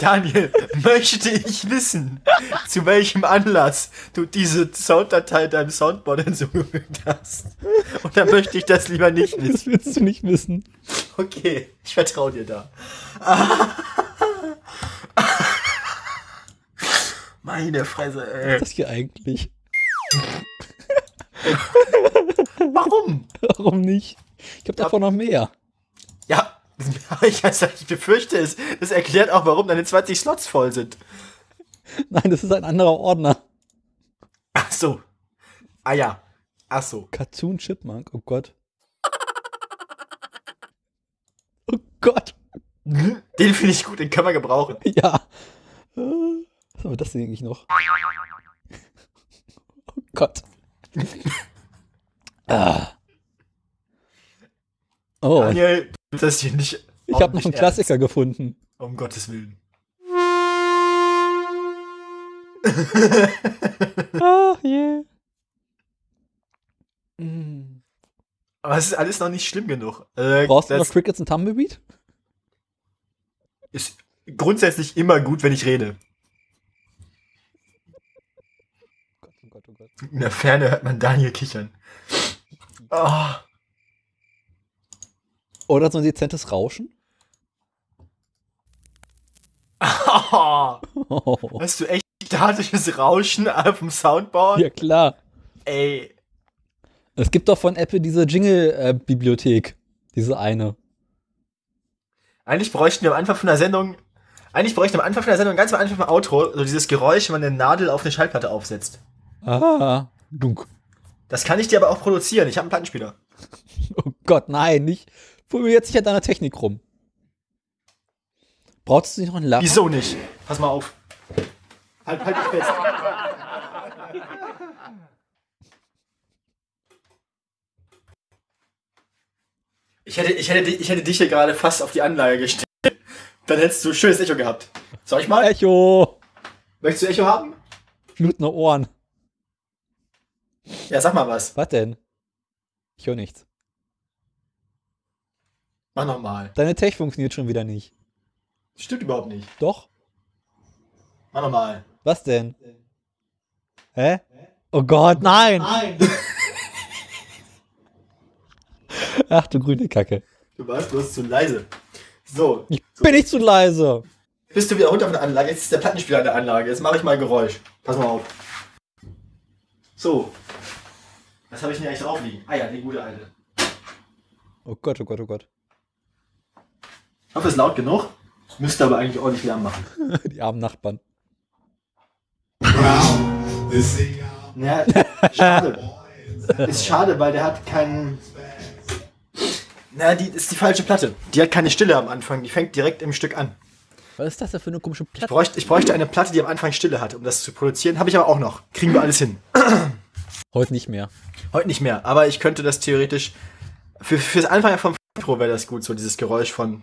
Daniel, möchte ich wissen, zu welchem Anlass du diese Sounddatei deinem Soundboard hinzugefügt hast? Und dann möchte ich das lieber nicht wissen. Das willst du nicht wissen. Okay, ich vertraue dir da. Meine Fresse, ey. Was ist das hier eigentlich? Warum? Warum nicht? Ich habe davon noch mehr. Ja, ich, also, ich befürchte es. Das erklärt auch, warum deine 20 Slots voll sind. Nein, das ist ein anderer Ordner. Ach so. Ah ja. Ach so. Cartoon Chipmunk, oh Gott. Oh Gott. Den finde ich gut, den können wir gebrauchen. Ja. Was war das denn eigentlich noch? Oh Gott. ah. Oh, Daniel, das hier nicht. ich habe noch einen Klassiker gefunden. Um Gottes Willen. Ah, je. Aber es ist alles noch nicht schlimm genug. Äh, Brauchst du noch Crickets und Tumbleweed? ist grundsätzlich immer gut, wenn ich rede. Oh Gott, oh Gott, oh Gott. In der Ferne hört man Daniel kichern. Oh. Oder so ein dezentes Rauschen? Oh, Hast du echt statisches Rauschen auf dem Soundboard? ja, klar. Ey. Es gibt doch von Apple diese Jingle-Bibliothek. Diese eine. Eigentlich bräuchten wir am Anfang von der Sendung, eigentlich bräuchten wir am Anfang von der Sendung ganz am Anfang vom Outro so dieses Geräusch, wenn man eine Nadel auf eine Schallplatte aufsetzt. Ah, dunk. Das kann ich dir aber auch produzieren. Ich habe einen Plattenspieler. Oh Gott, nein, nicht. Probier jetzt nicht an deiner Technik rum. Brauchst du nicht noch einen Lappen? Wieso nicht? Pass mal auf. Halt, halt dich fest. Ich hätte, ich, hätte, ich hätte dich hier gerade fast auf die Anlage gestellt. Dann hättest du ein schönes Echo gehabt. Soll ich mal? Echo! Möchtest du Echo haben? Flutende Ohren. Ja, sag mal was. Was denn? Ich höre nichts. Mach nochmal. Deine Tech funktioniert schon wieder nicht. Stimmt überhaupt nicht. Doch? Mach nochmal. Was denn? Hä? Oh Gott, nein! Nein! Ach du grüne Kacke. Du warst bloß zu leise. So, Ich bin nicht zu leise. bist du wieder runter von der Anlage. Jetzt ist der Plattenspieler an der Anlage. Jetzt mache ich mal Geräusch. Pass mal auf. So. Was habe ich denn eigentlich drauf liegen? Ah ja, die gute alte. Oh Gott, oh Gott, oh Gott. Ich hoffe, es ist laut genug. Müsste aber eigentlich ordentlich Lärm machen. Die armen Nachbarn. Ja, schade. Ist schade, weil der hat keinen. Na, die ist die falsche Platte. Die hat keine Stille am Anfang. Die fängt direkt im Stück an. Was ist das denn für eine komische Ich Platte? bräuchte, ich bräuchte eine Platte, die am Anfang Stille hat, um das zu produzieren. Habe ich aber auch noch. Kriegen wir alles hin. Heute nicht mehr. Heute nicht mehr, aber ich könnte das theoretisch. Für, fürs Anfang vom Intro wäre das gut, so dieses Geräusch von.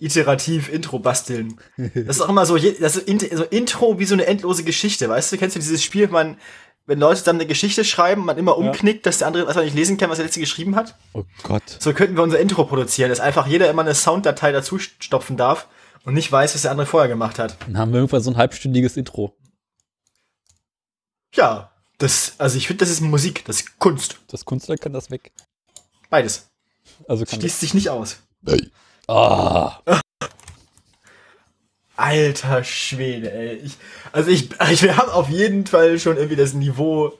Iterativ Intro basteln. Das ist auch immer so, das ist so Intro wie so eine endlose Geschichte, weißt du? Kennst du dieses Spiel, man, wenn Leute dann eine Geschichte schreiben, man immer umknickt, dass der andere was nicht lesen kann, was der letzte geschrieben hat? Oh Gott. So könnten wir unser Intro produzieren, dass einfach jeder immer eine Sounddatei dazu stopfen darf und nicht weiß, was der andere vorher gemacht hat. Dann haben wir irgendwann so ein halbstündiges Intro. Ja, das, also ich finde, das ist Musik, das ist Kunst. Das Kunstwerk kann das weg. Beides. Also kann das. Schließt sich nicht aus. Ah, Alter Schwede, ey. Ich, also ich, ich, wir haben auf jeden Fall schon irgendwie das Niveau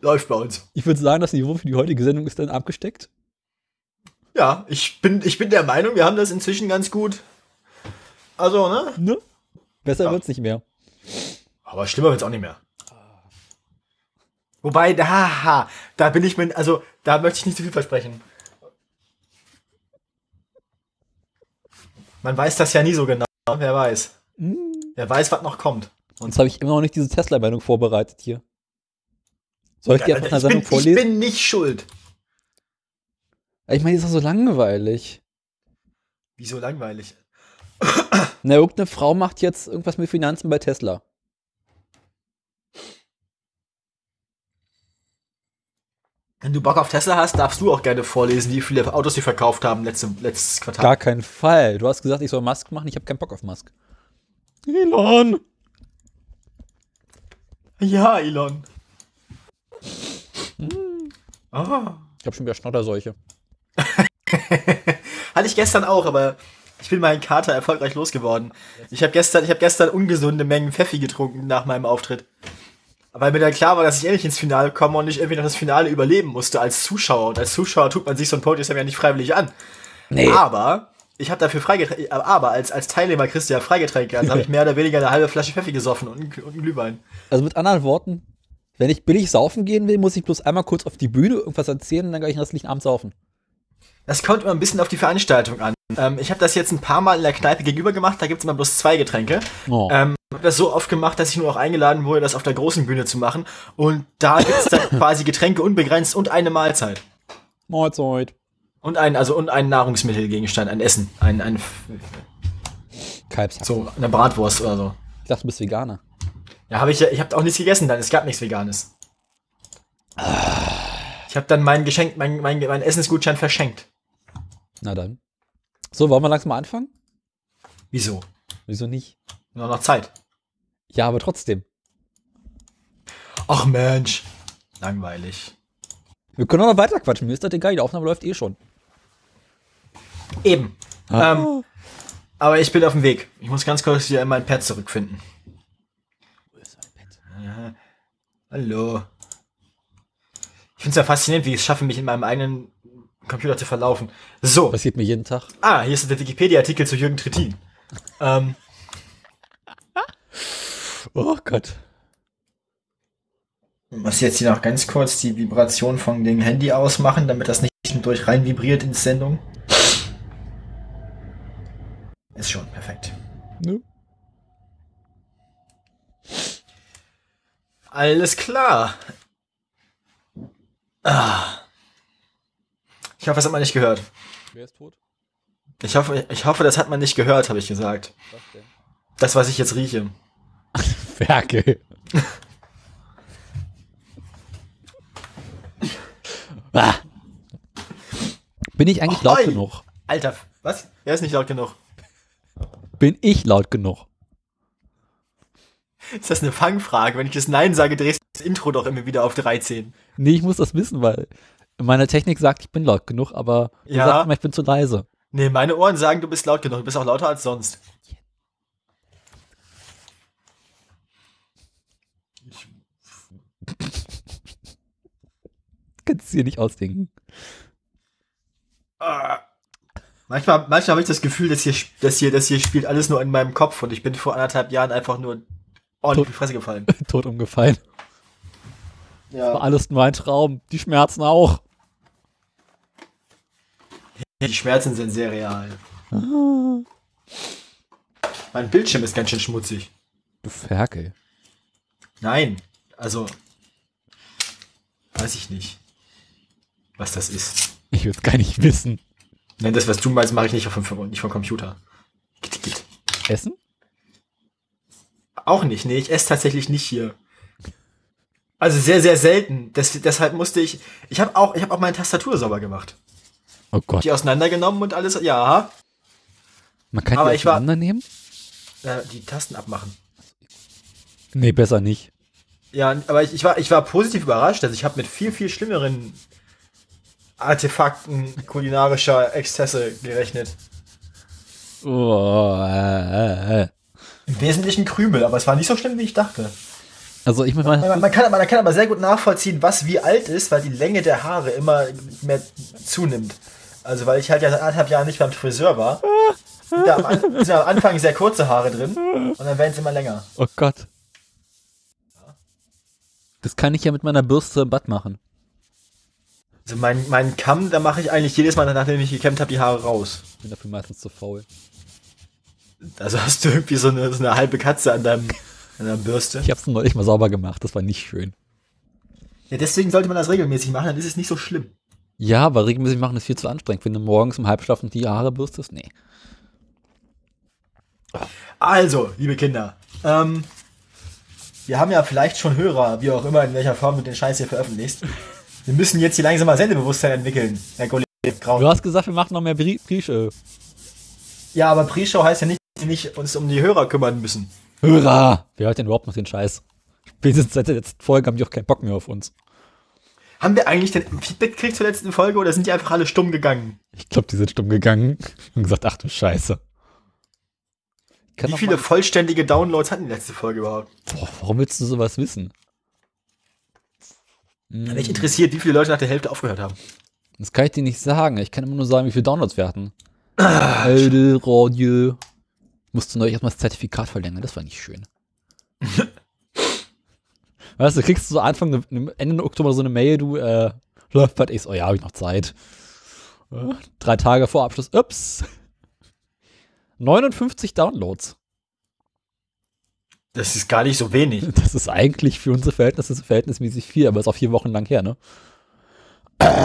läuft bei uns. ich würde sagen, das Niveau für die heutige Sendung ist dann abgesteckt. Ja, ich bin, ich bin der Meinung, wir haben das inzwischen ganz gut. Also, ne? Ne? Besser Ja. wird's nicht mehr. Aber schlimmer wird's auch nicht mehr. Wobei, da, haha, da bin ich mir, also, da möchte ich nicht zu viel versprechen. Man weiß das ja nie so genau. Wer weiß. Hm. Wer weiß, was noch kommt. Und jetzt habe ich immer noch nicht diese Tesla-Meinung vorbereitet hier. Soll ich die Ja, einfach in der ich, Sendung bin, ich vorlesen? bin nicht schuld. Ich meine, die ist doch so langweilig. Wieso langweilig? Na, irgendeine Frau macht jetzt irgendwas mit Finanzen bei Tesla. Wenn du Bock auf Tesla hast, darfst du auch gerne vorlesen, wie viele Autos sie verkauft haben letzte, letztes Quartal. Gar keinen Fall. Du hast gesagt, ich soll Musk machen. Ich habe keinen Bock auf Musk. Elon. Ja, Elon. Ah. Ich habe schon wieder Schnotterseuche. Hatte ich gestern auch, aber ich bin meinen Kater erfolgreich losgeworden. Ich habe gestern, ich habe gestern ungesunde Mengen Pfeffi getrunken nach meinem Auftritt. Weil mir dann klar war, dass ich endlich ins Finale komme und nicht irgendwie noch das Finale überleben musste als Zuschauer. Und als Zuschauer tut man sich so ein Podium ja nicht freiwillig an. Nee. Aber ich habe dafür Freigetränke, aber als, als Teilnehmer kriegst du ja Freigetränke. Also habe ich mehr oder weniger eine halbe Flasche Pfeffi gesoffen und, und ein Glühwein. Also mit anderen Worten, wenn ich billig saufen gehen will, muss ich bloß einmal kurz auf die Bühne irgendwas erzählen und dann kann ich den restlichen Abend saufen. Das kommt immer ein bisschen auf die Veranstaltung an. Ähm, ich habe das jetzt ein paar Mal in der Kneipe gegenüber gemacht, da gibt's immer bloß zwei Getränke. Oh. Ähm, habe das so oft gemacht, dass ich nur auch eingeladen wurde, das auf der großen Bühne zu machen. Und da gibt's dann quasi Getränke unbegrenzt und eine Mahlzeit. Mahlzeit. Und ein, also und ein Nahrungsmittelgegenstand, ein Essen, ein, ein Kalbshack. so eine Bratwurst oder so. Ich dachte, du bist Veganer. Ja, habe ich ja, ich habe auch nichts gegessen dann, es gab nichts Veganes. Ich habe dann mein Geschenk, mein, mein, mein Essensgutschein verschenkt. Na dann. So, wollen wir langsam mal anfangen? Wieso? Wieso nicht? Nur noch Zeit. Ja, aber trotzdem. Ach Mensch. Langweilig. Wir können auch noch weiter quatschen. Mir ist das egal, die Aufnahme läuft eh schon. Eben. Ah. Ähm, aber ich bin auf dem Weg. Ich muss ganz kurz hier mein Pad zurückfinden. Ja. Hallo. Ich finde es ja faszinierend, wie ich es schaffe, mich in meinem eigenen Computer zu verlaufen. So. Passiert mir jeden Tag. Ah, hier ist der Wikipedia-Artikel zu Jürgen Trittin. Ähm, Oh Gott. ich muss jetzt hier noch ganz kurz die Vibration von dem Handy ausmachen, damit das nicht durch rein vibriert ins Sendung. Ist schon perfekt. Nö. Alles klar. Ah. Ich hoffe, das hat man nicht gehört. Wer ist tot? Ich hoffe, ich hoffe, das hat man nicht gehört, habe ich gesagt. Was denn? Das, was ich jetzt rieche. Ferkel. ah. Bin ich eigentlich laut Oi. genug? Alter, was? Er ist nicht laut genug. Bin ich laut genug? Ist das eine Fangfrage? Wenn ich das Nein sage, drehst du das Intro doch immer wieder auf 13. Nee, ich muss das wissen, weil meine Technik sagt, ich bin laut genug, aber du Ja. sagst immer, ich bin zu leise. Nee, meine Ohren sagen, du bist laut genug. Du bist auch lauter als sonst. Kannst du dir nicht ausdenken. Ah. Manchmal, manchmal habe ich das Gefühl, dass hier, dass hier, dass hier spielt alles nur in meinem Kopf und ich bin vor anderthalb Jahren einfach nur ordentlich auf die Fresse gefallen. Tot umgefallen. War Ja. alles nur ein Traum. Die Schmerzen auch. Die Schmerzen sind sehr real. Mein Bildschirm ist ganz schön schmutzig. Du Ferkel. Nein, also weiß ich nicht, was das ist. Ich will es gar nicht wissen. Nein, das, was du meinst, mache ich nicht vom, nicht vom Computer. Gitt, gitt. Essen? Auch nicht, nee, ich esse tatsächlich nicht hier. Also sehr, sehr selten. Das, deshalb musste ich. Ich habe auch, ich habe auch meine Tastatur sauber gemacht. Oh Gott. Die auseinandergenommen und alles. Ja, Man kann Aber die ich war- auseinandernehmen? äh, die Tasten abmachen. Nee, besser nicht. Ja, aber ich, ich war, ich war positiv überrascht. Also ich habe mit viel, viel schlimmeren Artefakten kulinarischer Exzesse gerechnet. Oh, äh, äh. Im Wesentlichen Krümel, aber es war nicht so schlimm, wie ich dachte. Also ich muss Man, mal, man, kann, man kann aber sehr gut nachvollziehen, was wie alt ist, weil die Länge der Haare immer mehr zunimmt. Also weil ich halt ja seit anderthalb Jahren nicht beim Friseur war. Sind da am, An- sind da am Anfang sehr kurze Haare drin und dann werden es immer länger. oh Gott. Das kann ich ja mit meiner Bürste im Bad machen. Also mein, mein Kamm, da mache ich eigentlich jedes Mal, nachdem ich gekämmt habe, die Haare raus. Bin dafür meistens zu faul. Also hast du irgendwie so eine, so eine halbe Katze an deinem an der Bürste. Ich hab's neulich mal sauber gemacht, das war nicht schön. Ja, deswegen sollte man das regelmäßig machen, dann ist es nicht so schlimm. Ja, aber regelmäßig machen ist viel zu anstrengend. Wenn du morgens im Halbschlaf die Haare bürstest, nee. Also, liebe Kinder, ähm, wir haben ja vielleicht schon Hörer, wie auch immer, in welcher Form du den Scheiß hier veröffentlichst. Wir müssen jetzt hier langsam mal Sendebewusstsein entwickeln, Herr Kollege Kraut. Du hast gesagt, wir machen noch mehr Pre-Show. Ja, aber Pre-Show heißt ja nicht, dass wir nicht uns um die Hörer kümmern müssen. Hörer! Wer hört denn überhaupt noch den Scheiß? Spätestens seit der letzten Folge haben die auch keinen Bock mehr auf uns. Haben wir eigentlich denn Feedback gekriegt zur letzten Folge oder sind die einfach alle stumm gegangen? Ich glaube, die sind stumm gegangen und gesagt, ach du Scheiße. Wie viele vollständige Downloads hatten die letzte Folge überhaupt? Boah, warum willst du sowas wissen? Hm. Mich interessiert, wie viele Leute nach der Hälfte aufgehört haben. Das kann ich dir nicht sagen. Ich kann immer nur sagen, wie viele Downloads wir hatten. Alte Radio. Musste neulich erstmal das Zertifikat verlängern. Das war nicht schön. weißt du, kriegst du so Anfang, Ende Oktober so eine Mail, du, äh, läuft bald. Ich so, oh ja, hab ich noch Zeit. Äh, drei Tage vor Abschluss. Ups. 59 Downloads. Das ist gar nicht so wenig. Das ist eigentlich für unsere Verhältnisse verhältnismäßig viel, aber ist auch vier Wochen lang her, ne?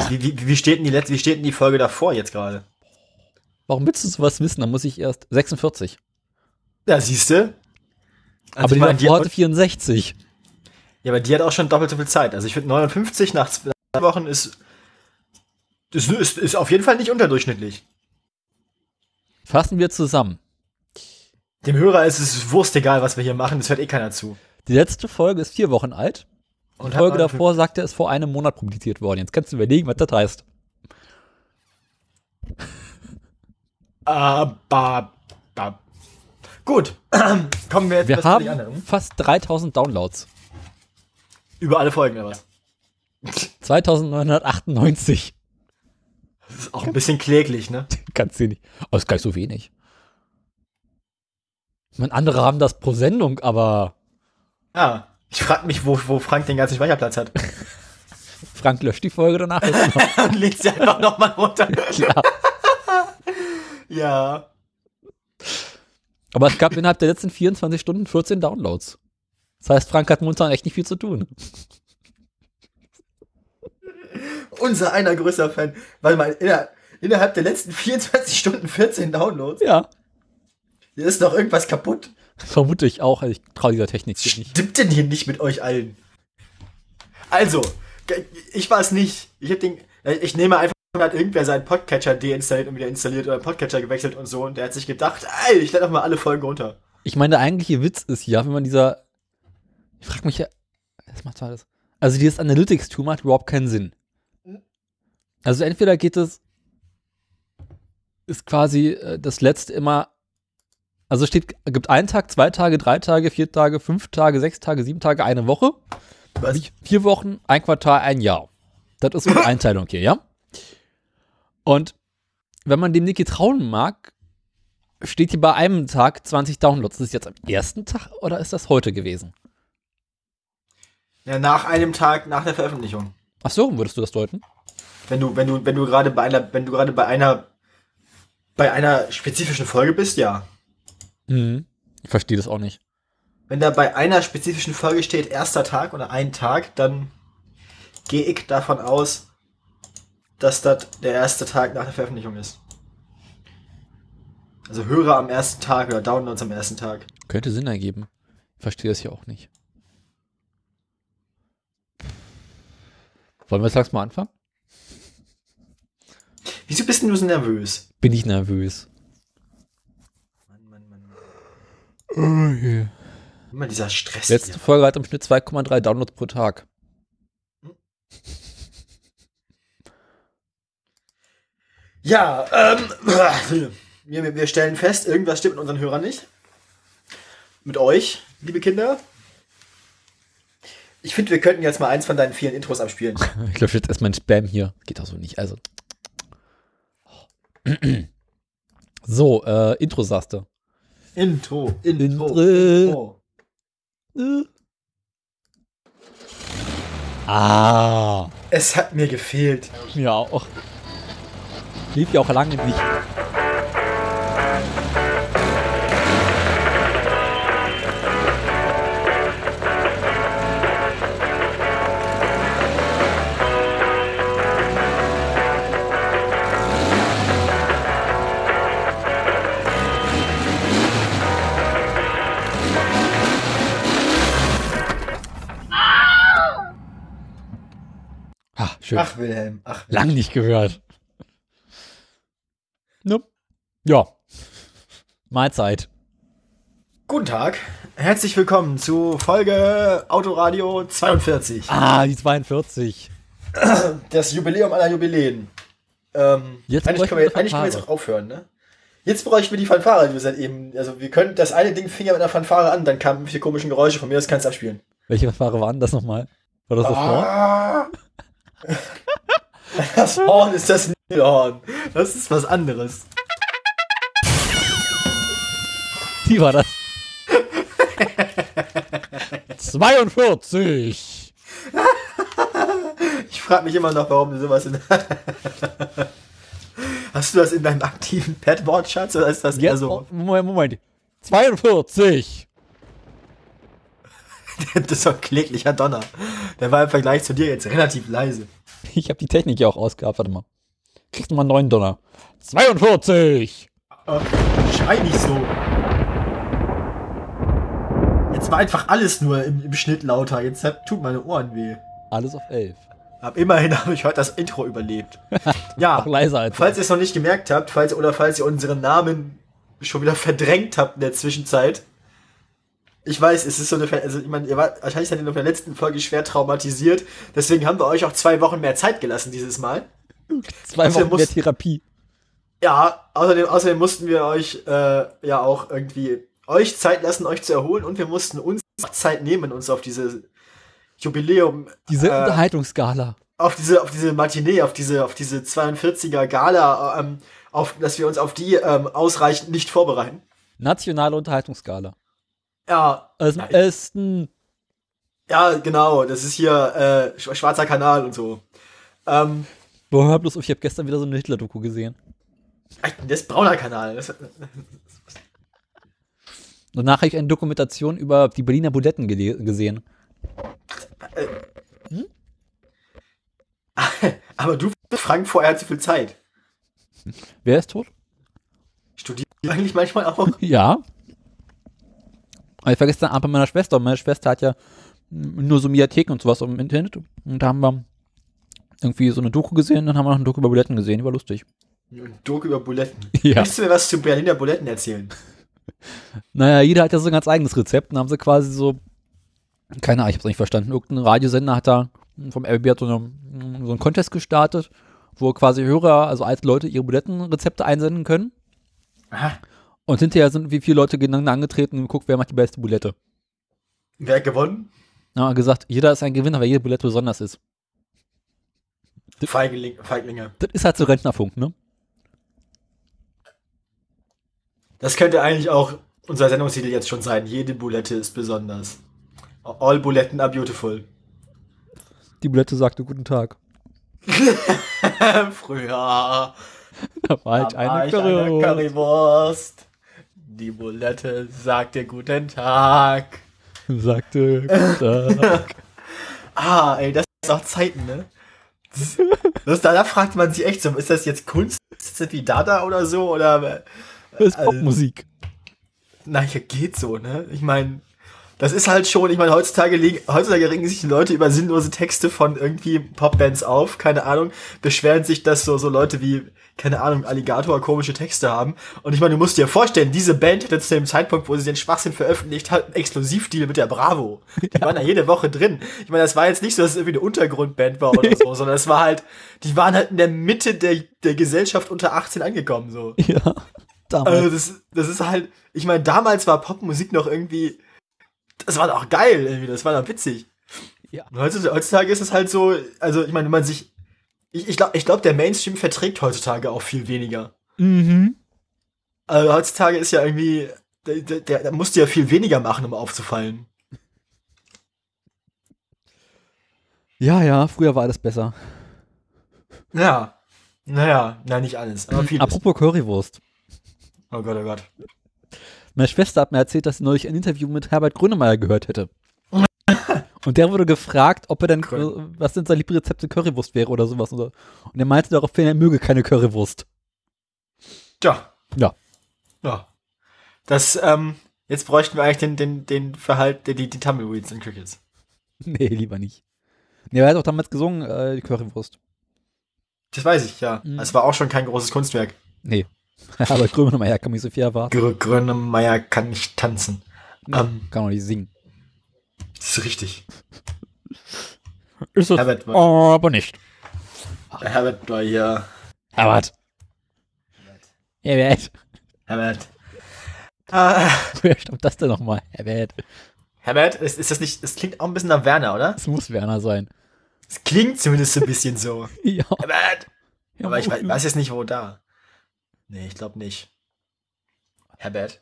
Wie, wie, wie, steht denn die letzte, wie steht denn die Folge davor jetzt gerade? Warum willst du sowas wissen? Dann muss ich erst 46. Ja, siehst du? Also aber die meine, davor hatte 64. Ja, aber die hat auch schon doppelt so viel Zeit. Also ich finde 59 nach zwei Wochen ist, ist, ist, ist auf jeden Fall nicht unterdurchschnittlich. Fassen wir zusammen. Dem Hörer ist es Wurst egal, was wir hier machen, das hört eh keiner zu. Die letzte Folge ist vier Wochen alt. Und die Folge davor sagt er, ist vor einem Monat publiziert worden. Jetzt kannst du überlegen, was das heißt. Aber, uh, gut, kommen wir jetzt wir haben fast 3000 Downloads. Über alle Folgen, oder was? 2998. Das ist auch ein bisschen kläglich, ne? Kannst du nicht. Aber ist gar nicht so wenig. Ich meine, andere haben das pro Sendung, aber. Ja, ich frage mich, wo, wo Frank den ganzen Speicherplatz hat. Frank löscht die Folge danach. Und legt sie einfach nochmal runter. Klar. ja. Aber es gab innerhalb der letzten 24 Stunden 14 Downloads. Das heißt, Frank hat momentan echt nicht viel zu tun. Unser einer größer Fan. Weil mal, inner, innerhalb der letzten 24 Stunden 14 Downloads. Ja. Hier ist noch irgendwas kaputt. Vermute ich auch. Ich traue dieser Technik nicht. Stimmt denn hier nicht mit euch allen? Also, ich war es nicht. Ich hab den, ich nehme einfach, hat irgendwer seinen Podcatcher deinstalliert und wieder installiert oder Podcatcher gewechselt und so und der hat sich gedacht, ey, ich lade doch mal alle Folgen runter. Ich meine, der eigentliche Witz ist ja, wenn man dieser, ich frag mich ja, was macht das? Also dieses Analytics-Tool macht überhaupt keinen Sinn. Also entweder geht es, ist quasi äh, das letzte immer also steht, gibt einen Tag, zwei Tage, drei Tage, vier Tage, fünf Tage, sechs Tage, sieben Tage, eine Woche. Was? Vier Wochen, ein Quartal, ein Jahr. Das ist so eine Einteilung hier, ja? Und wenn man dem Niki trauen mag, steht hier bei einem Tag 20 Downloads. Ist das jetzt am ersten Tag oder ist das heute gewesen? Ja, nach einem Tag nach der Veröffentlichung. Ach so, würdest du das deuten? Wenn du, wenn du, wenn du gerade bei einer, wenn du gerade bei einer, bei einer spezifischen Folge bist, ja. Mhm. Ich verstehe das auch nicht. Wenn da bei einer spezifischen Folge steht, erster Tag oder ein Tag, dann gehe ich davon aus, dass das der erste Tag nach der Veröffentlichung ist. Also Hörer am ersten Tag oder Downloads am ersten Tag. Könnte Sinn ergeben. Ich verstehe das ja auch nicht. Wollen wir jetzt mal anfangen? Wieso bist du so nervös? Bin ich nervös. Oh yeah. Immer dieser Stress. Letzte hier. Folge hat im Schnitt 2,3 Downloads pro Tag. Ja, ähm, wir, wir stellen fest, irgendwas stimmt mit unseren Hörern nicht. Mit euch, liebe Kinder. Ich finde, wir könnten jetzt mal eins von deinen vielen Intros abspielen. ich glaube, jetzt erstmal ein Spam hier. Geht auch so nicht. Also. So, äh, Intro sagst du. Intro, Intro, Intro. Intro. Ah. Es hat mir gefehlt. Mir auch. Lief ja auch lange nicht. Schön. Ach, Wilhelm, ach. Lang nicht gehört. Ne? Ja. Mahlzeit. Guten Tag, herzlich willkommen zu Folge Autoradio 42. Ah, die 42. Das Jubiläum aller Jubiläen. Ähm, Jetzt eigentlich, können wir, eigentlich können wir jetzt Fanfare. auch aufhören, ne? Jetzt bräuchten wir die Fanfare, die wir seit eben. Also wir können das eine Ding fing ja mit einer Fanfare an, dann kamen viele komische Geräusche von mir, das kannst du abspielen. Welche Fahrer waren das nochmal? War das das Horn? Das Horn ist das Nilhorn. Das ist was anderes. Die war das. 42. Ich frage mich immer noch, warum du sowas in. Hast du das in deinem aktiven Pad-Wortschatz oder ist das eher so? oh, Moment, Moment. 42. Das ist doch ein kläglicher Donner. Der war im Vergleich zu dir jetzt relativ leise. Ich habe die Technik ja auch ausgehabt. Warte mal. Kriegst du mal einen neuen Donner. 42. Äh, Schrei nicht so. Jetzt war einfach alles nur im, im Schnitt lauter. Jetzt hat, tut meine Ohren weh. Alles auf 11. Aber immerhin habe ich heute das Intro überlebt. Ja, Auch leiser als falls ihr es noch nicht gemerkt habt, falls oder falls ihr unseren Namen schon wieder verdrängt habt in der Zwischenzeit. Ich weiß, es ist so eine, also ich meine, ihr wart wahrscheinlich seid ihr in der letzten Folge schwer traumatisiert. Deswegen haben wir euch auch zwei Wochen mehr Zeit gelassen dieses Mal. zwei Also, Wochen muss- mehr Therapie. Ja, außerdem, außerdem mussten wir euch äh, ja auch irgendwie euch Zeit lassen, euch zu erholen und wir mussten uns Zeit nehmen, uns auf diese Jubiläum, Diese äh, Unterhaltungsskala. auf diese, auf diese Matinee, auf diese, auf diese 42er Gala, ähm, auf, dass wir uns auf die ähm, ausreichend nicht vorbereiten. Nationale Unterhaltungsskala. Ja, Aus dem. Osten. ja, genau, das ist hier äh, Sch- Schwarzer Kanal und so. Ähm, Boah, hör bloß auf, ich habe gestern wieder so eine Hitler-Doku gesehen. das ist brauner Kanal. Das, Danach habe ich eine Dokumentation über die Berliner Buletten gesehen. aber du, Frank, vorher zu viel Zeit. Wer ist tot? Studierst du eigentlich manchmal auch? Ja. Aber ich war gestern Abend bei meiner Schwester und meine Schwester hat ja nur so Mediatheken und sowas im Internet. Und da haben wir irgendwie so eine Doku gesehen, dann haben wir noch eine Doku über Buletten gesehen, die war lustig. Ein Doku über Buletten. Ja. Möchtest du mir was zu Berliner Buletten erzählen? Naja, jeder hat ja so ein ganz eigenes Rezept. Dann haben sie quasi so, keine Ahnung, ich hab's nicht verstanden, irgendein Radiosender hat da vom RBB hat so, eine, so einen Contest gestartet, wo quasi Hörer, also alte Leute, ihre Bulettenrezepte einsenden können. Aha. Und hinterher sind wie viele Leute gegeneinander angetreten und geguckt, wer macht die beste Bulette. Wer hat gewonnen? Ja, gesagt, jeder ist ein Gewinner, weil jede Bulette besonders ist. Feigling, Feiglinge. Das ist halt so Rentnerfunk, ne? Das könnte eigentlich auch unser Sendungstitel jetzt schon sein. Jede Bulette ist besonders. All Buletten are beautiful. Die Bulette sagte guten Tag. Früher Da war halt ich eine Currywurst. Die Bulette sagte guten Tag. Sagte guten Tag. Ah, ey, das ist auch Zeiten, ne? Das, das, da, da fragt man sich echt so, ist das jetzt Kunst? Ist das wie Dada oder so? Oder Das ist Also- Popmusik. Na, hier geht so, ne? Ich meine, das ist halt schon, ich meine, heutzutage, liegen- heutzutage regen sich die Leute über sinnlose Texte von irgendwie Popbands auf, keine Ahnung, beschweren sich, dass so, so Leute wie, keine Ahnung, Alligator komische Texte haben. Und ich meine, du musst dir vorstellen, diese Band hatte zu dem Zeitpunkt, wo sie den Schwachsinn veröffentlicht hat, einen Exklusivdeal mit der Bravo. Die waren da jede Woche drin. Ich meine, das war jetzt nicht so, dass es irgendwie eine Untergrundband war oder so, sondern es war halt, die waren halt in der Mitte der, der Gesellschaft unter 18 angekommen, so. Ja. Damals. Also das, das ist halt, ich meine, damals war Popmusik noch irgendwie, das war doch geil irgendwie, das war doch witzig. Ja. Heutzutage, heutzutage ist es halt so, also ich meine, wenn man sich, ich, ich glaube, ich glaub, der Mainstream verträgt heutzutage auch viel weniger. mhm. Also heutzutage ist ja irgendwie, der, der, der, musste ja viel weniger machen, um aufzufallen. Ja, ja, früher war alles besser. Ja. Naja, na nicht alles, aber vieles. Apropos Currywurst. Oh Gott, oh Gott. Meine Schwester hat mir erzählt, dass sie neulich ein Interview mit Herbert Grönemeyer gehört hätte. Und der wurde gefragt, ob er denn, Grün. was denn sein Lieblingsrezept für Currywurst wäre oder sowas. Und er meinte daraufhin, er möge keine Currywurst. Tja. Ja. Ja. Das, ähm, jetzt bräuchten wir eigentlich den, den, den Verhalt, die, die, die Tumbleweeds in Crickets. Nee, lieber nicht. Nee, er hat auch damals gesungen, äh, die Currywurst. Das weiß ich, ja. Mhm. Es war auch schon kein großes Kunstwerk. Nee. Aber Grönemeyer kann mich so viel erwarten. Gr Grönemeyer kann nicht tanzen. Ähm, Kann auch nicht singen. das ist richtig. Ist es Herbert war, oh, aber nicht. Herbert war hier. Herbert. Herbert. Herbert. Ah, Woher stammt das denn nochmal? Herbert. Herbert, ist, ist das nicht, das klingt auch ein bisschen nach Werner, oder? Das muss Werner sein. Es klingt zumindest so ein bisschen so. Ja. Herbert! Aber ich weiß, weiß jetzt nicht, wo da. Nee, ich glaube nicht. Herbert.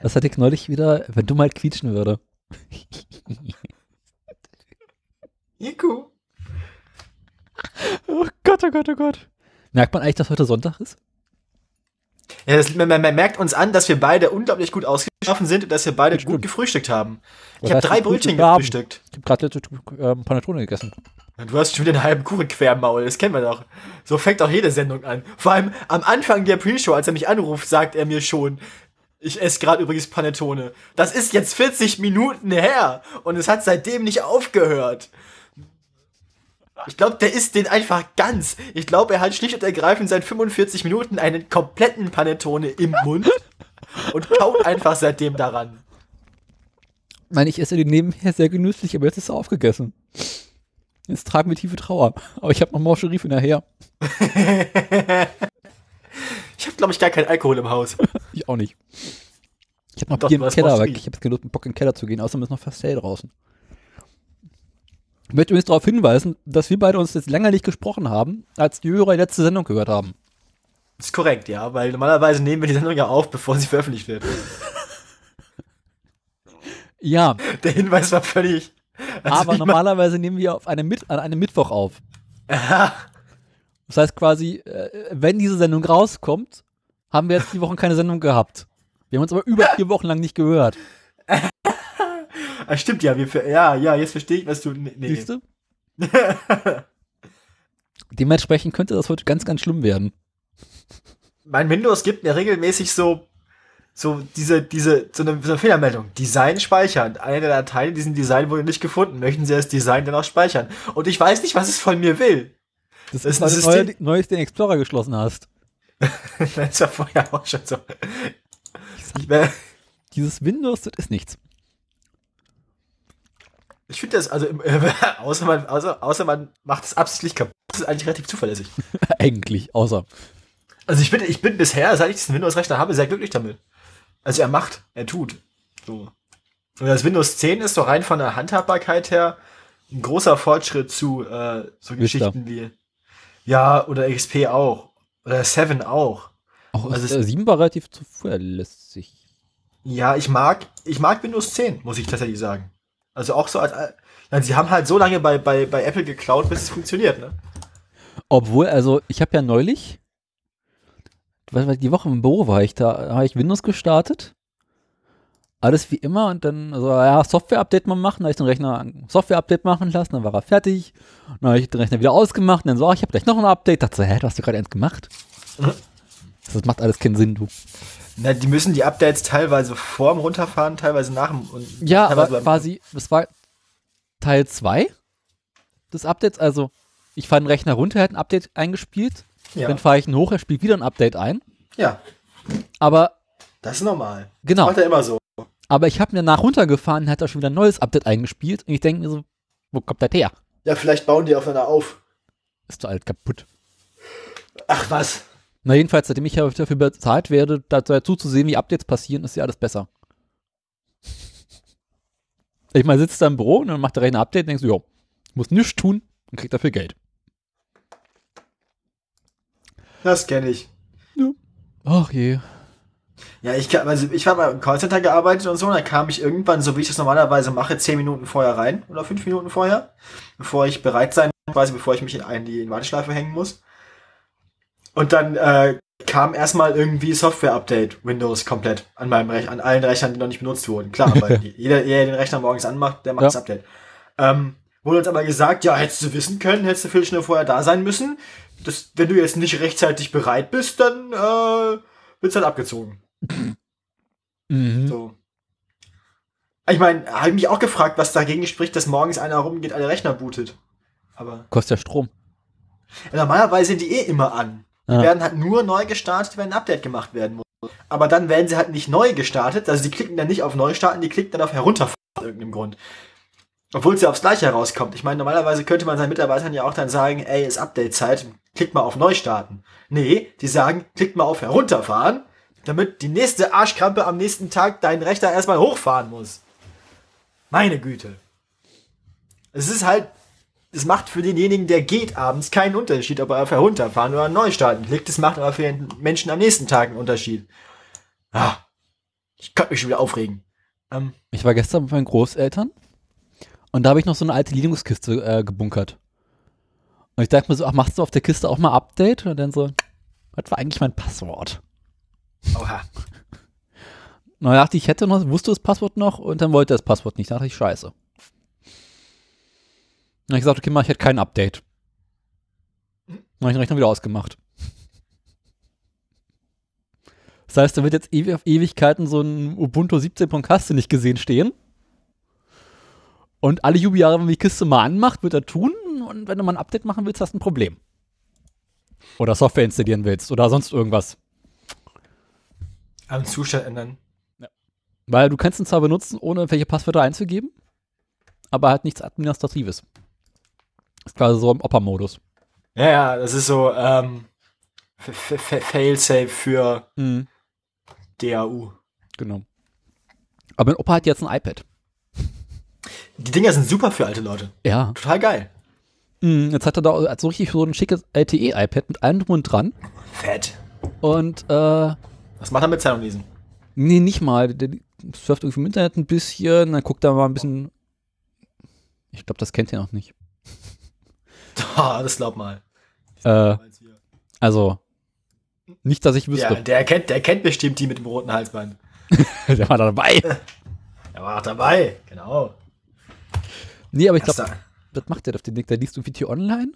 Das hatte ich neulich wieder, wenn du mal quietschen würde. Iku. Oh Gott, oh Gott, oh Gott. Merkt man eigentlich, dass heute Sonntag ist? Ja, das, man, man merkt uns an, dass wir beide unglaublich gut ausgeschlafen sind und dass wir beide gut gefrühstückt haben. Ich habe drei Brötchen gefrühstückt. Ich habe gerade letzte ähm, Panettone gegessen. Du hast schon wieder einen halben Kuchen quer im Maul, das kennen wir doch. So fängt auch jede Sendung an. Vor allem am Anfang der Pre-Show, als er mich anruft, sagt er mir schon, ich esse gerade übrigens Panettone. Das ist jetzt 40 Minuten her und es hat seitdem nicht aufgehört. Ich glaube, der isst den einfach ganz. Ich glaube, er hat schlicht und ergreifend seit 45 Minuten einen kompletten Panettone im Mund und kaut einfach seitdem daran. Ich meine, ich esse die nebenher sehr genüsslich, aber jetzt ist er aufgegessen. Jetzt tragen wir tiefe Trauer. Aber ich habe noch Morcherie für nachher. Ich habe, glaube ich, gar keinen Alkohol im Haus. Ich auch nicht. Ich habe noch Doch, Bier im Keller, aber ich habe jetzt keine Lust, mit Bock in den Keller zu gehen. Außerdem ist noch fast Sale draußen. Ich möchte übrigens darauf hinweisen, dass wir beide uns jetzt länger nicht gesprochen haben, als die Hörer die letzte Sendung gehört haben. Das ist korrekt, ja, weil normalerweise nehmen wir die Sendung ja auf, bevor sie veröffentlicht wird. Ja, Der Hinweis war völlig. also aber normalerweise nehmen wir auf einem, Mit an einem Mittwoch auf. Das heißt quasi, äh, wenn diese Sendung rauskommt, haben wir jetzt die Wochen keine Sendung gehabt. Wir haben uns aber über vier Wochen lang nicht gehört. Ah, stimmt ja, wir ja, ja, jetzt verstehe ich, was du. Nee. Siehst du? Dementsprechend könnte das heute ganz, ganz schlimm werden. Mein Windows gibt mir regelmäßig so, so diese, diese, so eine, so eine Fehlermeldung. Design speichern. Eine der Dateien in diesem Design wurde nicht gefunden. Möchten Sie das Design dann auch speichern? Und ich weiß nicht, was es von mir will. Das, Das ist, ist du System- neu, neulich den Explorer geschlossen hast. das war vorher auch schon so. Wär- Dieses Windows, das ist nichts. ich finde das, also, außer man, außer, außer man macht es absichtlich kaputt, das ist eigentlich relativ zuverlässig. Eigentlich, außer. Also ich bin, ich bin bisher, seit ich diesen Windows-Rechner habe, sehr glücklich damit. Also er macht, er tut. So. Und das Windows 10 ist doch rein von der Handhabbarkeit her ein großer Fortschritt zu äh, so Vista. Geschichten wie ja oder XP auch oder 7 auch. Auch Also ist der 7 war relativ zuverlässig. Ja, ich mag, ich mag Windows 10, muss ich tatsächlich sagen. Also auch so als, ja, sie haben halt so lange bei, bei, bei Apple geklaut, bis es funktioniert, ne? Obwohl, also ich habe ja neulich, weil weil die Woche im Büro war ich, da habe ich Windows gestartet. Alles wie immer und dann, also ja, Software-Update mal machen, da habe ich den Rechner ein Software-Update machen lassen, dann war er fertig. Dann habe ich den Rechner wieder ausgemacht und dann so, ach, ich habe gleich noch ein Update. Dachte so, hä, du hast du gerade eins gemacht? Das macht alles keinen Sinn, du. Na, die müssen die Updates teilweise vorm runterfahren, teilweise nach dem und Ja, aber quasi, das war Teil 2 des Updates, also ich fahre den Rechner runter, er hat ein Update eingespielt, ja. dann fahre ich ihn hoch, er spielt wieder ein Update ein, ja, aber das ist normal. genau, Macht er immer so. aber ich habe ihn danach runtergefahren, hat er schon wieder ein neues Update eingespielt und ich denke mir so, wo kommt das her? Ja, vielleicht bauen die aufeinander auf. Ist doch alles kaputt. Ach was. Na jedenfalls, seitdem ich dafür bezahlt werde, dazu zu sehen, wie Updates passieren, ist ja alles besser. Ich mal sitzt da im Büro und dann macht der Rechner ein Update und denkst du, jo, muss nichts tun und kriegt dafür Geld. Das kenne ich. Ach je. Ja, ich, also ich habe mal im Callcenter gearbeitet und so, und da kam ich irgendwann, so wie ich das normalerweise mache, zehn Minuten vorher rein oder fünf Minuten vorher, bevor ich bereit sein quasi bevor ich mich in, die Warteschleife hängen muss. Und dann äh, kam erstmal irgendwie Software-Update, Windows komplett an meinem Rech an allen Rechnern, die noch nicht benutzt wurden. Klar, weil jeder, der den Rechner morgens anmacht, der macht Ja. das Update. Ähm, wurde uns aber gesagt, ja, hättest du wissen können, hättest du viel schneller vorher da sein müssen. Das, wenn du jetzt nicht rechtzeitig bereit bist, dann äh, wird's halt abgezogen. Mhm. So. Ich meine, habe ich mich auch gefragt, was dagegen spricht, dass morgens einer rumgeht, alle Rechner bootet. Aber Kostet ja Strom. normalerweise sind die eh immer an. Die Ja. werden halt nur neu gestartet, wenn ein Update gemacht werden muss. Aber dann werden sie halt nicht neu gestartet, also die klicken dann nicht auf Neu starten, die klicken dann auf Herunterfahren aus irgendeinem Grund. Obwohl es ja aufs Gleiche herauskommt. Ich meine, normalerweise könnte man seinen Mitarbeitern ja auch dann sagen, ey, ist Update-Zeit, klickt mal auf Neu starten. Nee, die sagen, klickt mal auf Herunterfahren, damit die nächste Arschkrampe am nächsten Tag deinen Rechner erstmal hochfahren muss. Meine Güte. Es ist halt, es macht für denjenigen, der geht abends, keinen Unterschied, ob er auf Herunterfahren oder neu starten klickt. Es macht aber für den Menschen am nächsten Tag einen Unterschied. Ah, ich könnte mich schon wieder aufregen. Ähm, Ich war gestern mit meinen Großeltern und da habe ich noch so eine alte Linux-Kiste äh, gebunkert. Und ich dachte mir so, ach, machst du auf der Kiste auch mal Update? Und dann so, was war eigentlich mein Passwort? oha. Und dann dachte ich, ich hätte noch, wusste das Passwort noch und dann wollte er das Passwort nicht. Da dachte ich, scheiße. Dann habe ich gesagt, okay, mach ich hätte kein Update. Dann habe ich den Rechner wieder ausgemacht. Das heißt, da wird jetzt ewig auf Ewigkeiten so ein Ubuntu 17.hast nicht gesehen stehen. Und alle Jubeljahre, wenn man die Kiste mal anmacht, wird er tun. Und wenn du mal ein Update machen willst, hast du ein Problem. Oder Software installieren willst oder sonst irgendwas. Am Zustand ändern. Weil du kannst ihn zwar benutzen, ohne welche Passwörter einzugeben, aber halt nichts Administratives. Ist quasi so im Opera-Modus. Ja, ja, das ist so, ähm, Failsafe für Mhm. DAU. Genau. Aber mein Opa hat jetzt ein iPad. Die Dinger sind super für alte Leute. Ja. Total geil. Mhm, jetzt hat er da so richtig so ein schickes LTE-iPad mit allem drum und dran. Fett. Und, äh, Was macht er mit Zeitung lesen? nee, nicht mal. Der surft irgendwie im Internet ein bisschen, dann guckt er mal ein bisschen. Ich glaube, das kennt ihr noch nicht. Ah, das glaub mal. Äh, also, nicht, dass ich wüsste. Ja, der kennt, der kennt bestimmt die mit dem roten Halsband. der war da dabei. Er war auch dabei, genau. Nee, aber ich glaube, was macht der auf den Ding? Der liest irgendwie T-Online.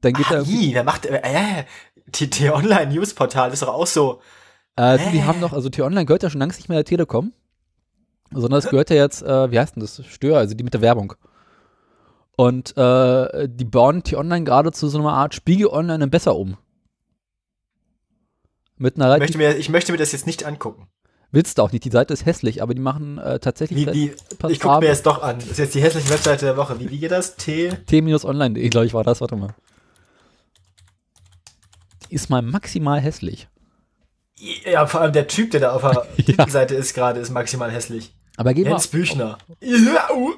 Dann geht er Ah, irgendwie, wie, wer macht, äh, äh, die, die Online-News-Portal ist doch auch so. äh, die Hä? haben noch, also T-Online gehört ja schon längst nicht mehr der Telekom. Sondern es gehört ja jetzt, äh, wie heißt denn das? Stör, also die mit der Werbung. Und äh, die bauen T-Online gerade zu so einer Art Spiegel Online besser um. Mit einer Ich möchte, mir, ich möchte mir das jetzt nicht angucken. Willst du auch nicht, die Seite ist hässlich, aber die machen äh, tatsächlich Wie, wie, ich gucke mir jetzt doch an. Das ist jetzt die hässliche Webseite der Woche. Wie, wie geht das? T. t-online.de, glaube ich, war das, warte mal. Die ist mal maximal hässlich. Ja, vor allem der Typ, der da auf der Ja. Titelseite ist gerade, ist maximal hässlich. Aber geh mal, Jens Büchner. Ja, uh.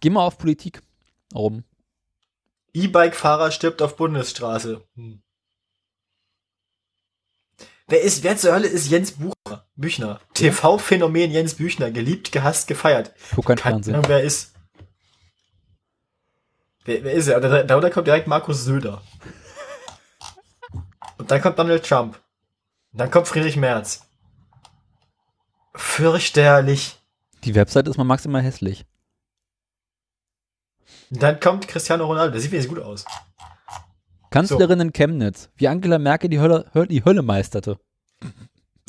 geh mal auf Politik rum. E-Bike-Fahrer stirbt auf Bundesstraße. Hm. Wer ist, wer zur Hölle ist Jens Bucher? Büchner? TV-Phänomen Jens Büchner. Geliebt, gehasst, gefeiert. Guck kein Fernsehen. Ahnung, wer er ist. Wer, wer ist er? Da- Darunter kommt direkt Markus Söder. Und dann kommt Donald Trump. Und dann kommt Friedrich Merz. Fürchterlich. Die Website ist mal maximal hässlich. Und dann kommt Cristiano Ronaldo. Der sieht wenigstens gut aus. Kanzlerin in Chemnitz, wie Angela Merkel die Hölle, die Hölle meisterte.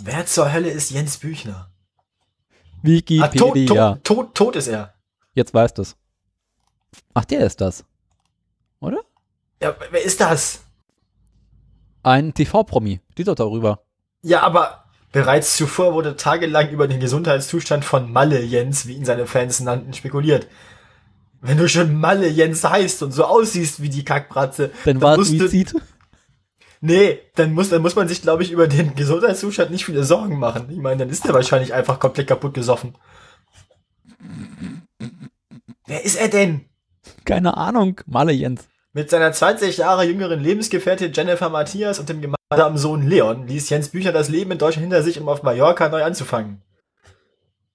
Wer zur Hölle ist Jens Büchner? Ah, Wikipedia. tot, tot, tot, tot ist er. Jetzt weißt es. Ach, der ist das. Oder? Ja, wer ist das? Ein TV-Promi. Steht doch darüber. Ja, aber bereits zuvor wurde tagelang über den Gesundheitszustand von Malle Jens, wie ihn seine Fans nannten, spekuliert. Wenn du schon Malle Jens heißt und so aussiehst wie die Kackbratze, Dann war es Suizid. Nee, dann muss, dann muss man sich, glaube ich, über den Gesundheitszustand nicht viele Sorgen machen. Ich meine, dann ist er wahrscheinlich einfach komplett kaputt gesoffen. Wer ist er denn? Keine Ahnung. Malle Jens. Mit seiner 20 Jahre jüngeren Lebensgefährtin Jennifer Matthias und dem gemeinsamen Sohn Leon ließ Jens Büchner das Leben in Deutschland hinter sich, um auf Mallorca neu anzufangen.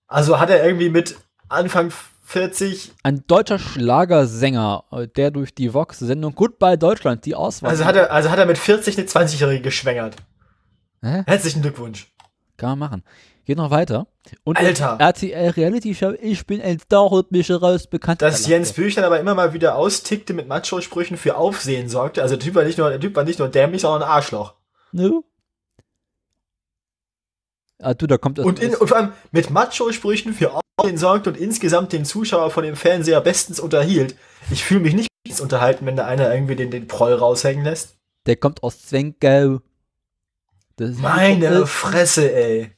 Also hat er irgendwie mit Anfang 40, Ein deutscher Schlagersänger, äh, der durch die Vox-Sendung Goodbye Deutschland die Auswahl. also hat er, also hat er mit 40 eine 20-Jährige geschwängert. Hä? Herzlichen Glückwunsch. Kann man machen. Geht noch weiter. Und Alter. RTL Reality Show, ich bin ein raus bekannt. Dass Jens Büchner aber immer mal wieder austickte mit Macho-Sprüchen für Aufsehen sorgte. Also der Typ war nicht nur, der Typ war nicht nur dämlich, sondern ein Arschloch. No? Ah, du, da kommt. Und, in, und vor allem mit Macho-Sprüchen für sorgt und insgesamt den Zuschauer von dem Fernseher bestens unterhielt. Ich fühle mich nicht unterhalten, wenn da einer irgendwie den, den Proll raushängen lässt. Der kommt aus Zwenkau. Meine Fresse, ey.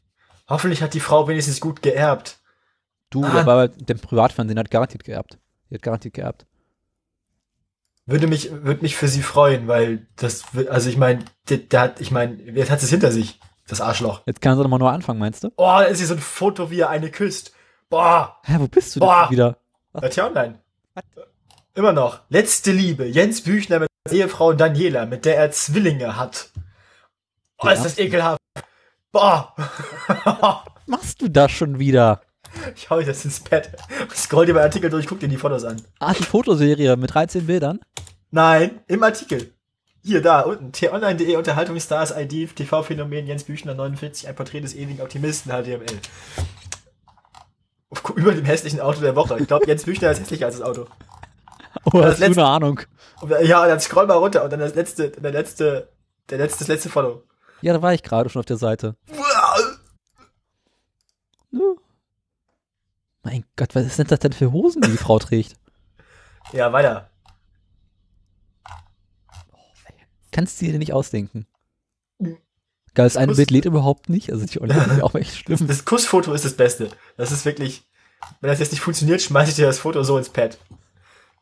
Hoffentlich hat die Frau wenigstens gut geerbt. Du, ah. aber der Privatfernsehen hat garantiert geerbt. Die hat garantiert geerbt. Würde mich, würde mich für sie freuen, weil das, also ich meine, der, der, hat, ich meine, jetzt hat es hinter sich, das Arschloch. Jetzt kann sie doch mal nur anfangen, meinst du? Oh, da ist hier so ein Foto, wie er eine küsst. Boah. Hä, wo bist du Boah. denn wieder? Bei T-Online. Immer noch. Letzte Liebe. Jens Büchner mit Ehefrau Daniela, mit der er Zwillinge hat. Oh, ist das ekelhaft. Boah. Was machst du da schon wieder? Ich hau das ins Pad. Scroll dir bei Artikel durch, guck dir die Fotos an. Ah, die Fotoserie mit 13 Bildern? Nein, im Artikel. Hier, da, unten. t-online.de Unterhaltungsstars ID, TV-Phänomen Jens Büchner 49, ein Porträt des ewigen Optimisten, HTML. Über dem hässlichen Auto der Woche. Ich glaube, Jens Büchner ist hässlicher als das Auto. Oh, das hast letzte, du eine Ahnung. Ja, dann scroll mal runter und dann das letzte, der letzte, der letzte, das letzte Follow. Ja, da war ich gerade schon auf der Seite. Mein Gott, was sind das denn für Hosen, die die Frau trägt? Ja, weiter. Kannst du dir nicht ausdenken. Geil, das, das eine Kuss Bild lädt überhaupt nicht. Also die Online auch echt schlimm. Das Kussfoto ist das Beste. Das ist wirklich. Wenn das jetzt nicht funktioniert, schmeiße ich dir das Foto so ins Pad.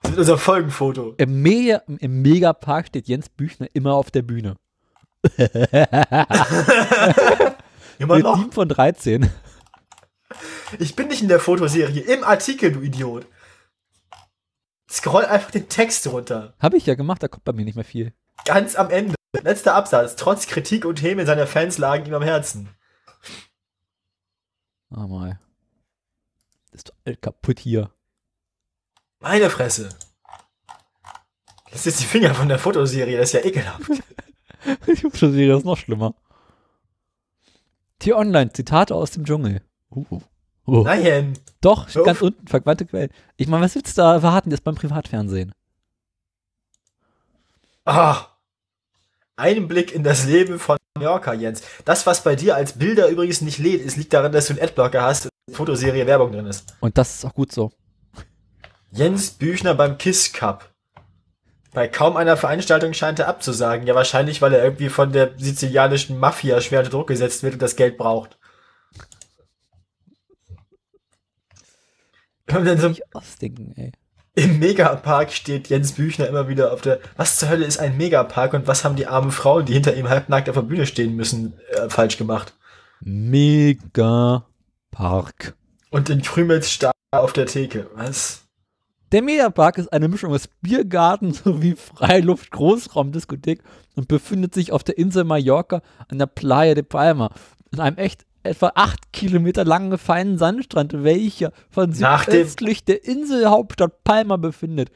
Das ist unser Folgenfoto. Im, Mega, Im Megapark steht Jens Büchner immer auf der Bühne. immer noch. 7 von 13. Ich bin nicht in der Fotoserie, im Artikel, du Idiot. Scroll einfach den Text runter. Habe ich ja gemacht, da kommt bei mir nicht mehr viel. Ganz am Ende. Letzter Absatz. Trotz Kritik und Häme seiner Fans lagen ihm am Herzen. Ah, mal. ist doch alt kaputt hier. Meine Fresse. Das ist die Finger von der Fotoserie, das ist ja ekelhaft. die Fotoserie ist noch schlimmer. Tier Online, Zitate aus dem Dschungel. Uh. Oh. Nein. Doch, Hör ganz unten, verquante Quellen. Ich meine, was willst du da erwarten jetzt beim Privatfernsehen? Ah. Ein Blick in das Leben von Mallorca, Jens. Das, was bei dir als Bilder übrigens nicht lädt, ist, liegt daran, dass du einen Adblocker hast und Fotoserie Werbung drin ist. Und das ist auch gut so. Jens Büchner beim Kiss Cup. Bei kaum einer Veranstaltung scheint er abzusagen. Ja, wahrscheinlich, weil er irgendwie von der sizilianischen Mafia schwer unter Druck gesetzt wird und das Geld braucht. Und dann so ich ausdenken, ey. Im Megapark steht Jens Büchner immer wieder auf der. Was zur Hölle ist ein Megapark und was haben die armen Frauen, die hinter ihm halbnackt auf der Bühne stehen müssen, äh, falsch gemacht? Megapark. Und den Krümelstar auf der Theke. Was? Der Megapark ist eine Mischung aus Biergarten sowie Freiluft-Großraumdiskothek und befindet sich auf der Insel Mallorca an der Playa de Palma. In einem echt etwa acht Kilometer langen feinen Sandstrand, welcher von südöstlich der Inselhauptstadt Palma befindet.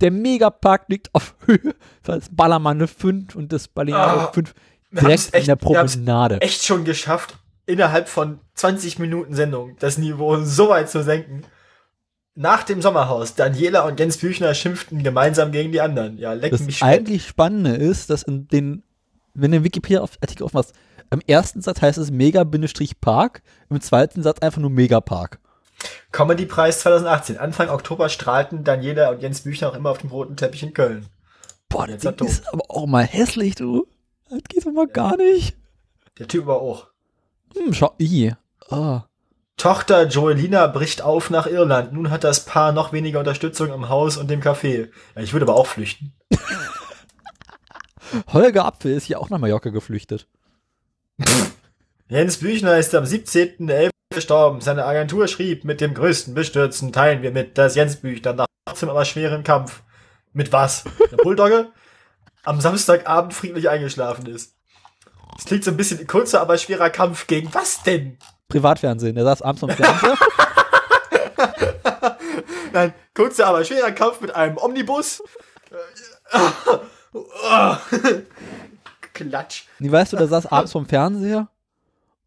Der Megapark liegt auf Höhe des Ballermann 5 und des Balearic oh, 5 direkt echt, in der Promenade. echt schon geschafft, innerhalb von 20 Minuten Sendung das Niveau so weit zu senken. Nach dem Sommerhaus, Daniela und Jens Büchner schimpften gemeinsam gegen die anderen. Ja, leck das mich Das eigentlich Spannende ist, dass in den, wenn du den Wikipedia-Artikel aufmachst, im ersten Satz heißt es Mega-Park, im zweiten Satz einfach nur Megapark. Comedy-Preis 2018. Anfang Oktober strahlten Daniela und Jens Büchner auch immer auf dem roten Teppich in Köln. Boah, das ist aber auch mal hässlich, du. Das geht doch mal ja. gar nicht. Der Typ war auch. Hm, schau, i. Oh. Tochter Joelina bricht auf nach Irland. Nun hat das Paar noch weniger Unterstützung im Haus und dem Café. Ja, ich würde aber auch flüchten. Holger Apfel ist ja auch nach Mallorca geflüchtet. Jens Büchner ist am 17.11. gestorben. Seine Agentur schrieb, mit dem größten Bestürzen teilen wir mit, dass Jens Büchner nach trotzdem aber schweren Kampf mit was? Der Bulldogge? am Samstagabend friedlich eingeschlafen ist. Es klingt so ein bisschen kurzer, aber schwerer Kampf gegen was denn? Privatfernsehen. Er saß abends am Fernseher. Nein, kurzer, aber schwerer Kampf mit einem Omnibus. Klatsch. Nee, weißt du, der saß abends vom Fernseher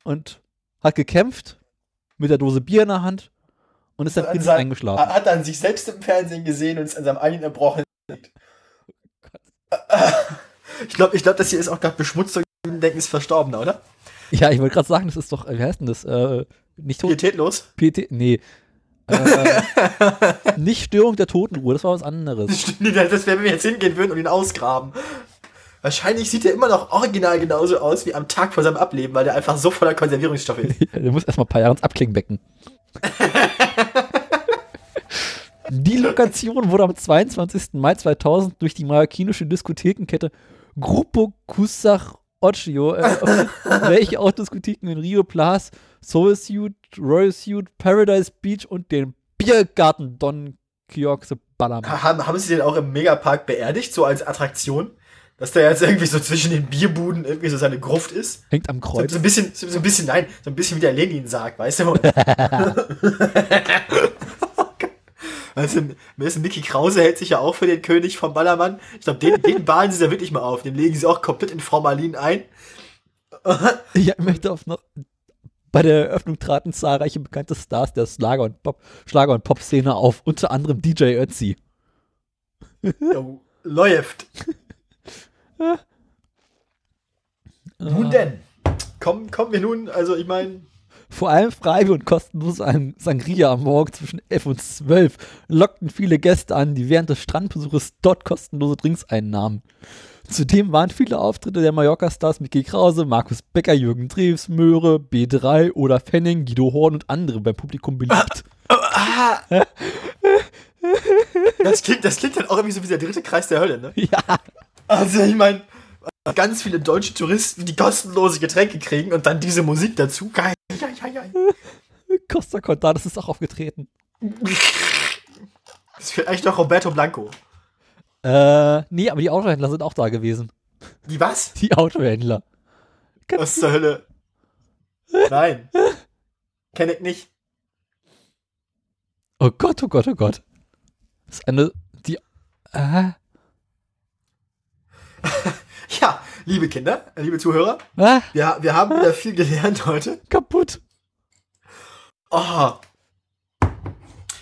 und hat gekämpft mit der Dose Bier in der Hand und ist dann friedlich eingeschlafen. Hat dann sich selbst im Fernsehen gesehen und ist an seinem eigenen Erbrochen. ich glaube, ich glaub, das hier ist auch gerade beschmutzt und denken, ist Verstorbener, oder? Ja, ich wollte gerade sagen, das ist doch, wie heißt denn das? Äh, nicht tot? Pietätlos? Pietät, nee. Äh, nicht Störung der Totenruhe, das war was anderes. Das wäre, wenn wir jetzt hingehen würden und ihn ausgraben. Wahrscheinlich sieht er immer noch original genauso aus wie am Tag vor seinem Ableben, weil der einfach so voller Konservierungsstoffe ist. Der muss erstmal ein paar Jahre ins Abklingbecken. Die Lokation wurde am 22. Mai 2000 durch die mallorquinische Diskothekenkette Grupo Kusach Ocio eröffnet, welche auch Diskotheken in Rio Plas, Soul Suit, Royal Suit, Paradise Beach und den Biergarten Don Quixote Ballermann. Haben, haben sie den auch im Megapark beerdigt, so als Attraktion? Dass der jetzt irgendwie so zwischen den Bierbuden irgendwie so seine Gruft ist? Hängt am So, Kreuz. so ein bisschen, so, so ein bisschen, nein, so ein bisschen wie der Lenin sagt, weißt du? Weißt du, weißt du, Mickey Krause hält sich ja auch für den König vom Ballermann. Ich glaube, den, den bahnen sie da wirklich mal auf. Den legen sie auch komplett in Formalin ein. Ich möchte auf noch. Bei der Eröffnung traten zahlreiche bekannte Stars der Schlager- und Pop- Pop-Szene auf, unter anderem DJ Ötzi. Jo, läuft. Nun denn. Kommen, kommen wir nun, also ich meine, Vor allem frei und kostenlos ein Sangria am Morgen zwischen 11 und 12 lockten viele Gäste an, die während des Strandbesuches dort kostenlose Drinks einnahmen. Zudem waren viele Auftritte der Mallorca-Stars Mickey Krause, Markus Becker, Jürgen Drews, Möhre, B3 oder Fenning, Guido Horn und andere beim Publikum beliebt. das klingt, das klingt dann auch irgendwie so wie der dritte Kreis der Hölle, ne? ja, Also ich meine, ganz viele deutsche Touristen, die kostenlose Getränke kriegen und dann diese Musik dazu. Geil. Costa Cordalis ist auch aufgetreten. Das ist vielleicht noch Roberto Blanco. Äh, nee, aber die Autohändler sind auch da gewesen. Die was? Die Autohändler. Was zur Hölle? Nein. Kenn ich nicht. Oh Gott, oh Gott, oh Gott. Das ist eine, die, äh, Ja, liebe Kinder, liebe Zuhörer, ah, wir, wir haben wieder viel gelernt heute. kaputt. Oh.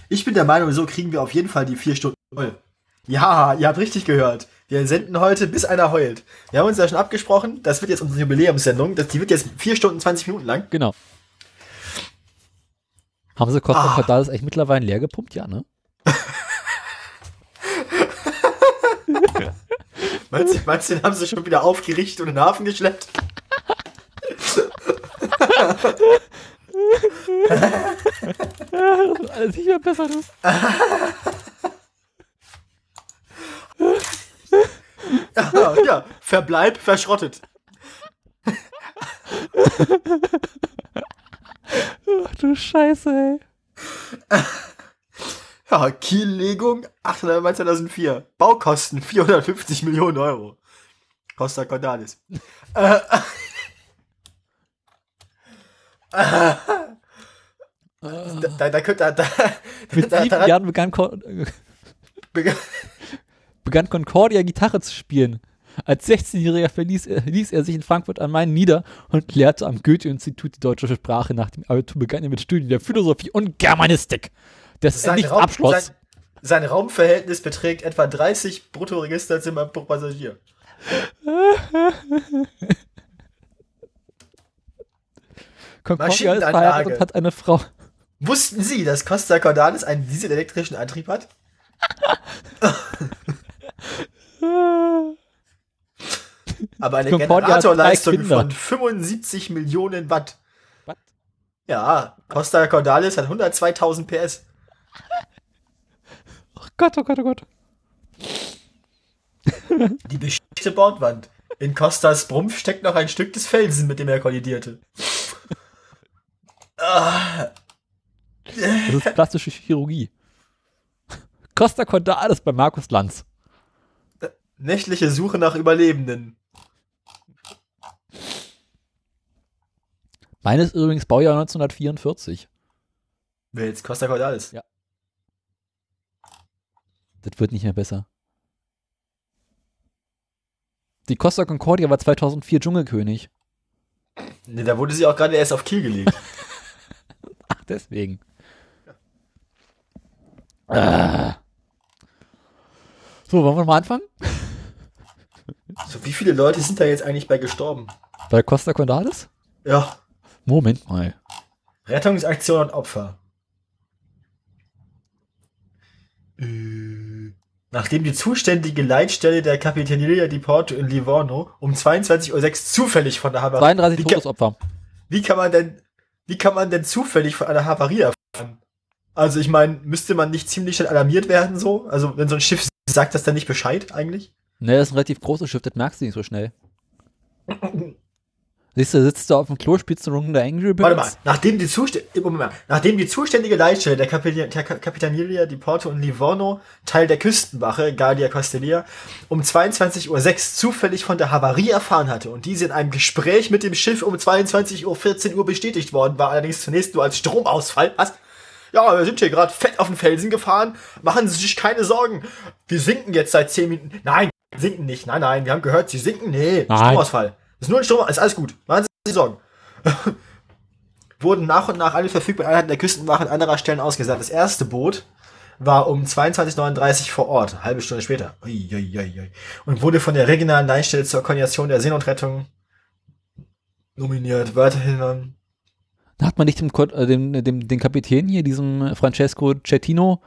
Ich bin der Meinung, so kriegen wir auf jeden Fall die vier Stunden voll. Ja, ihr habt richtig gehört. Wir senden heute, bis einer heult. Wir haben uns ja schon abgesprochen, das wird jetzt unsere Jubiläumssendung. Das, die wird jetzt vier Stunden 20 Minuten lang. Genau. Haben sie Costa Ah. Cordalis echt mittlerweile leer gepumpt? Ja, ne? Meinst du, meinst du, den haben sie schon wieder aufgerichtet und in den Hafen geschleppt? Ja, das ist alles nicht mehr besser. Das. Ja, ja, Verbleib verschrottet. Ach du Scheiße, ey. Ja, Kiellegung 8. November 2004. Baukosten 450 Millionen Euro. Costa Cordalis. äh, da, da, da könnte da, da, Mit da, sieben daran- Jahren begann, Con- äh, beg- begann Concordia Gitarre zu spielen. Als 16-Jähriger verließ er, ließ er sich in Frankfurt am Main nieder und lehrte am Goethe-Institut die deutsche Sprache. Nach dem Abitur begann er mit Studien der Philosophie und Germanistik. Das sein, nicht Raum, Abschluss. sein, sein Raumverhältnis beträgt etwa 30 Bruttoregisterzimmer pro Passagier. Concordia ist Maschinenanlage. verheiratet und hat eine Frau. Wussten Sie, dass Costa Cordalis einen dieselelektrischen Antrieb hat? Aber eine Concordia Generatorleistung von 75 Millionen Watt. Was? Ja, Costa Cordalis hat 102.000 PS. Oh Gott, oh Gott, oh Gott. Die beschickte Bordwand. In Costas Brumpf steckt noch ein Stück des Felsen, mit dem er kollidierte. Ah, Das ist plastische Chirurgie. Costa Cordalis bei Markus Lanz. nächtliche Suche nach Überlebenden. Meines übrigens Baujahr 1944. Wer jetzt Costa Cordalis? Ja. Das wird nicht mehr besser. Die Costa Concordia war 2004 Dschungelkönig. Nee, da wurde sie auch gerade erst auf Kiel gelegt. Ach, deswegen. Ah. So, wollen wir mal anfangen? so, wie viele Leute sind da jetzt eigentlich bei gestorben? Bei Costa Cordalis? Ja, Moment mal. Rettungsaktion und Opfer. Äh. Nachdem die zuständige Leitstelle der Capitaneria di Porto in Livorno um 22.06 Uhr zufällig von der Havarie... 32 wie, Todesopfer. wie kann man denn, wie kann man denn zufällig von einer Havarie erfahren? Also ich meine, müsste man nicht ziemlich schnell alarmiert werden so? Also wenn so ein Schiff sagt das dann nicht Bescheid eigentlich? Ne, das ist ein relativ großes Schiff, das merkst du nicht so schnell. Siehst du, sitzt du auf dem Klo, spielst du Runde der Angry Birds? Warte mal, nachdem die, Zust Moment nachdem die zuständige Leitstelle der, Kapit der Capitaneria di Porto und Livorno, Teil der Küstenwache, Guardia Costelia, um 22.06 Uhr zufällig von der Havarie erfahren hatte und diese in einem Gespräch mit dem Schiff um 22.14 Uhr bestätigt worden war, allerdings zunächst nur als Stromausfall. Was? Ja, wir sind hier gerade fett auf den Felsen gefahren. Machen Sie sich keine Sorgen. Wir sinken jetzt seit 10 Minuten. Nein, sinken nicht. Nein, nein, wir haben gehört, Sie sinken. Nee, Nein. Stromausfall. Ist nur ein Strom, ist alles gut. Machen Sie sich Sorgen. Wurden nach und nach alle verfügbaren Einheiten der Küstenwache an anderer Stellen ausgesandt. Das erste Boot war um 22.39 Uhr vor Ort, halbe Stunde später. Ui. Und wurde von der regionalen Leitstelle zur Koordination der Seenotrettung nominiert. Weiterhin ähm, Da hat man nicht dem, äh, dem, dem, den Kapitän hier, diesem Francesco Cettino,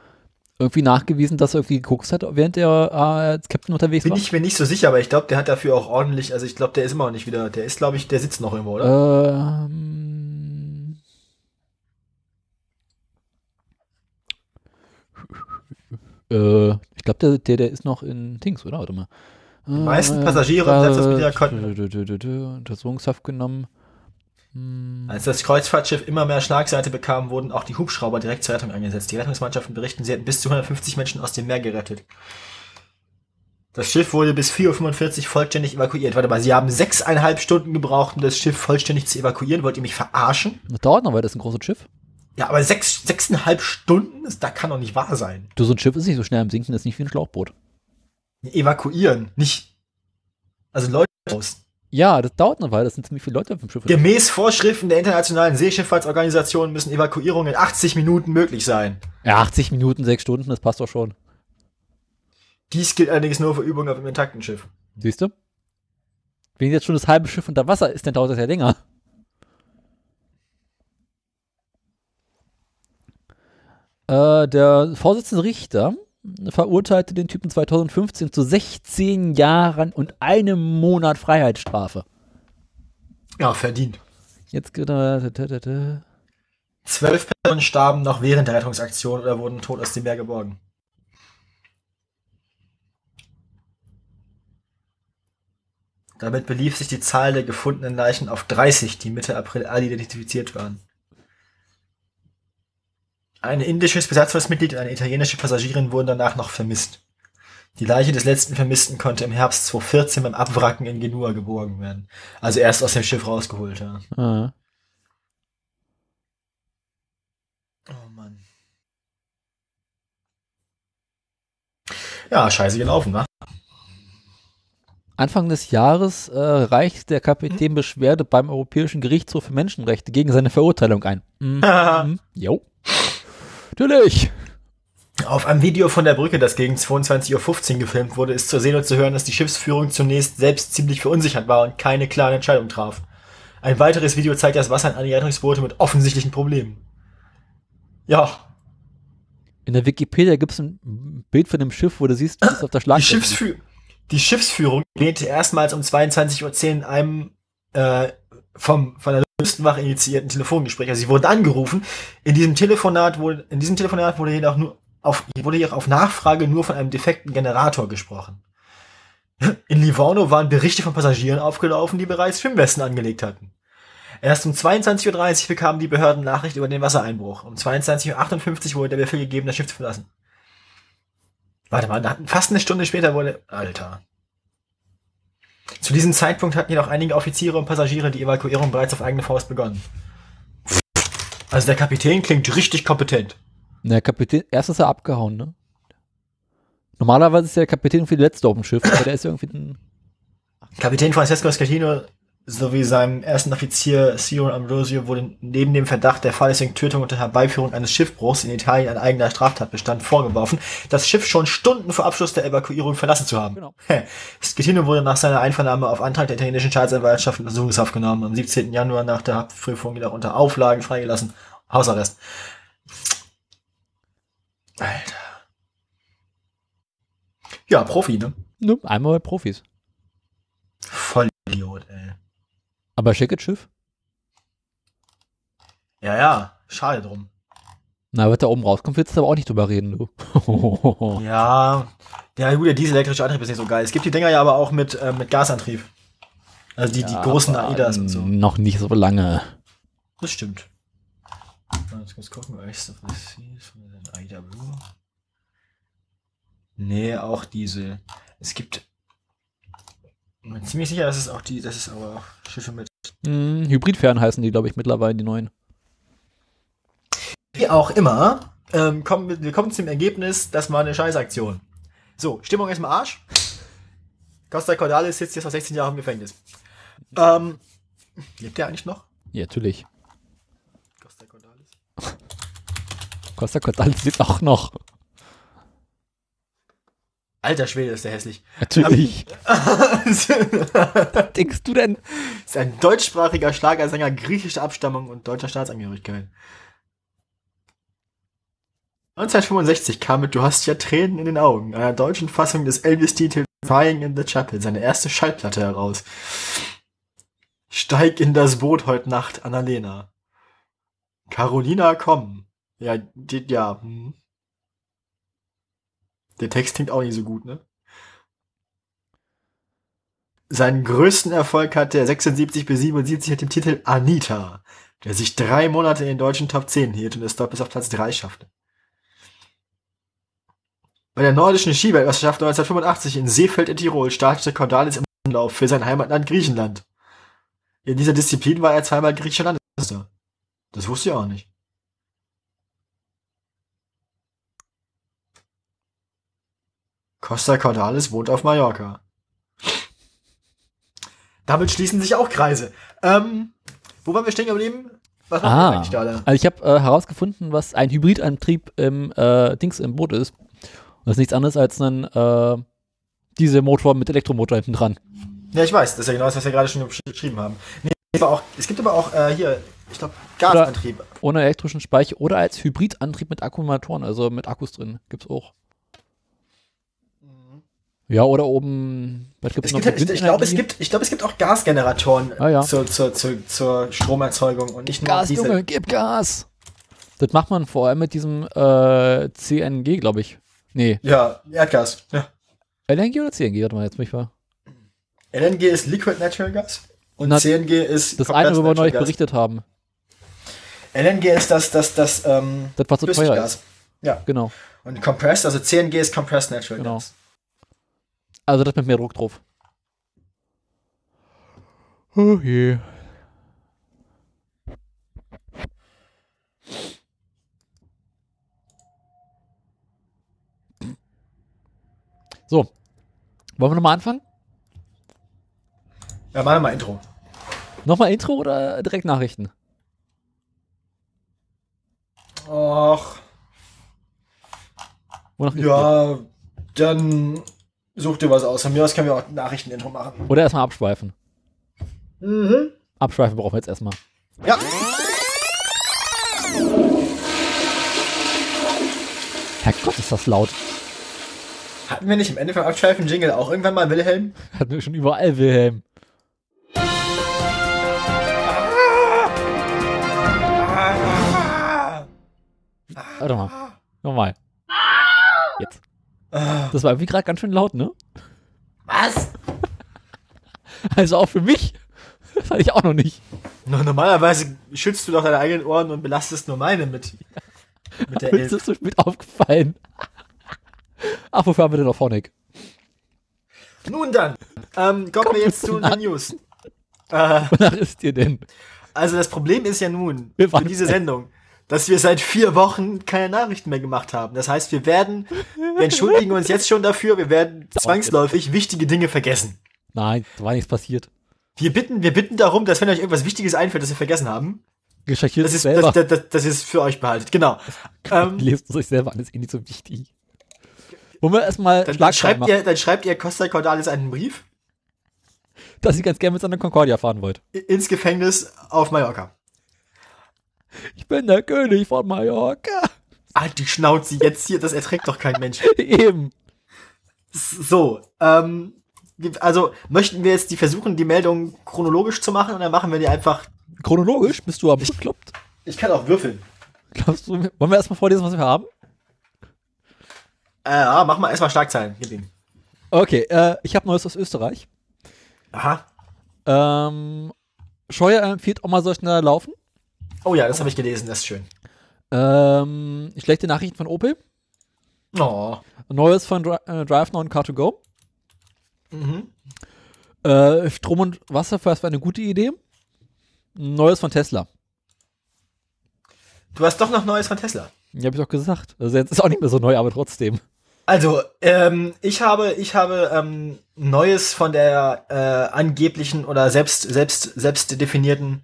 irgendwie nachgewiesen, dass er irgendwie geguckt hat, während er äh, als Captain unterwegs bin war? ich mir nicht so sicher, aber ich glaube, der hat dafür auch ordentlich, also ich glaube, der ist immer noch nicht wieder, der ist, glaube ich, der sitzt noch irgendwo, oder? Ähm, äh, ich glaube, der, der, der ist noch in Dings, oder? Warte mal. Die meisten Passagiere und Besatzungsmitglieder konnten- Untersuchungshaft genommen. Hm. Als das Kreuzfahrtschiff immer mehr Schlagseite bekam, wurden auch die Hubschrauber direkt zur Rettung eingesetzt. Die Rettungsmannschaften berichten, sie hätten bis zu 150 Menschen aus dem Meer gerettet. Das Schiff wurde bis 4.45 Uhr vollständig evakuiert. Warte mal, sie haben sechseinhalb Stunden gebraucht, um das Schiff vollständig zu evakuieren. Wollt ihr mich verarschen? Das dauert noch, weil das ist ein großes Schiff. Ja, aber sechs, sechseinhalb Stunden? Das, das kann doch nicht wahr sein. Du, so ein Schiff ist nicht so schnell am Sinken, das ist nicht wie ein Schlauchboot. Evakuieren, nicht. Also Leute raus. Ja, das dauert eine Weile, das sind ziemlich viele Leute auf dem Schiff. Gemäß Vorschriften der Internationalen Seeschifffahrtsorganisation müssen Evakuierungen in 80 Minuten möglich sein. Ja, 80 Minuten, 6 Stunden, das passt doch schon. Dies gilt allerdings nur für Übungen auf einem intakten Schiff. Siehst du? Wenn jetzt schon das halbe Schiff unter Wasser ist, dann dauert das ja länger. Äh, der Vorsitzende Richter verurteilte den Typen 2015 zu 16 Jahren und einem Monat Freiheitsstrafe. Ja, verdient. Jetzt geht er. Zwölf Personen starben noch während der Rettungsaktion oder wurden tot aus dem Meer geborgen. Damit belief sich die Zahl der gefundenen Leichen auf 30, die Mitte April alle identifiziert waren. Ein indisches Besatzungsmitglied und eine italienische Passagierin wurden danach noch vermisst. Die Leiche des letzten Vermissten konnte im Herbst 2014 beim Abwracken in Genua geborgen werden. Also erst aus dem Schiff rausgeholt, ja. Ah. Oh Mann. Ja, scheiße gelaufen, wa? Anfang des Jahres äh, reicht der Kapitän Beschwerde beim Europäischen Gerichtshof für Menschenrechte gegen seine Verurteilung ein. Mhm. Jo. Natürlich. Auf einem Video von der Brücke, das gegen 22.15 Uhr gefilmt wurde, ist zur sehen und zu hören, dass die Schiffsführung zunächst selbst ziemlich verunsichert war und keine klare Entscheidung traf. Ein weiteres Video zeigt das Wasser in einige Rettungsboote mit offensichtlichen Problemen. Ja, In der Wikipedia gibt es ein Bild von dem Schiff, wo du siehst, es auf der Schlag die, Schiffsfü die Schiffsführung lehnte erstmals um 22.10 Uhr in einem äh, vom, von der Küstenwache initiierten Telefongespräch. Also sie wurden angerufen. In diesem Telefonat wurde, in diesem Telefonat wurde jedoch nur auf, wurde jedoch auf Nachfrage nur von einem defekten Generator gesprochen. In Livorno waren Berichte von Passagieren aufgelaufen, die bereits Schwimmwesten angelegt hatten. Erst um 22.30 Uhr bekamen die Behörden Nachricht über den Wassereinbruch. Um 22.58 Uhr wurde der Befehl gegeben, das Schiff zu verlassen. Warte mal, fast eine Stunde später wurde... Alter. Zu diesem Zeitpunkt hatten jedoch einige Offiziere und Passagiere die Evakuierung bereits auf eigene Faust begonnen. Also der Kapitän klingt richtig kompetent. Der Kapitän, erst ist er abgehauen, ne? Normalerweise ist der Kapitän für die letzte auf dem Schiff, aber der ist irgendwie ein, Kapitän Francesco Scatino sowie seinem ersten Offizier Ciro Ambrosio wurde neben dem Verdacht der fahrlässigen Tötung unter Herbeiführung eines Schiffbruchs in Italien ein eigener Straftatbestand vorgeworfen, das Schiff schon Stunden vor Abschluss der Evakuierung verlassen zu haben. Genau. Scatino wurde nach seiner Einvernahme auf Antrag der italienischen Staatsanwaltschaft in Untersuchungshaft genommen, am 17. Januar nach der Haftprüfung jedoch unter Auflagen freigelassen. Hausarrest. Alter. Ja, Profi, ne? Einmal bei Profis. Voll Idiot, ey. Aber schickes Schiff. Ja, ja, schade drum. Na, wird da oben rauskommt, willst du aber auch nicht drüber reden, du. Ja, ja gut, der dieselelektrische Antrieb ist nicht so geil. Es gibt die Dinger ja aber auch mit, äh, mit Gasantrieb. Also die, die großen AIDAs und so. Noch nicht so lange. Das stimmt. Jetzt gucken, the Seas von den AIDA Blue. Nee, auch Diesel. Es gibt. Ich bin ziemlich sicher, dass es auch die, dass es aber auch Schiffe mit. Hm, Hybridfern heißen die, glaube ich, mittlerweile, die neuen. Wie auch immer, ähm, kommen, wir- kommen zum Ergebnis, das war eine Scheißaktion. So, Stimmung erstmal Arsch. Costa Cordalis sitzt jetzt vor 16 Jahren im Gefängnis. Ähm, lebt der eigentlich noch? Ja, natürlich. Costa Cordalis? Costa Cordalis lebt auch noch. Alter Schwede, ist der hässlich. Natürlich. ist Denkst du denn? ein deutschsprachiger Schlagersänger griechischer Abstammung und deutscher Staatsangehörigkeit. 1965 kam mit Du hast ja Tränen in den Augen, einer deutschen Fassung des Elvis-Titels Crying in the Chapel, seine erste Schallplatte heraus. Steig in das Boot heute Nacht, Annalena. Carolina, komm. Ja, die, ja. Hm. Der Text klingt auch nicht so gut, ne? Seinen größten Erfolg hatte er 76 bis 77 mit dem Titel Anita, der sich drei Monate in den deutschen Top 10 hielt und es dort bis auf Platz 3 schaffte. Bei der nordischen Skiweltmeisterschaft 1985 in Seefeld in Tirol startete Cordalis im Lauf für sein Heimatland Griechenland. In dieser Disziplin war er zweimal griechischer Landesmeister. Das wusste ich auch nicht. Costa Cordalis wohnt auf Mallorca. Damit schließen sich auch Kreise. Ähm, wo waren wir stehen geblieben? Was Ah, eigentlich gerade? also ich habe äh, herausgefunden, was ein Hybridantrieb im äh, Dings im Boot ist. Und das ist nichts anderes als ein äh, Dieselmotor mit Elektromotor hinten dran. Ja, ich weiß, das ist ja genau das, was wir gerade schon geschrieben haben. Nee, aber auch, es gibt aber auch äh, hier, ich glaube, Gasantrieb. Ohne elektrischen Speicher oder als Hybridantrieb mit Akkumulatoren, also mit Akkus drin. Gibt's auch. Ja, oder oben, was gibt's Es noch? gibt, halt- ich, glaube, es gibt, ich glaube, es gibt auch Gasgeneratoren Ah, ja. zur, zur, zur, zur Stromerzeugung und nicht nur Gas. Junge, gib Gas! Das macht man vor allem mit diesem äh, CNG, glaube ich. Nee, Ja, Erdgas. Ja. LNG oder CNG? Warte mal, jetzt mich war. LNG ist Liquid Natural Gas und Na, CNG ist Das eine, worüber wir neulich Gas. berichtet haben. LNG ist das, das, das, ähm, Das war zu teuer ist. Ja. Genau. Und Compressed, also CNG ist Compressed Natural Genau. Gas. Also das mit mehr Druck drauf. Oh je. So. Wollen wir nochmal anfangen? Ja, machen wir mal Intro. Nochmal Intro oder direkt Nachrichten? Wonach ja, dann such dir was aus. Von mir aus können wir auch Nachrichten-Intro machen. Oder erstmal abschweifen. Mhm. Abschweifen brauchen wir jetzt erstmal. Ja. Herrgott, ist das laut. Hatten wir nicht im Ende vom Abschweifen Jingle auch irgendwann mal Wilhelm? Hatten wir schon überall Wilhelm. Warte mal. Nochmal. Jetzt. Das war irgendwie gerade ganz schön laut, ne? Was? Also auch für mich. Das hatte ich auch noch nicht. No, normalerweise schützt du doch deine eigenen Ohren und belastest nur meine mit, mit der ist Elf. das so spät aufgefallen. Ach, wofür haben wir denn noch Phonic? Nun dann, ähm, kommen wir jetzt zu den News. Äh, Wonach ist dir denn? also das Problem ist ja nun, Wir für diese Sendung, dass wir seit vier Wochen keine Nachrichten mehr gemacht haben. Das heißt, wir werden, wir entschuldigen uns jetzt schon dafür, wir werden zwangsläufig wichtige Dinge vergessen. Nein, da war nichts passiert. Wir bitten, wir bitten darum, dass wenn euch irgendwas Wichtiges einfällt, das wir vergessen haben, Recherchiert das es ist, selber. das, das, das ist für euch behaltet. Genau. Ähm, Lest es euch selber an, ist eh nicht so wichtig. Wollen wir erstmal dann, Schlagzeilen schreibt machen, ihr, dann schreibt ihr Costa Cordalis einen Brief dass ihr ganz gerne mit seiner Concordia fahren wollt. ins Gefängnis auf Mallorca. Ich bin der König von Mallorca. Halt die Schnauze jetzt hier, das erträgt doch kein Mensch. Eben. So, ähm, also möchten wir jetzt die versuchen, die Meldung chronologisch zu machen oder machen wir die einfach. Chronologisch? Bist du aber bekloppt? Ich kann auch würfeln. Glaubst du, wollen wir erstmal vorlesen, was wir haben? Äh, ja, mach mal erstmal Schlagzeilen. Gib ihm. Okay, äh, ich habe Neues aus Österreich. Aha. Ähm, Scheuer empfiehlt auch mal schneller laufen. Oh ja, das habe ich gelesen, das ist schön. Ähm, schlechte Nachrichten von Opel. Oh. Neues von Dri äh, Drive Now und Car2Go. Mhm. Äh, Strom und Wasser war eine gute Idee. Neues von Tesla. Du hast doch noch Neues von Tesla. Ja, habe ich auch gesagt. Also jetzt ist auch nicht mehr so neu, aber trotzdem. Also, ähm, ich habe, ich habe ähm, Neues von der äh, angeblichen oder selbst, selbst, selbst definierten,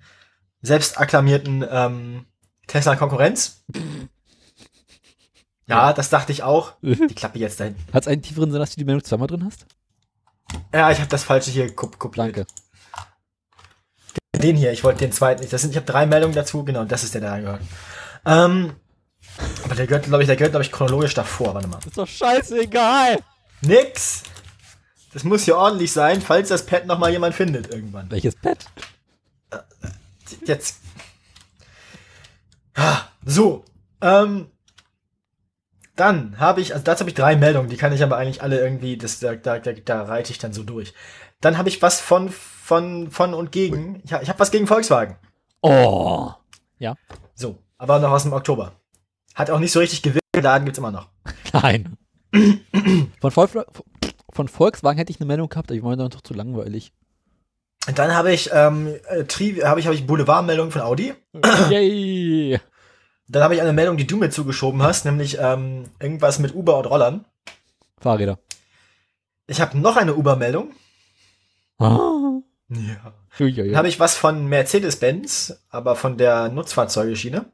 selbst akklamierten ähm, Tesla-Konkurrenz. Ja, das dachte ich auch. Die Klappe jetzt dahin. Hat es einen tieferen Sinn, dass du die Meldung zweimal drin hast? Ja, ich habe das falsche hier kop kopiert. Danke. Den hier, ich wollte den zweiten nicht. Das sind, ich habe drei Meldungen dazu, genau, das ist der, der gehört. Ähm, aber der gehört, glaube ich, der gehört, glaube ich, chronologisch davor. Warte mal. Ist doch scheißegal. Nix! Das muss hier ordentlich sein, falls das Pad noch mal jemand findet irgendwann. Welches Bett? Jetzt. So, ähm, dann habe ich, also dazu habe ich drei Meldungen, die kann ich aber eigentlich alle irgendwie, das, da, da, da, da reite ich dann so durch. Dann habe ich was von, von, von und gegen. Ich, ich habe was gegen Volkswagen. Oh. Ja. So, aber noch aus dem Oktober. Hat auch nicht so richtig gewirkt, den Laden gibt's immer noch. Nein. von, Volk, von Volkswagen hätte ich eine Meldung gehabt, aber ich war mir doch zu langweilig. Und dann habe ich, ähm, äh, Tri habe ich, habe ich Boulevardmeldungen von Audi. Yay. Dann habe ich eine Meldung, die du mir zugeschoben hast, nämlich ähm, irgendwas mit Uber und Rollern. Fahrräder. Ich habe noch eine Uber-Meldung. Ah. Ja. Uiuiui. Dann habe ich was von Mercedes-Benz, aber von der Nutzfahrzeugeschiene.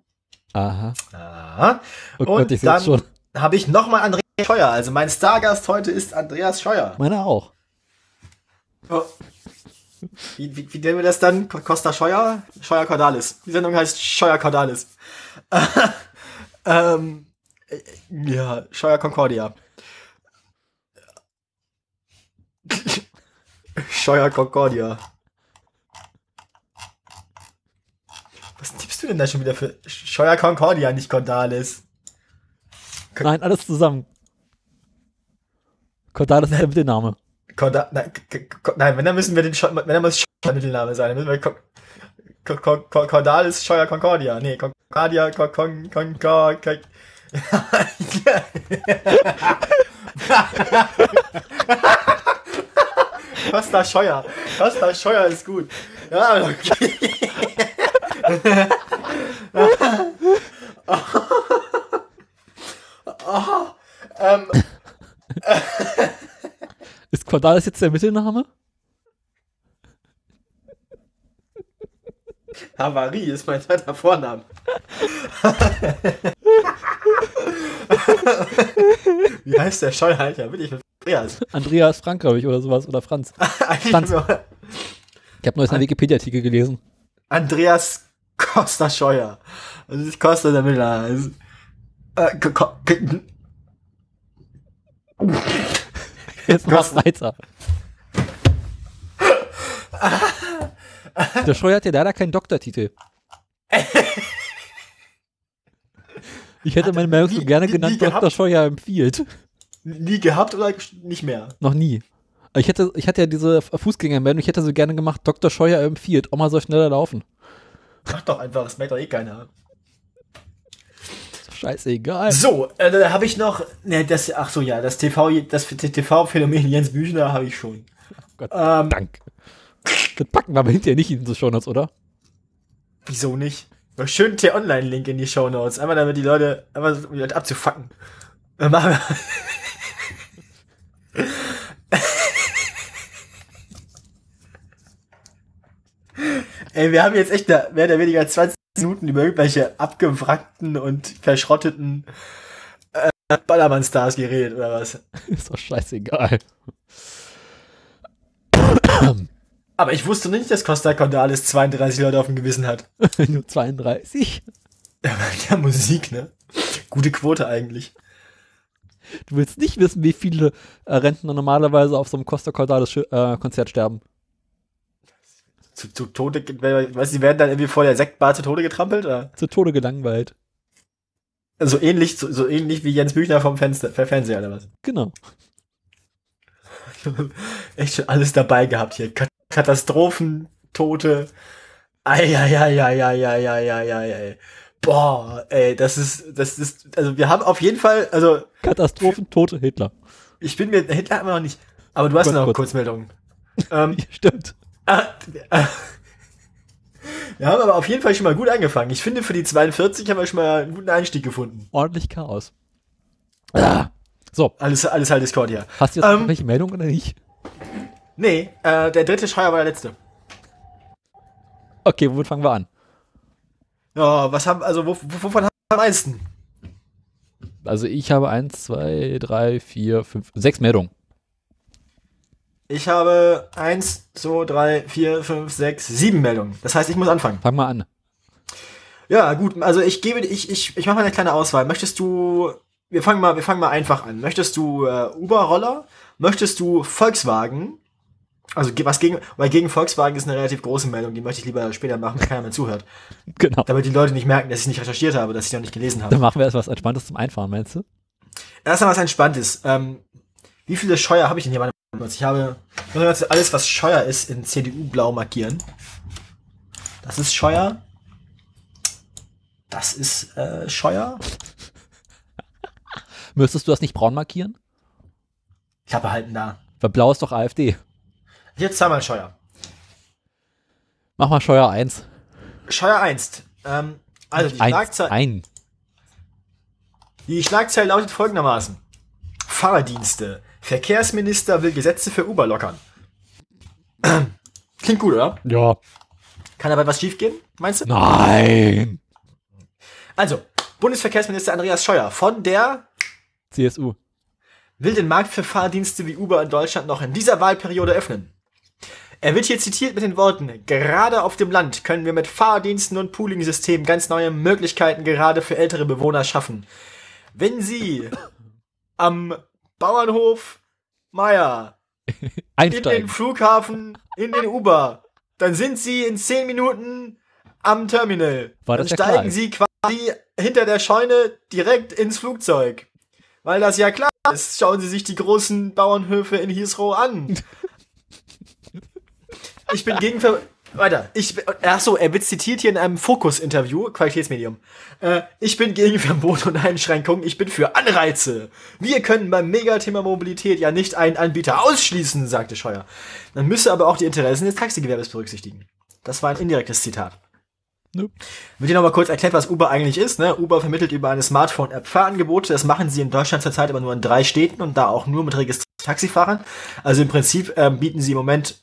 Aha. Aha. Oh Und Gott, ich sehe dann habe ich nochmal Andreas Scheuer. Also mein Stargast heute ist Andreas Scheuer. Meiner auch. Oh. Wie, wie, wie nennen wir das dann? Co- Costa Scheuer? Scheuer Cordalis. Die Sendung heißt Scheuer Cordalis. ähm, äh, ja, Scheuer Concordia. Scheuer Concordia. Was tippst du denn da schon wieder für Scheuer Concordia, nicht Cordalis? Nein, alles zusammen. Cordalis ist der Mittelname. Nein, nein, wenn dann müssen wir den Scheu wenn dann muss Scheuer Mittelname sein. Müssen wir Co- Co- Cordalis Scheuer Concordia. Nee, Concordia Con Con Con Con Con Costa Scheuer. Costa Scheuer ist gut. Ja, okay. oh, ähm, Ist Cordalis jetzt der Mittelname? Havarie ist mein zweiter Vorname. Wie heißt der Scheuer, Alter? Bin ich mit Andreas? Andreas Frank, glaube ich, oder sowas. Oder Franz. Franz. Ich habe neues einen Wikipedia-Artikel gelesen. Andreas Costa Scheuer. Das ist Costa der Miller. Also, äh, Jetzt mach weiter. Der Scheuer hat ja leider keinen Doktortitel. Ich hätte meine Meldung so gerne nie- genannt, nie Dr. gehabt? Scheuer empfiehlt. Nie gehabt oder nicht mehr? Noch nie. Ich hätte, ich hatte ja diese Fußgängermeldung, ich hätte so gerne gemacht, Dr. Scheuer empfiehlt, auch mal so schneller laufen. Mach doch einfach, das merkt doch eh keiner. Scheißegal. So, äh, da habe ich noch, ne, das, ach so, ja, das TV, das TV-Phänomen Jens Büchner habe ich schon. Gott, Ähm, Dank. Das packen wir aber hinterher nicht in so Shownotes, oder? Wieso nicht? Schön T-Online-Link in die Show Notes. Einmal damit die Leute, einmal um die Leute abzufacken. Dann machen wir. Ey, wir haben jetzt echt da mehr oder weniger 20 Minuten über irgendwelche abgewrackten und verschrotteten äh, Ballermann-Stars geredet, oder was? Ist doch scheißegal. Aber ich wusste nicht, dass Costa Cordalis 32 Leute auf dem Gewissen hat. Nur 32? Ja, der Musik, ne? Gute Quote eigentlich. Du willst nicht wissen, wie viele äh, Rentner normalerweise auf so einem Costa Cordalis äh, Konzert sterben. Zu, zu Tode, weißt du, die werden dann irgendwie vor der Sektbar zu Tode getrampelt? Oder? Zu Tode gelangweilt. Also ähnlich, so, so ähnlich wie Jens Büchner vom Fenster, Fernseher oder was? Genau. Echt schon alles dabei gehabt hier. Katastrophen, Tote. Eieieiei. Boah, ey, das ist, das ist, also wir haben auf jeden Fall, also. Katastrophen, Tote, Hitler. Ich bin mir, Hitler haben wir noch nicht. Aber du hast Gott, noch. Kurzmeldungen. Ähm, stimmt. Wir haben aber auf jeden Fall schon mal gut angefangen. Ich finde, für die 42 haben wir schon mal einen guten Einstieg gefunden. Ordentlich Chaos. Ah. So. Alles, alles halt Discord, ja. Hast du jetzt ähm, welche Meldung oder nicht? Nee, äh, der dritte Schreier war der letzte. Okay, womit fangen wir an? Ja, was haben, also wovon haben wir am meisten? Also ich habe eins, zwei, drei, vier, fünf, sechs Meldungen. Ich habe eins, zwei, drei, vier, fünf, sechs, sieben Meldungen. Das heißt, ich muss anfangen. Fang mal an. Ja, gut. Also ich gebe, ich, ich, ich mache mal eine kleine Auswahl. Möchtest du, wir fangen mal, wir fangen mal einfach an. Möchtest du äh, Uber-Roller? Möchtest du Volkswagen? Also was gegen, weil gegen Volkswagen ist eine relativ große Meldung, die möchte ich lieber später machen, wenn keiner mehr zuhört. Genau. Damit die Leute nicht merken, dass ich nicht recherchiert habe, dass ich noch nicht gelesen habe. Dann machen wir erst was Entspanntes zum Einfahren, meinst du? Erstmal was Entspanntes. Ähm, wie viele Scheuer habe ich denn hier? Ich habe ich muss alles, was Scheuer ist, in CDU-Blau markieren. Das ist Scheuer. Das ist äh, Scheuer. Müsstest du das nicht braun markieren? Ich habe halt da. Weil blau ist doch AfD. Jetzt zweimal Scheuer. Mach mal Scheuer 1. Scheuer 1. Ähm, also die Schlagzeile. Ein. Die Schlagzeile lautet folgendermaßen. Fahrdienste. Verkehrsminister will Gesetze für Uber lockern. Klingt gut, oder? Ja. Kann dabei was schiefgehen, meinst du? Nein. Also, Bundesverkehrsminister Andreas Scheuer von der CSU will den Markt für Fahrdienste wie Uber in Deutschland noch in dieser Wahlperiode öffnen. Er wird hier zitiert mit den Worten, gerade auf dem Land können wir mit Fahrdiensten und Pooling-Systemen ganz neue Möglichkeiten gerade für ältere Bewohner schaffen. Wenn Sie am Bauernhof Meier in den Flughafen, in den Uber, dann sind Sie in zehn Minuten am Terminal. War das dann steigen? Sie quasi hinter der Scheune direkt ins Flugzeug. Weil das ja klar ist. Schauen Sie sich die großen Bauernhöfe in Heathrow an. Ich bin gegen Ver weiter. Ich ach so, er wird zitiert hier in einem Fokus-Interview, Qualitätsmedium. Äh, ich bin gegen Verbot und Einschränkungen. Ich bin für Anreize. Wir können beim Megathema Mobilität ja nicht einen Anbieter ausschließen, sagte Scheuer. Man müsse aber auch die Interessen des Taxigewerbes berücksichtigen. Das war ein indirektes Zitat. Nope. Wird hier nochmal kurz erklärt, was Uber eigentlich ist. Ne? Uber vermittelt über eine Smartphone-App Fahrangebote. Das machen sie in Deutschland zurzeit aber nur in drei Städten und da auch nur mit registrierten Taxifahrern. Also im Prinzip ähm, bieten sie im Moment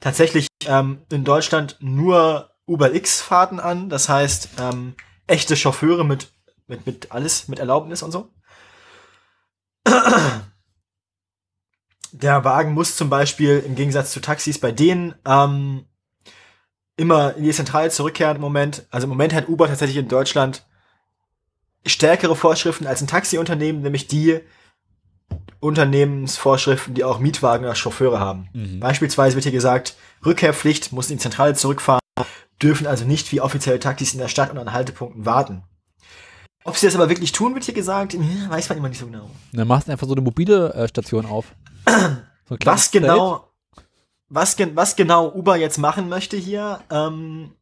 tatsächlich ähm, in Deutschland nur Uber X-Fahrten an. Das heißt, ähm, echte Chauffeure mit, mit, mit alles, mit Erlaubnis und so. Der Wagen muss zum Beispiel im Gegensatz zu Taxis bei denen ähm, immer in die Zentrale zurückkehren im Moment. Also im Moment hat Uber tatsächlich in Deutschland stärkere Vorschriften als ein Taxiunternehmen, nämlich die, Unternehmensvorschriften, die auch Mietwagen als Chauffeure haben. Mhm. Beispielsweise wird hier gesagt, Rückkehrpflicht, muss in die Zentrale zurückfahren, dürfen also nicht wie offizielle Taxis in der Stadt und an Haltepunkten warten. Ob sie das aber wirklich tun, wird hier gesagt, hm, weiß man immer nicht so genau. Dann machst du einfach so eine mobile äh, Station auf. So was genau, was, was genau Uber jetzt machen möchte hier, ähm,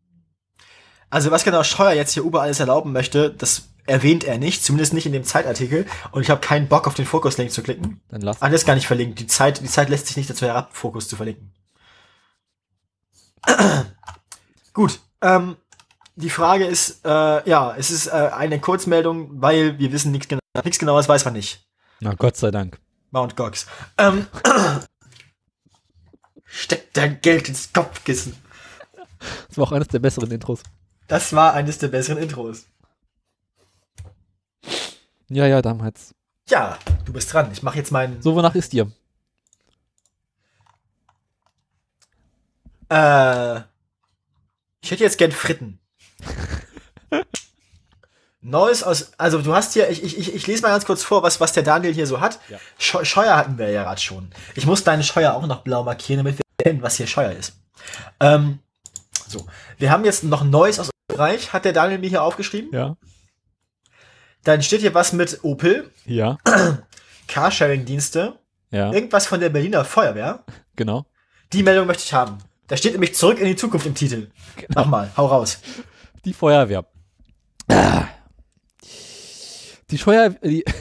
also was genau Scheuer jetzt hier Uber alles erlauben möchte, das erwähnt er nicht, zumindest nicht in dem Zeitartikel. Und ich habe keinen Bock auf den Fokus-Link zu klicken. Dann lass. Ah, das ist gar nicht verlinkt. Die Zeit, die Zeit lässt sich nicht dazu herab, Fokus zu verlinken. Gut. Ähm, die Frage ist, äh, ja, es ist äh, eine Kurzmeldung, weil wir wissen nichts genau, nichts genaues weiß man nicht. Na Gott sei Dank. Mount Gox. Ähm, steckt dein Geld ins Kopfkissen. Das war auch eines der besseren Intros. Das war eines der besseren Intros. Ja, ja, damals. Ja, du bist dran. Ich mache jetzt meinen. So, wonach ist dir? Äh, ich hätte jetzt gern Fritten. Neues aus, also du hast hier, ich, ich, ich, lese mal ganz kurz vor, was, was der Daniel hier so hat. Ja. Scheu Scheuer hatten wir ja gerade schon. Ich muss deine Scheuer auch noch blau markieren, damit wir erkennen, was hier Scheuer ist. Ähm, so, wir haben jetzt noch Neues aus Österreich, hat der Daniel mir hier aufgeschrieben. Ja. Dann steht hier was mit Opel, Ja. Carsharing-Dienste, Ja. irgendwas von der Berliner Feuerwehr. Genau. Die Meldung möchte ich haben. Da steht nämlich zurück in die Zukunft im Titel. Mach mal, hau raus. Die Feuerwehr. Die Feuer, die,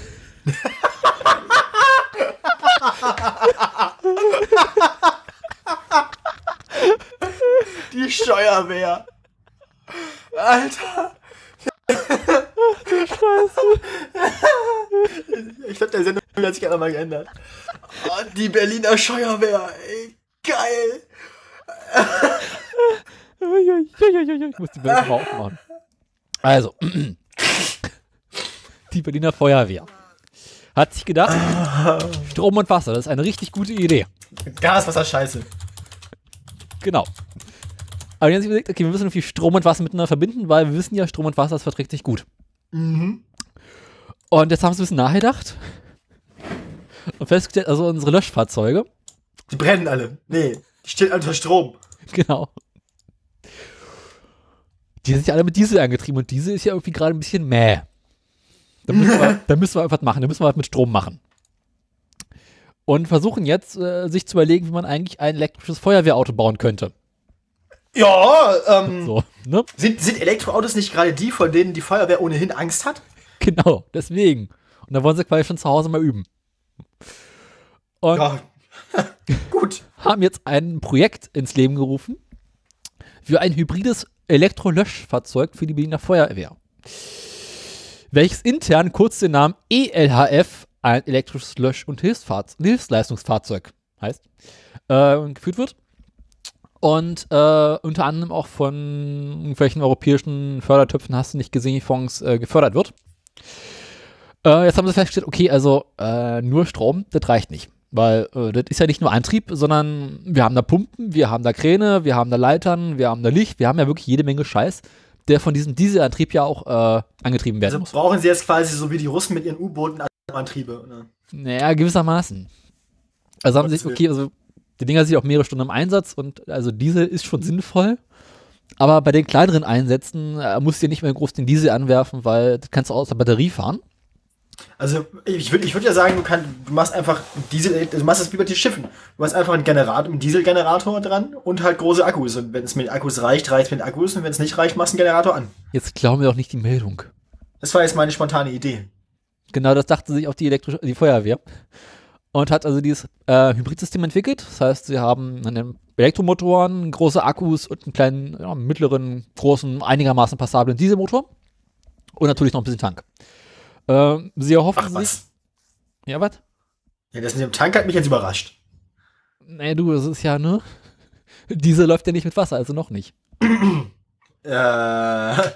Die Steuerwehr. Alter. Scheiße. Ich glaube, der Sendung hat sich gerade mal geändert. Oh, die Berliner Steuerwehr. Ey, geil. ich muss die Bilder mal aufmachen. Also, die Berliner Feuerwehr hat sich gedacht, Strom und Wasser, das ist eine richtig gute Idee. Gaswasser scheiße. Genau. Aber die haben sich überlegt, okay, wir müssen irgendwie Strom und Wasser miteinander verbinden, weil wir wissen ja, Strom und Wasser, das verträgt sich gut. Mhm. Und jetzt haben sie ein bisschen nachgedacht und festgestellt, also unsere Löschfahrzeuge, Die brennen alle. Nee, die stehen unter Strom. genau. Die sind ja alle mit Diesel angetrieben und Diesel ist ja irgendwie gerade ein bisschen mäh. Da müssen, wir, da müssen wir was machen, da müssen wir was mit Strom machen. Und versuchen jetzt, äh, sich zu überlegen, wie man eigentlich ein elektrisches Feuerwehrauto bauen könnte. Ja, ähm, So, ne? sind, sind Elektroautos nicht gerade die, von denen die Feuerwehr ohnehin Angst hat? Genau, deswegen. Und da wollen sie quasi schon zu Hause mal üben. Und Ja. Gut. haben jetzt ein Projekt ins Leben gerufen für ein hybrides Elektrolöschfahrzeug für die Berliner Feuerwehr. Welches intern kurz den Namen ELHF, ein elektrisches Lösch- und Hilfsleistungsfahrzeug heißt, äh, geführt wird. Und äh, unter anderem auch von irgendwelchen europäischen Fördertöpfen, hast du nicht gesehen, Fonds äh, gefördert wird. Äh, jetzt haben sie festgestellt, okay, also äh, nur Strom, das reicht nicht. Weil äh, das ist ja nicht nur Antrieb, sondern wir haben da Pumpen, wir haben da Kräne, wir haben da Leitern, wir haben da Licht, wir haben ja wirklich jede Menge Scheiß, der von diesem Dieselantrieb ja auch äh, angetrieben werden Also muss. brauchen sie jetzt quasi so wie die Russen mit ihren U-Booten Antriebe. Ne? Naja, gewissermaßen. Also haben sie sich, okay, also die Dinger sind auch mehrere Stunden im Einsatz und also Diesel ist schon sinnvoll. Aber bei den kleineren Einsätzen äh, musst du ja nicht mehr groß den Diesel anwerfen, weil das kannst du aus der Batterie fahren. Also ich würde ich würd ja sagen, du, kann, du machst einfach Diesel, du machst das wie bei den Schiffen. Du hast einfach einen Generator, einen Dieselgenerator dran und halt große Akkus. Und wenn es mit Akkus reicht, reicht es mit Akkus. Und wenn es nicht reicht, machst du einen Generator an. Jetzt glauben wir doch nicht die Meldung. Das war jetzt meine spontane Idee. Genau, das dachte sich auch die, elektrische, die Feuerwehr. Und hat also dieses äh, Hybridsystem entwickelt. Das heißt, sie haben einen Elektromotoren, große Akkus und einen kleinen, ja, mittleren, großen, einigermaßen passablen Dieselmotor. Und natürlich noch ein bisschen Tank. Ähm, sie erhoffen Ach sich. was. Ja, was? Ja, das mit dem Tank hat mich jetzt überrascht. Nee, du, das ist ja, ne? Diesel läuft ja nicht mit Wasser, also noch nicht. Äh,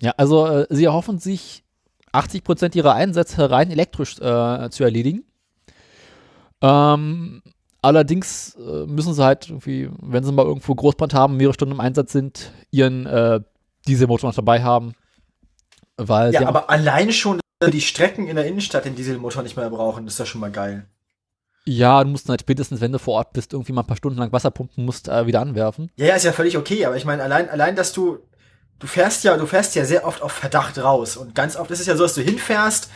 Ja, also äh, sie erhoffen sich 80% ihrer Einsätze rein elektrisch äh, zu erledigen. Ähm, allerdings äh, müssen sie halt irgendwie, wenn sie mal irgendwo Großbrand haben, mehrere Stunden im Einsatz sind, ihren äh, Dieselmotor noch dabei haben. Weil ja, aber alleine schon, die Strecken in der Innenstadt den Dieselmotor nicht mehr brauchen, ist ja schon mal geil. ja, du musst halt spätestens, wenn du vor Ort bist, irgendwie mal ein paar Stunden lang Wasser pumpen musst, äh, wieder anwerfen. Ja, ja, ist ja völlig okay, aber ich meine, allein, allein, dass du, du fährst ja, du fährst ja sehr oft auf Verdacht raus. Und ganz oft ist es ja so, dass du hinfährst,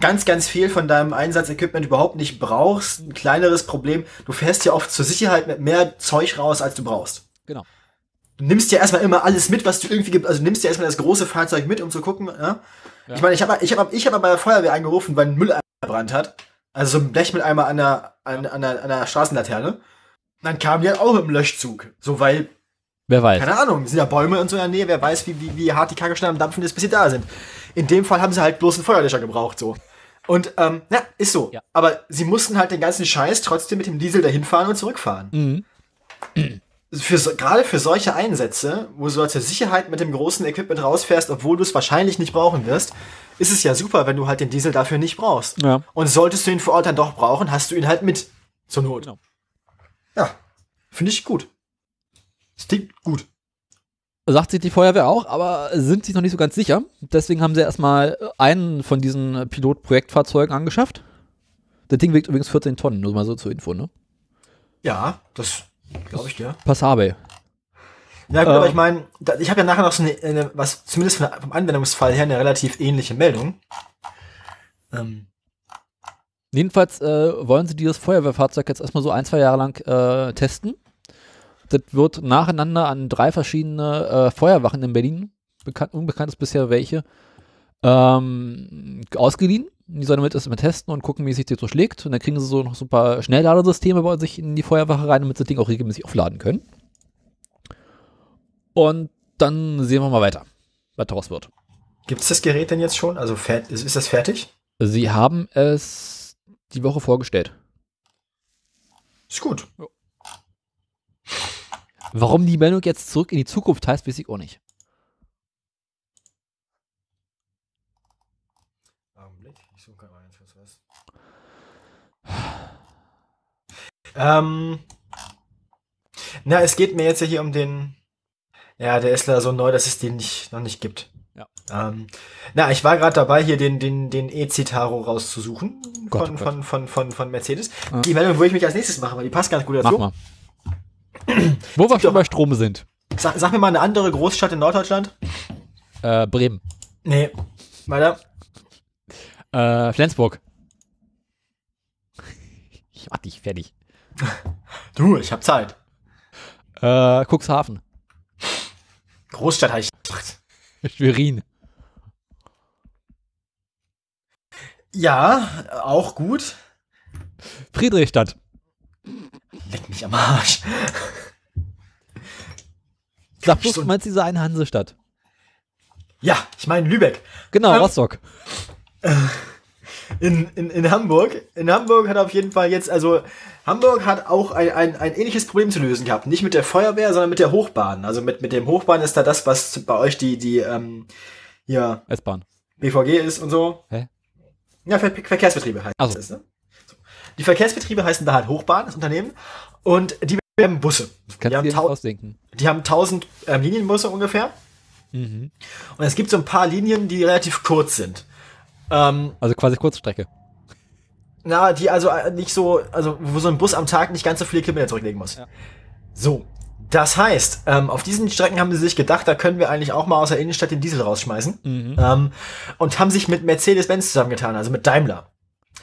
ganz, ganz viel von deinem Einsatzequipment überhaupt nicht brauchst. Ein kleineres Problem, du fährst ja oft zur Sicherheit mit mehr Zeug raus, als du brauchst. Genau. Du nimmst ja erstmal immer alles mit, was du irgendwie gibt. Also du nimmst ja erstmal das große Fahrzeug mit, um zu gucken. Ja? Ja. Ich meine, ich habe ich hab, ich hab bei der Feuerwehr angerufen, weil ein Mülleimer gebrannt hat. Also so ein Blech mit einmal an der, an, an, der, an der Straßenlaterne. Dann kamen die halt auch im Löschzug. So, weil Wer weiß. keine Ahnung, sind ja Bäume und so in der Nähe, wer weiß, wie, wie, wie hart die Kacke schon am Dampfen ist, bis sie da sind. In dem Fall haben sie halt bloß einen Feuerlöscher gebraucht, so. Und, ähm, ja, ist so. Ja. Aber sie mussten halt den ganzen Scheiß trotzdem mit dem Diesel dahin fahren und zurückfahren. Mhm. Für so, gerade für solche Einsätze, wo du zur Sicherheit mit dem großen Equipment rausfährst, obwohl du es wahrscheinlich nicht brauchen wirst, ist es ja super, wenn du halt den Diesel dafür nicht brauchst. Ja. Und solltest du ihn vor Ort dann doch brauchen, hast du ihn halt mit. Zur Not. Genau. Ja, finde ich gut. Das klingt gut. sagt sich die Feuerwehr auch, aber sind sich noch nicht so ganz sicher. Deswegen haben sie erstmal einen von diesen Pilotprojektfahrzeugen angeschafft. Das Ding wiegt übrigens 14 Tonnen, nur mal so zur Info, ne? Ja, das glaube ich dir. Passabel. Ja, gut, aber Ähm. ich meine, ich habe ja nachher noch so eine, eine was zumindest vom Anwendungsfall her eine relativ ähnliche Meldung. Ähm, Jedenfalls äh, wollen sie dieses Feuerwehrfahrzeug jetzt erstmal so ein, zwei Jahre lang äh, testen. Das wird nacheinander an drei verschiedene äh, Feuerwachen in Berlin, bekannt, unbekannt ist bisher welche, ähm, ausgeliehen. Die sollen damit erstmal testen und gucken, wie sich das so schlägt. Und dann kriegen sie so noch so ein paar Schnellladesysteme bei sich in die Feuerwache rein, damit sie das Ding auch regelmäßig aufladen können. Und dann sehen wir mal weiter, was daraus wird. Gibt es das Gerät denn jetzt schon? Also ist, ist das fertig? Sie haben es die Woche vorgestellt. Ist gut. Warum die Meldung jetzt zurück in die Zukunft heißt, weiß ich auch nicht. Augenblick, ich suche mal kurz was. Ähm, na, es geht mir jetzt ja hier um den. Ja, der ist leider so neu, dass es den nicht, noch nicht gibt. Ja. Ähm, na, ich war gerade dabei, hier den, den, den E-Citaro rauszusuchen Gott, von, oh Gott. von, von, von, von Mercedes. Ja. Die Meldung würde ich mich als nächstes machen, weil die passt ganz gut dazu. Mach mal. Wo wir schon bei Strom sind. Sag, sag mir mal eine andere Großstadt in Norddeutschland. Äh, Bremen. Nee. Weiter. Äh, Flensburg. Ich mach dich fertig. Du, ich hab Zeit. Äh, Cuxhaven. Großstadt habe ich gemacht. Schwerin. Ja, auch gut. Friedrichstadt. Leck mich am Arsch. Sag bloß, du meinst diese eine Hansestadt. Ja, ich meine Lübeck. Genau, Ähm, Rostock. In, in, in Hamburg. In Hamburg hat auf jeden Fall jetzt, also Hamburg hat auch ein, ein, ein ähnliches Problem zu lösen gehabt. Nicht mit der Feuerwehr, sondern mit der Hochbahn. Also mit, mit dem Hochbahn ist da das, was bei euch die, die, ähm, ja, S-Bahn. BVG ist und so. Hä? Ja, Ver Verkehrsbetriebe heißt Ach so. das, ne? Die Verkehrsbetriebe heißen da halt Hochbahn, das Unternehmen. Und die haben Busse. Die Kannst du haben, dir ausdenken. die haben 1000 ähm, Linienbusse ungefähr. Mhm. Und es gibt so ein paar Linien, die relativ kurz sind. Ähm, Also quasi Kurzstrecke. na, die also äh, nicht so, also wo so ein Bus am Tag nicht ganz so viele Kilometer zurücklegen muss. Ja. So. Das heißt, ähm, auf diesen Strecken haben sie sich gedacht, da können wir eigentlich auch mal aus der Innenstadt den Diesel rausschmeißen. Mhm. Ähm, und haben sich mit Mercedes-Benz zusammengetan, also mit Daimler.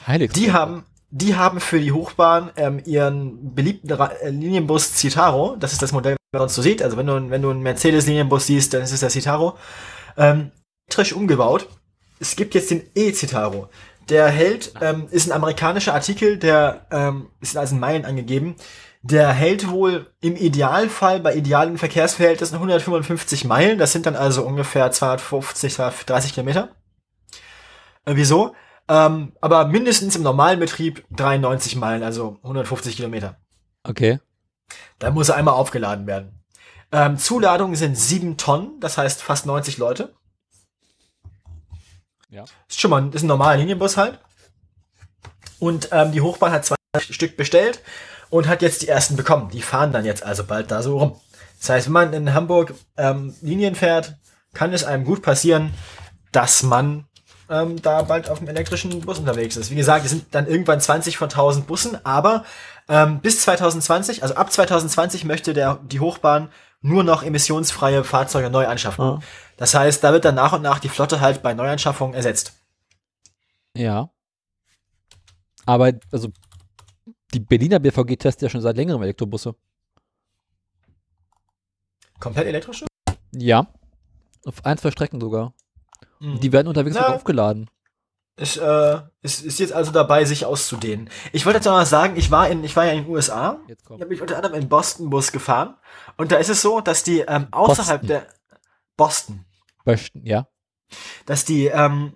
Heilig. Die haben, die haben für die Hochbahn ähm, ihren beliebten Ra äh, Linienbus Citaro, das ist das Modell, was man sonst so sieht. Also wenn du, wenn du einen Mercedes-Linienbus siehst, dann ist es der Citaro, ähm, umgebaut. Es gibt jetzt den E-Citaro. Der hält, ähm, ist ein amerikanischer Artikel, der ähm, ist als in Meilen angegeben. Der hält wohl im Idealfall bei idealen Verkehrsverhältnissen 155 Meilen. Das sind dann also ungefähr 250, 230 Kilometer. Äh, wieso? Ähm, aber mindestens im normalen Betrieb 93 Meilen, also 150 Kilometer. Okay. Da muss er einmal aufgeladen werden. Ähm, Zuladung sind 7 Tonnen, das heißt fast 90 Leute. Ja. Ist schon mal ist ein normaler Linienbus halt. Und ähm, die Hochbahn hat zwei Stück bestellt und hat jetzt die ersten bekommen. Die fahren dann jetzt also bald da so rum. Das heißt, wenn man in Hamburg ähm, Linien fährt, kann es einem gut passieren, dass man ähm, da bald auf dem elektrischen Bus unterwegs ist. Wie gesagt, es sind dann irgendwann 20 von 1000 Bussen, aber ähm, bis 2020, also ab 2020 möchte der die Hochbahn nur noch emissionsfreie Fahrzeuge neu anschaffen. Ah. Das heißt, da wird dann nach und nach die Flotte halt bei Neuanschaffungen ersetzt. Ja. Aber, also, die Berliner BVG testet ja schon seit längerem Elektrobusse. Komplett elektrische? Ja. Auf ein, zwei Strecken sogar. Mhm. Die werden unterwegs auch aufgeladen. ist, äh, ist, ist jetzt also dabei, sich auszudehnen. Ich wollte jetzt noch mal sagen, ich war in, ich war ja in den USA. Jetzt Ich kommt. habe mich unter anderem in Boston Bus gefahren. Und da ist es so, dass die ähm, außerhalb Boston. der Boston, St- ja. dass die, ähm,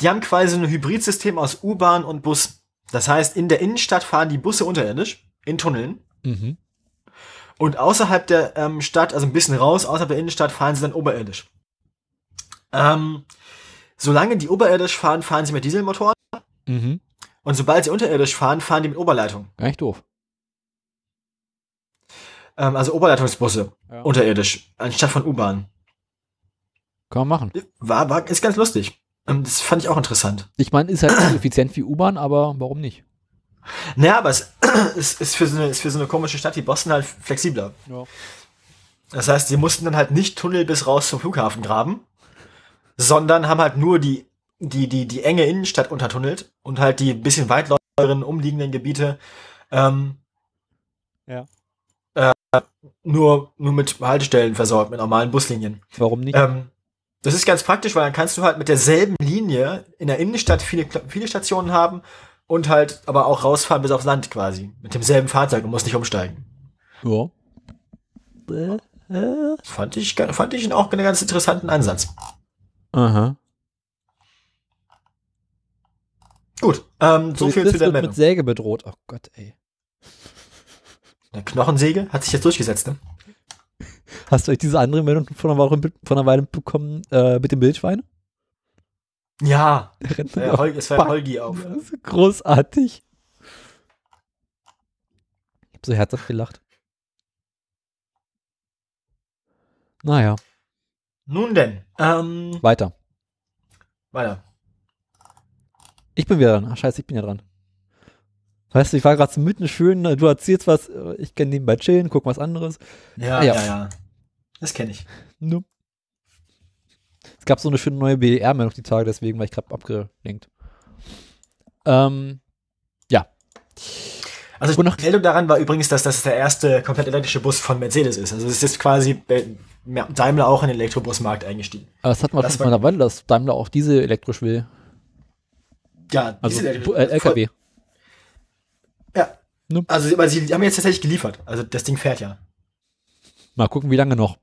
die haben quasi ein Hybridsystem aus U-Bahn und Bus. Das heißt, in der Innenstadt fahren die Busse unterirdisch, in Tunneln. Mhm. Und außerhalb der ähm, Stadt, also ein bisschen raus, außerhalb der Innenstadt, fahren sie dann oberirdisch. Ähm, solange die oberirdisch fahren, fahren sie mit Dieselmotoren. Mhm. Und sobald sie unterirdisch fahren, fahren die mit Oberleitung. Gar nicht doof. Ähm, also Oberleitungsbusse, Ja. unterirdisch, anstatt von U-Bahn. Kann man machen. War, war, ist ganz lustig. Ähm, das fand ich auch interessant. Ich meine, ist halt nicht so effizient wie U-Bahn, aber warum nicht? Naja, aber es ist, ist, für so eine, ist für so eine komische Stadt wie Boston halt flexibler. Ja. Das heißt, sie mussten dann halt nicht Tunnel bis raus zum Flughafen graben, sondern haben halt nur die, die, die, die enge Innenstadt untertunnelt und halt die bisschen weitläufigeren umliegenden Gebiete ähm, Ja. äh, nur, nur mit Haltestellen versorgt, mit normalen Buslinien. Warum nicht? Ähm, das ist ganz praktisch, weil dann kannst du halt mit derselben Linie in der Innenstadt viele, viele Stationen haben und halt aber auch rausfahren bis aufs Land quasi. Mit demselben Fahrzeug und musst nicht umsteigen. ja. Äh, äh. Fand ich, fand ich auch einen ganz interessanten Ansatz. Aha. Gut, ähm, so viel zu der wird Meldung. mit Säge bedroht. Oh Gott, ey. Eine Knochensäge hat sich jetzt durchgesetzt, ne? Hast du euch diese andere Meldung von einer Woche von einer Weile bekommen äh, mit dem Wildschwein? Ja, Der rennt äh, Hol es war. Holgi auf. Das ist großartig. Ich hab so herzhaft gelacht. Naja, Nun denn, ähm, weiter. weiter. Ich bin wieder dran. Ach, scheiße, ich bin ja dran. Weißt du, ich war gerade so mitten schön, äh, du erzählst was, äh, ich kann nebenbei chillen, guck was anderes. Ja, Ah, ja. ja, ja. Das kenne ich. Nope. Es gab so eine schöne neue BDR-Meldung die Tage, deswegen war ich gerade abgelenkt. Ähm, Also Wonach- die Meldung daran war übrigens, dass das der erste komplett elektrische Bus von Mercedes ist. Also es ist quasi äh, Daimler auch in den Elektrobusmarkt eingestiegen. aber das hatten wir Das schon vor einer Weile, dass Daimler auch diese elektrisch will. Ja, Also diese Bu- äh, LKW. Ja. Nope. Also aber sie haben jetzt tatsächlich geliefert. Also das Ding fährt ja. Mal gucken, wie lange noch.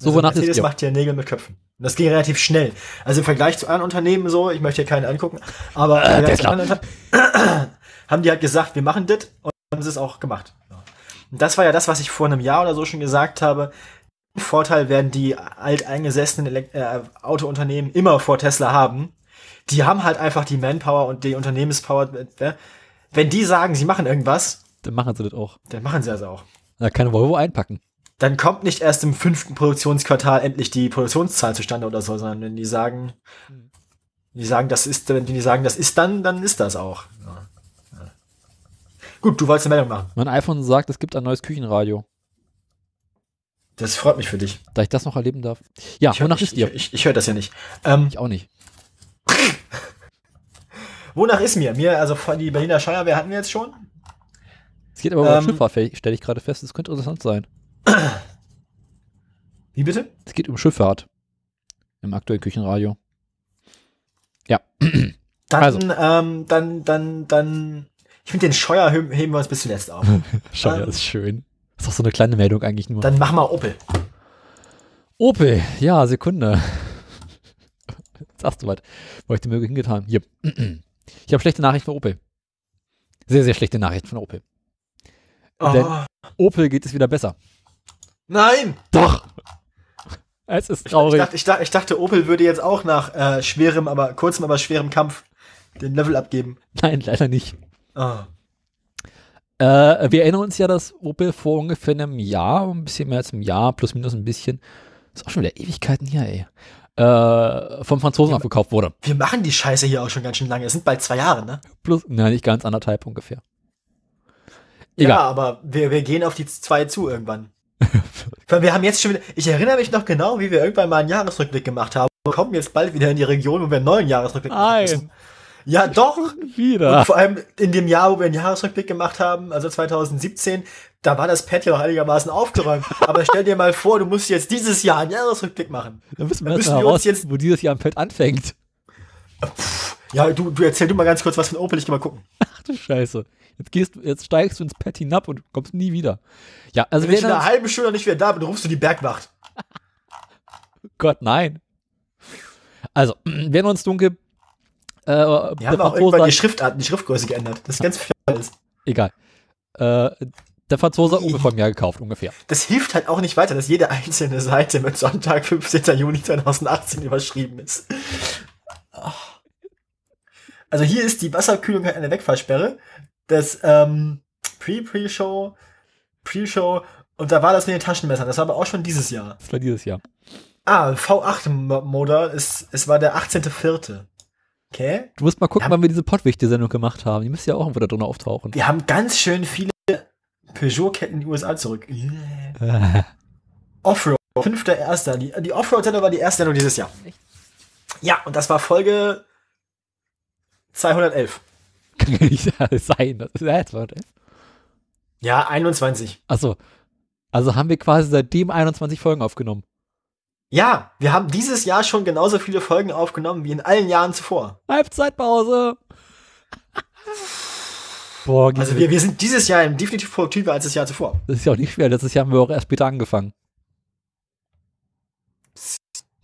So, also wonach ist Mercedes dir? macht ja Nägel mit Köpfen. Und das ging relativ schnell. Also im Vergleich zu anderen Unternehmen so, ich möchte hier keinen angucken, aber Unter- haben die halt gesagt, wir machen das und haben sie es auch gemacht. Und das war ja das, was ich vor einem Jahr oder so schon gesagt habe. Vorteil werden die alteingesessenen Elek äh, Autounternehmen immer vor Tesla haben. Die haben halt einfach die Manpower und die Unternehmenspower. äh, Wenn die sagen, sie machen irgendwas, Dann machen sie das auch. dann machen sie das auch. Da kann Volvo einpacken. Dann kommt nicht erst im fünften Produktionsquartal endlich die Produktionszahl zustande oder so, sondern wenn die sagen, die sagen, das ist, wenn die sagen, das ist dann, dann ist das auch. Ja. Gut, du wolltest eine Meldung machen. Mein iPhone sagt, es gibt ein neues Küchenradio. Das freut mich für dich. Da ich das noch erleben darf. Ja, Ich, hör- wonach ich, ist ihr? ich, ich, ich höre das ja nicht. Ähm, Ich auch nicht. wonach ist mir? Mir, also die Berliner Steuerwehr hatten wir jetzt schon. Es geht aber um Ähm, Schifffahrt, stelle ich gerade fest. Das könnte interessant sein. Wie bitte? Es geht um Schifffahrt. Im aktuellen Küchenradio. Ja. Dann, Also. ähm, dann, dann, dann. Ich finde den Scheuer heben wir uns bis zuletzt auf. Scheiße, Ähm, ist schön. ist doch so eine kleine Meldung eigentlich nur. Dann mach mal Opel. Opel, ja, Sekunde. Sagst du was? Wo ich die Möge hingetan? Hier. Ich habe schlechte Nachrichten von Opel. Sehr, sehr schlechte Nachrichten von Opel. Denn- Oh, Opel geht es wieder besser. nein! Doch! Es ist Ich traurig. dachte, ich, dachte, ich dachte, Opel würde jetzt auch nach äh, schwerem, aber kurzem, aber schwerem Kampf den Level abgeben. Nein, leider nicht. Ah. Äh, wir erinnern uns ja, dass Opel vor ungefähr einem Jahr, ein bisschen mehr als einem Jahr, plus minus ein bisschen, ist auch schon wieder Ewigkeiten hier, ey, äh, vom Franzosen abgekauft wurde. Wir machen die Scheiße hier auch schon ganz schön lange. Es sind bald zwei Jahre, ne? Plus, nein, nicht ganz, anderthalb ungefähr. Ja, Egal. aber wir, wir gehen auf die zwei zu irgendwann. Weil wir haben jetzt schon wieder, ich erinnere mich noch genau, wie wir irgendwann mal einen Jahresrückblick gemacht haben. Wir kommen jetzt bald wieder in die Region, wo wir einen neuen Jahresrückblick machen müssen. Ja, doch. wieder. Und vor allem in dem Jahr, wo wir einen Jahresrückblick gemacht haben, also 2017, da war das Pad ja noch einigermaßen aufgeräumt. Aber stell dir mal vor, du musst jetzt dieses Jahr einen Jahresrückblick machen. Dann müssen wir Dann müssen wir uns jetzt- wo dieses Jahr im Feld anfängt. Ja, du, du erzähl du mal ganz kurz was von Opel, ich geh mal gucken. Ach du Scheiße. Jetzt gehst du, jetzt steigst du ins Pad hinab und kommst nie wieder. Ja, also Wenn ich in einer halben Stunde nicht wieder da bin, rufst du die Bergwacht. Gott, nein. Also, wir erinnern uns dunkel. Äh, Wir der haben auch irgendwann die hat- Schriftart, die Schriftgröße geändert. Das ist ganz viel alles. egal. Äh, der Franzose hat von mir gekauft, ungefähr. Das hilft halt auch nicht weiter, dass jede einzelne Seite mit Sonntag, 15. Juni 2018 überschrieben ist. Also hier ist die Wasserkühlung halt eine Wegfahrsperre. Das, ähm, Pre-Pre-Show, Pre-Show und da war das mit den Taschenmessern. Das war aber auch schon dieses Jahr. Das war dieses Jahr. Ah, V8-Modell, ist, es war der 18.04. Okay. Du musst mal gucken, Ja. wann wir diese Pottwichte-Sendung gemacht haben. Die müsste ja auch irgendwo da drin auftauchen. Wir haben ganz schön viele Peugeot-Ketten in die USA zurück. Äh, Offroad, fünfter Erster. Die, die Offroad-Sendung war die erste Sendung dieses Jahr. Ja, und das war Folge 211. kann ja nicht sein. Das ist ja jetzt was, ey. Ja, 21. Achso. Also haben wir quasi seitdem 21 Folgen aufgenommen. Ja, wir haben dieses Jahr schon genauso viele Folgen aufgenommen wie in allen Jahren zuvor. Halbzeitpause. Boah, Also wir, wir sind dieses Jahr definitiv produktiver als das Jahr zuvor. das ist ja auch nicht schwer. Letztes Jahr haben wir auch erst später angefangen.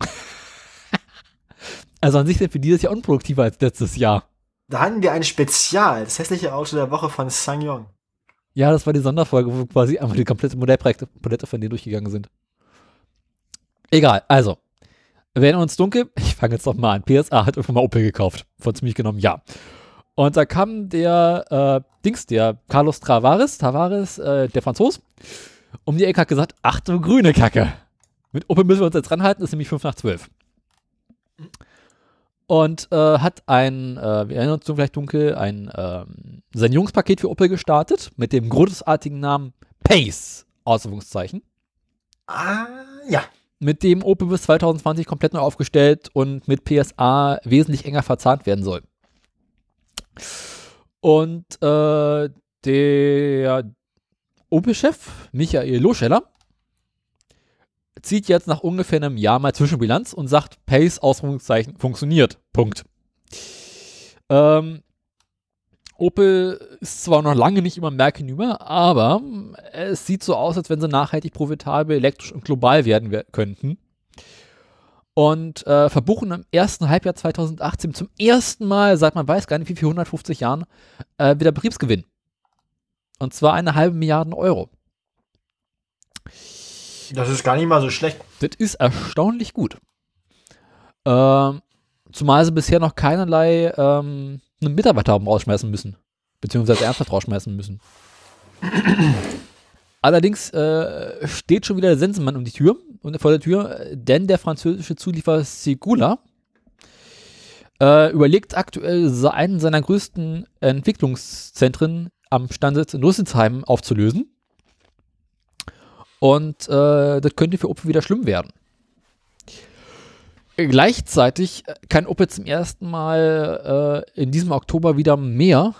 Also an sich sind wir dieses Jahr unproduktiver als letztes Jahr. Da hatten wir ein Spezial, das hässliche Auto der Woche von Sang-Yong. Ja, das war die Sonderfolge, wo wir quasi einfach die komplette Modellpalette von denen durchgegangen sind. Egal, also. Werden uns dunkel. Ich fange jetzt noch mal an. PSA hat irgendwann mal Opel gekauft. Von ziemlich genommen, ja. Und da kam der äh, Dings, der Carlos Tavares, Tavares, äh, der Franzos, um die Ecke hat gesagt, ach du grüne Kacke. Mit Opel müssen wir uns jetzt ranhalten, ist nämlich 5 nach 12. Und äh, hat ein, äh, wir erinnern uns vielleicht dunkel, ein ähm, Sanierungspaket für Opel gestartet mit dem großartigen Namen Pace, Ausrufungszeichen, Ah, ja. Mit dem Opel bis 2020 komplett neu aufgestellt und mit PSA wesentlich enger verzahnt werden soll. Und äh, der Opel-Chef, Michael Loscheller, zieht jetzt nach ungefähr einem Jahr mal Zwischenbilanz und sagt, Pace, Ausrufungszeichen, funktioniert. Punkt. Ähm, Opel ist zwar noch lange nicht immer hinüber, aber es sieht so aus, als wenn sie nachhaltig profitabel, elektrisch und global werden wer- könnten. Und äh, verbuchen im ersten Halbjahr 2018 zum ersten Mal, seit man weiß gar nicht wie viel, 150 Jahren, äh, wieder Betriebsgewinn. Und zwar eine halbe Milliarde Euro. Das ist gar nicht mal so schlecht. Das ist erstaunlich gut. Ähm, zumal sie bisher noch keinerlei ähm, einen Mitarbeiter haben rausschmeißen müssen. Beziehungsweise ernsthaft rausschmeißen müssen. Allerdings äh, steht schon wieder der Sensenmann um die Tür vor der Tür, denn der französische Zulieferer Segula äh, überlegt aktuell einen seiner größten Entwicklungszentren am Standort in Rüsselsheim aufzulösen. Und äh, das könnte für Opel wieder schlimm werden. Gleichzeitig äh, kann Opel zum ersten Mal äh, in diesem Oktober wieder mehr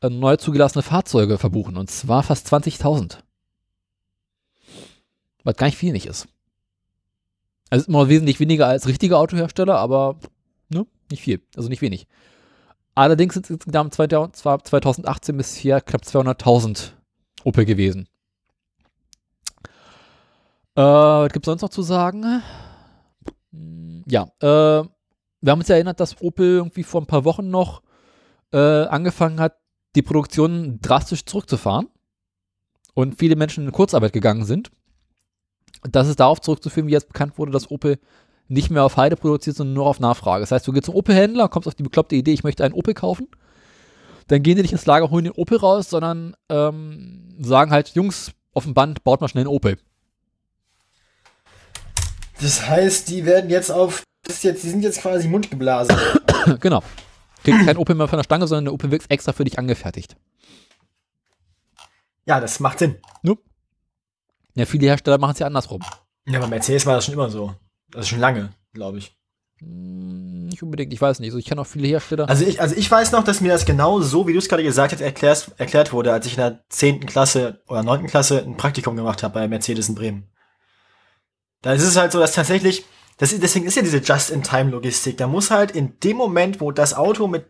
äh, neu zugelassene Fahrzeuge verbuchen. Und zwar fast 20.000. Was gar nicht viel nicht ist. Also ist immer wesentlich weniger als richtige Autohersteller, aber ne, nicht viel. Also nicht wenig. Allerdings sind es insgesamt 2000 zwar 2018 bisher knapp 200.000 Opel gewesen. Äh, was gibt es sonst noch zu sagen? Hm, Ja, äh, wir haben uns erinnert, dass Opel irgendwie vor ein paar Wochen noch äh, angefangen hat, die Produktion drastisch zurückzufahren und viele Menschen in Kurzarbeit gegangen sind. Das ist darauf zurückzuführen, wie jetzt bekannt wurde, dass Opel nicht mehr auf Heide produziert, sondern nur auf Nachfrage. Das heißt, du gehst zum Opel-Händler, kommst auf die bekloppte Idee, ich möchte einen Opel kaufen. Dann gehen die nicht ins Lager, holen den Opel raus, sondern ähm, sagen halt, Jungs, auf dem Band, baut mal schnell einen Opel. Das heißt, die werden jetzt auf. Das ist jetzt, die sind jetzt quasi mundgeblasen. genau. Kriegst kein Opel mehr von der Stange, sondern der Opel wird extra für dich angefertigt. ja, das macht Sinn. Nope. Ja, viele Hersteller machen es ja andersrum. Ja, bei Mercedes war das schon immer so. Das ist schon lange, glaube ich. Hm, nicht unbedingt, ich weiß nicht. Also ich kenne auch viele Hersteller. Also ich, also ich weiß noch, dass mir das genau so, wie du es gerade gesagt hast, erklärst, erklärt wurde, als ich in der 10. Klasse oder 9. Klasse ein Praktikum gemacht habe bei Mercedes in Bremen. Da ist es halt so, dass tatsächlich, das, deswegen ist ja diese Just-in-Time-Logistik. Da muss halt in dem Moment, wo das Auto mit,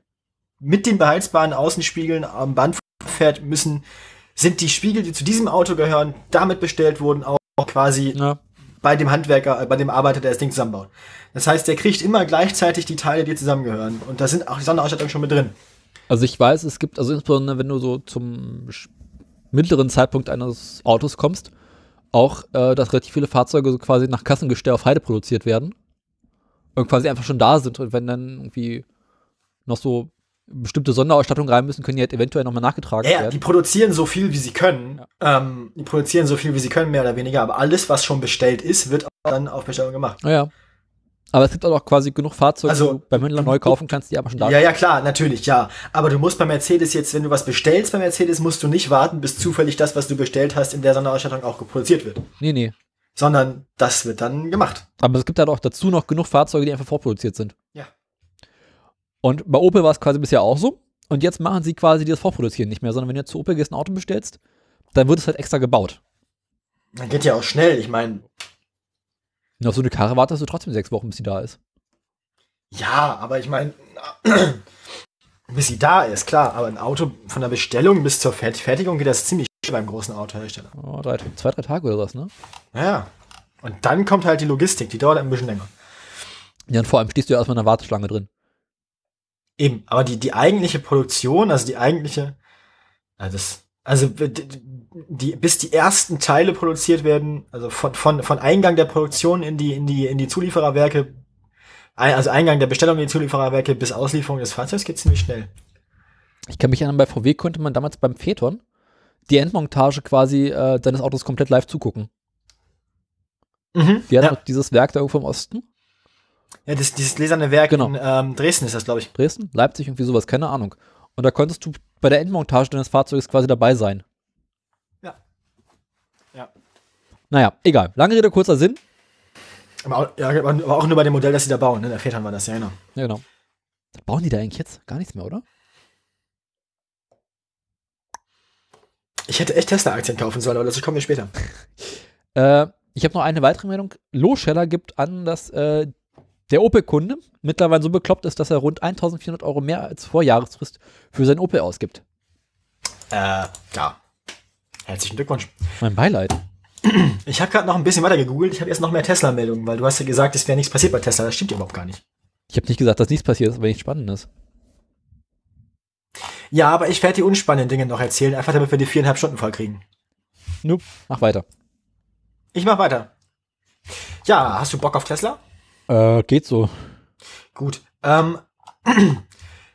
mit den beheizbaren Außenspiegeln am Band fährt, müssen, sind die Spiegel, die zu diesem Auto gehören, damit bestellt wurden, auch quasi ja. bei dem Handwerker, äh, bei dem Arbeiter, der das Ding zusammenbaut. Das heißt, der kriegt immer gleichzeitig die Teile, die zusammengehören. Und da sind auch die Sonderausstattung schon mit drin. Also ich weiß, es gibt, also insbesondere wenn du so zum mittleren Zeitpunkt eines Autos kommst, auch, äh, dass relativ viele Fahrzeuge so quasi nach Kassengestell auf Heide produziert werden und quasi einfach schon da sind und wenn dann irgendwie noch so bestimmte Sonderausstattung rein müssen, können die halt eventuell nochmal nachgetragen Ja, ja, werden. die produzieren so viel, wie sie können. Ähm, die produzieren so viel, wie sie können, mehr oder weniger. Aber alles, was schon bestellt ist, wird auch dann auf Bestellung gemacht. Naja. Aber es gibt auch quasi genug Fahrzeuge, Also, die du beim Händler neu kaufen kannst, die aber schon da Ja, ja, klar, natürlich, ja. Aber du musst bei Mercedes jetzt, wenn du was bestellst bei Mercedes, musst du nicht warten, bis zufällig das, was du bestellt hast, in der Sonderausstattung auch produziert wird. Nee, nee. Sondern das wird dann gemacht. Aber es gibt halt auch dazu noch genug Fahrzeuge, die einfach vorproduziert sind. Ja. Und bei Opel war es quasi bisher auch so. Und jetzt machen sie quasi das Vorproduzieren nicht mehr, sondern wenn du jetzt zu Opel gehst ein Auto bestellst, dann wird es halt extra gebaut. Dann geht ja auch schnell. Ich meine, Und auf so eine Karre wartest du trotzdem sechs Wochen, bis sie da ist. ja, aber ich meine, bis sie da ist, klar. Aber ein Auto von der Bestellung bis zur Fert- Fertigung geht das ziemlich schnell beim großen Autohersteller. Oh, drei, zwei, drei Tage oder was, ne? Ja. Und dann kommt halt die Logistik, die dauert ein bisschen länger. Ja, und vor allem stehst du ja erstmal in einer Warteschlange drin. Eben, aber die, die eigentliche Produktion, also die eigentliche, also, das, also die, bis die ersten Teile produziert werden, also von, von, von Eingang der Produktion in die, in die, in die Zuliefererwerke, also Eingang der Bestellung in die Zuliefererwerke bis Auslieferung des Fahrzeugs geht ziemlich schnell. Ich kann mich erinnern, bei VW konnte man damals beim Phaeton die Endmontage quasi äh, seines Autos komplett live zugucken. Mhm. Die hatten Ja, dieses Werk da irgendwo im Osten. ja das, dieses gläserne Werk Genau. in ähm, Dresden ist das, glaube ich. Dresden, Leipzig, irgendwie sowas, keine Ahnung. Und da konntest du bei der Endmontage deines Fahrzeugs quasi dabei sein. Ja. Ja. Naja, egal. Lange Rede, kurzer Sinn. Aber auch, ja, aber auch nur bei dem Modell, das sie da bauen, ne? Der Vätern war das, ja genau. Ja, genau. Bauen die da eigentlich jetzt gar nichts mehr, oder? Ich hätte echt Tesla-Aktien kaufen sollen, aber dazu kommen wir später. Äh, ich habe noch eine weitere Meldung. Loscheller gibt an, dass äh, der Opel-Kunde mittlerweile so bekloppt ist, dass er rund 1400 Euro mehr als vor Jahresfrist für sein Opel ausgibt. Äh, ja. Herzlichen Glückwunsch. Mein Beileid. Ich habe gerade noch ein bisschen weiter gegoogelt. Ich habe jetzt noch mehr Tesla-Meldungen, weil du hast ja gesagt, es wäre nichts passiert bei Tesla. Das stimmt ja überhaupt gar nicht. Ich habe nicht gesagt, dass nichts passiert ist, aber nichts Spannendes. Ja, aber ich werde die unspannenden Dinge noch erzählen, einfach damit wir die viereinhalb Stunden voll kriegen. Nope. Mach weiter. Ich mach weiter. Ja, hast du Bock auf Tesla? Äh, geht so. Gut. Ähm,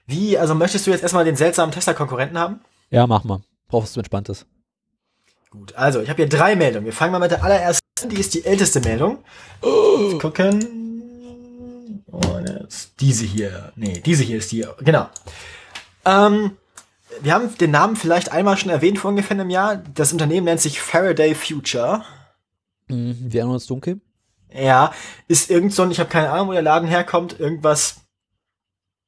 wie, also möchtest du jetzt erstmal den seltsamen Tesla-Konkurrenten haben? Ja, mach mal. Brauchst du entspanntes. Gut, also ich habe hier drei Meldungen. Wir fangen mal mit der allerersten. Die ist die älteste Meldung. Oh. Gucken. Und jetzt diese hier. Nee, diese hier ist die. Genau. Ähm, wir haben den Namen vielleicht einmal schon erwähnt vor ungefähr einem Jahr. Das Unternehmen nennt sich Faraday Future. Mhm, wir erinnern uns dunkel. Ja, ist irgend so ein, ich habe keine Ahnung, wo der Laden herkommt, irgendwas,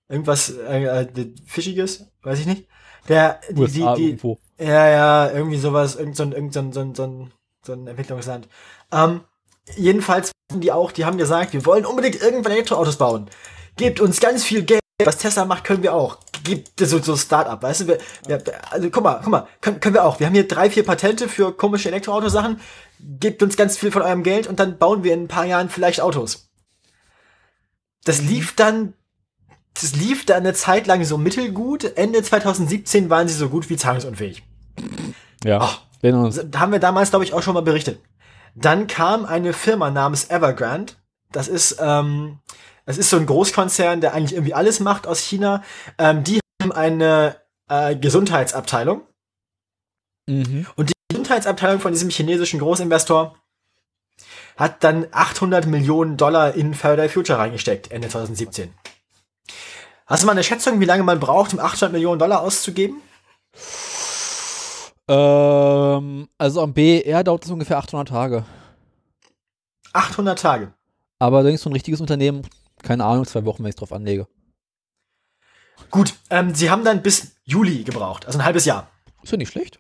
irgendwas äh, äh, Fischiges, weiß ich nicht. Der, die, die, USA die, irgendwo. ja, ja, irgendwie sowas, irgend so ein, irgend so ein, so ein, so ein, so ein Entwicklungsland. Ähm, jedenfalls die auch, die haben gesagt, wir wollen unbedingt irgendwann Elektroautos bauen. Gebt uns ganz viel Geld. Was Tesla macht, können wir auch. Gibt so, so Start-up, weißt du? Wir, wir, also guck mal, guck mal, können, können wir auch. Wir haben hier drei, vier Patente für komische Elektroautosachen. Gebt uns ganz viel von eurem Geld und dann bauen wir in ein paar Jahren vielleicht Autos. Das lief dann, das lief dann eine Zeit lang so mittelgut. Ende 2017 waren sie so gut wie zahlungsunfähig. Ja. Da haben wir damals, glaube ich, auch schon mal berichtet. Dann kam eine Firma namens Evergrande. Das ist, ähm, das ist so ein Großkonzern, der eigentlich irgendwie alles macht aus China. Ähm, die haben eine äh, Gesundheitsabteilung. Mhm. Und die Gesundheitsabteilung von diesem chinesischen Großinvestor hat dann 800 Millionen Dollar in Faraday Future reingesteckt, Ende 2017. Hast du mal eine Schätzung, wie lange man braucht, um 800 Millionen Dollar auszugeben? Ähm, also am BR dauert es ungefähr 800 Tage. 800 Tage. Aber denkst du, ein richtiges Unternehmen, keine Ahnung, zwei Wochen, wenn ich drauf anlege. Gut, ähm, sie haben dann bis Juli gebraucht, also ein halbes Jahr. Ist ja nicht schlecht.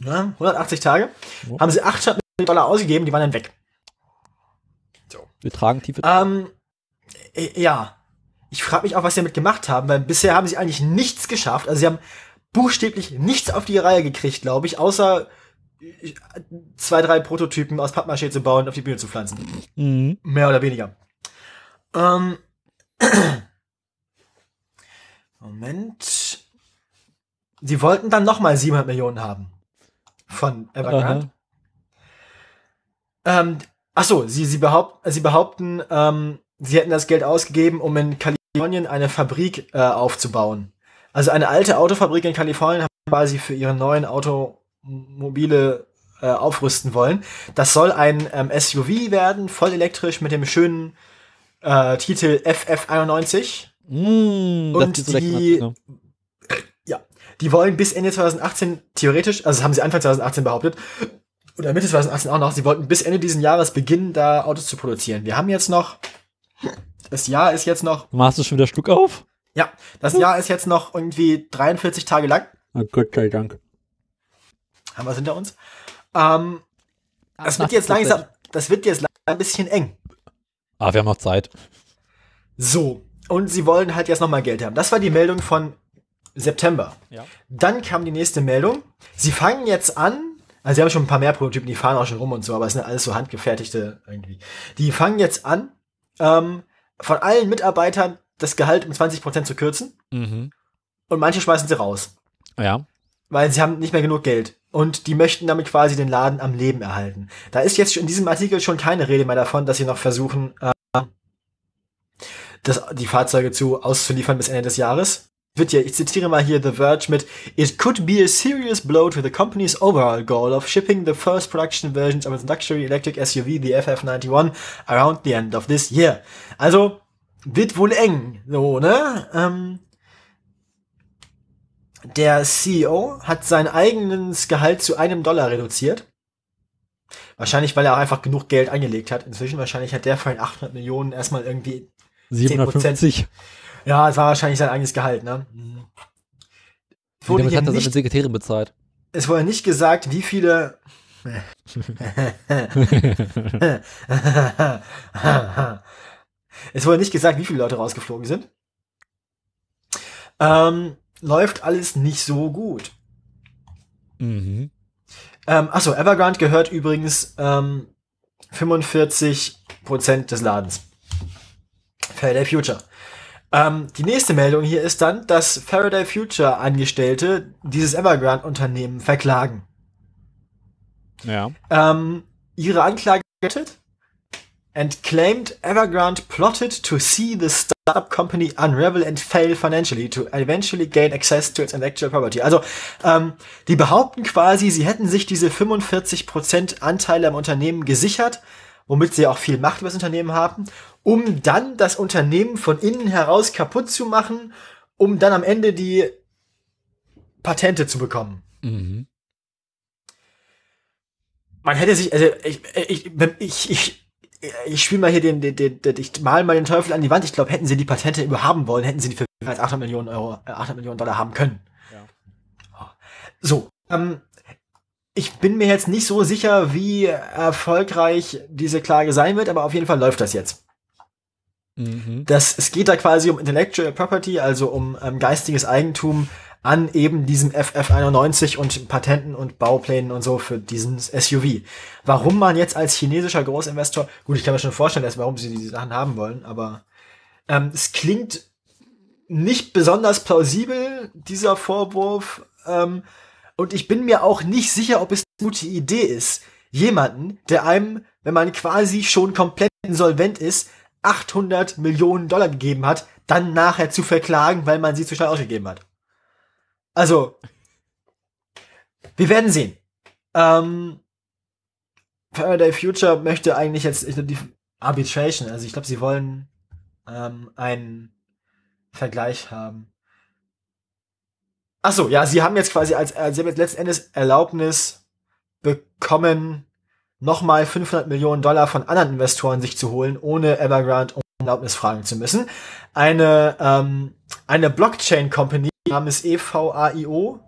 Ja, 180 Tage. Ja. Haben sie 800 Millionen Dollar ausgegeben, die waren dann weg. Wir tragen tiefe. Ähm, äh, ja. Ich frage mich auch, was sie damit gemacht haben, weil bisher haben sie eigentlich nichts geschafft. Also sie haben buchstäblich nichts auf die Reihe gekriegt, glaube ich, außer äh, zwei, drei Prototypen aus Pappmaché zu bauen und auf die Bühne zu pflanzen. Mhm. Mehr oder weniger. Ähm. Moment. Sie wollten dann nochmal 700 Millionen haben. Von Evergrande. Ähm, ach so, sie, sie, behaupt, sie behaupten, ähm, sie hätten das Geld ausgegeben, um in Kalifornien eine Fabrik äh, aufzubauen. Also eine alte Autofabrik in Kalifornien hat quasi für ihre neuen Automobile äh, aufrüsten wollen. Das soll ein ähm, SUV werden, voll elektrisch mit dem schönen äh, Titel FF91. Mm, Und die, ja, die wollen bis Ende 2018 theoretisch, also das haben sie Anfang 2018 behauptet, oder Mitte 2018 auch noch, sie wollten bis Ende diesen Jahres beginnen, da Autos zu produzieren. Wir haben jetzt noch, das Jahr ist jetzt noch, Machst du schon wieder Schluck auf? ja, das Jahr ist jetzt noch irgendwie 43 Tage lang, Oh Gott sei Dank. haben wir es hinter uns. Ähm, das wird jetzt langsam, das wird jetzt langsam ein bisschen eng. Ah, wir haben noch Zeit. So, und sie wollen halt jetzt nochmal Geld haben. Das war die Meldung von September. Ja. Dann kam die nächste Meldung. Sie fangen jetzt an, also sie haben schon ein paar mehr Prototypen, die fahren auch schon rum und so, aber es sind alles so handgefertigte irgendwie. Die fangen jetzt an, ähm, von allen Mitarbeitern das Gehalt um 20% zu kürzen Mhm. und manche schmeißen sie raus, Ja. weil sie haben nicht mehr genug Geld. Und die möchten damit quasi den Laden am Leben erhalten. Da ist jetzt in diesem Artikel schon keine Rede mehr davon, dass sie noch versuchen, äh, das, die Fahrzeuge zu auszuliefern bis Ende des Jahres. Wird ja, ich zitiere mal hier The Verge mit It could be a serious blow to the company's overall goal of shipping the first production versions of its luxury electric SUV, the FF91, around the end of this year. Also, wird wohl eng, so, ne? Ähm, der CEO hat sein eigenes Gehalt zu einem Dollar reduziert. Wahrscheinlich, weil er auch einfach genug Geld angelegt hat. Inzwischen wahrscheinlich hat der von den 800 Millionen erstmal irgendwie 750. ja, es war wahrscheinlich sein eigenes Gehalt, ne? Mhm. Es wurde, Damit hat er seine nicht, Sekretärin bezahlt. es wurde nicht gesagt, wie viele. es wurde nicht gesagt, wie viele Leute rausgeflogen sind. Ähm, läuft alles nicht so gut. Mhm. Ähm, achso, Evergrande gehört übrigens ähm, 45% des Ladens. Faraday Future. Ähm, die nächste Meldung hier ist dann, dass Faraday Future Angestellte dieses Evergrande-Unternehmen verklagen. Ja. Ähm, ihre Anklage gettet and claimed Evergrande plotted to see the startup company unravel and fail financially to eventually gain access to its intellectual property. Also ähm, die behaupten quasi, sie hätten sich diese 45% Anteile am Unternehmen gesichert, womit sie auch viel Macht über das Unternehmen haben, um dann das Unternehmen von innen heraus kaputt zu machen, um dann am Ende die Patente zu bekommen. Mhm. man hätte sich, also ich, ich, ich, ich, ich spiele mal hier den, den, den, den, ich mal mal den Teufel an die Wand. Ich glaube, hätten sie die Patente überhaben wollen, hätten sie die für mehr als 800 Millionen Euro, äh, 800 Millionen Dollar haben können. Ja. So, ähm, ich bin mir jetzt nicht so sicher, wie erfolgreich diese Klage sein wird, aber auf jeden Fall läuft das jetzt. Mhm. Das, es geht da quasi um Intellectual Property, also um ähm, geistiges Eigentum an eben diesem FF91 und Patenten und Bauplänen und so für diesen SUV. Warum man jetzt als chinesischer Großinvestor, gut, ich kann mir schon vorstellen, dass, warum sie diese Sachen haben wollen, aber ähm, es klingt nicht besonders plausibel, dieser Vorwurf. Ähm, und ich bin mir auch nicht sicher, ob es eine gute Idee ist, jemanden, der einem, wenn man quasi schon komplett insolvent ist, 800 Millionen Dollar gegeben hat, dann nachher zu verklagen, weil man sie zu schnell ausgegeben hat. Also, wir werden sehen. Ähm, Faraday Future möchte eigentlich jetzt ich glaub, die Arbitration, also ich glaube, sie wollen ähm, einen Vergleich haben. Ach so, ja, sie haben jetzt quasi als, äh, sie haben jetzt letzten Endes Erlaubnis bekommen, nochmal 500 Millionen Dollar von anderen Investoren sich zu holen, ohne Evergrande um Erlaubnis fragen zu müssen. Eine, ähm, eine Blockchain-Company namens EVAIO,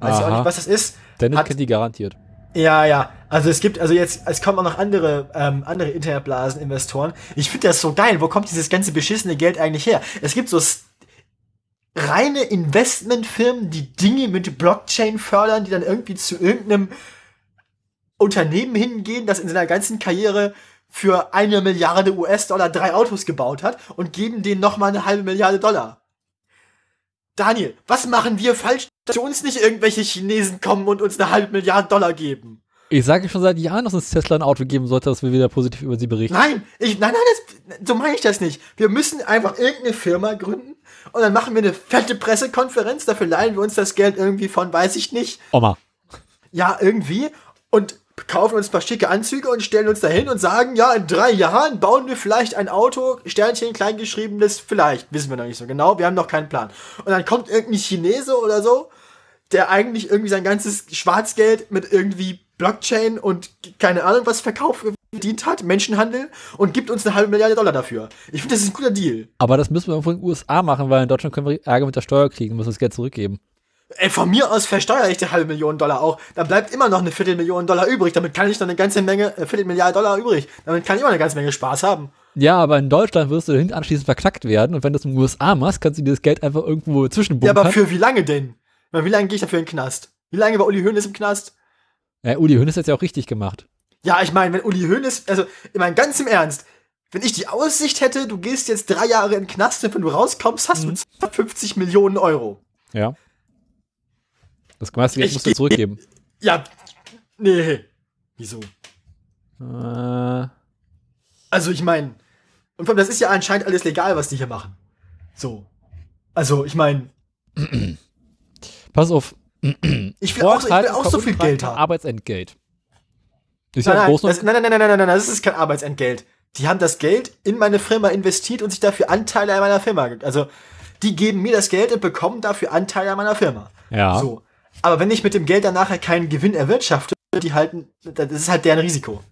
weiß ich auch Aha. nicht, was das ist, Dennis Hat- kennt die garantiert. ja, ja. Also es gibt, also jetzt, es kommen auch noch andere, ähm, andere Internetblasen-Investoren. Ich finde das so geil. Wo kommt dieses ganze beschissene Geld eigentlich her? Es gibt so reine Investmentfirmen, die Dinge mit Blockchain fördern, die dann irgendwie zu irgendeinem Unternehmen hingehen, das in seiner ganzen Karriere für eine Milliarde US-Dollar drei Autos gebaut hat und geben denen nochmal eine halbe Milliarde Dollar. Daniel, was machen wir falsch, dass zu uns nicht irgendwelche Chinesen kommen und uns eine halbe Milliarde Dollar geben? Ich sage schon seit Jahren, dass es Tesla ein Auto geben sollte, dass wir wieder positiv über sie berichten. Nein, ich, nein, nein, das, so meine ich das nicht. Wir müssen einfach irgendeine Firma gründen und dann machen wir eine fette Pressekonferenz, dafür leihen wir uns das Geld irgendwie von, weiß ich nicht. Oma. Ja, irgendwie. Und kaufen uns ein paar schicke Anzüge und stellen uns dahin und sagen, ja, in drei Jahren bauen wir vielleicht ein Auto, Sternchen kleingeschriebenes, vielleicht, wissen wir noch nicht so genau, wir haben noch keinen Plan. Und dann kommt irgendein Chinese oder so, der eigentlich irgendwie sein ganzes Schwarzgeld mit irgendwie Blockchain und keine Ahnung was verkauft verdient hat, Menschenhandel, und gibt uns eine halbe Milliarde Dollar dafür. Ich finde, das ist ein guter Deal. Aber das müssen wir in den USA machen, weil in Deutschland können wir Ärger mit der Steuer kriegen, müssen das Geld zurückgeben. Ey, von mir aus versteuere ich die halbe Million Dollar auch. Dann bleibt immer noch eine Viertelmillion Dollar übrig. Damit kann ich noch eine ganze Menge, äh, Viertelmilliarde Dollar übrig. Damit kann ich immer eine ganze Menge Spaß haben. Ja, aber in Deutschland wirst du hinten anschließend verknackt werden und wenn du es in den USA machst, kannst du dir das Geld einfach irgendwo zwischenbunkern. Ja, aber für wie lange denn? Wie lange gehe ich dafür in den Knast? Wie lange war Uli Hoeneß im Knast? Ja, Uli Hoeneß hat ja auch richtig gemacht. Ja, ich meine, wenn Uli Hoeneß, also, ich meine, ganz im Ernst, wenn ich die Aussicht hätte, du gehst jetzt drei Jahre in den Knast und wenn du rauskommst, hast Mhm. du 250 Millionen Euro. Ja. Das meiste Geld Ich musst du zurückgeben. Ja, nee. Wieso? Äh, Also, ich meine, und vor allem, das ist ja anscheinend alles legal, was die hier machen. So. Also, ich meine, pass auf. ich will auch, ich will auch so viel Geld haben. Arbeitsentgelt. Ist ja Nein, im nein, das, nein, nein, nein, nein, nein, nein, das ist kein Arbeitsentgelt. Die haben das Geld in meine Firma investiert und sich dafür Anteile an meiner Firma. Also, die geben mir das Geld und bekommen dafür Anteile an meiner Firma. Ja. So. Aber wenn ich mit dem Geld dann nachher keinen Gewinn erwirtschafte, die halten, das ist halt deren Risiko.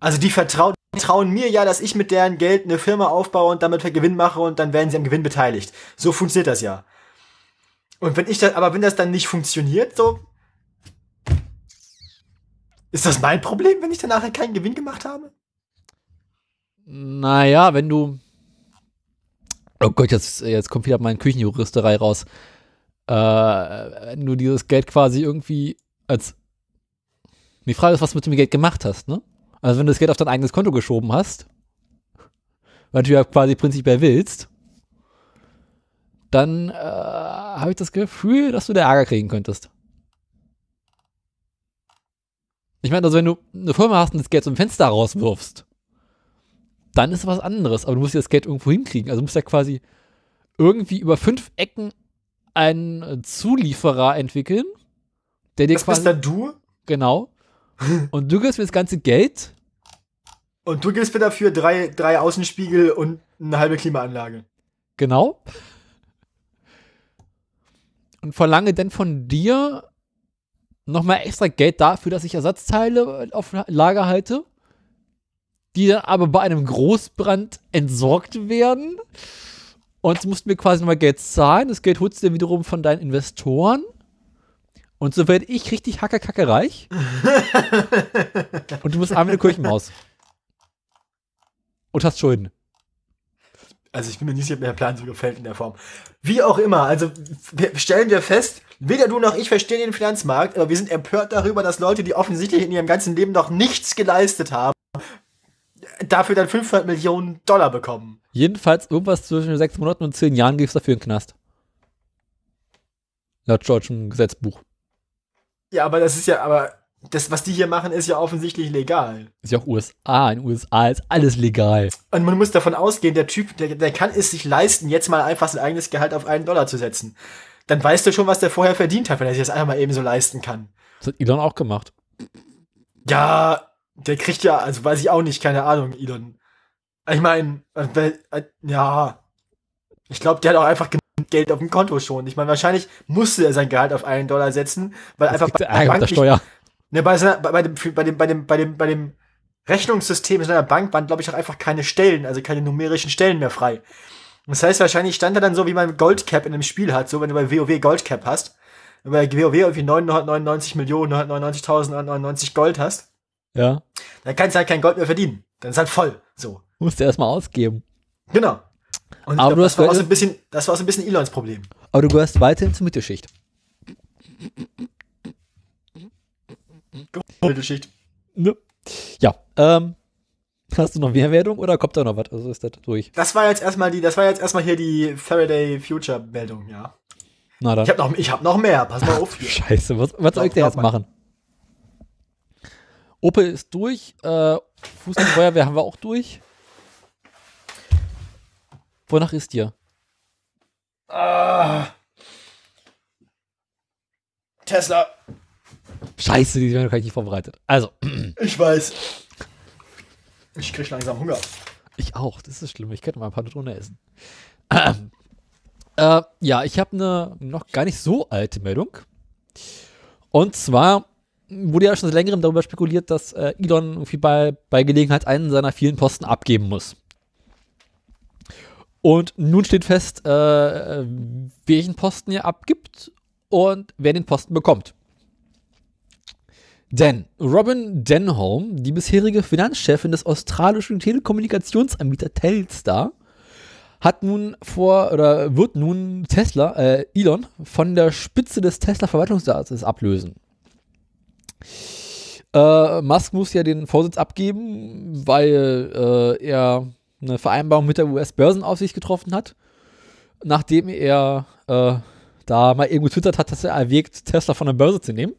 Also die vertrauen, die trauen mir ja, dass ich mit deren Geld eine Firma aufbaue und damit Gewinn mache und dann werden sie am Gewinn beteiligt. So funktioniert das ja. Und wenn ich das, aber wenn das dann nicht funktioniert, so, ist das mein Problem, wenn ich dann nachher keinen Gewinn gemacht habe? Naja, wenn du. Oh Gott, jetzt, jetzt kommt wieder meine Küchenjuristerei raus. Äh, du dieses Geld quasi irgendwie als. Die Frage ist, was du mit dem Geld gemacht hast, ne? Also, wenn du das Geld auf dein eigenes Konto geschoben hast, weil du ja quasi prinzipiell willst, dann äh, habe ich das Gefühl, dass du da Ärger kriegen könntest. Ich meine, also wenn du eine Firma hast und das Geld zum Fenster rauswirfst, dann ist was anderes. Aber du musst ja das Geld irgendwo hinkriegen. Also du musst ja quasi irgendwie über fünf Ecken einen äh, Zulieferer entwickeln, der dir Das quasi. bist dann du genau. Und du gibst mir das ganze Geld. und du gibst mir dafür drei, drei Außenspiegel und eine halbe Klimaanlage. Genau. Und verlange dann von dir nochmal extra Geld dafür, dass ich Ersatzteile auf Lager halte, die dann aber bei einem Großbrand entsorgt werden. Und du musst mir quasi nochmal Geld zahlen. Das Geld holst du dann wiederum von deinen Investoren. Und so werde ich richtig hacke reich. Und du bist arm wie eine Kirchenmaus. Und hast Schulden. Also ich bin mir nicht sicher, ob mir der Plan so gefällt in der Form. Wie auch immer, also stellen wir fest, weder du noch ich verstehen den Finanzmarkt, aber wir sind empört darüber, dass Leute, die offensichtlich in ihrem ganzen Leben noch nichts geleistet haben, dafür dann 500 Millionen Dollar bekommen. Jedenfalls irgendwas zwischen sechs Monaten und zehn Jahren gibt's dafür einen Knast. Laut deutschem Gesetzbuch. Ja, aber das ist ja, aber das, was die hier machen, ist ja offensichtlich legal. Ist ja auch USA. In USA ist alles legal. Und man muss davon ausgehen, der Typ, der, der kann es sich leisten, jetzt mal einfach sein eigenes Gehalt auf einen Dollar zu setzen. Dann weißt du schon, was der vorher verdient hat, wenn er sich das einfach mal eben so leisten kann. Das hat Elon auch gemacht. Ja, der kriegt ja, also weiß ich auch nicht, keine Ahnung, Elon. Ich meine, ja, ich glaube, der hat auch einfach genug Geld auf dem Konto schon. Ich meine, wahrscheinlich musste er sein Gehalt auf einen Dollar setzen, weil einfach er Ärger mit der nicht- Steuer. Ne, bei, seiner, bei, bei, dem, bei, dem, bei, dem, bei, dem, bei dem Rechnungssystem in seiner Bank waren, glaube ich, auch einfach keine Stellen, also keine numerischen Stellen mehr frei. Das heißt, wahrscheinlich stand er dann so, wie man Goldcap in einem Spiel hat, so wenn du bei WoW Goldcap hast. Wenn du bei WoW irgendwie 999 Millionen, 999.999 Gold hast, Ja. dann kannst du halt kein Gold mehr verdienen. Dann ist halt voll. So. Musst du erstmal ausgeben. Genau. Und Aber glaub, du das, hast war auch so ein bisschen, das war auch so ein bisschen Elons Problem. Aber du gehörst weiterhin zur Mittelschicht. Mittelschicht. Ne? Ja. Ähm, hast du noch mehr Wertung oder kommt da noch was? Also ist das durch? Das war jetzt erstmal die, das war jetzt erstmal hier die Faraday Future Meldung, ja. Na dann. Ich habe noch, ich hab noch mehr. Pass mal auf hier. Scheiße, was, was soll ich denn jetzt machen? Opel ist durch. Äh, Fußballfeuerwehr haben wir auch durch. Wonach ist dir? Ah. Tesla. Scheiße, die kann ich nicht vorbereitet. Also, Ich weiß. Ich krieg langsam Hunger. ich auch. Das ist schlimm. Ich könnte mal ein paar Drohnen essen. Ähm, äh, ja, ich habe eine noch gar nicht so alte Meldung. Und zwar wurde ja schon seit längerem darüber spekuliert, dass äh, Elon irgendwie bei, bei Gelegenheit einen seiner vielen Posten abgeben muss. Und nun steht fest, äh, welchen Posten er abgibt und wer den Posten bekommt. Denn Robin Denholm, die bisherige Finanzchefin des australischen Telekommunikationsanbieters Telstar, hat nun vor oder wird nun Tesla, äh, Elon, von der Spitze des Tesla-Verwaltungsrates ablösen. Äh, Musk muss ja den Vorsitz abgeben, weil äh, er eine Vereinbarung mit der US-Börsenaufsicht getroffen hat, nachdem er äh, da mal irgendwo twittert hat, dass er erwägt, Tesla von der Börse zu nehmen.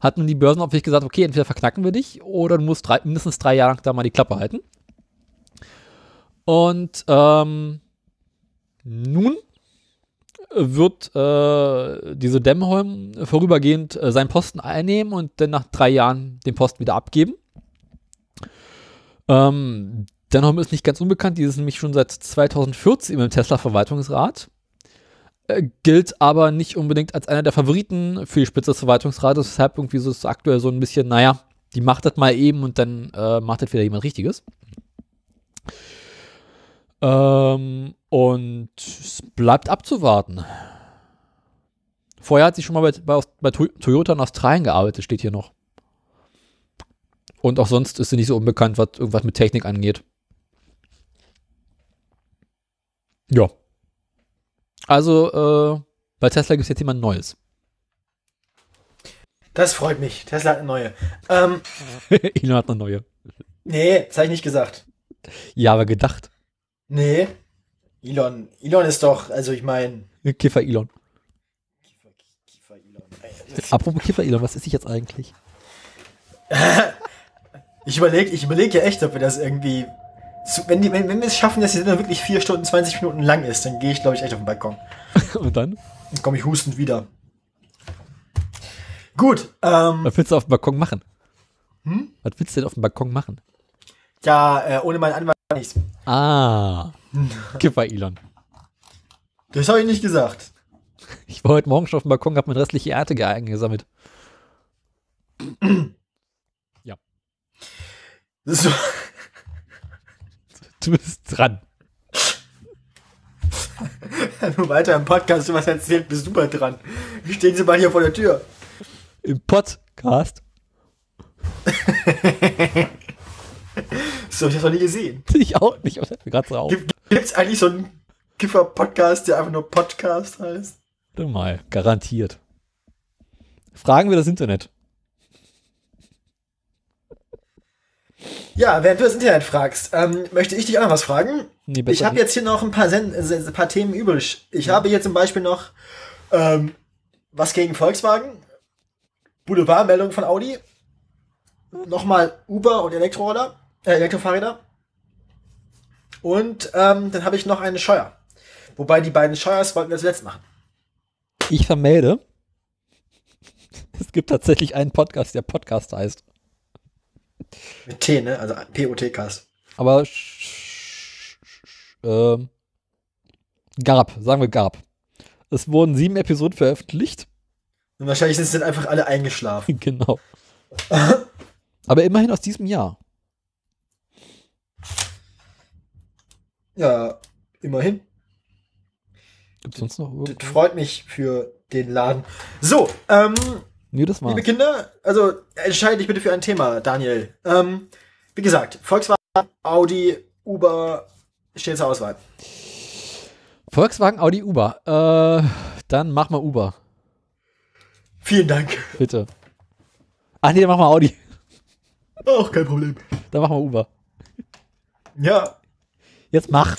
Hat nun die Börsenaufsicht gesagt, okay, entweder verknacken wir dich oder du musst drei, mindestens drei Jahre lang da mal die Klappe halten. Und ähm, nun wird äh, diese Demholm vorübergehend äh, seinen Posten einnehmen und dann nach drei Jahren den Posten wieder abgeben. Ähm, Denholm ist nicht ganz unbekannt, die ist nämlich schon seit 2014 im Tesla-Verwaltungsrat. Äh, gilt aber nicht unbedingt als einer der Favoriten für die Spitze des Verwaltungsrates, weshalb irgendwie so ist aktuell so ein bisschen, naja, die macht das mal eben und dann äh, macht das wieder jemand Richtiges. Ähm, und es bleibt abzuwarten. Vorher hat sie schon mal bei, bei, bei Toyota in Australien gearbeitet, steht hier noch. Und auch sonst ist sie nicht so unbekannt, was irgendwas mit Technik angeht. Ja. Also, äh, bei Tesla gibt es jetzt jemand Neues. Das freut mich. Tesla hat eine neue. Ähm, Elon hat eine neue. nee, das habe ich nicht gesagt. Ja, aber gedacht. Nee. Elon, Elon ist doch, also ich meine. Kiffer Elon. Kiefer, Kiefer Elon. Apropos Kiffer Elon, was ist ich jetzt eigentlich? Ich überlege ich überleg ja echt, ob wir das irgendwie. Wenn, die, wenn, wenn wir es schaffen, dass die Sendung wirklich 4 Stunden 20 Minuten lang ist, dann gehe ich, glaube ich, echt auf den Balkon. Und dann? Dann komme ich hustend wieder. Gut, ähm, Was willst du auf dem Balkon machen? Was willst du denn auf dem Balkon machen? ja, äh, ohne meinen Anwalt nichts. Ah. Kiffer Elon. Das habe ich nicht gesagt. Ich war heute Morgen schon auf dem Balkon, hab mir restliche Erde ge- eingesammelt. So, Du bist dran. wenn du weiter im Podcast was erzählt, bist du mal dran. Wie stehen sie mal hier vor der Tür? Im Podcast. So, ich hab's noch nie gesehen. Ich auch nicht, aber das gerade so auf. Gibt es eigentlich so einen Kiffer-Podcast, der einfach nur Podcast heißt? Warte mal, garantiert. Fragen wir das Internet. Ja, während du das Internet fragst, ähm, möchte ich dich auch noch was fragen. Nee, Ich habe jetzt hier noch ein paar, Sen äh, ein paar Themen übrig. Ich habe hier zum Beispiel noch ähm, was gegen Volkswagen, Boulevardmeldung von Audi, nochmal Uber und Elektroroller, äh, Elektrofahrräder und ähm, dann habe ich noch eine Scheuer. Wobei die beiden Scheuers wollten wir zuletzt machen. Ich vermelde, es gibt tatsächlich einen Podcast, der Podcast heißt. Mit T, ne? Also P-O-T-Cast. Aber ähm, Garb, sagen wir Garb. Es wurden sieben Episoden veröffentlicht. Und wahrscheinlich sind einfach alle eingeschlafen. genau. Aber immerhin aus diesem Jahr. Ja, immerhin. Gibt es sonst noch Das irgendwas? freut mich für den Laden. So, ähm, Nee, das war's. liebe Kinder, also entscheide dich bitte für ein Thema, Daniel. Ähm, wie gesagt, Volkswagen, Audi, Uber steht zur Auswahl. Volkswagen, Audi, Uber. Äh, dann mach mal Uber, Vielen Dank. bitte. Ach nee, dann mach mal Audi. Auch kein Problem. Dann mach mal Uber. Ja, Jetzt mach.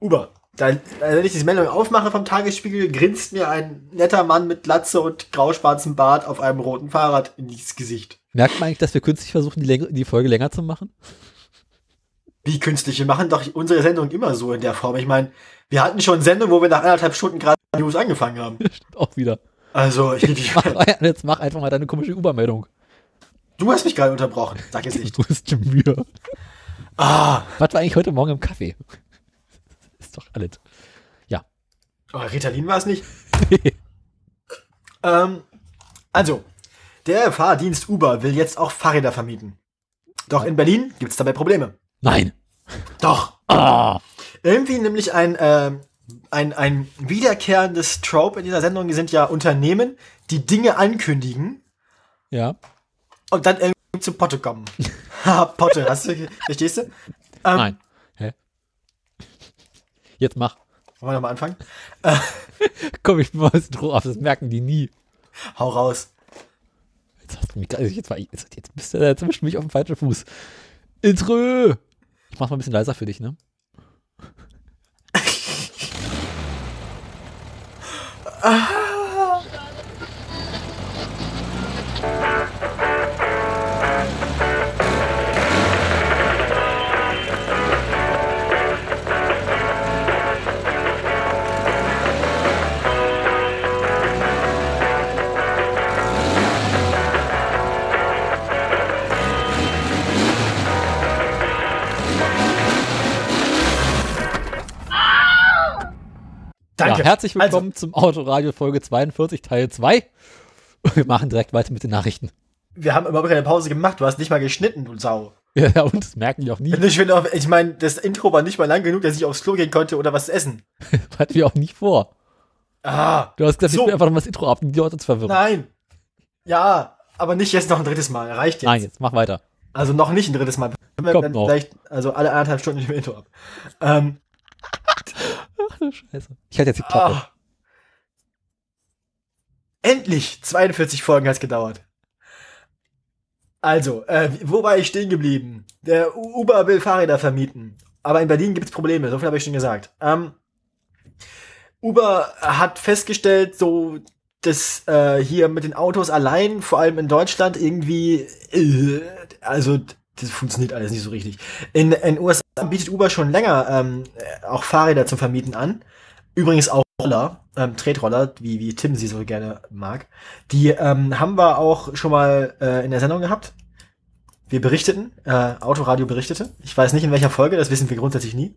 Uber. Da, wenn ich diese Meldung aufmache vom Tagesspiegel, grinst mir ein netter Mann mit Latze und grauschwarzem Bart auf einem roten Fahrrad in dieses Gesicht. Merkt man eigentlich, dass wir künstlich versuchen, die, Länge, die Folge länger zu machen? Wie künstlich? Wir machen doch unsere Sendung immer so in der Form. Ich meine, wir hatten schon Sendung, wo wir nach anderthalb Stunden gerade News angefangen haben. Stimmt auch wieder. Also, ich, ich, Mach, jetzt mach einfach mal deine komische Uber-Meldung. du hast mich gerade unterbrochen. Sag jetzt nicht. Du bist schon müde. Ah, Was war eigentlich heute Morgen im Kaffee? Ist doch alles. oh, Ritalin war es nicht. Ähm, also, der Fahrdienst Uber will jetzt auch Fahrräder vermieten. Doch in Berlin gibt es dabei Probleme. Nein. Doch. Ah. Irgendwie nämlich ein, ähm, ein, ein wiederkehrendes Trope in dieser Sendung sind ja Unternehmen, die Dinge ankündigen Ja. und dann irgendwie zu Potte kommen. Ha, Potte, hast du, verstehst du? Ähm, Nein. Hä? Jetzt mach. Wollen wir nochmal anfangen? Komm, ich bin mal das Intro auf, das merken die nie. Hau raus. Jetzt hast du mich gerade, jetzt, war ich, jetzt, jetzt bist du, jetzt erwischt mich auf dem falschen Fuß. Intro! Ich mach's mal ein bisschen leiser für dich, ne? Danke. Ja, herzlich Also- willkommen zum Autoradio Folge 42, Teil 2. Wir machen direkt weiter mit den Nachrichten. Wir haben überhaupt keine Pause gemacht. Du hast nicht mal geschnitten, du Sau. Ja, und das merken die auch nie. Ich, auch- ich meine, das Intro war nicht mal lang genug, dass ich aufs Klo gehen konnte oder was essen. Hatten wir auch nicht vor. Ah, Du hast gesagt, So. ich will einfach noch mal das Intro ab, um die Leute zu verwirren. nein. Ja, aber nicht jetzt noch ein drittes Mal. Reicht jetzt. Nein, jetzt mach weiter. Also noch nicht ein drittes Mal. Kommt noch. vielleicht, also alle anderthalb Stunden nicht mehr Intro ab. Ähm, Ach du Scheiße. Ich hatte jetzt die Klappe. ah. Endlich! 42 Folgen hat's gedauert. Also, äh, wo war ich stehen geblieben? Der Uber will Fahrräder vermieten. Aber in Berlin gibt's Probleme, so viel habe ich schon gesagt. Ähm, Uber hat festgestellt, so dass äh, hier mit den Autos allein, vor allem in Deutschland, irgendwie, äh, also das funktioniert alles nicht so richtig. In den USA bietet Uber schon länger ähm, äh, auch Fahrräder zum Vermieten an. Übrigens auch Roller, ähm, Tretroller, wie, wie Tim sie so gerne mag. Die ähm, haben wir auch schon mal äh, in der Sendung gehabt. Wir berichteten, äh, Autoradio berichtete. Ich weiß nicht in welcher Folge, das wissen wir grundsätzlich nie.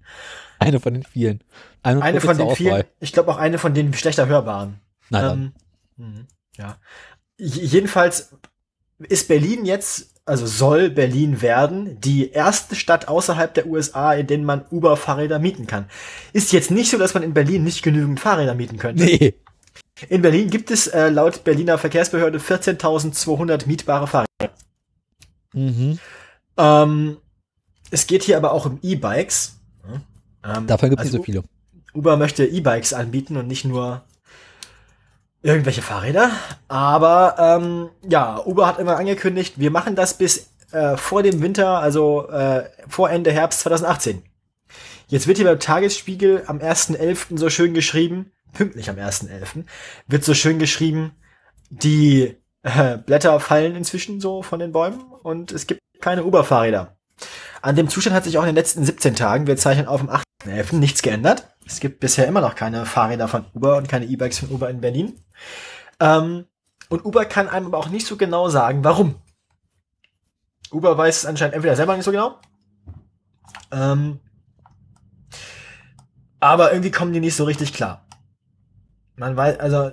Eine von den vielen. Eine, Eine von den vielen, ich glaube auch eine von den schlechter hörbaren. Nein. Ähm, mhm, ja. J- Jedenfalls ist Berlin jetzt, also soll Berlin werden, die erste Stadt außerhalb der USA, in denen man Uber-Fahrräder mieten kann. Ist jetzt nicht so, dass man in Berlin nicht genügend Fahrräder mieten könnte. Nee. In Berlin gibt es äh, laut Berliner Verkehrsbehörde 14.200 mietbare Fahrräder. Mhm. Ähm, es geht hier aber auch um E-Bikes. Ähm, Davon gibt es also so viele. Uber möchte E-Bikes anbieten und nicht nur irgendwelche Fahrräder. Aber ähm, ja, Uber hat immer angekündigt, wir machen das bis äh, vor dem Winter, also äh, vor Ende Herbst 2018. Jetzt wird hier beim Tagesspiegel am 1.11. so schön geschrieben, pünktlich am 1.11., wird so schön geschrieben, die äh, Blätter fallen inzwischen so von den Bäumen und es gibt keine Uber-Fahrräder. An dem Zustand hat sich auch in den letzten 17 Tagen, wir zeichnen auf dem 8.11., nichts geändert. Es gibt bisher immer noch keine Fahrräder von Uber und keine E-Bikes von Uber in Berlin. Ähm, und Uber kann einem aber auch nicht so genau sagen, warum. Uber weiß es anscheinend entweder selber nicht so genau. Ähm, aber irgendwie kommen die nicht so richtig klar. Man weiß, also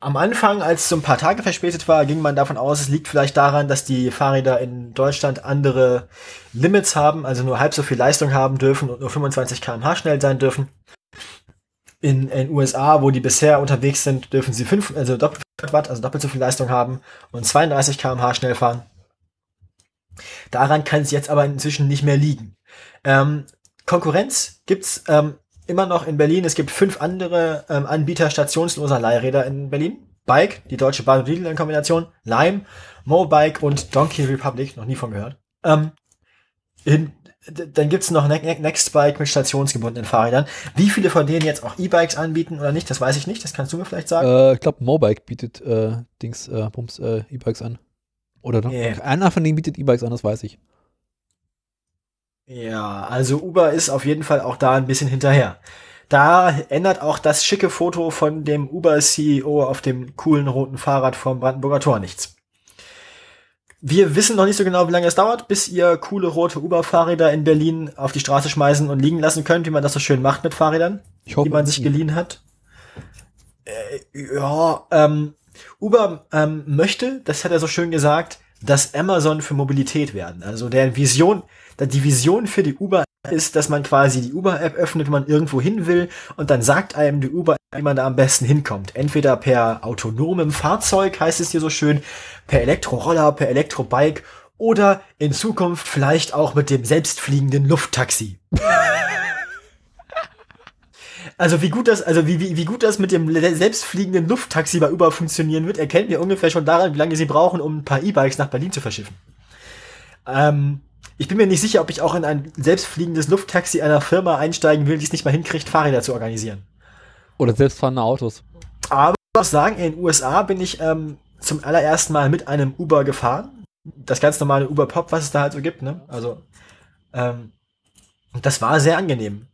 am Anfang, als es so ein paar Tage verspätet war, ging man davon aus, es liegt vielleicht daran, dass die Fahrräder in Deutschland andere Limits haben, also nur halb so viel Leistung haben dürfen und nur 25 km/h schnell sein dürfen. In den USA, wo die bisher unterwegs sind, dürfen sie 5, also doppelt Watt, also doppelt so viel Leistung haben und 32 km/h schnell fahren. Daran kann es jetzt aber inzwischen nicht mehr liegen. Ähm, Konkurrenz gibt's ähm, immer noch in Berlin. Es gibt fünf andere ähm, Anbieter stationsloser Leihräder in Berlin. Bike, die Deutsche Bahn und Lidl in Kombination, Lime, Mobike und Donkey Republic, noch nie von gehört. Ähm, in, dann gibt's noch Ne- Ne- Nextbike mit stationsgebundenen Fahrrädern. Wie viele von denen jetzt auch E-Bikes anbieten oder nicht, das weiß ich nicht. Das kannst du mir vielleicht sagen. Äh, ich glaube, Mobike bietet äh, Dings, äh, Bums, äh, E-Bikes an. Oder noch, Nee. einer von denen bietet E-Bikes an, das weiß ich. Ja, also Uber ist auf jeden Fall auch da ein bisschen hinterher. Da ändert auch das schicke Foto von dem Uber-CEO auf dem coolen roten Fahrrad vom Brandenburger Tor nichts. Wir wissen noch nicht so genau, wie lange es dauert, bis ihr coole rote Uber-Fahrräder in Berlin auf die Straße schmeißen und liegen lassen könnt, wie man das so schön macht mit Fahrrädern, hoffe, die man sich geliehen hat. Äh, ja, ähm, Uber ähm, möchte, das hat er so schön gesagt, das Amazon für Mobilität werden. Also der Vision, die Vision für die Uber ist, dass man quasi die Uber-App öffnet, wenn man irgendwo hin will und dann sagt einem die Uber, wie man da am besten hinkommt. Entweder per autonomem Fahrzeug, heißt es hier so schön, per Elektroroller, per Elektrobike oder in Zukunft vielleicht auch mit dem selbstfliegenden Lufttaxi. Also wie gut das, also wie, wie, wie gut das mit dem selbstfliegenden Lufttaxi bei Uber funktionieren wird, erkennt ihr ungefähr schon daran, wie lange sie brauchen, um ein paar E-Bikes nach Berlin zu verschiffen. Ähm, ich bin mir nicht sicher, ob ich auch in ein selbstfliegendes Lufttaxi einer Firma einsteigen will, die es nicht mal hinkriegt, Fahrräder zu organisieren. Oder selbstfahrende Autos. Aber ich muss sagen, in den USA bin ich ähm, zum allerersten Mal mit einem Uber gefahren. Das ganz normale Uber Pop, was es da halt so gibt, ne? Also, ähm, das war sehr angenehm.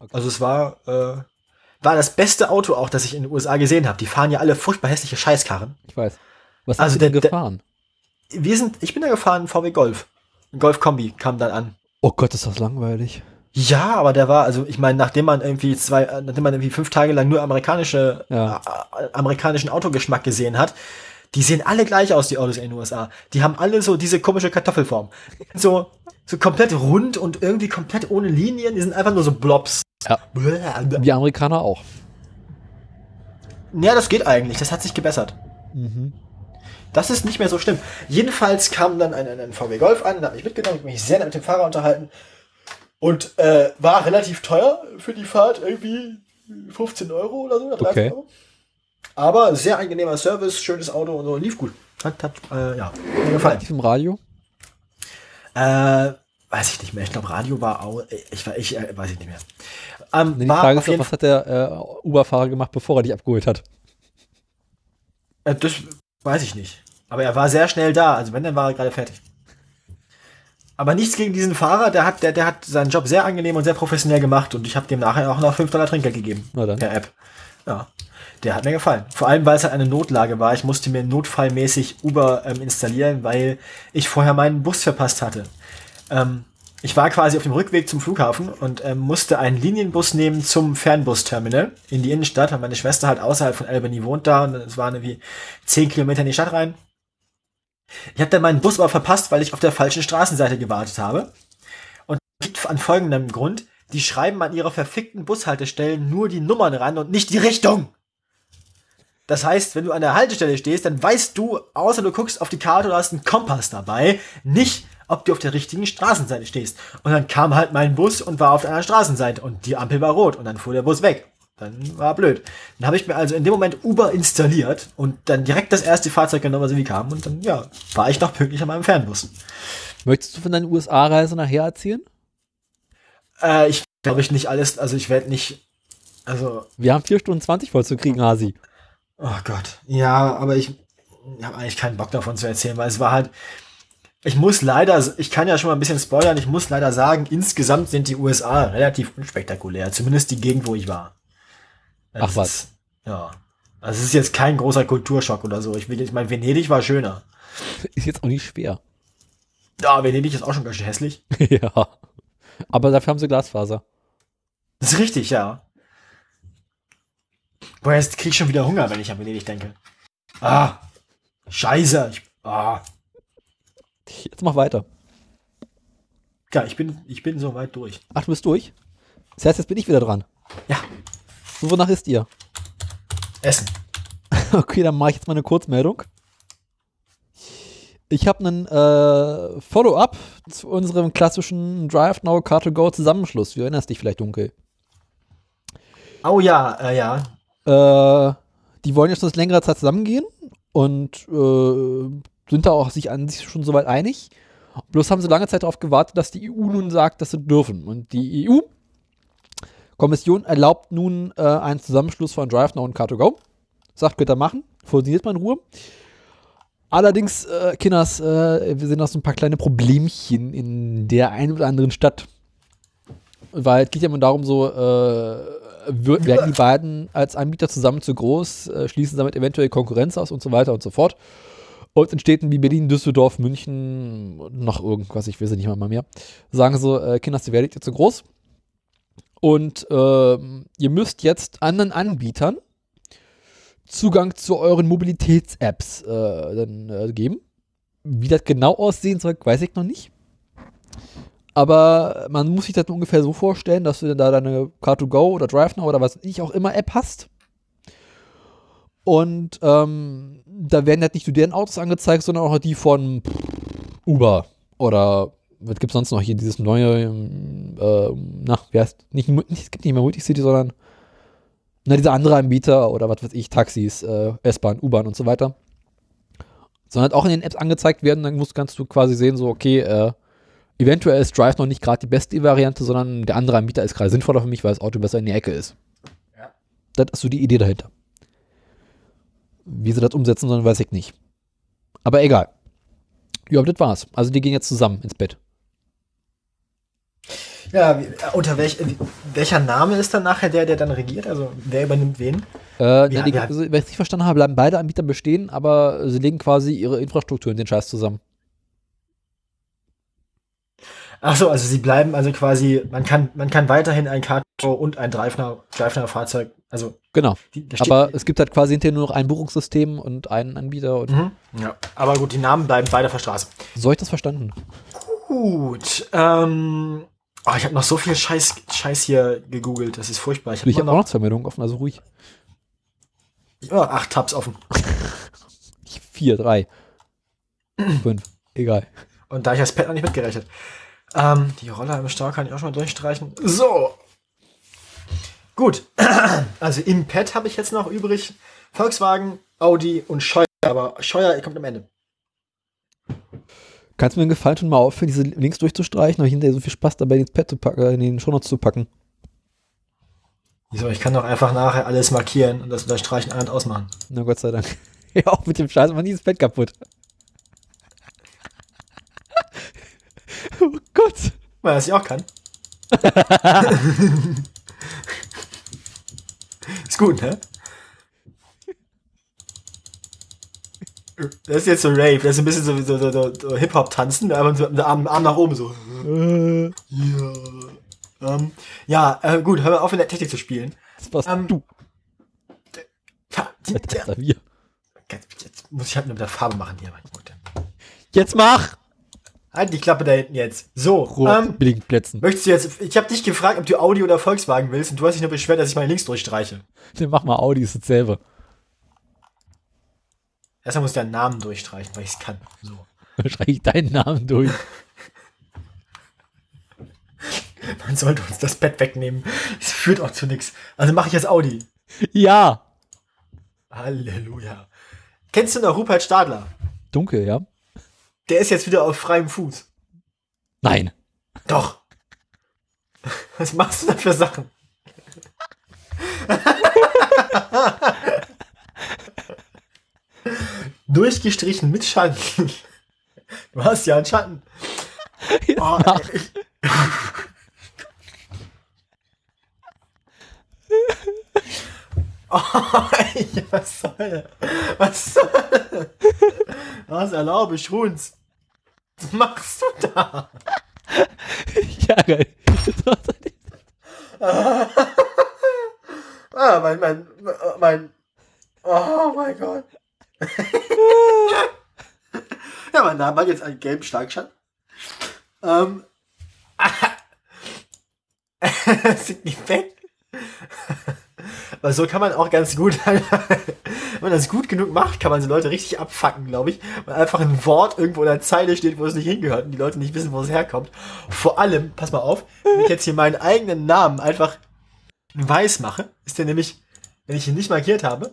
Okay. Also es war, äh, war das beste Auto auch, das ich in den USA gesehen habe. Die fahren ja alle furchtbar hässliche Scheißkarren. Ich weiß. Was Also hast du denn gefahren? Wir sind, ich bin da gefahren, VW Golf. Ein Golf Kombi kam dann an. Oh Gott, ist das langweilig. Ja, aber der war, also ich meine, nachdem man irgendwie zwei, äh, nachdem man irgendwie fünf Tage lang nur amerikanische, Ja. äh, amerikanischen Autogeschmack gesehen hat, die sehen alle gleich aus, die Autos in den USA. Die haben alle so diese komische Kartoffelform. So, so komplett rund und irgendwie komplett ohne Linien. Die sind einfach nur so Blobs. Ja. Die Amerikaner auch. Ja, das geht eigentlich. Das hat sich gebessert. Mhm. Das ist nicht mehr so schlimm. Jedenfalls kam dann ein, ein, VW Golf an, hat mich mitgenommen, mich sehr nett mit dem Fahrer unterhalten und äh, war relativ teuer für die Fahrt, irgendwie 15 Euro oder so, oder 30 Okay. Euro. Aber sehr angenehmer Service, schönes Auto und so, lief gut. Hat, hat äh, ja, mir gefallen. Im Radio? Äh, weiß ich nicht mehr. Ich glaube, Radio war auch, ich, war- ich äh, weiß ich nicht mehr. Ähm, Nee, die Frage ist was hat der äh, Uber-Fahrer gemacht, bevor er dich abgeholt hat? Äh, das weiß ich nicht. Aber er war sehr schnell da. Also wenn, dann war er gerade fertig. Aber nichts gegen diesen Fahrer. Der hat, der, der hat seinen Job sehr angenehm und sehr professionell gemacht. Und ich habe dem nachher auch noch 5 Dollar Trinkgeld gegeben. Na dann. Per App. Ja. Der hat mir gefallen. Vor allem, weil es halt eine Notlage war. Ich musste mir notfallmäßig Uber ähm, installieren, weil ich vorher meinen Bus verpasst hatte. Ähm, ich war quasi auf dem Rückweg zum Flughafen und ähm, musste einen Linienbus nehmen zum Fernbusterminal in die Innenstadt, weil meine Schwester halt außerhalb von Albany wohnt da und es waren irgendwie 10 Kilometer in die Stadt rein. Ich habe dann meinen Bus aber verpasst, weil ich auf der falschen Straßenseite gewartet habe. Und an folgendem Grund. Die schreiben an ihrer verfickten Bushaltestellen nur die Nummern ran und nicht die Richtung. Das heißt, wenn du an der Haltestelle stehst, dann weißt du, außer du guckst auf die Karte oder hast einen Kompass dabei, nicht, ob du auf der richtigen Straßenseite stehst. Und dann kam halt mein Bus und war auf anderen Straßenseite und die Ampel war rot und dann fuhr der Bus weg. Dann war blöd. Dann habe ich mir also in dem Moment Uber installiert und dann direkt das erste Fahrzeug genommen, was irgendwie kam. Und dann, ja, war ich noch pünktlich an meinem Fernbus. Möchtest du von deiner USA-Reise nachher erzählen? Äh, ich glaube ich nicht alles, also ich werde nicht, also Wir haben 4 Stunden 20 voll zu kriegen, Hasi. Oh Gott. Ja, aber ich habe eigentlich keinen Bock davon zu erzählen, weil es war halt. Ich muss leider, ich kann ja schon mal ein bisschen spoilern, ich muss leider sagen, insgesamt sind die USA relativ unspektakulär, zumindest die Gegend, wo ich war. Ach Das was. Ist, ja. Also es ist jetzt kein großer Kulturschock oder so. Ich will, ich meine, Venedig war schöner. Ist jetzt auch nicht schwer. Ja, Venedig ist auch schon ganz schön hässlich. ja. Aber dafür haben sie Glasfaser. Das ist richtig, ja. Boah, jetzt krieg ich schon wieder Hunger, wenn ich an Venedig denke. Ah, scheiße. Ich, ah. Jetzt mach weiter. Ja, ich bin, ich bin so weit durch. Ach, du bist durch? Das heißt, jetzt bin ich wieder dran. Ja, wonach ist ihr? Essen. Okay, dann mache ich jetzt mal eine Kurzmeldung. Ich habe einen äh, Follow-up zu unserem klassischen Drive Now Car to Go Zusammenschluss. Du erinnerst dich vielleicht dunkel. Oh ja, äh, ja. Äh, die wollen jetzt schon seit längerer Zeit zusammengehen und äh, sind da auch sich an sich schon soweit einig. Bloß haben sie lange Zeit darauf gewartet, dass die EU nun sagt, dass sie dürfen. Und die EU-Kommission erlaubt nun äh, einen Zusammenschluss von DriveNow und Car2Go. Sagt, könnt ihr machen. Funktioniert mal in Ruhe. Allerdings, äh, Kinders, äh, wir sehen noch so ein paar kleine Problemchen in der einen oder anderen Stadt. Weil es geht ja immer darum, so, äh, wird, werden die beiden als Anbieter zusammen zu groß, äh, schließen damit eventuell Konkurrenz aus und so weiter und so fort. Und in Städten wie Berlin, Düsseldorf, München, noch irgendwas, ich weiß es nicht mal mehr, sagen so, äh, Kinders, ihr werdet jetzt zu groß. Und äh, ihr müsst jetzt anderen Anbietern Zugang zu euren Mobilitäts-Apps äh, äh, geben. Wie das genau aussehen soll, weiß ich noch nicht. Aber man muss sich das ungefähr so vorstellen, dass du dann da deine Car2Go oder DriveNow oder was ich auch immer App hast. Und ähm, da werden halt nicht nur deren Autos angezeigt, sondern auch die von Uber oder was gibt es sonst noch hier, dieses neue, äh, na, wie heißt, nicht, nicht, es gibt nicht mehr Multicity, sondern na, dieser andere Anbieter oder was weiß ich, Taxis, äh, S-Bahn, U-Bahn und so weiter. Sondern auch in den Apps angezeigt werden, dann musst, kannst du quasi sehen, so, okay, äh, eventuell ist Drive noch nicht gerade die beste Variante, sondern der andere Anbieter ist gerade sinnvoller für mich, weil das Auto besser in die Ecke ist. Ja. Das ist so die Idee dahinter. Wie sie das umsetzen sollen, weiß ich nicht. Aber egal. Ja, das war's. Also die gehen jetzt zusammen ins Bett. Ja, wie, unter welch, welcher Name ist dann nachher der, der dann regiert? Also wer übernimmt wen? Äh, ja, die, ja. wenn ich es richtig verstanden habe, bleiben beide Anbieter bestehen, aber sie legen quasi ihre Infrastruktur in den Scheiß zusammen. Ach so, also sie bleiben also quasi, man kann, man kann weiterhin ein Karto und ein Dreifner-Fahrzeug, also. Genau. Die, aber es gibt halt quasi hinterher nur noch ein Buchungssystem und einen Anbieter. Und mhm. Ja, aber gut, die Namen bleiben beide auf der Straße. So ich das verstanden? Gut, ähm, oh, ich habe noch so viel Scheiß, Scheiß hier gegoogelt, das ist furchtbar. Ich habe hab auch noch zwei Meldungen offen, also ruhig. Ja, acht Tabs offen. Vier, drei, fünf, egal. Und da ich das Pad noch nicht mitgerechnet. Ähm, die Roller im Stau kann ich auch schon mal durchstreichen. So. Gut. Also im Pad habe ich jetzt noch übrig Volkswagen, Audi und Scheuer. Aber Scheuer kommt am Ende. Kannst du mir einen Gefallen tun, mal aufhören, diese Links durchzustreichen, ich hinterher so viel Spaß dabei ins Pad zu packen, in den Shownotes zu packen. Wieso? Ich kann doch einfach nachher alles markieren und das Unterstreichen an- und ausmachen. Na Gott sei Dank. ja, auch mit dem Scheiß man dieses Pad kaputt. Oh Gott. Weil es ja auch kann. ist gut, ne? Das ist jetzt so Rave, das ist ein bisschen so, so, so, so Hip-Hop-Tanzen, so mit dem Arm, Arm nach oben so. Äh. ja. Ähm, ja, äh, gut, hör mal auf in der Technik zu spielen. Das warst ähm, du. Ja, die, das der, wir. Jetzt muss ich halt nur mit der Farbe machen hier. Jetzt mach! Halt die Klappe da hinten jetzt. So, ähm, Plätzen. Möchtest du jetzt, ich habe dich gefragt, ob du Audi oder Volkswagen willst und du hast dich nur beschwert, dass ich meine Links durchstreiche. Dann mach mal Audi, ist dasselbe. Erstmal muss ich deinen Namen durchstreichen, weil ich es kann. So. Dann streiche ich deinen Namen durch. Man sollte uns das Bett wegnehmen. Es führt auch zu nichts. Also mache ich jetzt Audi. Ja. Halleluja. Kennst du noch Rupert Stadler? Dunkel, ja. Der ist jetzt wieder auf freiem Fuß. Nein. Doch. Was machst du da für Sachen? Durchgestrichen mit Schatten. Du hast ja einen Schatten. Oh, oh, was soll Was soll Was erlaube ich uns? Was machst du da? ja, geil. ah, mein, mein, mein, oh mein Gott. ja, mein Name hat jetzt einen gelben Schlagschatten. Ähm, sind nicht weg. Weil so kann man auch ganz gut, wenn man das gut genug macht, kann man so Leute richtig abfacken, glaube ich. Weil einfach ein Wort irgendwo in der Zeile steht, wo es nicht hingehört und die Leute nicht wissen, wo es herkommt. Vor allem, pass mal auf, wenn ich jetzt hier meinen eigenen Namen einfach weiß mache, ist der nämlich, wenn ich ihn nicht markiert habe,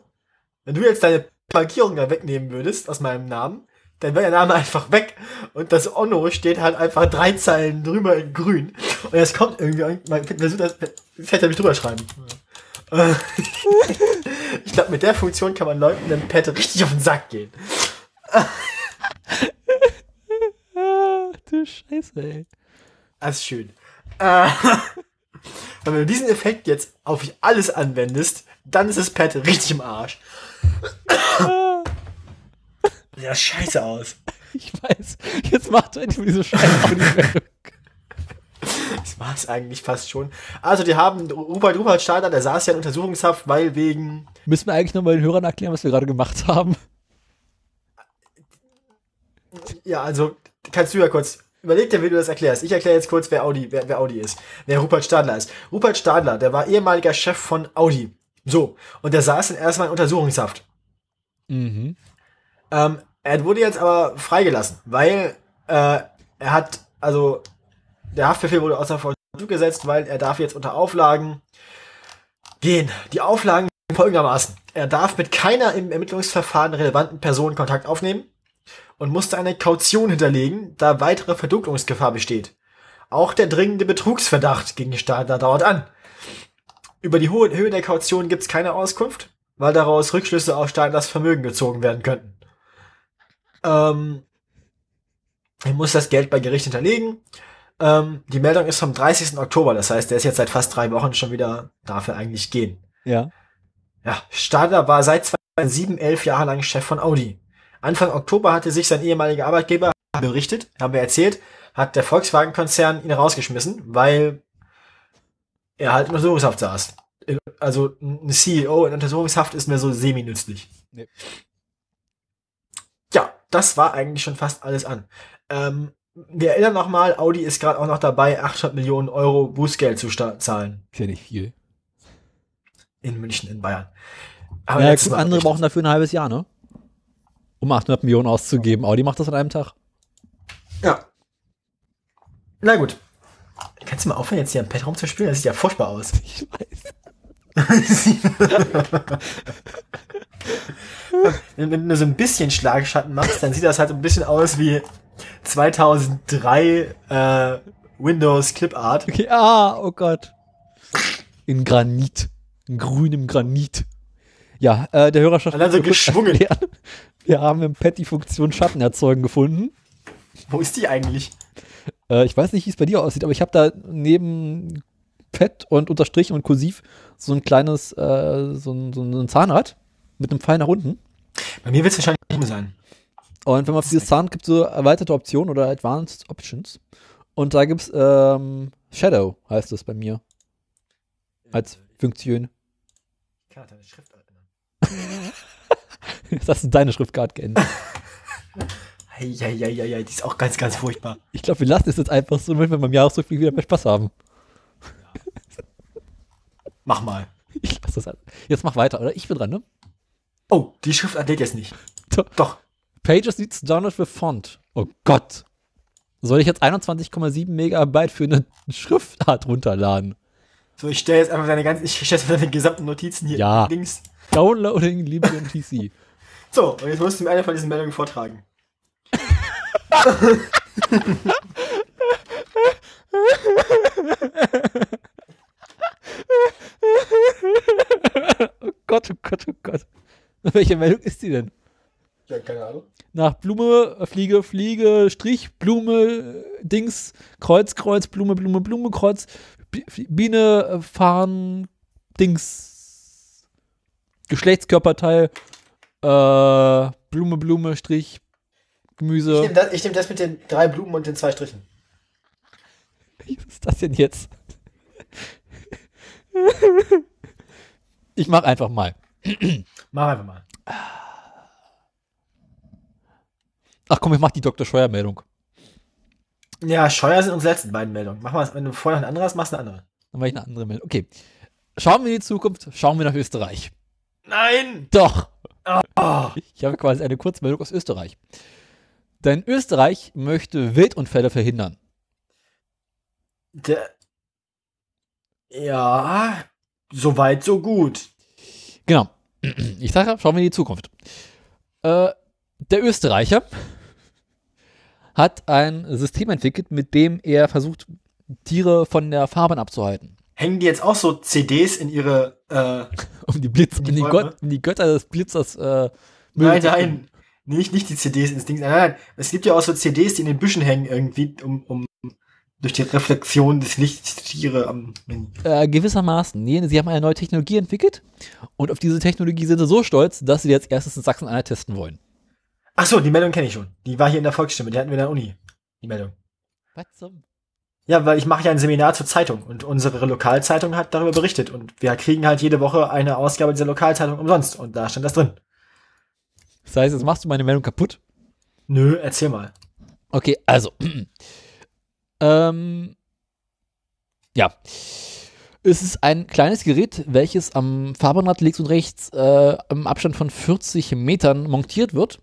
wenn du jetzt deine Markierung da wegnehmen würdest aus meinem Namen, dann wäre der Name einfach weg. Und das Onno steht halt einfach drei Zeilen drüber in grün. Und jetzt kommt irgendwie, man versucht das, das hätte er mich drüber schreiben. Ich glaube, mit der Funktion kann man Leuten den Pad richtig auf den Sack gehen. Du Scheiße, ey. Das ist schön. Äh, wenn du diesen Effekt jetzt auf alles anwendest, dann ist das Pad richtig im Arsch. Ja, scheiße aus. Ich weiß. Jetzt macht er endlich diese scheiß Audiomeldung. Das war es eigentlich fast schon. Also, die haben Rupert Rupert Stader, der saß ja in Untersuchungshaft, weil wegen. Müssen wir eigentlich nochmal den Hörern erklären, was wir gerade gemacht haben? Ja, also, kannst du ja kurz. Überleg dir, wie du das erklärst. Ich erkläre jetzt kurz, wer Audi, wer, wer Audi ist. Wer Rupert Stadler ist. Rupert Stadler, der war ehemaliger Chef von Audi. So. Und der saß dann erstmal in Untersuchungshaft. Mhm. Ähm, er wurde jetzt aber freigelassen, weil äh, er hat, also der Haftbefehl wurde außer Vollzug gesetzt, weil er darf jetzt unter Auflagen gehen. Die Auflagen folgendermaßen. Er darf mit keiner im Ermittlungsverfahren relevanten Person Kontakt aufnehmen und musste eine Kaution hinterlegen, da weitere Verdunklungsgefahr besteht. Auch der dringende Betrugsverdacht gegen Stadler dauert an. Über die hohe Höhe der Kaution gibt es keine Auskunft, weil daraus Rückschlüsse auf Stadlers Vermögen gezogen werden könnten. Ähm, er muss das Geld bei Gericht hinterlegen. Ähm, die Meldung ist vom 30. Oktober, das heißt, der ist jetzt seit fast drei Wochen schon wieder, darf er eigentlich gehen. Ja. Ja, Stadler war seit 2007 elf Jahre lang Chef von Audi. Anfang Oktober hatte sich sein ehemaliger Arbeitgeber berichtet, haben wir erzählt, hat der Volkswagen-Konzern ihn rausgeschmissen, weil er halt in Untersuchungshaft saß. Also ein CEO in Untersuchungshaft ist mir so semi-nützlich. Nee. Ja, das war eigentlich schon fast alles an. Ähm, wir erinnern nochmal, Audi ist gerade auch noch dabei, 800 Millionen Euro Bußgeld zu zahlen. Ist ja nicht viel. In München, in Bayern. Aber Ja, gut, andere brauchen dafür ein halbes Jahr, ne? Um 800 Millionen auszugeben. Audi macht das an einem Tag. Ja. Na gut. Kannst du mal aufhören, jetzt hier im Pad rumzuspielen? Das sieht ja furchtbar aus. Ich weiß. wenn, wenn du so ein bisschen Schlagschatten machst, dann sieht das halt ein bisschen aus wie 2003 äh, Windows Clip Art. Okay, ah, oh Gott. In Granit. In grünem Granit. Ja, äh, der Hörerschaft. Und dann so muss kurz geschwungen. erklären. Wir haben im Pad die Funktion Schatten erzeugen gefunden. Wo ist die eigentlich? Äh, ich weiß nicht, wie es bei dir aussieht, aber ich habe da neben Pad und Unterstrich und Kursiv so ein kleines, äh, so, ein, so ein Zahnrad mit einem Pfeil nach unten. Bei mir wird es wahrscheinlich nicht sein. Und wenn man auf dieses Zahnrad gibt, so erweiterte Optionen oder Advanced Options. Und da gibt's ähm, Shadow, heißt es bei mir, als Funktion. Ich kann deine Schrift erinnern. Jetzt hast du deine Schriftart geändert. Eieieiei, die ist auch ganz, ganz furchtbar. Ich glaube, wir lassen es jetzt einfach so, damit wir beim Jahresrückblick wieder mehr Spaß haben. Mach mal. Ich lasse das halt. Jetzt mach weiter, oder? Ich bin dran, ne? Oh, die Schriftart lädt jetzt nicht. Doch. Doch. Pages needs download with font. Oh Gott. Soll ich jetzt 21,7 Megabyte für eine Schriftart runterladen? So, ich stelle jetzt einfach deine ganzen, ich stelle deine gesamten Notizen hier Ja. links. Downloading TC. So, und jetzt musst du mir eine von diesen Meldungen vortragen. Oh Gott, oh Gott, oh Gott. Welche Meldung ist die denn? Ja, keine Ahnung. Nach Blume, äh, Fliege, Fliege, Strich, Blume, Dings, Kreuz, Kreuz, Blume, Blume, Blume, Kreuz, Bi- Biene, äh, Fahren, Dings, Geschlechtskörperteil, äh, Blume, Blume, Strich, Ich Gemüse. nehme das, ich nehm das mit den drei Blumen und den zwei Strichen. Was ist das denn jetzt? Ich mach einfach mal. Mach einfach mal. Ach komm, ich mach die Dr. Scheuer-Meldung. Ja, Scheuer sind unsere letzten beiden Meldungen. Mach mal, wenn du vorher noch eine andere hast, machst du eine andere. Dann mache ich eine andere Meldung. Okay. Schauen wir in die Zukunft, schauen wir nach Österreich. Nein! Doch. Oh, Ich habe quasi eine Kurzmeldung aus Österreich. Denn Österreich möchte Wildunfälle verhindern. der, ja, so weit, so gut. Genau. Ich sage, schauen wir in die Zukunft. Äh, der Österreicher hat ein System entwickelt, mit dem er versucht, Tiere von der Fahrbahn abzuhalten. Hängen die jetzt auch so CDs in ihre äh, Um die Blitz, In die in die? Gott, in die Götter des Blitzers, äh, Nein, nein. Nicht, nicht die CDs ins Ding. Nein, nein. Es gibt ja auch so CDs, die in den Büschen hängen irgendwie, um, um durch die Reflexion des Lichts Tiere am. Äh, gewissermaßen. Nee, sie haben eine neue Technologie entwickelt und auf diese Technologie sind sie so stolz, dass sie jetzt erstes in Sachsen-Anhalt testen wollen. Ach so, die Meldung kenne ich schon. Die war hier in der Volksstimme, die hatten wir in der Uni. Die Meldung. Was zum? Ja, weil ich mache ja ein Seminar zur Zeitung und unsere Lokalzeitung hat darüber berichtet und wir kriegen halt jede Woche eine Ausgabe dieser Lokalzeitung umsonst und da stand das drin. Das heißt, jetzt machst du meine Meldung kaputt. Nö, erzähl mal. Okay, also. ähm, ja. Es ist ein kleines Gerät, welches am Fahrbahnrad links und rechts äh, im Abstand von 40 Metern montiert wird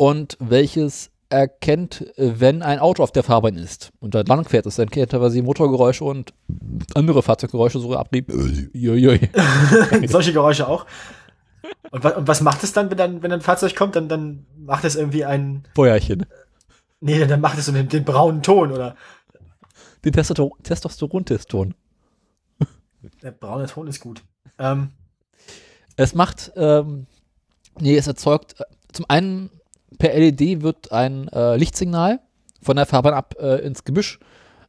und welches erkennt, äh, wenn ein Auto auf der Fahrbahn ist und da lang fährt. Das erkennt teilweise Motorgeräusche und andere Fahrzeuggeräusche, so Abrieb. Solche Geräusche auch. Und, wa und was macht es dann, wenn dann, wenn ein Fahrzeug kommt, dann, dann macht es irgendwie einen, Feuerchen. nee, dann macht es so den, den braunen Ton oder, Den Testosteron- Testosteron-Teston. der braune Ton ist gut. Ähm, Es macht, ähm, nee, es erzeugt, äh, zum einen per LED wird ein äh, Lichtsignal von der Fahrbahn ab äh, ins Gebüsch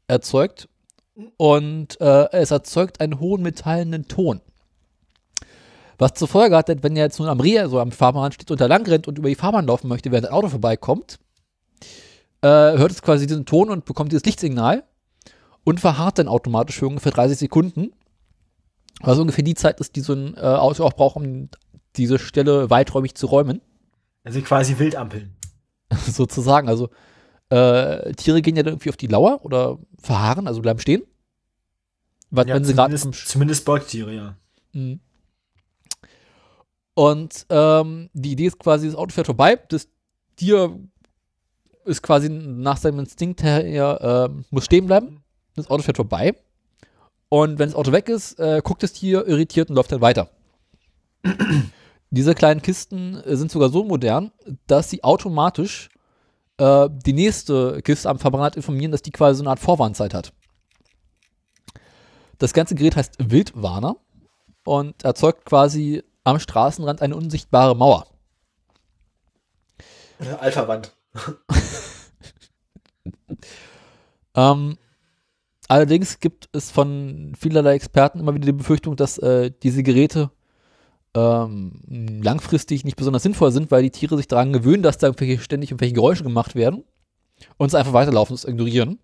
erzeugt und äh, es erzeugt einen hohen metallenen Ton. Was zur Folge hat, wenn ihr jetzt nun am Rehe, so am Fahrbahnrand steht und da lang rennt und über die Fahrbahn laufen möchte, während ein Auto vorbeikommt, äh, hört es quasi diesen Ton und bekommt dieses Lichtsignal und verharrt dann automatisch für ungefähr 30 Sekunden. Was ungefähr die Zeit ist, die so ein äh, Auto auch braucht, um diese Stelle weiträumig zu räumen, also quasi Wildampeln. sozusagen. Also äh, Tiere gehen ja dann irgendwie auf die Lauer oder verharren, also bleiben stehen. Was, Ja, wenn sie gerade zumindest, Beutetiere, ja. Mhm. Und ähm, die Idee ist quasi, das Auto fährt vorbei, das Tier ist quasi nach seinem Instinkt her, äh, muss stehen bleiben. Das Auto fährt vorbei. Und wenn das Auto weg ist, äh, guckt das Tier irritiert und läuft dann weiter. Diese kleinen Kisten äh, sind sogar so modern, dass sie automatisch äh, die nächste Kiste am Verbrenner informieren, dass die quasi so eine Art Vorwarnzeit hat. Das ganze Gerät heißt Wildwarner und erzeugt quasi am Straßenrand eine unsichtbare Mauer. Alpha-Wand. Ähm, allerdings gibt es von vielerlei Experten immer wieder die Befürchtung, dass äh, diese Geräte ähm, langfristig nicht besonders sinnvoll sind, weil die Tiere sich daran gewöhnen, dass da irgendwelche, ständig irgendwelche Geräusche gemacht werden und es einfach weiterlaufen, es ignorieren.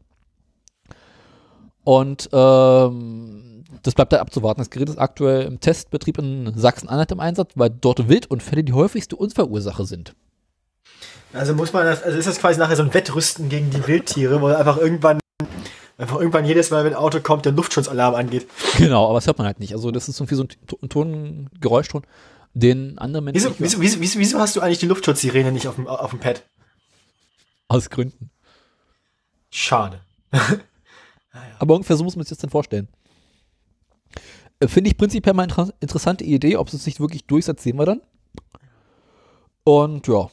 Und ähm, das bleibt da abzuwarten. Das Gerät ist aktuell im Testbetrieb in Sachsen-Anhalt im Einsatz, weil dort Wildunfälle die häufigste Unfallursache sind. Also muss man das, also ist das quasi nachher so ein Wettrüsten gegen die Wildtiere, wo einfach irgendwann, einfach irgendwann jedes Mal, wenn ein Auto kommt, der Luftschutzalarm angeht. Genau, aber das hört man halt nicht. Also das ist irgendwie so ein T- ein Ton, Geräuschton, den andere Menschen Wieso, wieso, wieso, wieso, hast du eigentlich die Luftschutzsirene nicht auf dem, auf dem Pad? aus Gründen. Schade. Aber ungefähr so muss man sich das dann vorstellen. Äh, Finde ich prinzipiell mal eine inter interessante Idee. Ob es sich wirklich durchsetzt, sehen wir dann. Und ja,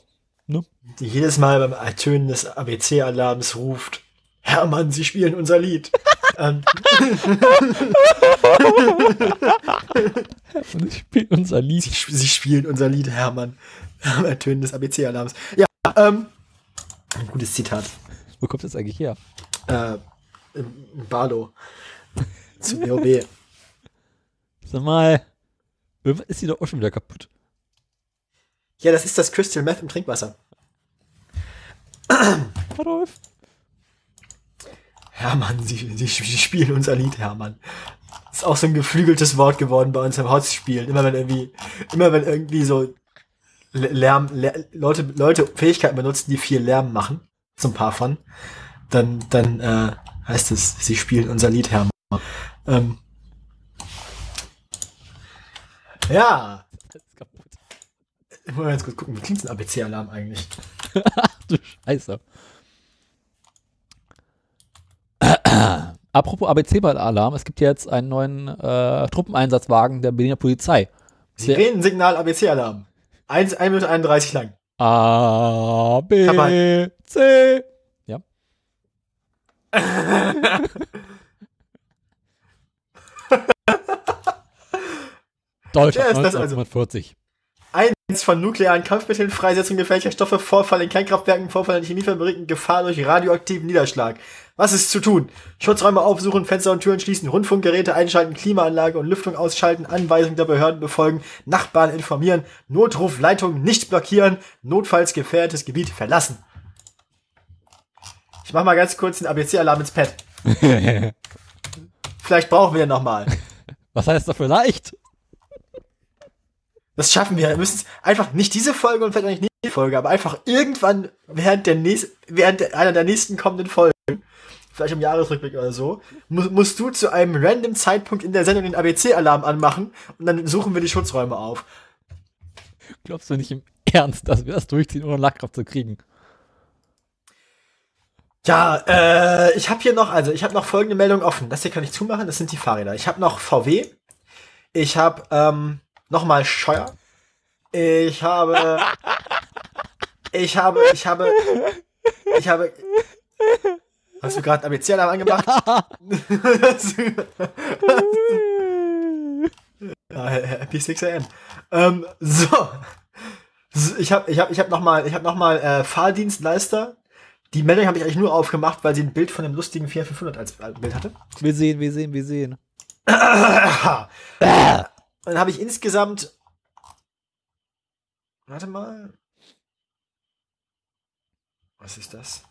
Die jedes Mal beim Ertönen des ABC-Alarms ruft, Hermann, Sie spielen unser Lied. ähm, und ich spiele unser Lied. Sie, Sie spielen unser Lied, Hermann. Ertönen des ABC-Alarms. Ja, ähm, ein gutes Zitat. Wo kommt das eigentlich her? Äh, Barlow. Zu WOB. Sag mal, irgendwas ist die doch auch schon wieder kaputt. Ja, das ist das Crystal Meth im Trinkwasser. Adolf. Hermann, Sie, Sie, Sie spielen unser Lied, Hermann. Ist auch so ein geflügeltes Wort geworden bei uns im Hotz-Spielen. Immer wenn irgendwie, immer wenn irgendwie so Lärm, Lär- Leute, Leute Fähigkeiten benutzen, die viel Lärm machen, so ein paar von, dann, dann äh, heißt es, sie spielen unser Lied, Hermann. Ähm, ja, ich muss mal ganz kurz gucken, wie klingt ein ABC-Alarm eigentlich? Ach du Scheiße. Apropos ABC-Alarm, es gibt ja jetzt einen neuen äh, Truppeneinsatzwagen der Berliner Polizei. Sirenensignal ABC-Alarm. 1, 1 Minute 31 lang. A, B. C. Ja. Deutschland Ja, ist das also- 1940. Eins von nuklearen Kampfmitteln, Freisetzung gefährlicher Stoffe, Vorfall in Kernkraftwerken, Vorfall in Chemiefabriken, Gefahr durch radioaktiven Niederschlag. Was ist zu tun? Schutzräume aufsuchen, Fenster und Türen schließen, Rundfunkgeräte einschalten, Klimaanlage und Lüftung ausschalten, Anweisungen der Behörden befolgen, Nachbarn informieren, Notrufleitung nicht blockieren, notfalls gefährdetes Gebiet verlassen. Ich mach mal ganz kurz den ABC-Alarm ins Pad. Vielleicht brauchen wir den nochmal. Was heißt da vielleicht? Das schaffen wir. Wir müssen es einfach nicht diese Folge und vielleicht auch nicht die Folge, aber einfach irgendwann während der nächsten, während einer der nächsten kommenden Folgen, vielleicht im Jahresrückblick oder so, mu musst du zu einem random Zeitpunkt in der Sendung den ABC-Alarm anmachen und dann suchen wir die Schutzräume auf. Glaubst du nicht im Ernst, dass wir das durchziehen, ohne Lachkraft zu kriegen? Ja, äh, ich habe hier noch, also ich habe noch folgende Meldung offen. Das hier kann ich zumachen, das sind die Fahrräder. Ich habe noch VW. Ich habe ähm, nochmal Scheuer. Ich habe, ich habe, ich habe, ich habe. Hast du gerade ABC-Alarm angemacht? Ja, Happy 6 am. Ähm, so. Ich habe ich hab, ich hab nochmal hab noch mal, äh, Fahrdienstleister. Die Meldung habe ich eigentlich nur aufgemacht, weil sie ein Bild von dem lustigen Fiat 500 als äh, Bild hatte. Wir sehen, wir sehen, wir sehen. Dann habe ich insgesamt. Warte mal. Was ist das?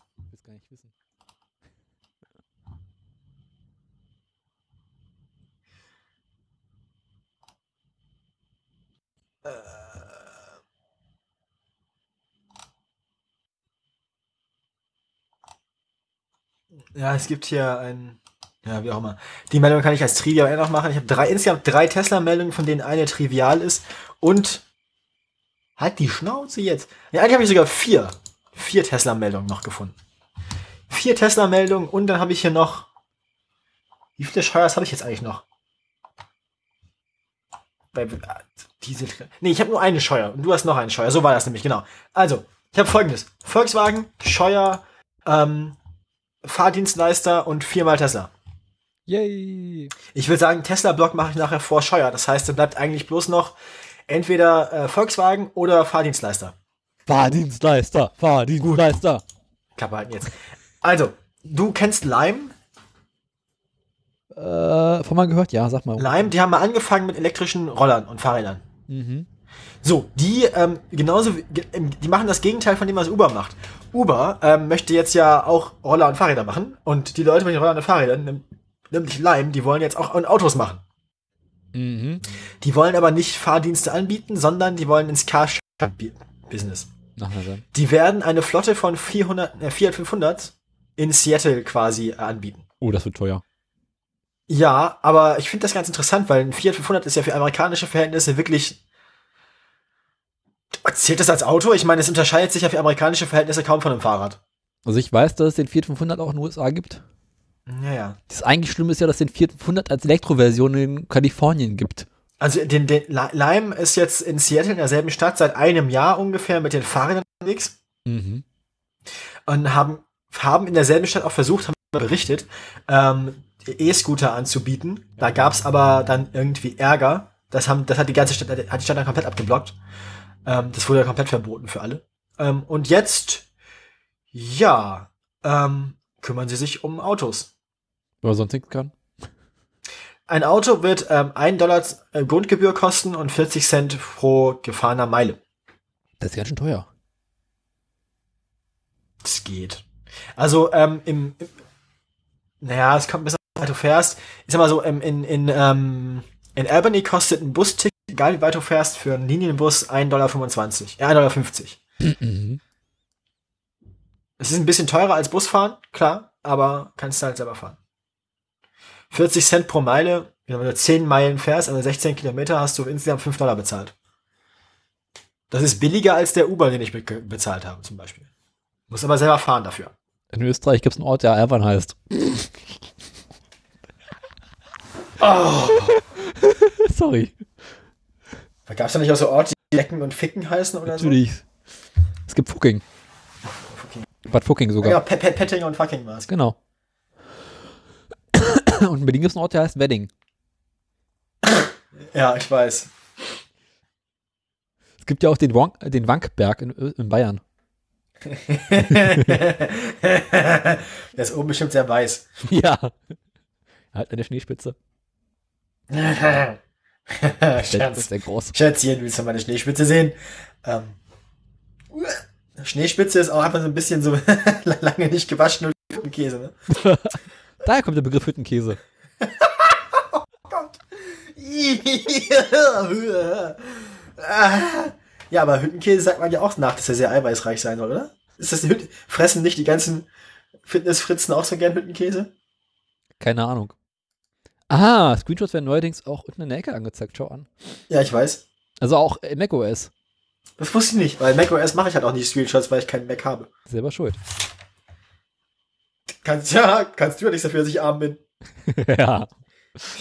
Ja, es gibt hier ein. Ja, wie auch immer. Die Meldung kann ich als Trivia auch noch machen. Ich habe drei, insgesamt drei Tesla-Meldungen, von denen eine trivial ist. Und. Halt die Schnauze jetzt. Ja, eigentlich habe ich sogar vier. Vier Tesla-Meldungen noch gefunden. Vier Tesla-Meldungen und dann habe ich hier noch. Wie viele Scheuers habe ich jetzt eigentlich noch? Bei, diese, nee, ich habe nur eine Scheuer und du hast noch einen Scheuer. So war das nämlich, genau. Also, ich habe folgendes. Volkswagen, Scheuer, ähm, Fahrdienstleister und viermal Tesla. Yay! Ich will sagen, Tesla-Block mache ich nachher vor Scheuer. Das heißt, dann bleibt eigentlich bloß noch entweder äh, Volkswagen oder Fahrdienstleister. Fahrdienstleister, Fahrdienstleister. Klappe halten jetzt. Also, du kennst Lime. Äh, von mal gehört? Ja, sag mal. Lime, die haben mal angefangen mit elektrischen Rollern und Fahrrädern. Mhm. So, die ähm, genauso, ähm, die machen das Gegenteil von dem, was Uber macht. Uber ähm, möchte jetzt ja auch Roller und Fahrräder machen und die Leute mit den Rollern und Fahrrädern, nämlich Lime, die wollen jetzt auch Autos machen. Mhm. Die wollen aber nicht Fahrdienste anbieten, sondern die wollen ins Car-Business. Die werden eine Flotte von 400, äh, Fiat 500 in Seattle quasi anbieten. Oh, das wird teuer. Ja, aber ich finde das ganz interessant, weil ein Fiat 500 ist ja für amerikanische Verhältnisse wirklich. Zählt das als Auto? Ich meine, es unterscheidet sich ja für amerikanische Verhältnisse kaum von einem Fahrrad. Also ich weiß, dass es den Fiat 500 auch in den USA gibt. Ja, ja. Das eigentlich Schlimme ist ja, dass es den Fiat 500 als Elektroversion in Kalifornien gibt. Also den, den Li- Lime ist jetzt in Seattle in derselben Stadt seit einem Jahr ungefähr mit den Fahrrädern unterwegs Mhm. und haben, haben in derselben Stadt auch versucht, haben berichtet, ähm, E-Scooter anzubieten. Da gab's aber dann irgendwie Ärger. Das, haben, das hat die ganze Stadt, hat die Stadt dann komplett abgeblockt. Ähm, das wurde ja komplett verboten für alle. Ähm, und jetzt, ja, ähm, kümmern sie sich um Autos. Oder sonst nichts kann. Ein Auto wird ähm, 1 Dollar äh, Grundgebühr kosten und 40 Cent pro gefahrener Meile. Das ist ganz schön teuer. Das geht. Also, ähm, im, im naja, es kommt ein bisschen, wie weit du fährst. Ich sag mal so, ähm, in, in, ähm, in Albany kostet ein Busticket, egal wie weit du fährst, für einen Linienbus 1,25 Dollar. Äh, 1,50 Dollar. Mhm. Es ist ein bisschen teurer als Busfahren, klar, aber kannst du halt selber fahren. 40 Cent pro Meile, wenn du 10 Meilen fährst, also 16 Kilometer, hast du insgesamt 5 Dollar bezahlt. Das ist billiger als der Uber, den ich be bezahlt habe, zum Beispiel. Muss aber selber fahren dafür. In Österreich gibt es einen Ort, der Erwan heißt. Oh. Sorry. Da gab es ja nicht auch so Orte, die Lecken und Ficken heißen oder Natürlich. Es gibt Fucking. Bad Fucking sogar. Ja, Pe Petting und Fucking war's. Genau. Und in Berlin gibt es einen Ort, der heißt Wedding. Ja, ich weiß. Es gibt ja auch den, Wank, den Wankberg in, in Bayern. Der ist oben bestimmt sehr weiß. Ja. Halt eine Schneespitze. Scherz. sehr groß. Schätzchen, willst du meine Schneespitze sehen? Ähm, Schneespitze ist auch einfach so ein bisschen so lange nicht gewaschen und Käse, ne? Daher kommt der Begriff Hüttenkäse. Ja, aber Hüttenkäse sagt man ja auch nach, dass er sehr eiweißreich sein soll, oder? Ist das fressen nicht die ganzen Fitnessfritzen auch so gern Hüttenkäse? Keine Ahnung. Ah, Screenshots werden neuerdings auch unten in der Ecke angezeigt. Schau an. Ja, ich weiß. Also auch in macOS. Das wusste ich nicht, weil macOS mache ich halt auch nicht Screenshots, weil ich keinen Mac habe. Selber schuld. Kannst ja, kannst du ja nichts dafür, dass ich arm bin. ja.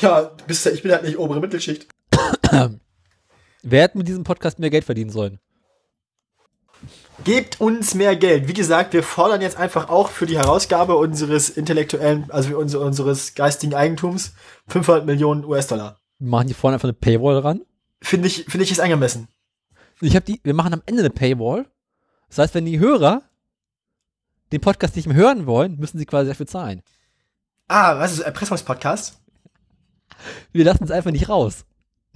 Ja, bist ja, ich bin halt nicht obere Mittelschicht. Wer hätte mit diesem Podcast mehr Geld verdienen sollen? Gebt uns mehr Geld. Wie gesagt, wir fordern jetzt einfach auch für die Herausgabe unseres intellektuellen, also unser, unseres geistigen Eigentums 500 Millionen US-Dollar. Machen hier vorne einfach eine Paywall ran. Finde ich, finde ich ist angemessen. Ich habe die, wir machen am Ende eine Paywall. Das heißt, wenn die Hörer den Podcast nicht mehr hören wollen, müssen sie quasi dafür zahlen. Ah, was ist Erpressungspodcast? Wir lassen es einfach nicht raus.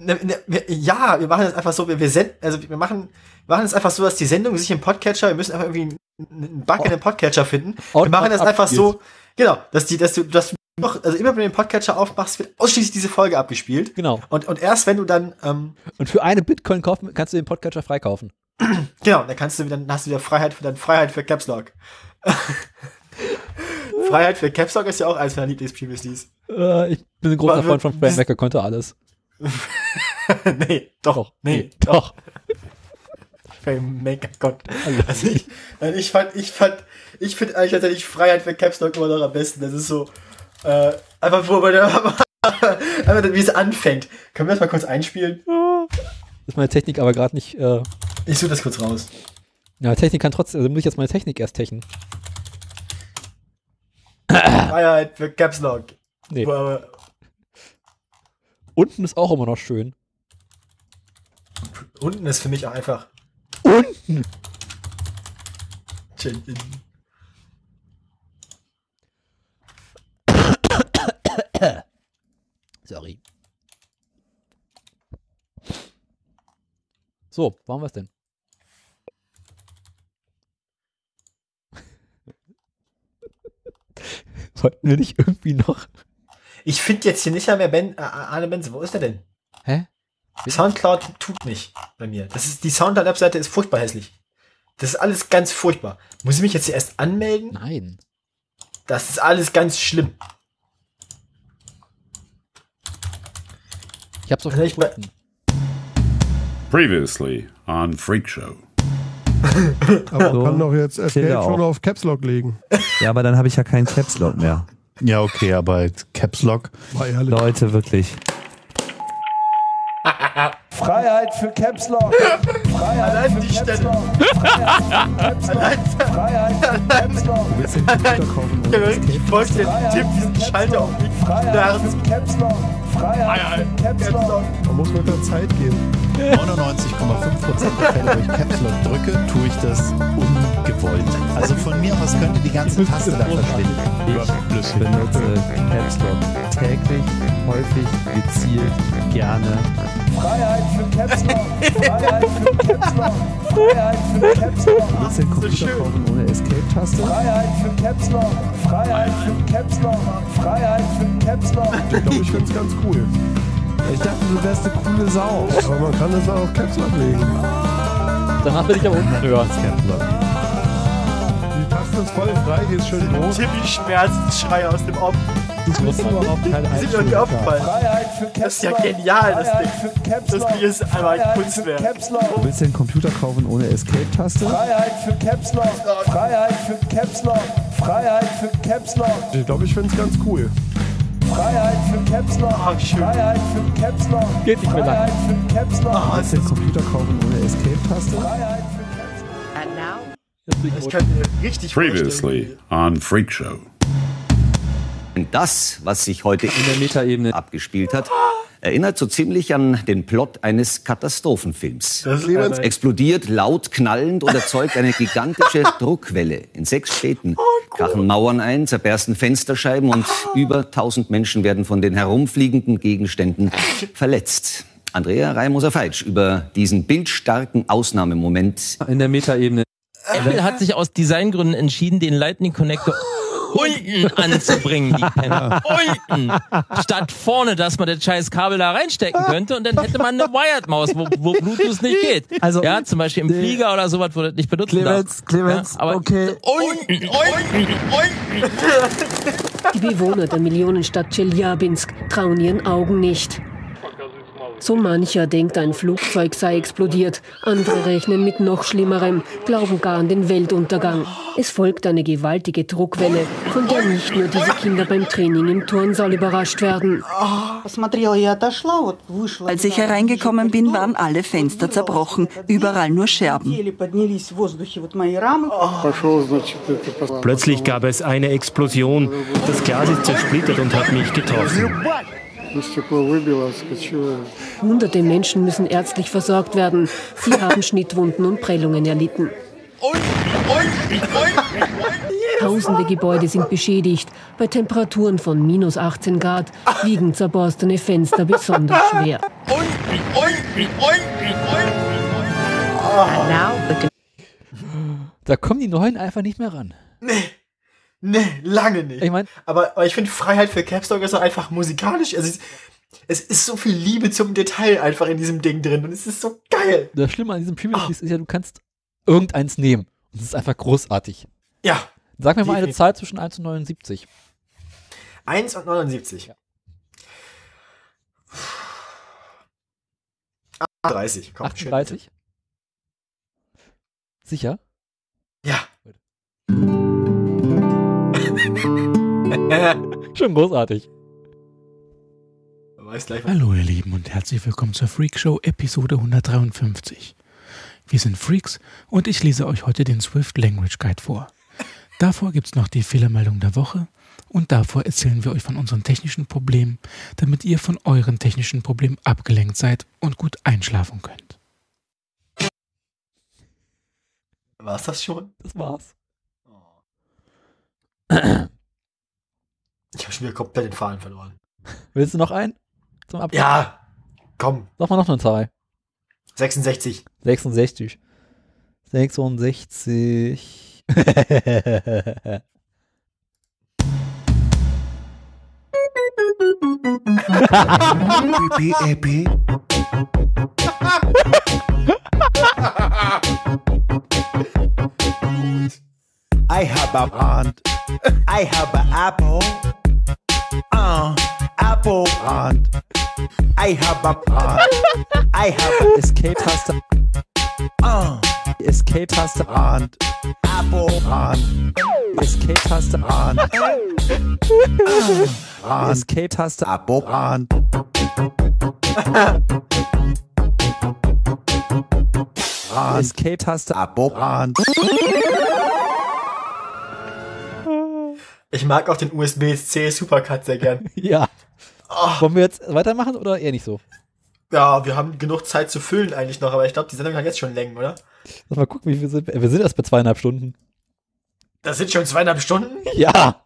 Ne, ne, wir, ja, wir machen das einfach so, wir, wir senden, also wir machen, wir machen es einfach so, dass die Sendung sich im Podcatcher, wir müssen einfach irgendwie einen, Bug in den Podcatcher finden. Wir Out- machen das einfach so, genau, dass die, dass du, dass du noch, also immer wenn du den Podcatcher aufmachst, wird ausschließlich diese Folge abgespielt. Genau. Und, und erst wenn du dann, ähm, Und für eine Bitcoin kaufen, kannst du den Podcatcher freikaufen. genau, dann kannst du dann hast du wieder Freiheit für, dann Freiheit für Caps Lock. Freiheit für Caps Lock ist ja auch eines meiner Lieblingspreviouslies. Äh, ich bin ein großer Freund von Becker, konnte alles. nee, doch, nee, Doch. Maker Gott. Also ich, also ich fand, ich fand, ich finde eigentlich tatsächlich Freiheit für Caps Lock immer noch am besten. Das ist so, äh, einfach wo man, einfach wie es anfängt. Können wir das mal kurz einspielen? Ist meine Technik aber gerade nicht. Äh, Ich suche das kurz raus. ja, Technik kann trotzdem. Also muss ich jetzt meine Technik erst techen. Freiheit für Caps Lock. Nee. Aber- Unten ist auch immer noch schön. Unten ist für mich auch einfach. Unten! Sorry. So, wo haben wir es denn? Wollten wir nicht irgendwie noch. Ich finde jetzt hier nicht mehr Ben, äh, Arne Benze. Wo ist der denn? Hä? Soundcloud tut nicht bei mir. Das ist, die Soundcloud-Webseite ist furchtbar hässlich. Das ist alles ganz furchtbar. Muss ich mich jetzt hier erst anmelden? Nein. Das ist alles ganz schlimm. Ich hab's doch Also ich gefunden. Previously on Freak Show. Aber So, man kann doch jetzt Escape schon auf Caps Lock legen. Ja, aber dann habe ich ja keinen Caps Lock mehr. Ja, okay, aber Caps Lock. Leute, wirklich. Freiheit für Caps Lock. Freiheit Allein für die Caps Stelle. Lock. Freiheit für Caps Lock. Freiheit für Caps Lock. Willst du den Computer kaufen? Ich folgt den Tipp, diesen Schalter auf mich. Freiheit für Caps Lock. Freiheit für Caps Lock. Man muss mit der Zeit gehen. 99,5% der Fälle, wo ich Caps Lock drücke, tue ich das ungewollt. Also von mir aus könnte die ganze Taste da verschwinden. Ich benutze Caps Lock täglich, häufig, gezielt, gerne. Freiheit für Caps Lock. Freiheit für Caps Lock. Freiheit für Caps Lock. Willst du den Computer schön. kaufen ohne Escape-Taste? Freiheit für Caps Lock. Freiheit für Caps Lock. Freiheit für Caps Lock. Ich glaube, ich finde es ganz cool. Ich dachte, du wärst eine coole Sau. Aber man kann das auch auf Caps Lock legen. Danach will ich aber unten hören. Caps Lock. Die Taste ist voll frei, die ist schön groß. Timmy Schmerzensschrei aus dem Off. Das muss überhaupt kein Die sind aufgefallen. Für Caps Lock. Das ist ja genial, das Ding. Das. Ding ist einfach ein Kunstwerk. Du willst den Computer kaufen ohne Escape-Taste? Freiheit für Caps Lock. Freiheit für Caps Lock. Freiheit für Caps Lock. Ich glaube, ich finde es ganz cool. Freiheit für Caps Lock. Ah, schön. Freiheit für Caps Lock. Geht nicht mehr lang. Freiheit für. Ah, Willst du den Computer kaufen ohne Escape-Taste? Freiheit für bin ich kann mir richtig Previously on Freak Show. Das, was sich heute In der Metaebene. abgespielt hat, erinnert so ziemlich an den Plot eines Katastrophenfilms. Das Es explodiert laut knallend und erzeugt eine gigantische Druckwelle. In sechs Städten krachen Mauern ein, zerbersten Fensterscheiben und über 1000 Menschen werden von den herumfliegenden Gegenständen verletzt. Andrea Reimoser-Feitsch über diesen bildstarken Ausnahmemoment In der Metaebene. Apple hat sich aus Designgründen entschieden, den Lightning Connector unten anzubringen, die Penner. Unten. Statt vorne, dass man das scheiß Kabel da reinstecken könnte und dann hätte man eine Wired-Maus, wo, wo Bluetooth nicht geht. Also- ja, zum Beispiel im Flieger oder sowas, wo das nicht benutzen Clemens, darf. Clemens, ja, aber okay. Unten, unten, unten. Die Bewohner der Millionenstadt Tscheljabinsk trauen ihren Augen nicht. So mancher denkt, ein Flugzeug sei explodiert. Andere rechnen mit noch Schlimmerem, glauben gar an den Weltuntergang. Es folgt eine gewaltige Druckwelle, von der nicht nur diese Kinder beim Training im Turnsaal überrascht werden. Als ich hereingekommen bin, waren alle Fenster zerbrochen, überall nur Scherben. Plötzlich gab es eine Explosion. Das Glas ist zersplittert und hat mich getroffen. Hunderte Menschen müssen ärztlich versorgt werden. Sie haben Schnittwunden und Prellungen erlitten. Tausende Gebäude sind beschädigt. Bei Temperaturen von minus 18 Grad wiegen zerborstene Fenster besonders schwer. Da kommen die Neuen einfach nicht mehr ran. Nee, lange nicht. Ich mein- aber, aber ich finde Freiheit für Capstock ist auch einfach musikalisch. Also es, es ist so viel Liebe zum Detail einfach in diesem Ding drin und es ist so geil. Das Schlimme an diesem Premium Release ist ja, du kannst irgendeins nehmen. Und es ist einfach großartig. Ja. Sag mir mal eine. Zahl zwischen 1 und 79. 1 und 79. 38. Komm, schön. 38? Sicher? Ja. Schon großartig. Weiß gleich, was Hallo ihr Lieben und herzlich willkommen zur Freak Show Episode 153. Wir sind Freaks und ich lese euch heute den Swift Language Guide vor. Davor gibt's noch die Fehlermeldung der Woche und davor erzählen wir euch von unseren technischen Problemen, damit ihr von euren technischen Problemen abgelenkt seid und gut einschlafen könnt. War's das schon? Das war's. Ich habe schon wieder komplett den Faden verloren. Willst du noch einen? Zum Abschluss? Ja, komm. Sag mal noch eine Zahl. 66. 66. 66. I have a brand. I have an apple. Uh, apple brand. I have a brand. I have a Escape-Taste. uh, Escape-Taste. brand. Apple brand. Escape-Taste. Brand. Brand. Escape-Taste. Apple. Brand. Escape-Taste. Apple brand. Ich mag auch den USB-C Supercut sehr gern. ja. Wollen wir jetzt weitermachen oder eher nicht so? Ja, wir haben genug Zeit zu füllen eigentlich noch, aber ich glaube, die Sendung hat jetzt schon Längen, oder? Lass mal gucken, wie viel sind wir. Wir sind erst bei zweieinhalb Stunden. Das sind schon zweieinhalb Stunden? Ja.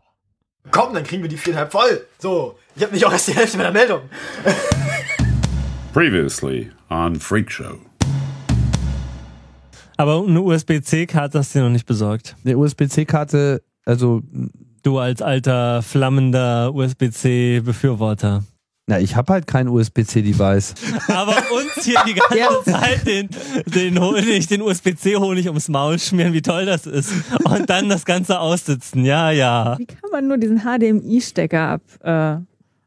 Komm, dann kriegen wir die viereinhalb voll. So, ich habe nicht auch erst die Hälfte meiner Meldung. Previously on Freak Show. Aber eine USB-C-Karte hast du dir noch nicht besorgt. Eine USB-C-Karte, also, Du als alter, flammender USB-C-Befürworter. na, ich habe halt kein USB-C-Device. Aber uns hier die ganze Zeit den, den Honig, den USB-C-Honig ums Maul schmieren, wie toll das ist. Und dann das Ganze aussitzen. Ja, ja. Wie kann man nur diesen HDMI-Stecker ab, äh,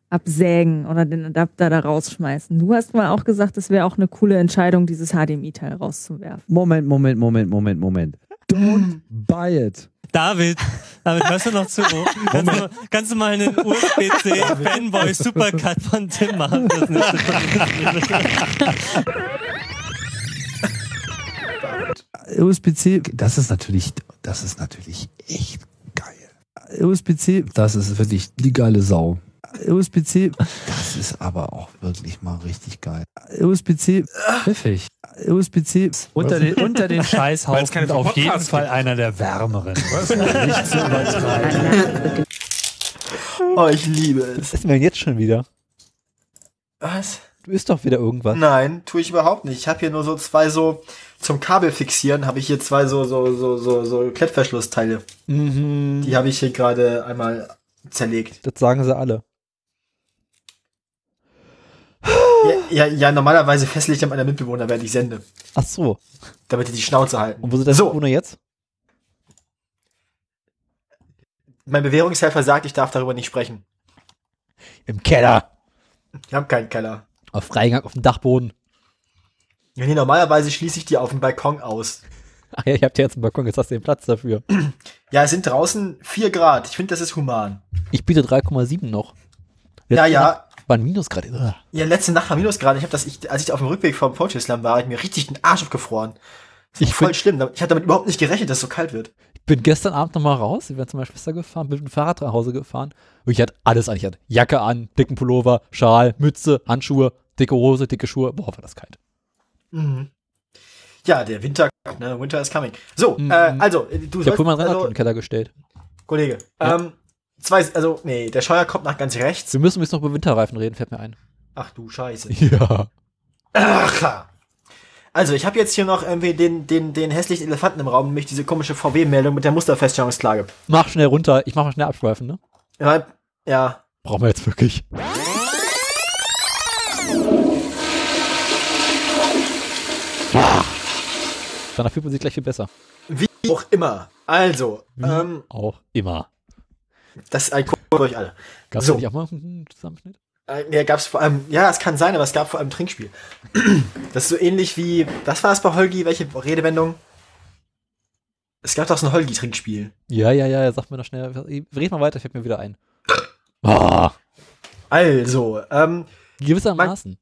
absägen oder den Adapter da rausschmeißen? Du hast mal auch gesagt, es wäre auch eine coole Entscheidung, dieses HDMI-Teil rauszuwerfen. Moment, Moment, Moment, Moment, Moment. Don't buy it. David, David, hörst du noch zu? Kannst du, kannst du mal einen USB-C Fanboy Supercut von Tim machen? Das nächste USB-C, das ist natürlich, das ist natürlich echt geil. USB-C, das ist wirklich die geile Sau. USB-C, das ist aber auch wirklich mal richtig geil. USB-C, Pfiffig. USB-C, Unter den, unter den Scheißhaufen auf jeden Fall gibt. einer der wärmeren. Nicht zu übertreiben. Oh, ich liebe es. Was wir denn jetzt schon wieder? Was? Du isst doch wieder irgendwas. Nein, tue ich überhaupt nicht. Ich habe hier nur so zwei so zum Kabel fixieren, habe ich hier zwei so so so so so Klettverschlussteile. Mhm. Die habe ich hier gerade einmal zerlegt. Das sagen sie alle. Ja, ja, ja, normalerweise fessel ich dann meine Mitbewohner, während ich sende, Ach so. damit die die Schnauze halten. Und wo sind deine So. Mitbewohner jetzt? Mein Bewährungshelfer sagt, ich darf darüber nicht sprechen. Im Keller. Ich habe keinen Keller. Auf Freigang auf dem Dachboden. Ja, nee, normalerweise schließe ich die auf dem Balkon aus. Ach ja, ich hab dir jetzt einen Balkon, jetzt hast du den Platz dafür. Ja, es sind draußen 4 Grad. Ich finde, das ist human. Ich biete 3,7 noch. Ja, Letzte ja. Nacht War ein Minusgrad. Ja, letzte Nacht war Minusgrad. Ich habe das, ich, als ich auf dem Rückweg vom Poetry Slam war, hab ich mir richtig den Arsch aufgefroren. Das ist Ich voll schlimm. Ich hatte damit überhaupt nicht gerechnet, dass es so kalt wird. Ich bin gestern Abend nochmal raus. Ich bin zu meiner Schwester gefahren, bin mit dem Fahrrad nach Hause gefahren. Und ich hatte alles an. Ich hatte Jacke an, dicken Pullover, Schal, Mütze, Handschuhe, dicke Hose, dicke Schuhe. Boah, war das kalt. Mhm. Ja, der Winter, ne, Winter is coming. So, Mhm. äh, also, äh, du Ich habe sollst, wohl mein Rennrad also, in den Keller gestellt. Kollege, Ja. ähm, zwei, also, nee, der Scheuer kommt nach ganz rechts. Wir müssen jetzt noch über Winterreifen reden, fällt mir ein. Ach du Scheiße. Ja. Ach, also, ich habe jetzt hier noch irgendwie den, den, den hässlichen Elefanten im Raum, nämlich diese komische VW-Meldung mit der Musterfeststellungsklage. Mach schnell runter. Ich mach mal schnell abschweifen, ne? Ja, ja. Brauchen wir jetzt wirklich. Danach fühlt man sich gleich viel besser. Wie auch immer. Also, Wie ähm, auch immer. Das Kurs für euch alle. Gab's So. da nicht auch mal einen Zusammenschnitt? Äh, ja, gab's vor allem, ja, es kann sein, aber es gab vor allem Trinkspiel. Das ist so ähnlich wie, was war es bei Holgi? Welche Redewendung? Es gab doch so ein Holgi-Trinkspiel. Ja, ja, ja, sag mir noch schnell. Red mal weiter, fällt mir wieder ein. Ah, Also, ähm, gewissermaßen.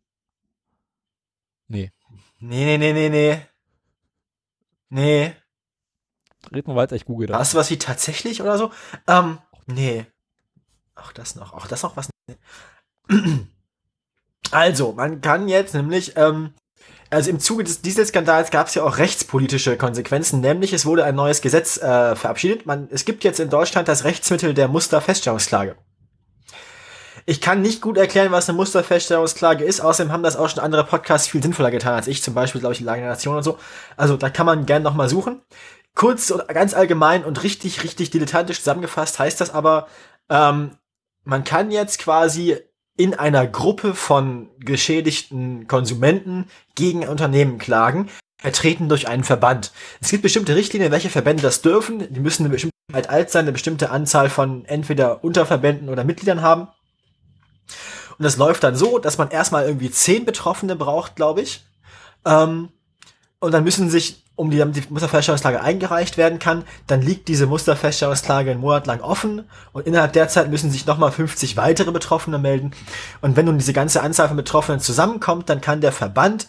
Nee. nee, nee, nee, nee, nee. Nee. Red mal weiter, ich google das. War es was wie tatsächlich oder so? Ähm, nee. Ach, das noch. Ach, das noch was. Also, man kann jetzt nämlich, ähm, also im Zuge des Dieselskandals gab es ja auch rechtspolitische Konsequenzen, nämlich es wurde ein neues Gesetz äh, verabschiedet. Man, es gibt jetzt in Deutschland das Rechtsmittel der Musterfeststellungsklage. Ich kann nicht gut erklären, was eine Musterfeststellungsklage ist. Außerdem haben das auch schon andere Podcasts viel sinnvoller getan als ich, zum Beispiel, glaube ich, Lage der Nation und so. Also da kann man gerne noch mal suchen. Kurz und ganz allgemein und richtig, richtig dilettantisch zusammengefasst heißt das aber, ähm, man kann jetzt quasi in einer Gruppe von geschädigten Konsumenten gegen Unternehmen klagen, vertreten durch einen Verband. Es gibt bestimmte Richtlinien, welche Verbände das dürfen. Die müssen eine bestimmte Zeit alt sein, eine bestimmte Anzahl von entweder Unterverbänden oder Mitgliedern haben. Und das läuft dann so, dass man erstmal irgendwie zehn Betroffene braucht, glaube ich. Ähm, und dann müssen sich, um die, die Musterfeststellungsklage eingereicht werden kann, dann liegt diese Musterfeststellungsklage einen Monat lang offen und innerhalb der Zeit müssen sich nochmal 50 weitere Betroffene melden. Und wenn nun diese ganze Anzahl von Betroffenen zusammenkommt, dann kann der Verband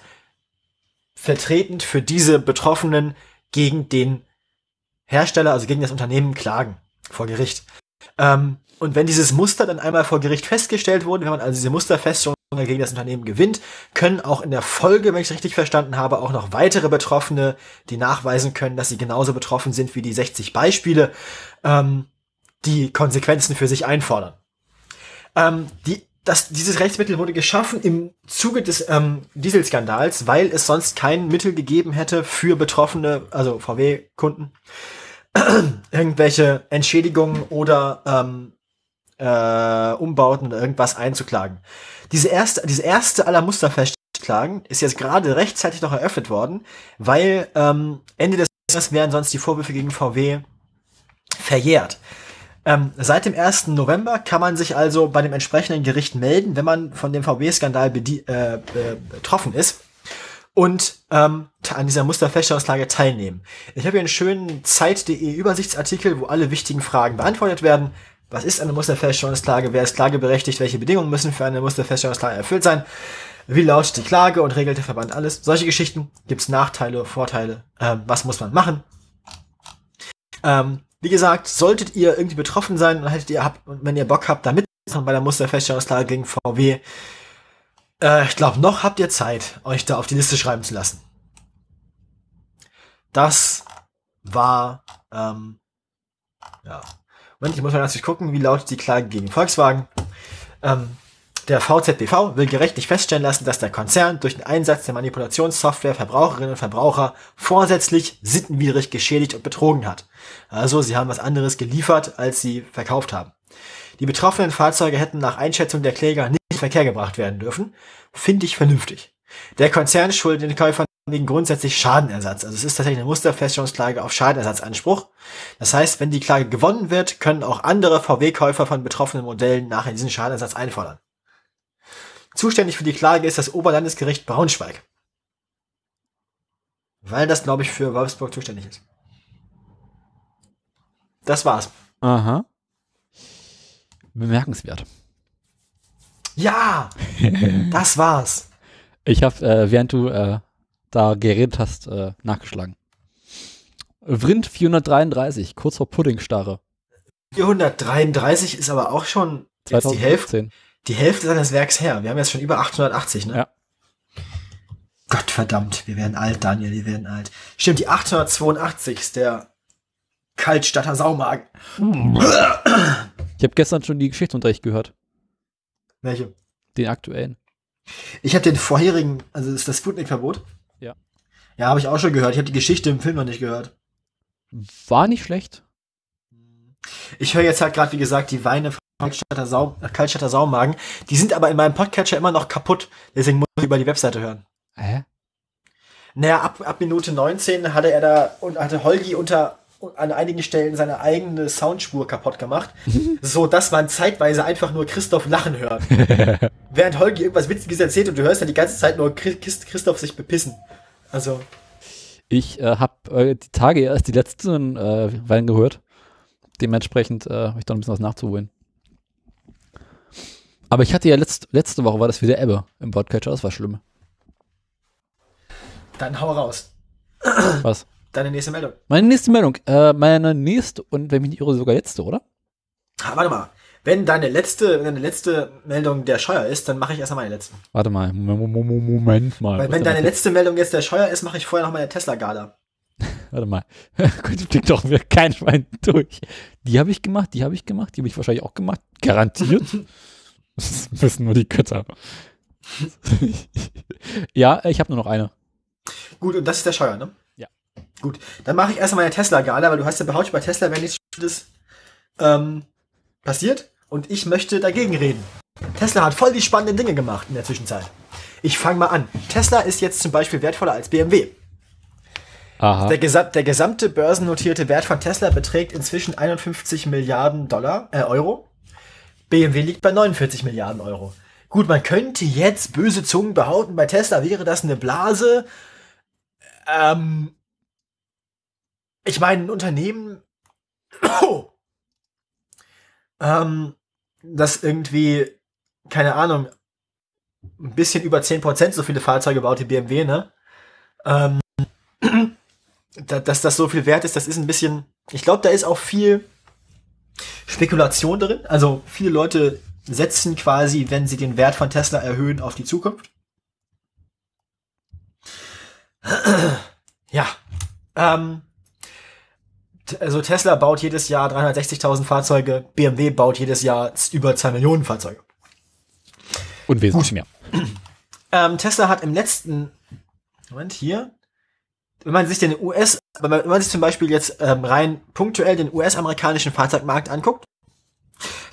vertretend für diese Betroffenen gegen den Hersteller, also gegen das Unternehmen klagen vor Gericht. Ähm, und wenn dieses Muster dann einmal vor Gericht festgestellt wurde, wenn man also diese Musterfeststellung gegen das Unternehmen gewinnt, können auch in der Folge, wenn ich es richtig verstanden habe, auch noch weitere Betroffene, die nachweisen können, dass sie genauso betroffen sind wie die 60 Beispiele, ähm, die Konsequenzen für sich einfordern. Ähm, die, das, dieses Rechtsmittel wurde geschaffen im Zuge des ähm, Dieselskandals, weil es sonst kein Mittel gegeben hätte für Betroffene, also VW-Kunden, irgendwelche Entschädigungen oder ähm, äh, Umbauten oder irgendwas einzuklagen. Diese erste, diese erste aller Musterfestklagen ist jetzt gerade rechtzeitig noch eröffnet worden, weil ähm, Ende des Jahres wären sonst die Vorwürfe gegen VW verjährt. Ähm, seit dem 1. November kann man sich also bei dem entsprechenden Gericht melden, wenn man von dem VW-Skandal äh, be- betroffen ist und ähm, an dieser Musterfeststellungsklage teilnehmen. Ich habe hier einen schönen Zeit.de Übersichtsartikel, wo alle wichtigen Fragen beantwortet werden. Was ist eine Musterfeststellungsklage? Wer ist klageberechtigt? Welche Bedingungen müssen für eine Musterfeststellungsklage erfüllt sein? Wie lautet die Klage und regelt der Verband alles? Solche Geschichten. Gibt es Nachteile, Vorteile? Ähm, was muss man machen? Ähm, wie gesagt, solltet ihr irgendwie betroffen sein und hättet ihr habt, wenn ihr Bock habt, da mitzumachen bei der Musterfeststellungsklage gegen VW, äh, ich glaube, noch habt ihr Zeit, euch da auf die Liste schreiben zu lassen. Das war, ähm, ja. Ich muss mal natürlich gucken, wie lautet die Klage gegen Volkswagen. Ähm, der VZBV will gerichtlich feststellen lassen, dass der Konzern durch den Einsatz der Manipulationssoftware Verbraucherinnen und Verbraucher vorsätzlich sittenwidrig geschädigt und betrogen hat. Also sie haben was anderes geliefert, als sie verkauft haben. Die betroffenen Fahrzeuge hätten nach Einschätzung der Kläger nicht in Verkehr gebracht werden dürfen. Finde ich vernünftig. Der Konzern schuldet den Käufern wegen grundsätzlich Schadenersatz. Also es ist tatsächlich eine Musterfeststellungsklage auf Schadenersatzanspruch. Das heißt, wenn die Klage gewonnen wird, können auch andere VW-Käufer von betroffenen Modellen nachher diesen Schadenersatz einfordern. Zuständig für die Klage ist das Oberlandesgericht Braunschweig. Weil das, glaube ich, für Wolfsburg zuständig ist. Das war's. Aha. Bemerkenswert. Ja, das war's. Ich habe, äh, während du äh, da geredet hast, äh, nachgeschlagen. Vrind 433, kurz vor Puddingstarre. 433 ist aber auch schon die Hälfte, die Hälfte seines Werks her. Wir haben jetzt schon über 880, ne? Ja. Gott verdammt, wir werden alt, Daniel, wir werden alt. Stimmt, die 882 ist der Kaltstatter Saumagen. Ich habe gestern schon die Geschichtsunterricht gehört. Welche? Den aktuellen. Ich habe den vorherigen, also das ist das Sputnik-Verbot. Ja. Habe ich auch schon gehört. Ich habe die Geschichte im Film noch nicht gehört. War nicht schlecht. Ich höre jetzt halt gerade, wie gesagt, die Weine von Kaltstatter, Sau, Kaltstatter Saumagen. Die sind aber in meinem Podcatcher immer noch kaputt. Deswegen muss ich über die Webseite hören. Hä? Naja, ab, ab Minute 19 hatte er da und hatte Holgi unter an einigen Stellen seine eigene Soundspur kaputt gemacht, so dass man zeitweise einfach nur Christoph lachen hört. Während Holgi irgendwas Witziges erzählt und du hörst dann die ganze Zeit nur Christ Christoph sich bepissen. Also. Ich äh, habe äh, die Tage erst die letzten äh, Weinen gehört. Dementsprechend äh, habe ich da ein bisschen was nachzuholen. Aber ich hatte ja letzt, letzte Woche war das wieder Ebbe im Podcatcher, das war schlimm. Dann hau raus. Was? Deine nächste Meldung. Meine nächste Meldung. Äh, meine nächste und wenn mich nicht irre, sogar letzte, oder? Ah, warte mal. Wenn deine letzte, wenn deine letzte Meldung der Scheuer ist, dann mache ich erstmal meine letzte. Warte mal. Moment mal. Weil wenn deine letzte Meldung jetzt der Scheuer ist, mache ich vorher noch meine Tesla-Gala. Warte mal. Gut, blickt doch mir kein Schwein durch. Die habe ich gemacht, die habe ich gemacht, die habe ich wahrscheinlich auch gemacht. Garantiert. das wissen nur die Götter. ja, ich habe nur noch eine. Gut, und das ist der Scheuer, ne? Ja. Gut, dann mache ich erstmal meine Tesla-Gala, weil du hast ja behauptet, bei Tesla wäre nichts Schlimmes ähm, passiert und ich möchte dagegen reden. Tesla hat voll die spannenden Dinge gemacht in der Zwischenzeit. Ich fange mal an. Tesla ist jetzt zum Beispiel wertvoller als BMW. Aha. Der, gesam der gesamte börsennotierte Wert von Tesla beträgt inzwischen 51 Milliarden Dollar, äh, Euro. BMW liegt bei 49 Milliarden Euro. Gut, man könnte jetzt böse Zungen behaupten, bei Tesla wäre das eine Blase. Ähm, ich meine, ein Unternehmen, oh, ähm, das irgendwie, keine Ahnung, ein bisschen über 10% so viele Fahrzeuge baut wie BMW, ne? Ähm, dass das so viel wert ist, das ist ein bisschen, ich glaube, da ist auch viel Spekulation drin. Also viele Leute setzen quasi, wenn sie den Wert von Tesla erhöhen, auf die Zukunft. Ja. Ähm, also Tesla baut jedes Jahr 360.000 Fahrzeuge, BMW baut jedes Jahr über 2 Millionen Fahrzeuge. Und wesentlich mehr. Ähm, Tesla hat im letzten, Moment, hier, wenn man sich den US, wenn man, wenn man sich zum Beispiel jetzt ähm, rein punktuell den US-amerikanischen Fahrzeugmarkt anguckt,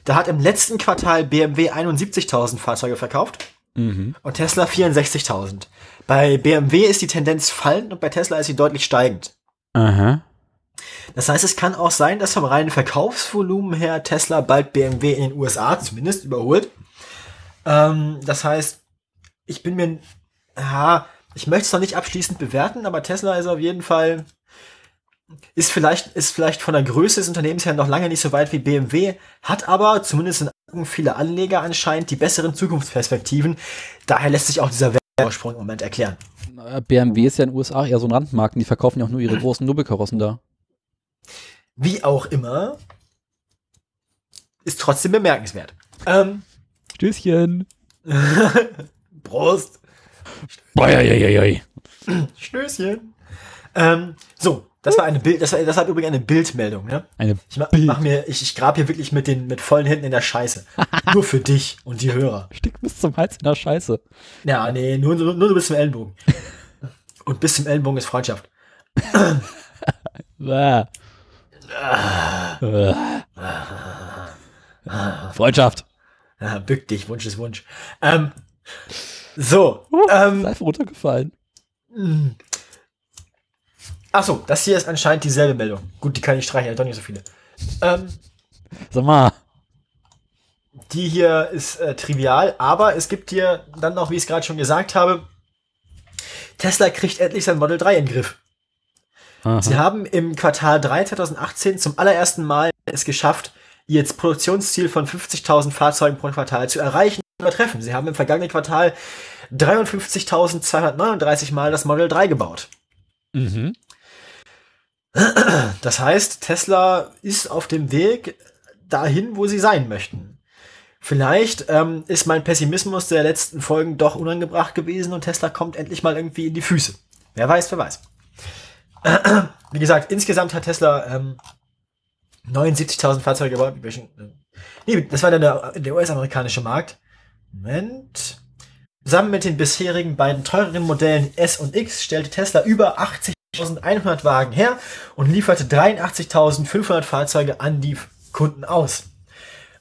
da hat im letzten Quartal BMW 71.000 Fahrzeuge verkauft Mhm. und Tesla 64.000. Bei BMW ist die Tendenz fallend und bei Tesla ist sie deutlich steigend. Aha. Das heißt, es kann auch sein, dass vom reinen Verkaufsvolumen her Tesla bald BMW in den USA zumindest überholt. Ähm, das heißt, ich bin mir, ja, ich möchte es noch nicht abschließend bewerten, aber Tesla ist auf jeden Fall ist vielleicht, ist vielleicht von der Größe des Unternehmens her noch lange nicht so weit wie BMW, hat aber zumindest in Augen vieler Anleger anscheinend die besseren Zukunftsperspektiven. Daher lässt sich auch dieser Vorsprung im Moment erklären. BMW ist ja in den USA eher so ein Randmarken, die verkaufen ja auch nur ihre großen Nobelkarossen da. Wie auch immer, ist trotzdem bemerkenswert. Ähm, Stößchen. Prost. Beieieiei. Stößchen. Ähm, so, das war eine Bild, das war, das war übrigens eine Bildmeldung, ne? Eine Ich mach, mach mir, ich, ich grab hier wirklich mit den, mit vollen Händen in der Scheiße. nur für dich und die Hörer. Stick bis zum Hals in der Scheiße. Ja, nee, nur, nur, nur bis zum Ellenbogen. Und bis zum Ellenbogen ist Freundschaft. Bäh. Freundschaft. Ja, bück dich, Wunsch ist Wunsch. Ähm, so, ähm, Ist einfach runtergefallen. mh. Ach so, das hier ist anscheinend dieselbe Meldung. Gut, die kann ich streichen, ja, doch nicht so viele. Ähm, Sag mal. Die hier ist äh, trivial, aber es gibt hier dann noch, wie ich es gerade schon gesagt habe, Tesla kriegt endlich sein Model 3 in den Griff. Aha. Sie haben im Quartal 3 2018 zum allerersten Mal es geschafft, ihr Produktionsziel von 50.000 Fahrzeugen pro Quartal zu erreichen und übertreffen. Sie haben im vergangenen Quartal 53.239 Mal das Model 3 gebaut. Mhm. Das heißt, Tesla ist auf dem Weg dahin, wo sie sein möchten. Vielleicht ähm, ist mein Pessimismus der letzten Folgen doch unangebracht gewesen und Tesla kommt endlich mal irgendwie in die Füße. Wer weiß, wer weiß. Wie gesagt, insgesamt hat Tesla ähm, 79.000 Fahrzeuge gebaut. Äh, nee, das war der, der US-amerikanische Markt. Moment. Zusammen mit den bisherigen beiden teureren Modellen S und X stellte Tesla über 80.100 Wagen her und lieferte 83.500 Fahrzeuge an die Kunden aus.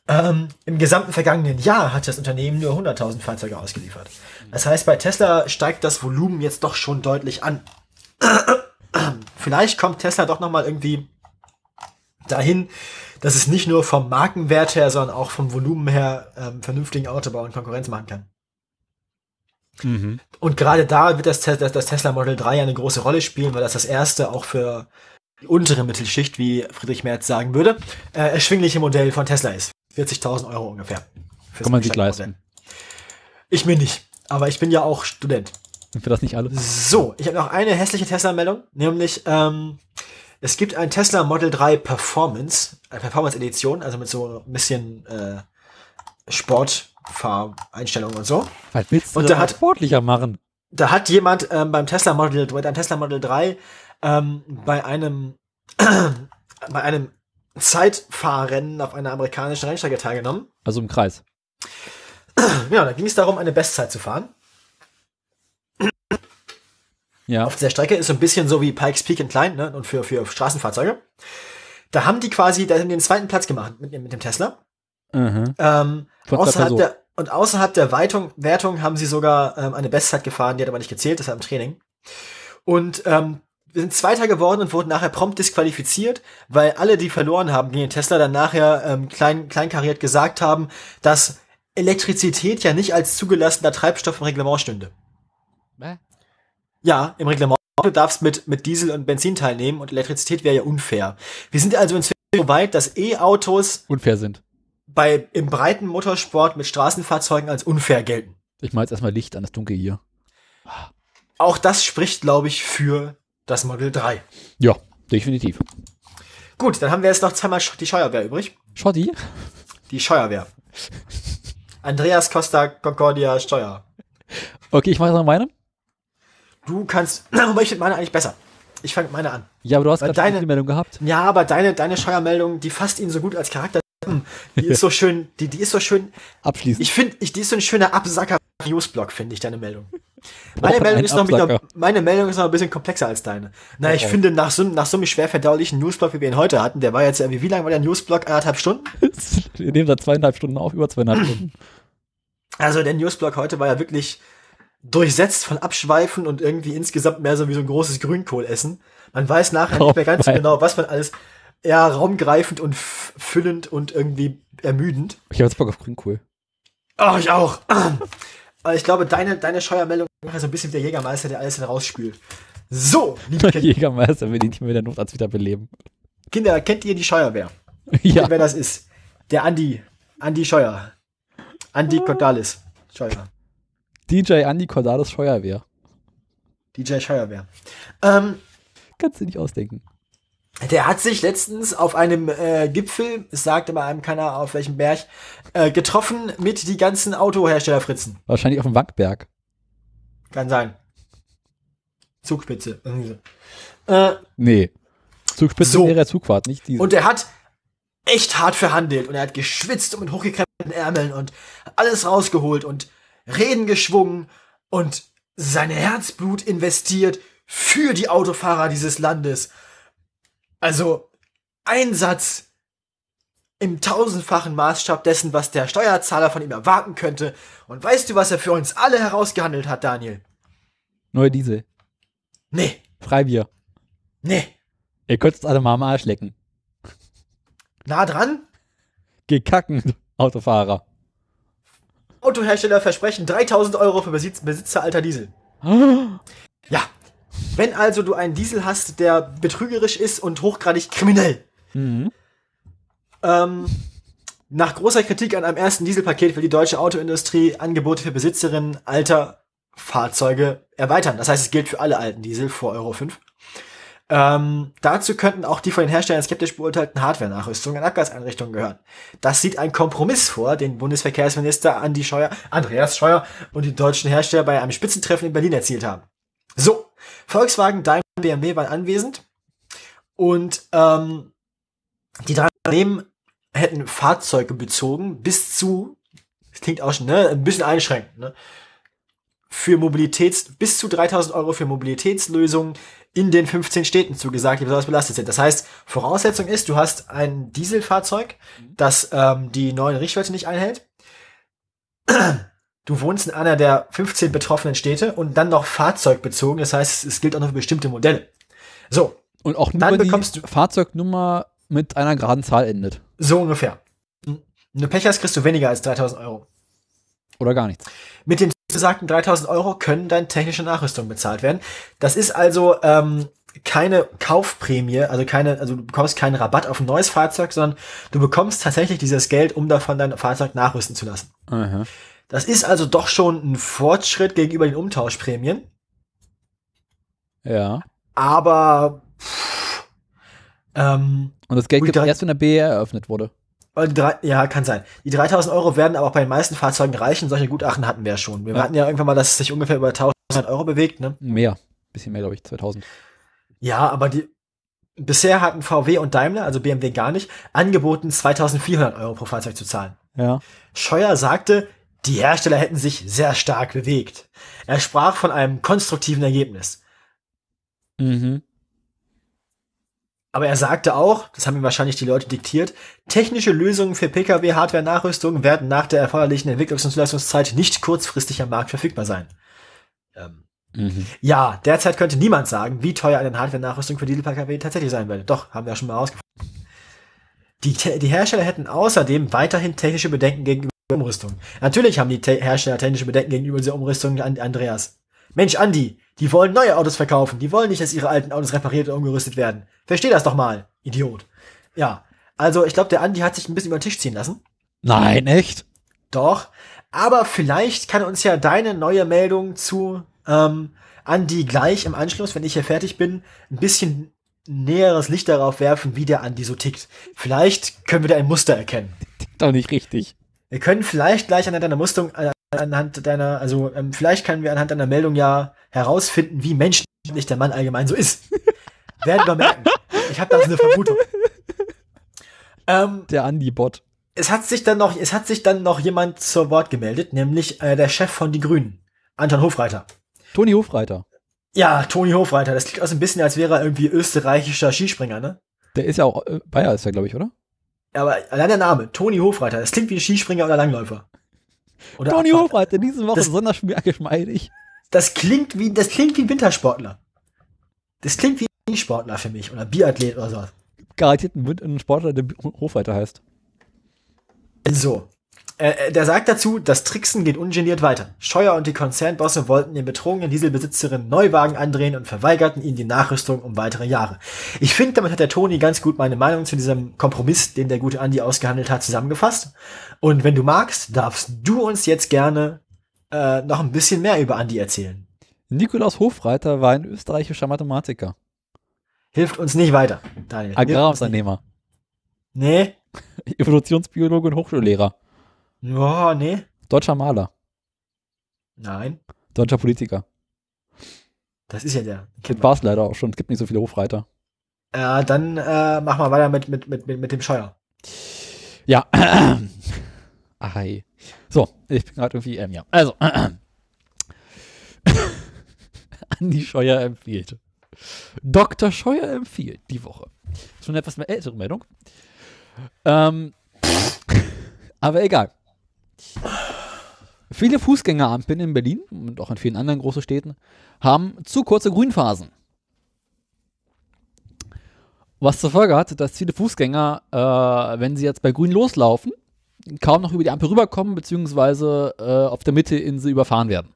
Ähm, Im gesamten vergangenen Jahr hat das Unternehmen nur 100.000 Fahrzeuge ausgeliefert. Das heißt, bei Tesla steigt das Volumen jetzt doch schon deutlich an. Vielleicht kommt Tesla doch noch mal irgendwie dahin, dass es nicht nur vom Markenwert her, sondern auch vom Volumen her ähm, vernünftigen Autobau und Konkurrenz machen kann. Mhm. Und gerade da wird das, das, das Tesla Model 3 eine große Rolle spielen, weil das das erste auch für die untere Mittelschicht, wie Friedrich Merz sagen würde, äh, erschwingliche Modell von Tesla ist. 40.000 Euro ungefähr. Kann man sich leisten. Ich mir nicht, aber ich bin ja auch Student. Und für das nicht alle. So, ich habe noch eine hässliche Tesla-Meldung, nämlich ähm, es gibt ein Tesla Model 3 Performance, eine Performance-Edition, also mit so ein bisschen äh, Sportfahreinstellungen und so. Was willst du Und da hat- sportlicher machen? Da hat jemand ähm, beim Tesla Model, bei einem Tesla Model 3 ähm, bei einem bei einem Zeitfahrrennen auf einer amerikanischen Rennstrecke teilgenommen. Also im Kreis. Ja, da ging es darum, eine Bestzeit zu fahren. Ja. Auf der Strecke ist so ein bisschen so wie Pikes Peak in klein, ne? Und für, für Straßenfahrzeuge. Da haben die quasi, da haben den zweiten Platz gemacht mit, dem- mit dem Tesla. Mhm. Ähm, außerhalb der, und außerhalb der Weitung, Wertung haben sie sogar ähm, eine Bestzeit gefahren, die hat aber nicht gezählt, das war im Training. Und ähm, wir sind Zweiter geworden und wurden nachher prompt disqualifiziert, weil alle, die verloren haben gegen den Tesla, dann nachher ähm, klein, kleinkariert gesagt haben, dass Elektrizität ja nicht als zugelassener Treibstoff im Reglement stünde. Ja, im Reglement. Du darfst mit, mit Diesel und Benzin teilnehmen und Elektrizität wäre ja unfair. Wir sind also inzwischen so weit, dass E-Autos Unfair sind. bei, im breiten Motorsport mit Straßenfahrzeugen als unfair gelten. Ich mache jetzt erstmal Licht an das Dunkel hier. Auch das spricht, glaube ich, für das Model 3. Ja, definitiv. Gut, dann haben wir jetzt noch zweimal die Scheuerwehr übrig. Schotti? Die Scheuerwehr. Andreas Costa Concordia Steuer. Okay, ich mache jetzt noch meine. Du kannst, wobei ich finde meine eigentlich besser. Ich fange mit meine an. Ja, aber du hast gerade deine- eine Meldung gehabt. Ja, aber deine, deine Steuermeldung, die fasst ihn so gut als Charakter. Die ist so schön, die, die ist so schön. Abschließend. Ich finde, ich, die ist so ein schöner Absacker Newsblock, finde ich, deine Meldung. Meine Meldung, ist noch, wieder, meine Meldung ist noch ein bisschen komplexer als deine. Na, ich Oh, oh. finde, nach so, nach so einem schwer verdaulichen Newsblock, wie wir ihn heute hatten, der war jetzt, irgendwie- wie lang war der Newsblock? Anderthalb Stunden? Wir nehmen seit zweieinhalb Stunden auf, über zweieinhalb Stunden. Also der Newsblock heute war ja wirklich durchsetzt von Abschweifen und irgendwie insgesamt mehr so wie so ein großes Grünkohlessen. Man weiß nachher nicht mehr ganz so genau, was man alles, ja, raumgreifend und füllend und irgendwie ermüdend. Ich habe jetzt Bock auf Grünkohl. Oh, ich auch. Ich glaube, deine, deine Scheuermeldung ist so ein bisschen wie der Jägermeister, der alles rausspült. So, liebe Der Kinder, Jägermeister will ihn nicht mehr mit der Notarzt wieder beleben. Kinder, kennt ihr die Scheuerwehr? Ja. Wer das ist? Der Andi. Andi Scheuer. Andi Cordalis. Scheuer. DJ Andy Cordalis Feuerwehr. DJ Scheuerwehr. Ähm, Kannst du nicht ausdenken. Der hat sich letztens auf einem äh, Gipfel, es sagte mal einem keiner auf welchem Berg, äh, getroffen mit die ganzen Autoherstellerfritzen. Wahrscheinlich auf dem Wankberg. Kann sein. Zugspitze. Äh, Nee. Zugspitze So. wäre Zugfahrt, nicht diese. und er hat echt hart verhandelt und er hat geschwitzt und mit hochgekrempelten Ärmeln und alles rausgeholt und Reden geschwungen und sein Herzblut investiert für die Autofahrer dieses Landes. Also Einsatz im tausendfachen Maßstab dessen, was der Steuerzahler von ihm erwarten könnte. Und weißt du, was er für uns alle herausgehandelt hat, Daniel? Neue Diesel. Nee, Freibier. nee. Ihr könnt es alle mal am Arsch lecken. Nah dran? Gekacken, Autofahrer. Autohersteller versprechen 3000 Euro für Besitz, Besitzer alter Diesel. Ja. Wenn also du einen Diesel hast, der betrügerisch ist und hochgradig kriminell. Mhm. Ähm, nach großer Kritik an einem ersten Dieselpaket will die deutsche Autoindustrie Angebote für Besitzerinnen alter Fahrzeuge erweitern. Das heißt, es gilt für alle alten Diesel vor Euro 5. Ähm, dazu könnten auch die von den Herstellern skeptisch beurteilten Hardware-Nachrüstungen an Abgaseinrichtungen gehören. Das sieht ein Kompromiss vor, den Bundesverkehrsminister Andi Scheuer, Andreas Scheuer und die deutschen Hersteller bei einem Spitzentreffen in Berlin erzielt haben. So, Volkswagen, Daimler, BMW waren anwesend und ähm, die drei Unternehmen hätten Fahrzeuge bezogen bis zu, das klingt auch schon, ne, ein bisschen einschränkend, ne, für Mobilitäts, bis zu 3000 Euro für Mobilitätslösungen in den 15 Städten zugesagt, die besonders belastet sind. Das heißt, Voraussetzung ist, du hast ein Dieselfahrzeug, das ähm, die neuen Richtwerte nicht einhält. Du wohnst in einer der 15 betroffenen Städte und dann noch fahrzeugbezogen. Das heißt, es gilt auch nur für bestimmte Modelle. So, Und auch nur, Dann bekommst die Fahrzeugnummer mit einer geraden Zahl endet. so ungefähr. Wenn du Pech hast, kriegst du weniger als 3000 Euro. Oder gar nichts. Mit den besagten 3000 Euro können dann technische Nachrüstungen bezahlt werden. Das ist also ähm, keine Kaufprämie, also keine, also du bekommst keinen Rabatt auf ein neues Fahrzeug, sondern du bekommst tatsächlich dieses Geld, um davon dein Fahrzeug nachrüsten zu lassen. Aha. Das ist also doch schon ein Fortschritt gegenüber den Umtauschprämien, Ja. aber pff, ähm, Und das Geld gibt drei- erst, wenn der BR eröffnet wurde. Die drei, ja, kann sein. Die 3000 Euro werden aber auch bei den meisten Fahrzeugen reichen. Solche Gutachten hatten wir ja schon. Wir Ja. hatten ja irgendwann mal, dass es sich ungefähr über 1000 Euro bewegt, ne? Mehr. Bisschen mehr, glaube ich, 2000. Ja, aber die, bisher hatten VW und Daimler, also BMW gar nicht, angeboten, 2400 Euro pro Fahrzeug zu zahlen. Ja. Scheuer sagte, die Hersteller hätten sich sehr stark bewegt. Er sprach von einem konstruktiven Ergebnis. Mhm. Aber er sagte auch, das haben ihm wahrscheinlich die Leute diktiert, technische Lösungen für Pkw-Hardware-Nachrüstung werden nach der erforderlichen Entwicklungs- und Zulassungszeit nicht kurzfristig am Markt verfügbar sein. Ähm, Mhm. ja, derzeit könnte niemand sagen, wie teuer eine Hardware-Nachrüstung für Diesel-Pkw tatsächlich sein würde. Doch, haben wir ja schon mal rausgefunden. Die, die Hersteller hätten außerdem weiterhin technische Bedenken gegenüber der Umrüstung. Natürlich haben die Te Hersteller technische Bedenken gegenüber dieser Umrüstung, An- Andreas. Mensch, Andi, die wollen neue Autos verkaufen. Die wollen nicht, dass ihre alten Autos repariert oder umgerüstet werden. Versteh das doch mal, Idiot. Ja, also ich glaube, der Andi hat sich ein bisschen über den Tisch ziehen lassen. Nein, echt? Doch. Aber vielleicht kann uns ja deine neue Meldung zu ähm, Andi gleich im Anschluss, wenn ich hier fertig bin, ein bisschen näheres Licht darauf werfen, wie der Andi so tickt. Vielleicht können wir da ein Muster erkennen. Doch nicht richtig. Wir können vielleicht gleich anhand deiner Mustung, äh, anhand deiner, also ähm, vielleicht können wir anhand deiner Meldung ja herausfinden, wie menschlich der Mann allgemein so ist. Werden wir merken. Ich habe da so eine Vermutung. Ähm, Der Andi-Bot. es hat sich dann noch, es hat sich dann noch jemand zu Wort gemeldet, nämlich äh, der Chef von Die Grünen, Anton Hofreiter. Toni Hofreiter. Ja, Toni Hofreiter. Das klingt auch so ein bisschen, als wäre er irgendwie österreichischer Skispringer, ne? Der ist ja auch, äh, Bayer ist er, glaube ich, oder? Aber allein der Name, Toni Hofreiter, das klingt wie ein Skispringer oder Langläufer. Oder Toni. Hofreiter, diese Woche Das- besonders schwer geschmeidig. Das klingt wie, das klingt wie Wintersportler. Das klingt wie ein Sportler für mich oder Biathlet oder so. Garantiert ein, Sportler, der Hofreiter heißt. So. Äh, äh, der sagt dazu, das Tricksen geht ungeniert weiter. Scheuer und die Konzernbosse wollten den betrogenen Dieselbesitzerin Neuwagen andrehen und verweigerten ihnen die Nachrüstung um weitere Jahre. Ich finde, damit hat der Toni ganz gut meine Meinung zu diesem Kompromiss, den der gute Andi ausgehandelt hat, zusammengefasst. Und wenn du magst, darfst du uns jetzt gerne äh, noch ein bisschen mehr über Andi erzählen. Nikolaus Hofreiter war ein österreichischer Mathematiker. Hilft uns nicht weiter, Daniel. Agrarunternehmer. Nee. Evolutionsbiologe und Hochschullehrer. Ja, nee. Deutscher Maler. Nein. Deutscher Politiker. Das ist ja der. Das war es leider auch schon. Es gibt nicht so viele Hofreiter. Ja, dann äh, machen wir weiter mit, mit, mit, mit, mit dem Scheuer. Ja. Ach, hey. So, ich bin gerade irgendwie, ähm, ja. Also, Andi Scheuer empfiehlt. Dr. Scheuer empfiehlt die Woche. Schon eine etwas mehr ältere Meldung. Ähm, aber egal. Viele Fußgängerampeln in Berlin und auch in vielen anderen großen Städten haben zu kurze Grünphasen. Was zur Folge hat, dass viele Fußgänger, äh, wenn sie jetzt bei Grün loslaufen, kaum noch über die Ampel rüberkommen, beziehungsweise äh, auf der Mitteinsel überfahren werden.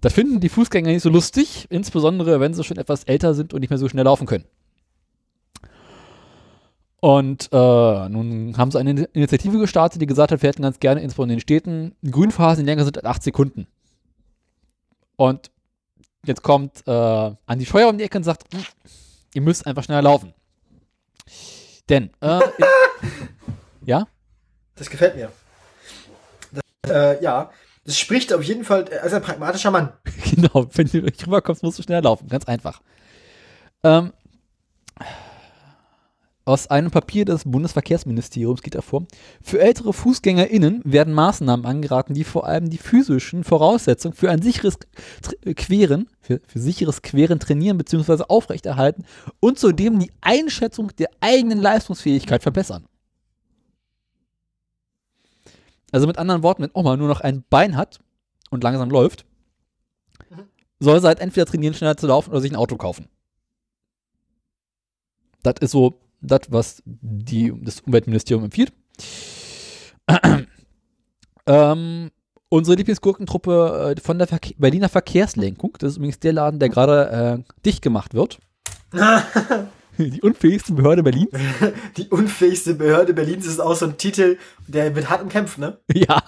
Das finden die Fußgänger nicht so lustig, insbesondere wenn sie schon etwas älter sind und nicht mehr so schnell laufen können. Und äh, nun haben sie eine Initiative gestartet, die gesagt hat, wir hätten ganz gerne insbesondere in den Städten Grünphasen, die länger sind als 8 Sekunden. Und jetzt kommt äh, Andi Scheuer um die Ecke und sagt, "Hm, ihr müsst einfach schneller laufen. Denn, äh, ja? Das gefällt mir. Das, äh, ja, das spricht auf jeden Fall als ein pragmatischer Mann. Genau, wenn du rüberkommst, musst du schneller laufen. Ganz einfach. Ähm, aus einem Papier des Bundesverkehrsministeriums geht hervor, für ältere FußgängerInnen werden Maßnahmen angeraten, die vor allem die physischen Voraussetzungen für ein sicheres Queren, für, für sicheres Queren trainieren bzw. aufrechterhalten und zudem die Einschätzung der eigenen Leistungsfähigkeit verbessern. Also mit anderen Worten, wenn Oma nur noch ein Bein hat und langsam läuft, soll sie halt entweder trainieren, schneller zu laufen oder sich ein Auto kaufen. Das ist so das, was die, das Umweltministerium empfiehlt. ähm, unsere Lieblingsgurkentruppe äh, von der Verke Berliner Verkehrslenkung, das ist übrigens der Laden, der gerade äh, dicht gemacht wird. die unfähigste Behörde Berlins. Die unfähigste Behörde Berlins ist auch so ein Titel, der wird hart umkämpft, ne? Ja.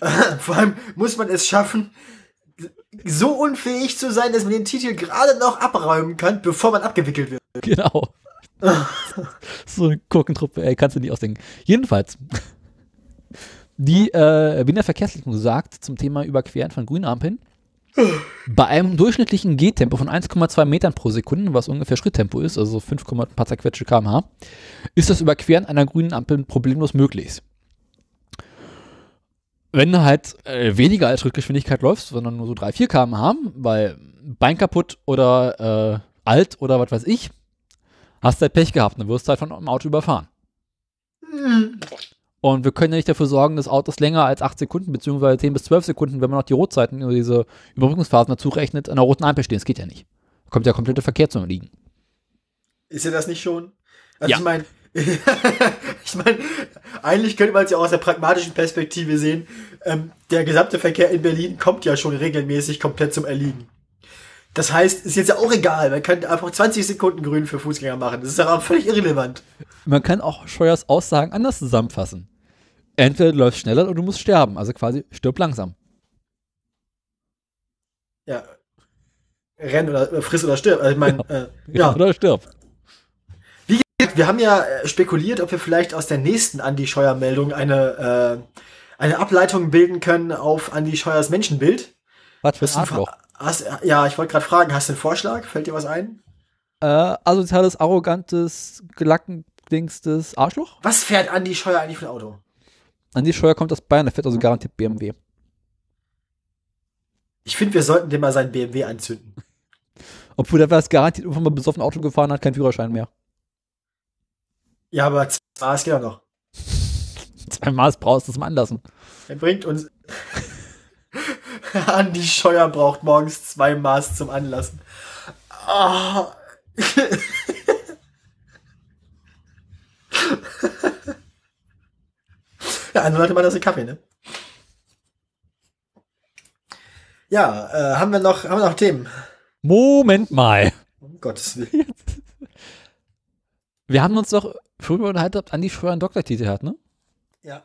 Vor allem muss man es schaffen, so unfähig zu sein, dass man den Titel gerade noch abräumen kann, bevor man abgewickelt wird. Genau. so eine Gurkentruppe, ey, kannst du nicht ausdenken. Jedenfalls, die äh, Wiener Verkehrslenkung sagt zum Thema Überqueren von Grünampeln, bei einem durchschnittlichen Gehtempo von 1,2 Metern pro Sekunde, was ungefähr Schritttempo ist, also 5, ein paar zerquetschte kmh, ist das Überqueren einer grünen Ampel problemlos möglich. Wenn du halt äh, weniger als Schrittgeschwindigkeit läufst, sondern nur so 3, 4 kmh, weil Bein kaputt oder äh, alt oder was weiß ich, hast du halt Pech gehabt, dann wirst halt von einem Auto überfahren. Und wir können ja nicht dafür sorgen, dass Autos länger als 8 Sekunden, beziehungsweise 10 bis 12 Sekunden, wenn man noch die Rotzeiten oder diese Überbrückungsphasen dazu rechnet, an der roten Ampel stehen. Das geht ja nicht. Da kommt der komplette Verkehr zum Liegen. Ist ja das nicht schon? Also Ja. ich meine, ich meine, eigentlich könnte man es ja aus der pragmatischen Perspektive sehen. Ähm, der gesamte Verkehr in Berlin kommt ja schon regelmäßig komplett zum Erliegen. Das heißt, ist jetzt ja auch egal. Man könnte einfach 20 Sekunden grün für Fußgänger machen. Das ist ja auch völlig irrelevant. Man kann auch Scheuers Aussagen anders zusammenfassen. Entweder du läufst schneller oder du musst sterben. Also quasi stirb langsam. Ja. Renn oder äh, friss oder stirb. Also ich meine, äh, ja. Oder stirb. Wie gesagt, wir haben ja äh, spekuliert, ob wir vielleicht aus der nächsten Andi Scheuer-Meldung eine, äh, eine Ableitung bilden können auf Andi Scheuers Menschenbild. Was für ein Arschloch. Hast, ja, ich wollte gerade fragen, hast du einen Vorschlag? Fällt dir was ein? Äh, asoziales, arrogantes, gelackendingstes Arschloch? Was fährt Andi Scheuer eigentlich für ein Auto? An die Scheuer kommt aus Bayern, der fährt also garantiert BMW. Ich finde, wir sollten dem mal seinen BMW anzünden. Obwohl der wäre garantiert irgendwann mal besoffen Auto gefahren hat, keinen Führerschein mehr. Ja, aber es geht auch noch. Zwei Maß brauchst du zum Anlassen. Er bringt uns. Andi Scheuer braucht morgens zwei Maß zum Anlassen. Ah. Ein Monat immer das in Kaffee, ne? Ja, äh, haben wir noch, haben wir noch Themen? Moment mal. Um Gottes Willen. Wir haben uns doch früher unterhalten, ob Andi Schröer einen Doktortitel hat, ne? Ja.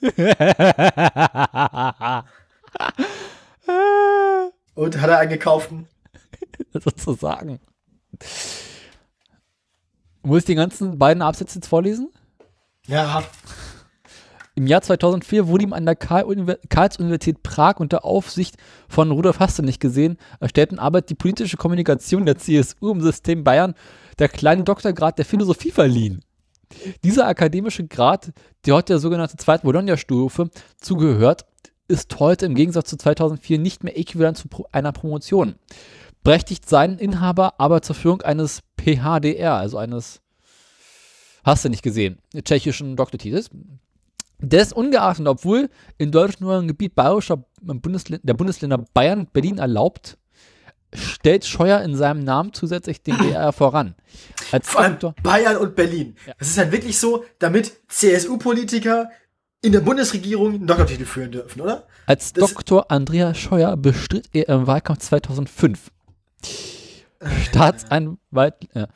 Und hat er einen gekauften? Sozusagen. Muss ich die ganzen beiden Absätze jetzt vorlesen? Ja. Im Jahr 2004 wurde ihm an der Karl- Karls-Universität Prag unter Aufsicht von Rudolf Hassenich gesehen, erstellten Arbeit die politische Kommunikation der CSU im System Bayern der kleine Doktorgrad der Philosophie verliehen. Dieser akademische Grad, der heute der sogenannten zweiten Bologna-Stufe zugehört, ist heute im Gegensatz zu 2004 nicht mehr äquivalent zu einer Promotion. Berechtigt seinen Inhaber aber zur Führung eines PHDR, also eines, hast du nicht gesehen, tschechischen Doktortitels. Des ungeachtet, obwohl in Deutschland nur ein Gebiet bayerischer Bundesl der Bundesländer Bayern, Berlin erlaubt, stellt Scheuer in seinem Namen zusätzlich den BR voran. Als Vor allem Doktor- Bayern und Berlin. Es ist halt wirklich so, damit CSU-Politiker in der Bundesregierung einen Doktortitel führen dürfen, oder? Als Dr. Andreas Scheuer bestritt er im Wahlkampf 2005 Staatsanwalt, äh,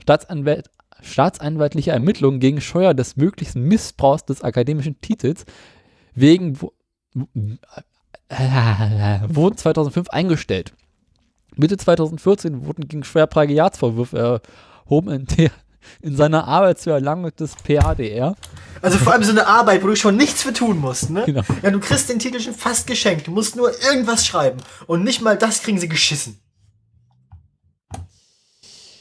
Staatsanwalt, staatsanwaltliche Ermittlungen gegen Scheuer des möglichen Missbrauchs des akademischen Titels wegen äh, wurden 2005 eingestellt. Mitte 2014 wurden gegen Scheuer Plagiatsvorwürfe erhoben, in, der, in seiner Arbeit zur Erlangung des PADR. Also vor allem so eine Arbeit, wo du schon nichts für tun musst, ne? Genau. Ja, du kriegst den Titel schon fast geschenkt. Du musst nur irgendwas schreiben. Und nicht mal das kriegen sie geschissen.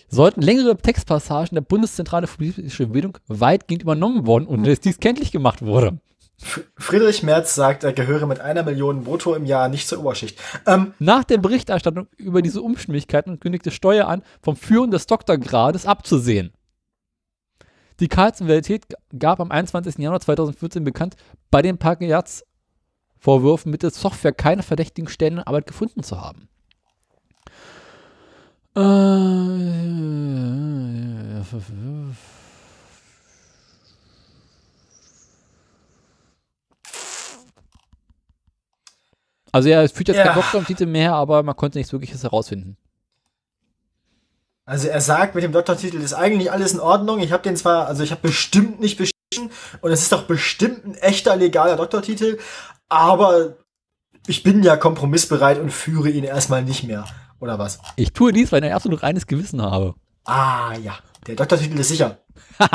sollten längere Textpassagen der Bundeszentrale für politische Bildung weitgehend übernommen worden und es dies kenntlich gemacht wurde. Friedrich Merz sagt, er gehöre mit einer Million brutto im Jahr nicht zur Oberschicht. Ähm, Nach der Berichterstattung über diese Unstimmigkeiten kündigte Steuer an, vom Führen des Doktorgrades abzusehen. Die Karls-Universität gab am 21. Januar 2014 bekannt, bei den Plagiatsvorwürfen mittels Software keine verdächtigen Stellen in Arbeit gefunden zu haben. Äh, Also ja, es führt jetzt Ja. kein Doktortitel mehr, aber man konnte nichts Wirkliches herausfinden. Also er sagt, mit dem Doktortitel ist eigentlich alles in Ordnung. Ich habe den zwar, also ich habe bestimmt nicht beschissen und es ist doch bestimmt ein echter legaler Doktortitel, aber ich bin ja kompromissbereit und führe ihn erstmal nicht mehr. Oder was? Ich tue dies, weil ich ein absolut reines Gewissen habe. Ah ja, der Doktortitel ist sicher.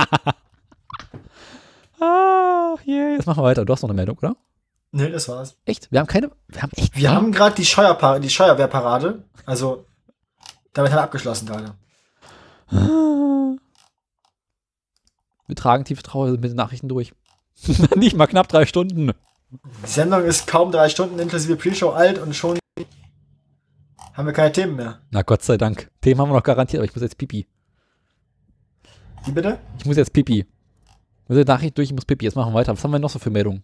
Ah, yeah. Jetzt machen wir weiter. Du hast noch eine Meldung, oder? Nee, das war's. Echt? Wir haben keine. Wir haben echt. Wir haben gerade die, Scheuerpa- die Scheuerwehrparade. Also, damit haben wir abgeschlossen gerade. Wir tragen tiefe Trauer mit den Nachrichten durch. Nicht mal knapp drei Stunden. Die Sendung ist kaum drei Stunden inklusive Pre-Show alt und schon haben wir keine Themen mehr. Na Gott sei Dank. Themen haben wir noch garantiert, aber ich muss jetzt pipi. Wie bitte? Ich muss jetzt pipi. Ich muss jetzt Nachrichten durch, ich muss pipi. Jetzt machen wir weiter. Was haben wir noch so für Meldungen?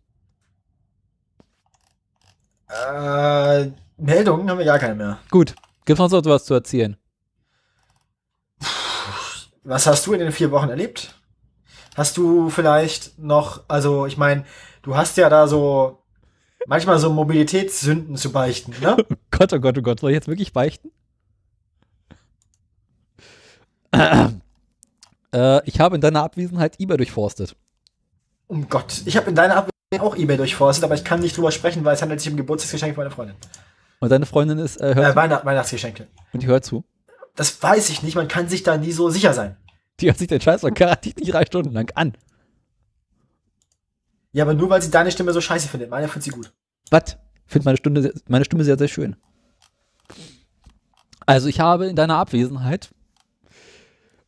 Äh, Meldungen haben wir gar keine mehr. Gut. Gibt's noch so was zu erzählen? Was hast du in den vier Wochen erlebt? Hast du vielleicht noch, also ich meine, du hast ja da so manchmal so Mobilitätssünden zu beichten, ne? Gott, oh Gott, oh Gott. Soll ich jetzt wirklich beichten? äh, ich habe in deiner Abwesenheit eBay durchforstet. Um Gott. Ich habe in deiner Abwesenheit auch eBay durchforstet, aber ich kann nicht drüber sprechen, weil es handelt sich um Geburtstagsgeschenk meiner Freundin. Und deine Freundin ist, äh, hört Äh, Weihnacht Weihnachtsgeschenke. und die hört zu. Das weiß ich nicht, man kann sich da nie so sicher sein. Die hört sich den Scheiß und garantiert nicht drei Stunden lang an. Ja, aber nur weil sie deine Stimme so scheiße findet. Meine findet sie gut. Was? Ich finde meine, Stunde, meine Stimme sehr, sehr schön. Also ich habe in deiner Abwesenheit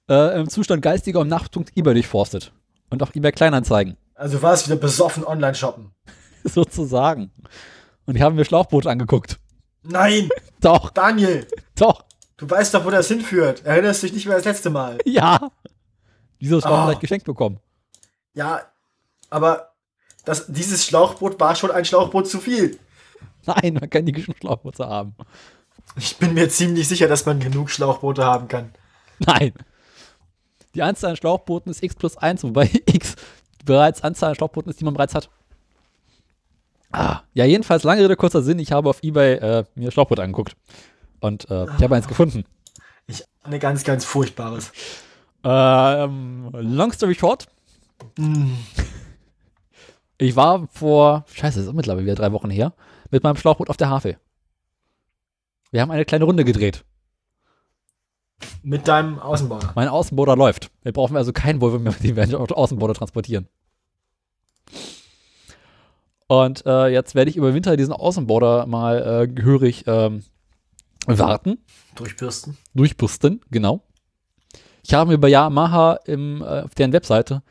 äh, im Zustand geistiger Umnachtung eBay durchforstet. Und auch eBay Kleinanzeigen. Also war es wieder besoffen online shoppen. Sozusagen. Und ich habe mir Schlauchboote angeguckt. Nein! Doch. Daniel! Doch. Du weißt doch, wo das hinführt. Erinnerst dich nicht mehr das letzte Mal. Ja. Wieso hast du Oh. vielleicht geschenkt bekommen? Ja, aber das, dieses Schlauchboot war schon ein Schlauchboot zu viel. Nein, man kann die Schlauchboote haben. Ich bin mir ziemlich sicher, dass man genug Schlauchboote haben kann. Nein. Die Anzahl an Schlauchbooten ist x plus 1, wobei x bereits Anzahl an Schlauchbooten ist, die man bereits hat. Ah, ja, jedenfalls, lange Rede, kurzer Sinn, ich habe auf Ebay äh, mir Schlauchboot angeguckt. Und äh, ich habe eins gefunden. Ich, eine ganz, ganz furchtbares. Ähm, long story short, Mm. ich war vor, scheiße, das ist mittlerweile wieder drei Wochen her, mit meinem Schlauchboot auf der Havel. Wir haben eine kleine Runde gedreht. Mit deinem Außenbauer. Mein Außenborder läuft. Wir brauchen also keinen Volvo mehr, den wir auf Außenborder transportieren. Und äh, jetzt werde ich über Winter diesen Außenborder mal äh, gehörig ähm, warten. Durchbürsten. Durchbürsten, genau. Ich habe mir bei Yamaha im, äh, auf deren Webseite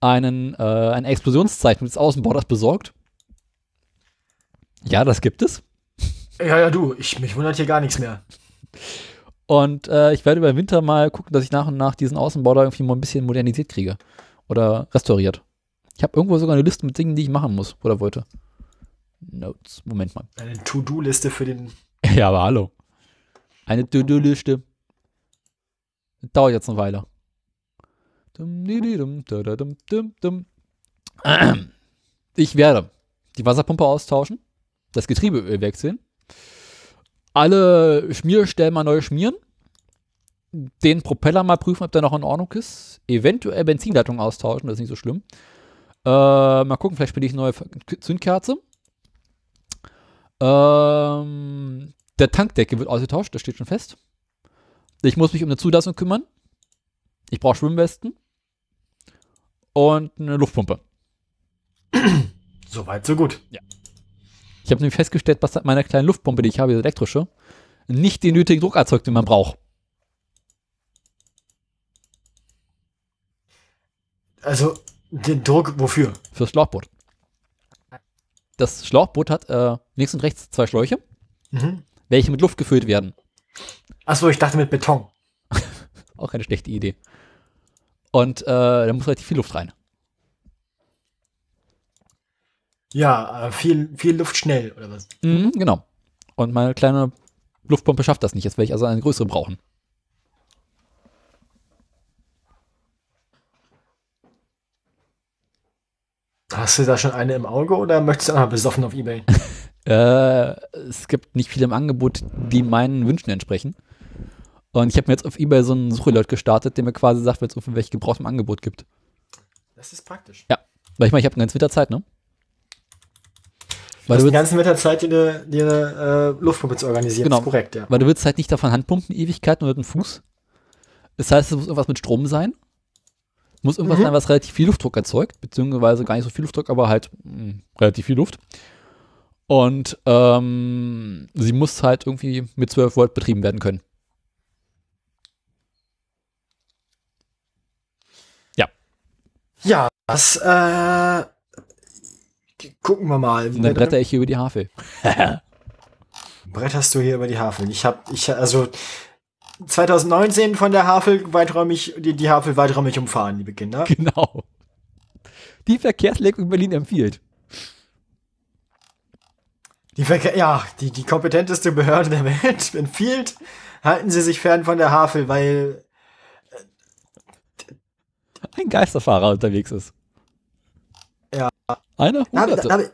einen, äh, ein Explosionszeichen des Außenborders besorgt. Ja, das gibt es. Ja, ja, du, ich, mich wundert hier gar nichts mehr. Und äh, ich werde über den Winter mal gucken, dass ich nach und nach diesen Außenborder irgendwie mal ein bisschen modernisiert kriege. Oder restauriert. Ich habe irgendwo sogar eine Liste mit Dingen, die ich machen muss oder wollte. Notes. Moment mal. Eine To-Do-Liste für den. Ja, aber hallo. Eine To-Do-Liste. Dauert jetzt eine Weile. Ich werde die Wasserpumpe austauschen, das Getriebeöl wechseln, alle Schmierstellen mal neu schmieren, den Propeller mal prüfen, ob der noch in Ordnung ist, eventuell Benzinleitung austauschen, das ist nicht so schlimm. Äh, mal gucken, vielleicht spiele ich eine neue Zündkerze. Ähm, der Tankdeckel wird ausgetauscht, das steht schon fest. Ich muss mich um eine Zulassung kümmern. Ich brauche Schwimmwesten. Und eine Luftpumpe. Soweit, so gut. Ja. Ich habe nämlich festgestellt, dass meiner kleinen Luftpumpe, die ich habe, die elektrische, nicht den nötigen Druck erzeugt, den man braucht. Also, den Druck wofür? Fürs Schlauchboot. Das Schlauchboot hat äh, links und rechts zwei Schläuche, Mhm. Welche mit Luft gefüllt werden. Achso, ich dachte mit Beton. Auch eine schlechte Idee. Und äh, da muss relativ viel Luft rein. Ja, äh, viel, viel Luft schnell, oder was? Mhm, genau. Und meine kleine Luftpumpe schafft das nicht. Jetzt werde ich also eine größere brauchen. Hast du da schon eine im Auge oder möchtest du auch mal besoffen auf Ebay? Äh, es gibt nicht viele im Angebot, die meinen Wünschen entsprechen. Und ich habe mir jetzt auf Ebay so einen Suchelot gestartet, der mir quasi sagt, wenn es welche gebraucht im Angebot gibt. Das ist praktisch. Ja. Weil ich meine, ich habe eine ganze Winterzeit, ne? Du hast die ganze Winterzeit, dir eine, äh, Luftpumpe zu organisieren. Genau. Ist korrekt, ja. Weil du willst halt nicht davon Handpumpen Ewigkeiten oder mit dem Fuß. Das heißt, es muss irgendwas mit Strom sein. Muss irgendwas Mhm. sein, was relativ viel Luftdruck erzeugt, beziehungsweise gar nicht so viel Luftdruck, aber halt mh, relativ viel Luft. Und ähm, sie muss halt irgendwie mit 12 Volt betrieben werden können. Ja. Ja, das, äh, gucken wir mal. Und dann bretter ich hier über die Havel. Bretterst du hier über die Havel? Ich habe, ich, also 2019 von der Havel weiträumig, die, die Havel weiträumig umfahren, liebe Kinder. Genau. Die Verkehrslenkung Berlin empfiehlt. Die Verke ja, die, die kompetenteste Behörde der Welt empfiehlt, halten Sie sich fern von der Havel, weil Ein Geisterfahrer unterwegs ist. Ja. Einer? Da, da, Hunderte. da, hab ich-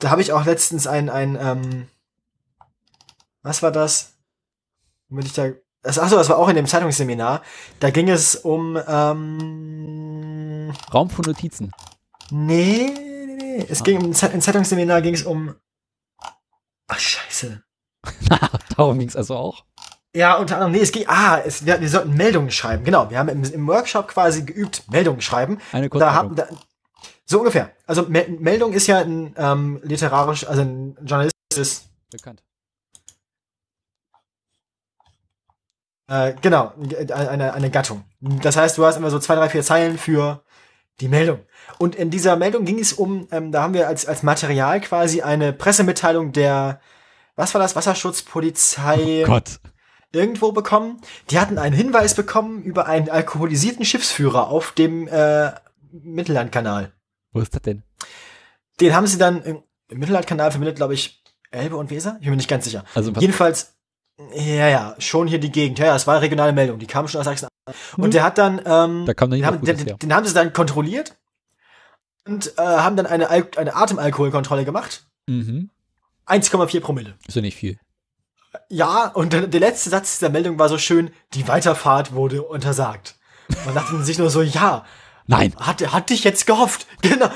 da habe ich auch letztens ein, ein ähm, was war das? Womit ich da, das, achso, das war auch in dem Zeitungsseminar. Da ging es um, ähm, Raum von Notizen. nee, nee. Es ging im, Ze- im Zeitungsseminar ging es um, ach, scheiße. Darum ging es also auch. Ja, unter anderem, nee, es ging, ah, es, wir, wir sollten Meldungen schreiben. Genau, wir haben im, im Workshop quasi geübt, Meldungen schreiben. Eine da haben, da, so ungefähr. Also Me Meldung ist ja ein ähm, literarisch, also ein Journalist ist, Bekannt. äh, genau, eine, eine Gattung. Das heißt, du hast immer so zwei, drei, vier Zeilen für die Meldung. Und in dieser Meldung ging es um, ähm, da haben wir als, als Material quasi eine Pressemitteilung der, was war das, Wasserschutzpolizei Gott. irgendwo bekommen. Die hatten einen Hinweis bekommen über einen alkoholisierten Schiffsführer auf dem äh, Mittellandkanal. Wo ist das denn? Den haben sie dann im, Mittellandkanal verbindet, glaube ich, Elbe und Weser? Ich bin mir nicht ganz sicher. Also Jedenfalls, ja, ja, schon hier die Gegend. Ja, ja, es war eine regionale Meldung. Die kam schon aus Sachsen. Und der hat dann, ähm, Da kam dann den, haben, den, den haben sie dann kontrolliert. und äh, haben dann eine, Al eine Atemalkoholkontrolle gemacht. Mhm. 1,4 Promille. Ist ja nicht viel. Ja, und dann der letzte Satz dieser Meldung war so schön, die Weiterfahrt wurde untersagt. Man dachte sich nur so, ja. Nein. Hat, hat dich jetzt gehofft. Genau.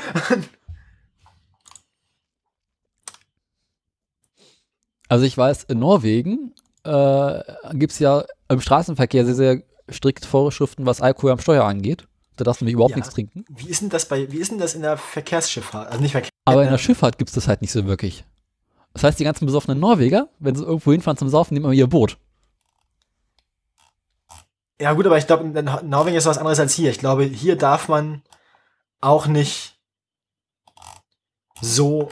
Also ich weiß, in Norwegen äh, gibt es ja im Straßenverkehr sehr, sehr strikt Vorschriften, was Alkohol am Steuer angeht. Da darfst du nämlich überhaupt Ja. nichts trinken. Wie ist denn das bei, wie ist denn das in der Verkehrsschifffahrt? Also nicht Verkehr. Aber in der Schifffahrt gibt es das halt nicht so wirklich. Das heißt, die ganzen besoffenen Norweger, wenn sie irgendwo hinfahren zum Saufen, nehmen immer ihr Boot. Ja gut, aber ich glaube, in Norwegen ist was anderes als hier. Ich glaube, hier darf man auch nicht so,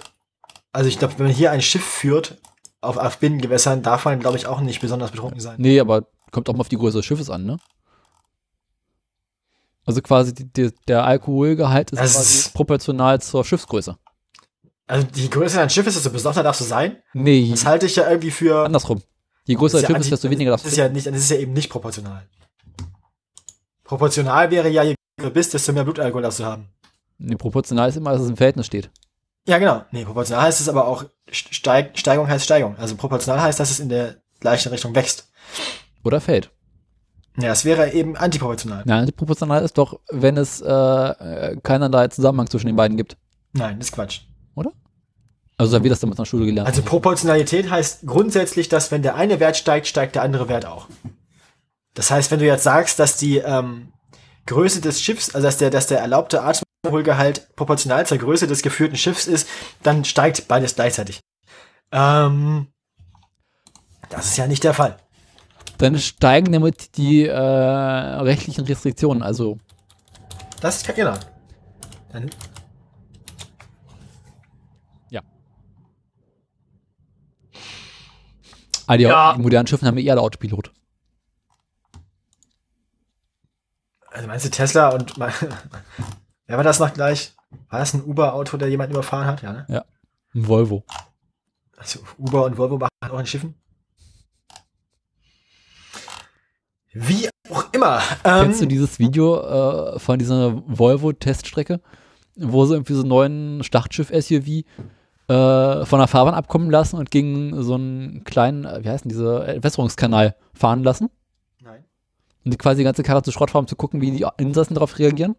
also ich glaube, wenn man hier ein Schiff führt auf, auf Binnengewässern, darf man, glaube ich, auch nicht besonders betrunken sein. Nee, aber kommt auch mal auf die Größe des Schiffes an, ne? Also quasi die, die, der Alkoholgehalt ist Das quasi proportional zur Schiffsgröße. Also die Größe deines Schiffes, desto besoffener darfst du sein. Nee. Das halte ich ja irgendwie für. Andersrum. Je größer Das das Schiff ja ist, desto weniger darfst das du ist ja nicht, Das ist ja eben nicht proportional. Proportional wäre ja, je größer du bist, desto mehr Blutalkohol darfst du haben. Nee, proportional ist immer, dass es im Verhältnis steht. Ja, genau. Nee, proportional heißt es aber auch, Steig, Steigung heißt Steigung. Also proportional heißt, dass es in der gleichen Richtung wächst. Oder fällt. Ja, es wäre eben antiproportional. Ja, proportional ist doch, wenn es äh, keinerlei Zusammenhang zwischen den beiden gibt. Nein, das ist Quatsch. Oder? Also, so wir das damals in der Schule gelernt. Also Proportionalität heißt grundsätzlich, dass wenn der eine Wert steigt, steigt der andere Wert auch. Das heißt, wenn du jetzt sagst, dass die ähm, Größe des Schiffs, also dass der, dass der erlaubte Atemalkoholgehalt proportional zur Größe des geführten Schiffs ist, dann steigt beides gleichzeitig. Ähm, das ist ja nicht der Fall. Dann steigen damit die äh, rechtlichen Restriktionen. Also, Das ist genau. Dann, ah, die, Ja. die modernen Schiffen haben ja eher Autopilot. also meinst du Tesla und wer war das noch gleich? War das ein Uber-Auto, der jemanden überfahren hat? Ja, ne? Ja. Ein Volvo. Also Uber und Volvo machen auch in Schiffen. Wie auch immer. Ähm, Kennst du dieses Video äh, von dieser Volvo-Teststrecke, wo sie irgendwie so einen neuen Startschiff-SUV äh, von der Fahrbahn abkommen lassen und gegen so einen kleinen, äh, wie heißt denn diese, Entwässerungskanal fahren lassen? Nein. Und die quasi die ganze Karre zu Schrott fahren, um zu gucken, wie die Insassen darauf reagieren?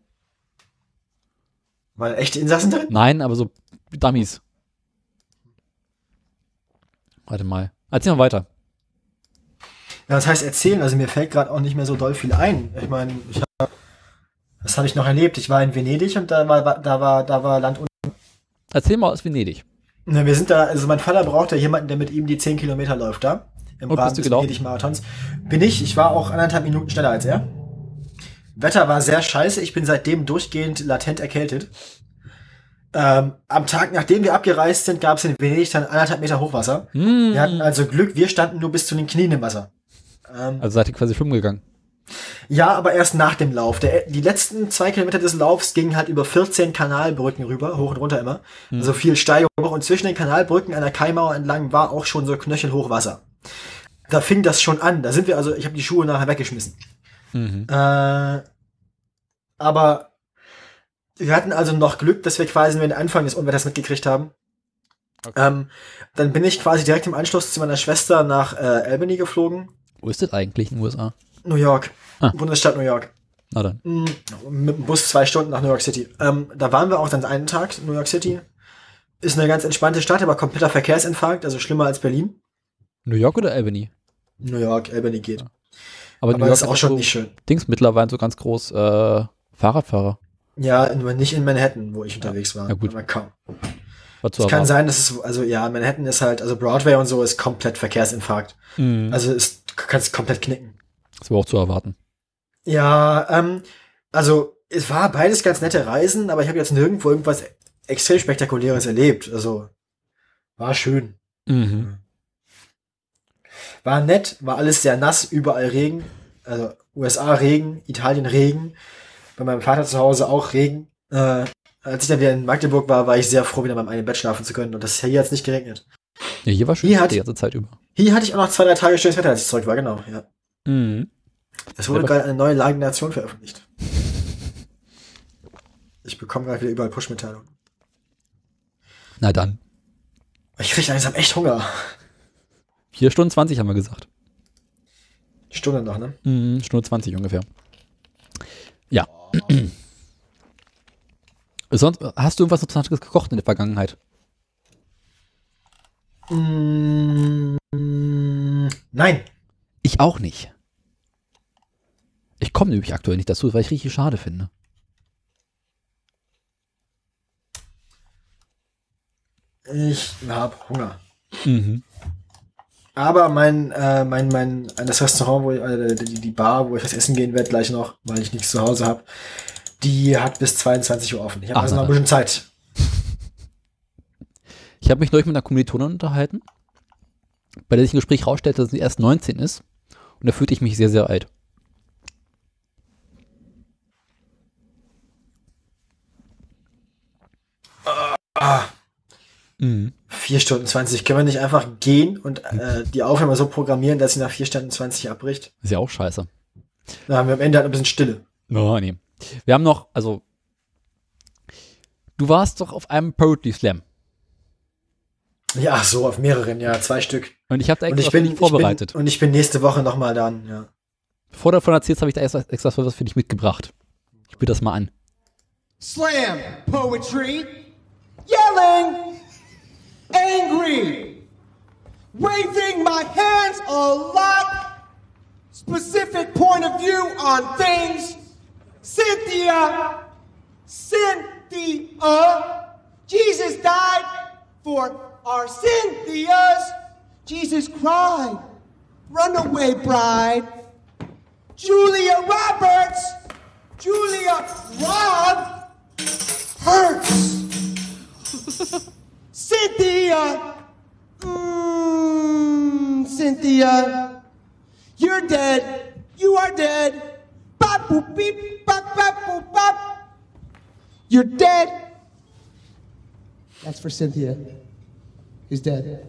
Weil echte Insassen drin? Nein, aber so Dummies. Warte mal. Erzähl mal weiter. Ja, das heißt erzählen, also mir fällt gerade auch nicht mehr so doll viel ein. Ich meine, ich hab, was habe ich noch erlebt? Ich war in Venedig und da war, da war, da war Land unter. Erzähl mal aus Venedig. Ne, wir sind da, also mein Vater braucht ja jemanden, der mit ihm die 10 Kilometer läuft da. Im Und Rahmen des? Venedig-Marathons. Bin ich, ich war auch anderthalb Minuten schneller als er. Wetter war sehr scheiße, ich bin seitdem durchgehend latent erkältet. Ähm, am Tag, nachdem wir abgereist sind, gab es in Venedig dann anderthalb Meter Hochwasser. Hm. Wir hatten also Glück, wir standen nur bis zu den Knien im Wasser. Ähm, Also seid ihr quasi schwimmen gegangen. ja, aber erst nach dem Lauf. Der, die letzten zwei Kilometer des Laufs gingen halt über 14 Kanalbrücken rüber, hoch und runter immer. Hm. Also viel Steigung. Und zwischen den Kanalbrücken an der Kaimauer entlang war auch schon so knöchelhoch Wasser. Da fing das schon an. Da sind wir also, ich habe die Schuhe nachher weggeschmissen. Mhm. Äh, aber wir hatten also noch Glück, dass wir quasi nur den Anfang des Unwetters mitgekriegt haben. Ähm, dann bin ich quasi direkt im Anschluss zu meiner Schwester nach äh, Albany geflogen. Wo ist das eigentlich in den USA? New York. Ah. Bundesstaat New York. Na dann. Mm, Mit dem Bus zwei Stunden nach New York City. Ähm, da waren wir auch dann einen Tag, New York City. Ist eine ganz entspannte Stadt, aber kompletter Verkehrsinfarkt, also schlimmer als Berlin. New York oder Albany? New York, Albany geht. Aber, Aber New York ist auch schon so nicht schön. Dings mittlerweile so ganz groß äh, Fahrradfahrer. Ja, nur nicht in Manhattan, wo ich unterwegs war. Ja, gut. Aber kaum. Es kann erwarten. sein, dass es, also ja, Manhattan ist halt, also Broadway und so ist komplett Verkehrsinfarkt. Mhm. Also ist, du kannst komplett knicken. Das war auch zu erwarten. Ja, ähm, also es war beides ganz nette Reisen, aber ich habe jetzt nirgendwo irgendwas extrem spektakuläres erlebt. Also war schön. Mhm. War nett, war alles sehr nass, überall Regen. Also USA Regen, Italien Regen. Bei meinem Vater zu Hause auch Regen. Äh, als ich dann wieder in Magdeburg war, war ich sehr froh, wieder beim einen Bett schlafen zu können. Und das hier hat nicht geregnet. Ja, hier war schön Hier hat- die ganze Zeit über. Hier hatte ich auch noch zwei, drei Tage schönes Wetter, als ich zurück war, genau. Ja. Mhm. Es wurde gerade eine neue Lage Nation veröffentlicht. Ich bekomme gerade wieder überall Push-Mitteilungen. Na dann. Ich kriege langsam echt Hunger. 4 Stunden 20 haben wir gesagt. Stunde noch, ne? Mhm, Stunde 20 ungefähr. Ja. Sonst, hast du irgendwas Interessantes gekocht in der Vergangenheit? Mm, nein. Ich auch nicht. Ich komme nämlich aktuell nicht dazu, weil ich richtig schade finde. Ich habe Hunger. Mhm. Aber mein, äh, mein, mein, das Restaurant, wo ich, äh, die, die Bar, wo ich das essen gehen werde, gleich noch, weil ich nichts zu Hause habe, die hat bis 22 Uhr offen. Ich habe also noch ein bisschen Zeit. Ich habe mich neulich mit einer Kommilitonin unterhalten, bei der sich ein Gespräch rausstellte, dass sie erst 19 ist. Und da fühlte ich mich sehr, sehr alt. Ah, Mhm. 4 Stunden 20. Können wir nicht einfach gehen und äh, die Aufnahme so programmieren, dass sie nach 4 Stunden 20 abbricht? Ist ja auch scheiße. Dann haben wir am Ende halt ein bisschen Stille. Oh, nee. Wir haben noch, also, du warst doch auf einem Poetry Slam. Ja, so auf mehreren, ja, zwei Stück. Und ich habe da Und extra ich bin, dich vorbereitet. Ich bin, und ich bin nächste Woche nochmal dann, ja. Bevor du davon erzählst, habe ich da extra, extra was für dich mitgebracht. Ich bitte das mal an. Slam poetry, yelling, angry, waving my hands a lot, specific point of view on things. Cynthia, Cynthia, Jesus died for our Cynthias. Jesus cried, runaway bride. Julia Roberts, Julia Rob hurts. Cynthia, mm, Cynthia, you're dead. You are dead. Bop boop beep bop bop boop bop. You're dead. That's for Cynthia. Who's dead?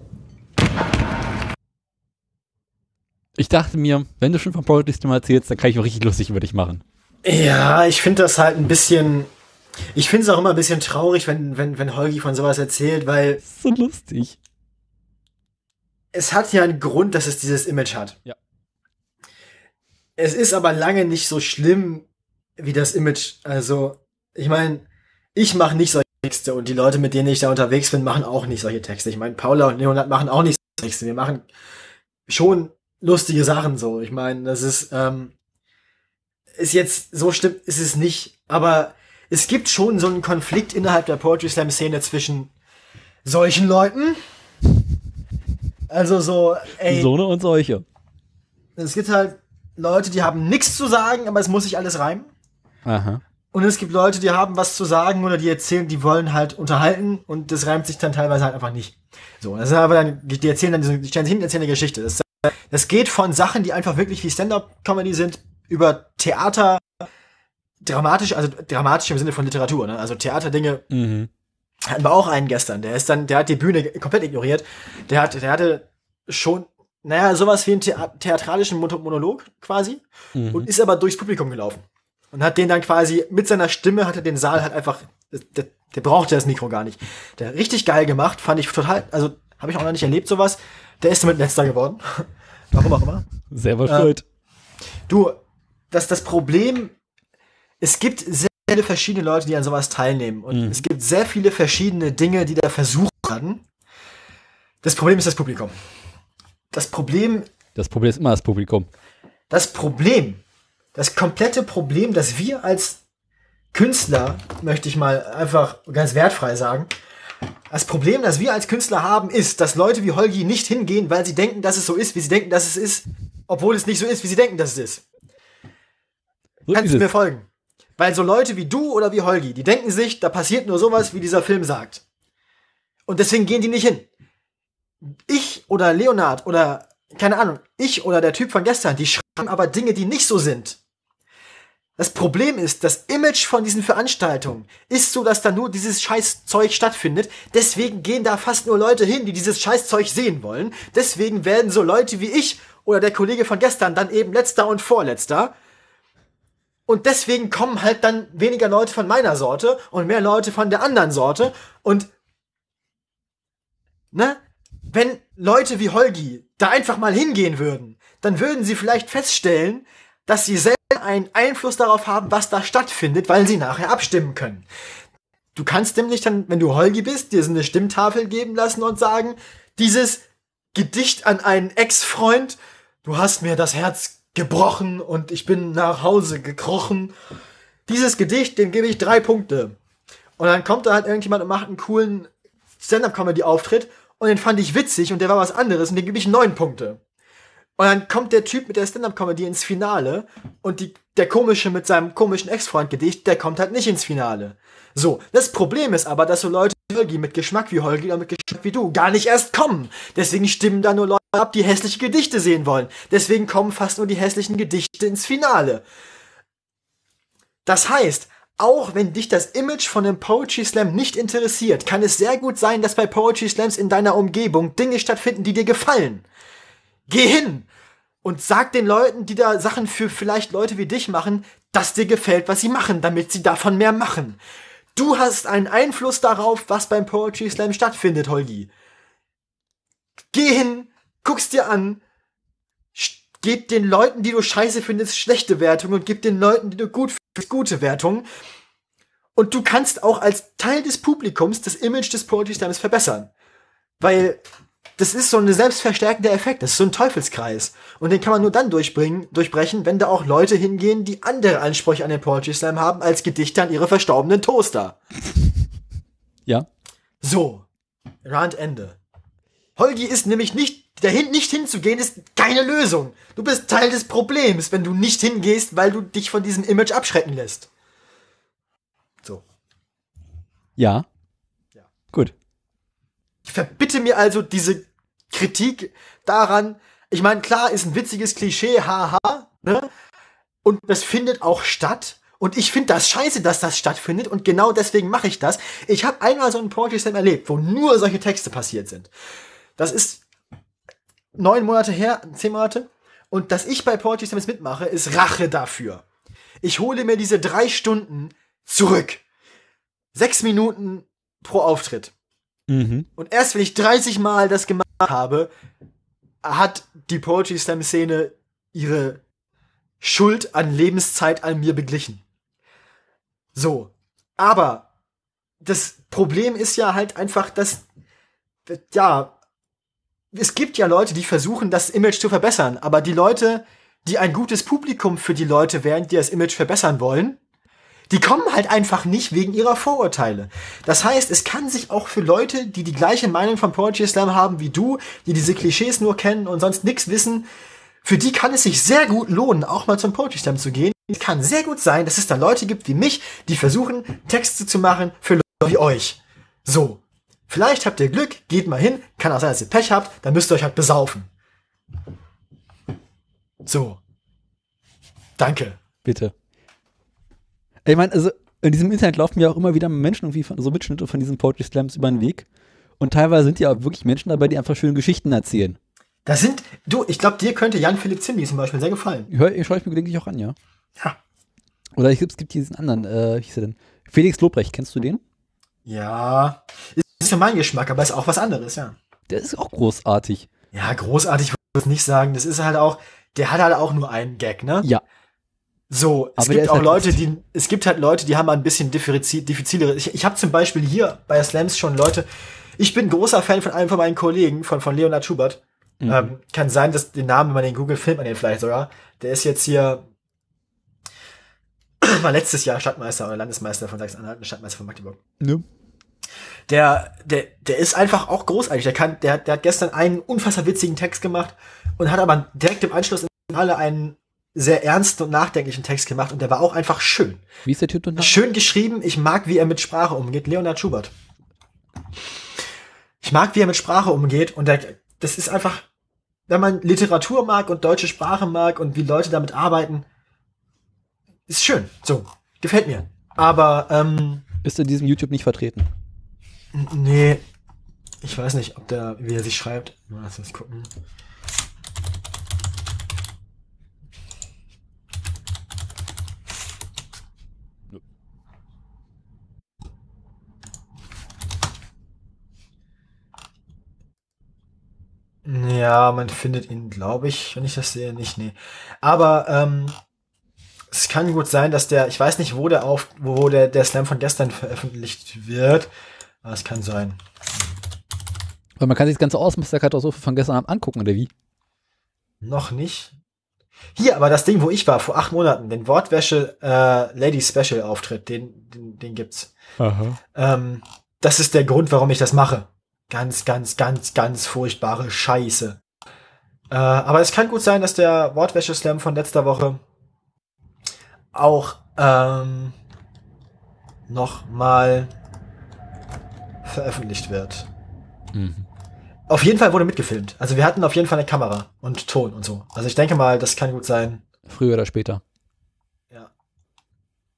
Ich dachte mir, wenn du schon von Poetry Slam erzählst, dann kann ich auch richtig lustig über dich machen. Ja, ich finde das halt ein bisschen. Ich finde es auch immer ein bisschen traurig, wenn, wenn, wenn Holgi von sowas erzählt, weil. So lustig. Es hat ja einen Grund, dass es dieses Image hat. Ja. Es ist aber lange nicht so schlimm wie das Image. Also, ich meine, ich mache nicht solche Texte und die Leute, mit denen ich da unterwegs bin, machen auch nicht solche Texte. Ich meine, Paula und Leonard machen auch nicht solche Texte. Wir machen schon lustige Sachen so. Ich meine, das ist, ähm, ist jetzt so schlimm, ist es nicht. Aber es gibt schon so einen Konflikt innerhalb der Poetry Slam Szene zwischen solchen Leuten. Also so, ey. So eine und solche. Es gibt halt Leute, die haben nichts zu sagen, aber es muss sich alles reimen. Aha. Und es gibt Leute, die haben was zu sagen oder die erzählen, die wollen halt unterhalten und das reimt sich dann teilweise halt einfach nicht. So, das ist aber dann, die erzählen dann, die stellen sich hin und erzählen eine Geschichte. Das, das geht von Sachen, die einfach wirklich wie Stand-Up-Comedy sind, über Theater, dramatisch, also dramatisch im Sinne von Literatur, ne? Also Theaterdinge. Mhm. Hatten wir auch einen gestern, der ist dann, der hat die Bühne komplett ignoriert. Der hat, der hatte schon, naja, sowas wie einen Thea theatralischen Mon- Monolog quasi Mhm. und ist aber durchs Publikum gelaufen. Und hat den dann quasi mit seiner Stimme hat er den Saal halt einfach, der, der brauchte das Mikro gar nicht. Der richtig geil gemacht, fand ich total, also habe ich auch noch nicht erlebt sowas. Der ist damit letzter geworden. Warum auch immer. Selber Äh, schuld. Du, das, das Problem, es gibt sehr viele verschiedene Leute, die an sowas teilnehmen. Und Mhm. es gibt sehr viele verschiedene Dinge, die da versucht werden. Das Problem ist das Publikum. Das Problem, Das Problem ist immer das Publikum. das Problem, das komplette Problem, das wir als Künstler, möchte ich mal einfach ganz wertfrei sagen, das Problem, das wir als Künstler haben, ist, dass Leute wie Holgi nicht hingehen, weil sie denken, dass es so ist, wie sie denken, dass es ist, obwohl es nicht so ist, wie sie denken, dass es ist. So Kannst du mir folgen? Weil so Leute wie du oder wie Holgi, die denken sich, da passiert nur sowas, wie dieser Film sagt. Und deswegen gehen die nicht hin. Ich oder Leonard oder, keine Ahnung, ich oder der Typ von gestern, die schreiben aber Dinge, die nicht so sind. Das Problem ist, das Image von diesen Veranstaltungen ist so, dass da nur dieses Scheißzeug stattfindet. Deswegen gehen da fast nur Leute hin, die dieses Scheißzeug sehen wollen. Deswegen werden so Leute wie ich oder der Kollege von gestern dann eben letzter und vorletzter. Und deswegen kommen halt dann weniger Leute von meiner Sorte und mehr Leute von der anderen Sorte. Und ne, wenn Leute wie Holgi da einfach mal hingehen würden, dann würden sie vielleicht feststellen, dass sie selber einen Einfluss darauf haben, was da stattfindet, weil sie nachher abstimmen können. Du kannst nämlich dann, wenn du Holgi bist, dir so eine Stimmtafel geben lassen und sagen, dieses Gedicht an einen Ex-Freund, du hast mir das Herz gebrochen und ich bin nach Hause gekrochen. Dieses Gedicht, dem gebe ich drei Punkte. Und dann kommt da halt irgendjemand und macht einen coolen Stand-Up-Comedy-Auftritt und den fand ich witzig und der war was anderes und dem gebe ich neun Punkte. Und dann kommt der Typ mit der Stand-Up-Comedy ins Finale und die, der komische mit seinem komischen Ex-Freund-Gedicht, der kommt halt nicht ins Finale. So, das Problem ist aber, dass so Leute wie Holgi mit Geschmack wie Holgi oder mit Geschmack wie du gar nicht erst kommen. Deswegen stimmen da nur Leute ab, die hässliche Gedichte sehen wollen. Deswegen kommen fast nur die hässlichen Gedichte ins Finale. Das heißt, auch wenn dich das Image von einem Poetry Slam nicht interessiert, kann es sehr gut sein, dass bei Poetry Slams in deiner Umgebung Dinge stattfinden, die dir gefallen. Geh hin und sag den Leuten, die da Sachen für vielleicht Leute wie dich machen, dass dir gefällt, was sie machen, damit sie davon mehr machen. Du hast einen Einfluss darauf, was beim Poetry Slam stattfindet, Holgi. Geh hin, guck's dir an, gib den Leuten, die du scheiße findest, schlechte Wertungen und gib den Leuten, die du gut findest, gute Wertungen. Und du kannst auch als Teil des Publikums das Image des Poetry Slams verbessern. Weil das ist so ein selbstverstärkender Effekt, das ist so ein Teufelskreis. Und den kann man nur dann durchbringen, durchbrechen, wenn da auch Leute hingehen, die andere Ansprüche an den Poetry Slam haben, als Gedichte an ihre verstorbenen Toaster. Ja. So. Rand Ende. Holgi ist nämlich nicht, dahin nicht hinzugehen, ist keine Lösung. Du bist Teil des Problems, wenn du nicht hingehst, weil du dich von diesem Image abschrecken lässt. So. Ja. Gut. Ich verbitte mir also diese Kritik daran. Ich meine, klar, ist ein witziges Klischee, haha, ne? Und das findet auch statt. Und ich finde das scheiße, dass das stattfindet. Und genau deswegen mache ich das. Ich habe einmal so einen Poetry Slam erlebt, wo nur solche Texte passiert sind. Das ist neun Monate her, zehn Monate. Und dass ich bei Poetry Slams mitmache, ist Rache dafür. Ich hole mir diese drei Stunden zurück. Sechs Minuten pro Auftritt. Mhm. Und erst wenn ich 30 Mal das gemacht habe, hat die Poetry Slam Szene ihre Schuld an Lebenszeit an mir beglichen. So. Aber das Problem ist ja halt einfach, dass, ja, es gibt ja Leute, die versuchen, das Image zu verbessern, aber die Leute, die ein gutes Publikum für die Leute wären, die das Image verbessern wollen, die kommen halt einfach nicht wegen ihrer Vorurteile. Das heißt, es kann sich auch für Leute, die die gleiche Meinung von Poetry Slam haben wie du, die diese Klischees nur kennen und sonst nichts wissen, für die kann es sich sehr gut lohnen, auch mal zum Poetry Slam zu gehen. Es kann sehr gut sein, dass es da Leute gibt wie mich, die versuchen, Texte zu machen für Leute wie euch. So. Vielleicht habt ihr Glück, geht mal hin, kann auch sein, dass ihr Pech habt, dann müsst ihr euch halt besaufen. So. Danke. Bitte. Ich meine, also in diesem Internet laufen ja auch immer wieder Menschen irgendwie von, so Mitschnitte von diesen Poetry Slams über den Weg. Und teilweise sind ja auch wirklich Menschen dabei, die einfach schöne Geschichten erzählen. Da sind, du, ich glaube, dir könnte Jan-Philipp Zimny zum Beispiel sehr gefallen. Hör, schaue ich mir gelegentlich auch an, ja. Ja. Oder es gibt, es gibt diesen anderen, äh, wie hieß er denn? Felix Lobrecht, kennst du den? Ja. Ist für meinen Geschmack, aber ist auch was anderes, ja. Der ist auch großartig. Ja, großartig würde ich nicht sagen. Das ist halt auch, der hat halt auch nur einen Gag, ne? Ja. So, es Aber gibt auch halt Leute, die, es gibt halt Leute, die haben ein bisschen diffizi- diffizilere. Ich, ich habe zum Beispiel hier bei Slams schon Leute, ich bin großer Fan von einem von meinen Kollegen, von, von Leonard Schubert. Mhm. Ähm, kann sein, dass den Namen, wenn man den Google findet, man den vielleicht sogar. Der ist jetzt hier, war letztes Jahr Stadtmeister oder Landesmeister von Sachsen-Anhalt, und Stadtmeister von Magdeburg. Ne? Der, der, der ist einfach auch großartig. Der kann, der, der hat gestern einen unfassbar witzigen Text gemacht und hat aber direkt im Anschluss im Finale einen sehr ernsten und nachdenklichen Text gemacht und der war auch einfach schön. Wie ist der Typ denn? Schön geschrieben. Ich mag, wie er mit Sprache umgeht. Leonard Schubert. Ich mag, wie er mit Sprache umgeht und der, das ist einfach, wenn man Literatur mag und deutsche Sprache mag und wie Leute damit arbeiten, ist schön. So, gefällt mir. Aber, ähm, Ist in diesem YouTube nicht vertreten. nee, ich weiß nicht, ob der, wie er sich schreibt. Lass uns gucken. Ja, man findet ihn, glaube ich, wenn ich das sehe, nicht, nee. Aber ähm, es kann gut sein, dass der, ich weiß nicht, wo der auf, wo der, der Slam von gestern veröffentlicht wird, aber es kann sein. Weil man kann sich das ganze Ausmusterkatastrophe von gestern Abend angucken, oder wie? Noch nicht. Hier, aber das Ding, wo ich war, vor acht Monaten, den Wortwäsche äh, Lady Special Auftritt, den, den, den gibt's. Aha. Ähm, das ist der Grund, warum ich das mache. Ganz, ganz, ganz, ganz furchtbare Scheiße. Äh, aber es kann gut sein, dass der Wortwäsche-Slam von letzter Woche auch ähm, noch mal veröffentlicht wird. Mhm. Auf jeden Fall wurde mitgefilmt. Also wir hatten auf jeden Fall eine Kamera und Ton und so. Also ich denke mal, das kann gut sein. Früher oder später.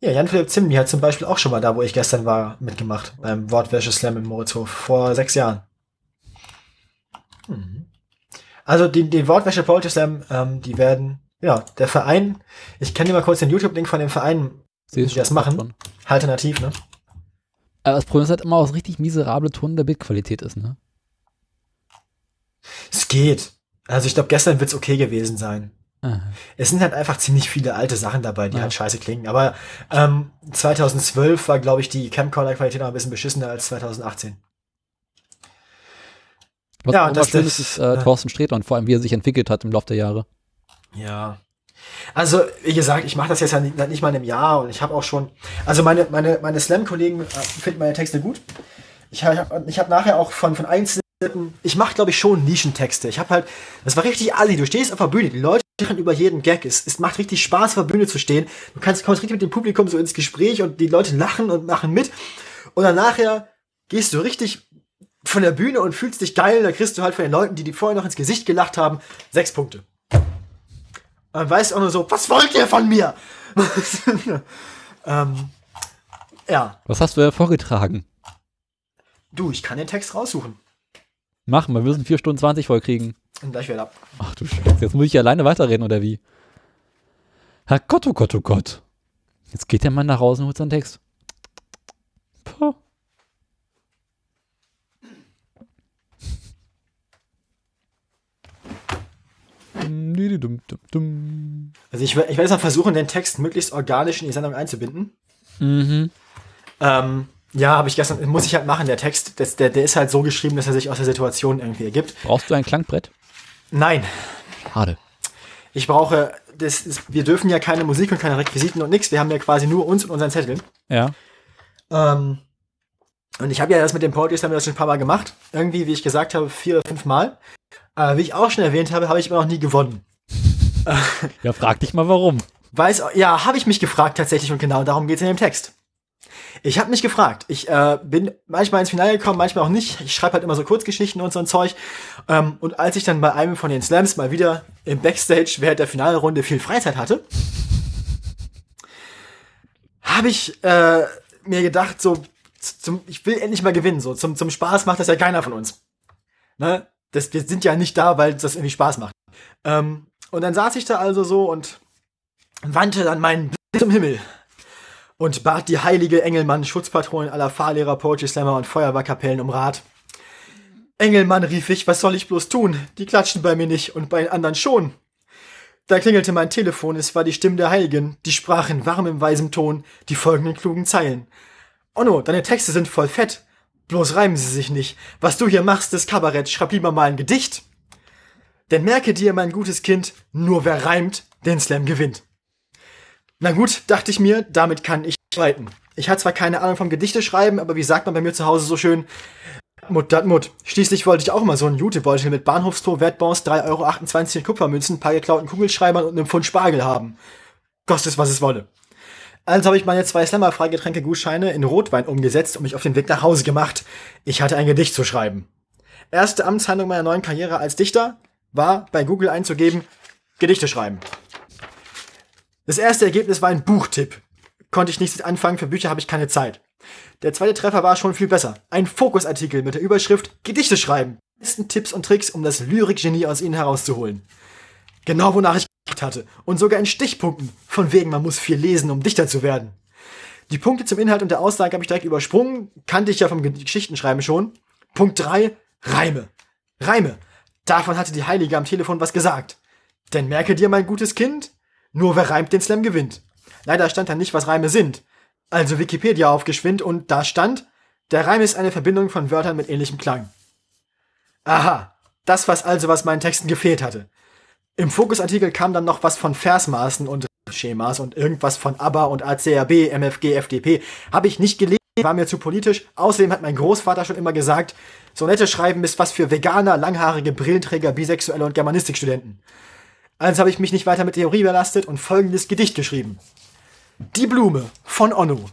Ja, Jan-Philipp Zimny hat zum Beispiel auch schon mal da, wo ich gestern war, mitgemacht. Beim Wortwäsche-Slam im Moritzhof. Vor sechs Jahren. Mhm. Also die, die Wortwäsche Poetry Slam, ähm, die werden, ja, der Verein, ich kann dir mal kurz den YouTube-Link von dem Verein, die das machen. schon. Alternativ, ne? Aber das Problem ist halt immer, was richtig miserable Ton der Bildqualität ist, ne? Es geht. Also ich glaube, gestern wird's okay gewesen sein. Aha. Es sind halt einfach ziemlich viele alte Sachen dabei, die halt scheiße klingen. Aber ähm, 2012 war, glaube ich, die Camcorder-Qualität noch ein bisschen beschissener als 2018. Was Ja, ja, und das schön ist, ist äh, ja. Thorsten Sträter und vor allem, wie er sich entwickelt hat im Laufe der Jahre. Ja. Also, wie gesagt, ich mache das jetzt ja nicht, nicht mal in einem Jahr und ich habe auch schon, also meine, meine, meine Slam-Kollegen äh, finden meine Texte gut. Ich habe ich hab nachher auch von, von einzelnen, ich mache glaube ich schon Nischentexte. Ich habe halt, das war richtig assi, du stehst auf der Bühne, die Leute lachen über jeden Gag. Es, es macht richtig Spaß, auf der Bühne zu stehen. Du kannst, kommst richtig mit dem Publikum so ins Gespräch und die Leute lachen und machen mit. Und dann nachher gehst du richtig von der Bühne und fühlst dich geil, da kriegst du halt von den Leuten, die, die vorher noch ins Gesicht gelacht haben, sechs Punkte. Und weißt auch nur so, was wollt ihr von mir? ähm, ja, Was hast du da vorgetragen? du, ich kann den Text raussuchen. Machen, wir müssen 4 Stunden 20 voll kriegen. Und gleich wieder ab. Ach du Scheiße, jetzt muss ich alleine weiterreden, oder wie? Herr Gott, oh Gott, oh Gott. Jetzt geht der Mann nach Hause und holt seinen Text. Puh. Also ich, ich werde jetzt mal versuchen, den Text möglichst organisch in die Sendung einzubinden. Mhm. Ähm, ja, habe ich gestern, muss ich halt machen, der Text, das, der, der ist halt so geschrieben, dass er sich aus der Situation irgendwie ergibt. Brauchst du ein Klangbrett? Nein, Schade. ich brauche, das ist, wir dürfen ja keine Musik und keine Requisiten und nichts, wir haben ja quasi nur uns und unseren Zettel. Ja. Ähm, und ich habe ja das mit dem Poetry Slam das schon ein paar Mal gemacht. Irgendwie, wie ich gesagt habe, vier oder fünf Mal. Äh, wie ich auch schon erwähnt habe, habe ich aber noch nie gewonnen. Ja, frag dich mal warum. Weiß, ja, habe ich mich gefragt tatsächlich und genau darum geht's in dem Text. Ich habe mich gefragt. Ich äh, bin manchmal ins Finale gekommen, manchmal auch nicht. Ich schreibe halt immer so Kurzgeschichten und so ein Zeug. Ähm, und als ich dann bei einem von den Slams mal wieder im Backstage während der Finalrunde viel Freizeit hatte, habe ich äh, mir gedacht, so, zum, ich will endlich mal gewinnen. So, zum, zum Spaß macht das ja keiner von uns. Ne? Das, wir sind ja nicht da, weil das irgendwie Spaß macht. Ähm, und dann saß ich da also so und wandte dann meinen Blick zum Himmel und bat die heilige Engelmann, Schutzpatronin aller Fahrlehrer, Poetry Slammer und Feuerwehrkapellen um Rat. Engelmann, rief ich, was soll ich bloß tun? Die klatschen bei mir nicht und bei den anderen schon. Da klingelte mein Telefon, es war die Stimme der Heiligen, die sprach in warmem, weisem Ton die folgenden klugen Zeilen. Onno, deine Texte sind voll fett. Bloß reimen sie sich nicht. Was du hier machst, ist Kabarett, schreib lieber mal ein Gedicht. Denn merke dir, mein gutes Kind, nur wer reimt, den Slam gewinnt. Na gut, dachte ich mir, damit kann ich streiten. Ich hatte zwar keine Ahnung vom Gedichte schreiben, aber wie sagt man bei mir zu Hause so schön, Mut, dat Mut. Schließlich wollte ich auch mal so einen Jutebeutel mit Bahnhofstor, Wertbons, 3,28 Euro in Kupfermünzen, paar geklauten Kugelschreibern und einem Pfund Spargel haben. Kostet es, was es wolle. Also habe ich meine zwei Slammer-Freigetränke-Gutscheine in Rotwein umgesetzt und mich auf den Weg nach Hause gemacht. Ich hatte ein Gedicht zu schreiben. Erste Amtshandlung meiner neuen Karriere als Dichter war, bei Google einzugeben, Gedichte schreiben. Das erste Ergebnis war ein Buchtipp. Konnte ich nichts anfangen, für Bücher habe ich keine Zeit. Der zweite Treffer war schon viel besser. Ein Fokusartikel mit der Überschrift Gedichte schreiben. Besten Tipps und Tricks, um das Lyrikgenie aus ihnen herauszuholen. Genau wonach ich hatte. Und sogar in Stichpunkten. Von wegen, man muss viel lesen, um Dichter zu werden. Die Punkte zum Inhalt und der Aussage habe ich direkt übersprungen. Kannte ich ja vom Ge- Geschichtenschreiben schon. Punkt 3, Reime. Reime. Davon hatte die Heilige am Telefon was gesagt. Denn merke dir, mein gutes Kind, nur wer reimt, den Slam gewinnt. Leider stand da nicht, was Reime sind. Also Wikipedia aufgeschwind und da stand, der Reim ist eine Verbindung von Wörtern mit ähnlichem Klang. Aha, das was also, was meinen Texten gefehlt hatte. Im Fokusartikel kam dann noch was von Versmaßen und Schemas und irgendwas von ABBA und ACRB, MFG, FDP. Habe ich nicht gelesen, war mir zu politisch. Außerdem hat mein Großvater schon immer gesagt, Sonette schreiben ist was für Veganer, langhaarige Brillenträger, Bisexuelle und Germanistikstudenten. Also habe ich mich nicht weiter mit Theorie belastet und folgendes Gedicht geschrieben. Die Blume von Onno.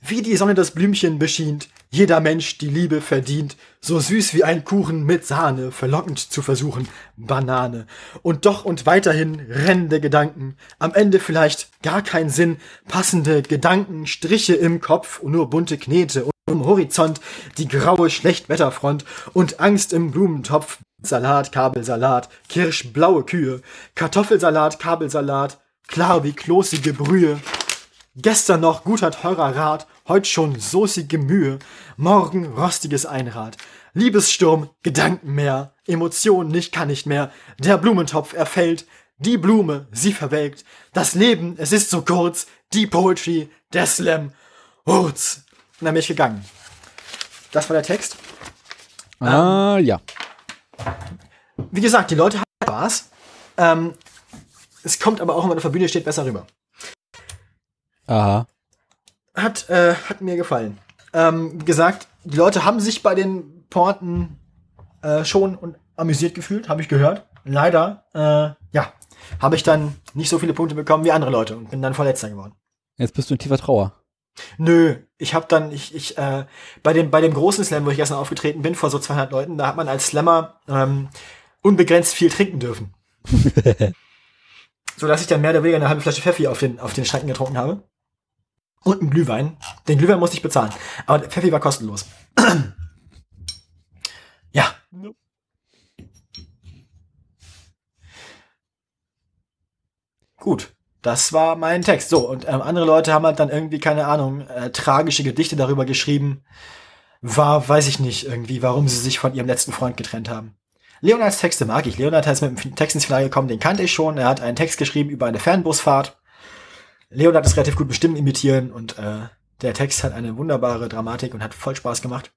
Wie die Sonne das Blümchen beschient, jeder Mensch die Liebe verdient, so süß wie ein Kuchen mit Sahne, verlockend zu versuchen, Banane. Und doch und weiterhin rennende Gedanken, am Ende vielleicht gar kein Sinn, passende Gedanken, Striche im Kopf und nur bunte Knete und im Horizont die graue Schlechtwetterfront und Angst im Blumentopf, Salat, Kabelsalat, Kirsch, blaue Kühe, Kartoffelsalat, Kabelsalat, klar wie klosige Brühe. Gestern noch guter teurer Rat, heut schon soßige Mühe, morgen rostiges Einrad. Liebessturm, Gedankenmeer, Emotion nicht kann nicht mehr, der Blumentopf erfällt, die Blume, sie verwelkt, das Leben, es ist so kurz, die Poetry, der Slam, Hurz. Und dann bin ich gegangen. Das war der Text. Ah, ja. Wie gesagt, die Leute haben Spaß. Ähm, es kommt aber auch, wenn man auf der Bühne steht, besser rüber. Aha. Hat, äh, hat mir gefallen. Ähm, wie gesagt, die Leute haben sich bei den Porten äh, schon und amüsiert gefühlt, habe ich gehört. Leider, äh, ja, habe ich dann nicht so viele Punkte bekommen wie andere Leute und bin dann Vorletzter geworden. Jetzt bist du in tiefer Trauer. Nö, ich habe dann, ich, ich, äh, bei dem, bei dem großen Slam, wo ich gestern aufgetreten bin, vor so 200 Leuten, da hat man als Slammer ähm, unbegrenzt viel trinken dürfen. so dass ich dann mehr oder weniger eine halbe Flasche Pfeffi auf den, auf den Schranken getrunken habe. Und einen Glühwein. Den Glühwein musste ich bezahlen. Aber der Pfeffi war kostenlos. ja. Gut. Das war mein Text. So, und ähm, andere Leute haben halt dann irgendwie, keine Ahnung, äh, tragische Gedichte darüber geschrieben. War, weiß ich nicht, irgendwie, warum sie sich von ihrem letzten Freund getrennt haben. Leonards Texte mag ich. Leonard ist mit dem Text ins Finale gekommen, den kannte ich schon. Er hat einen Text geschrieben über eine Fernbusfahrt. Leonard ist relativ gut bestimmt imitieren und äh, der Text hat eine wunderbare Dramatik und hat voll Spaß gemacht.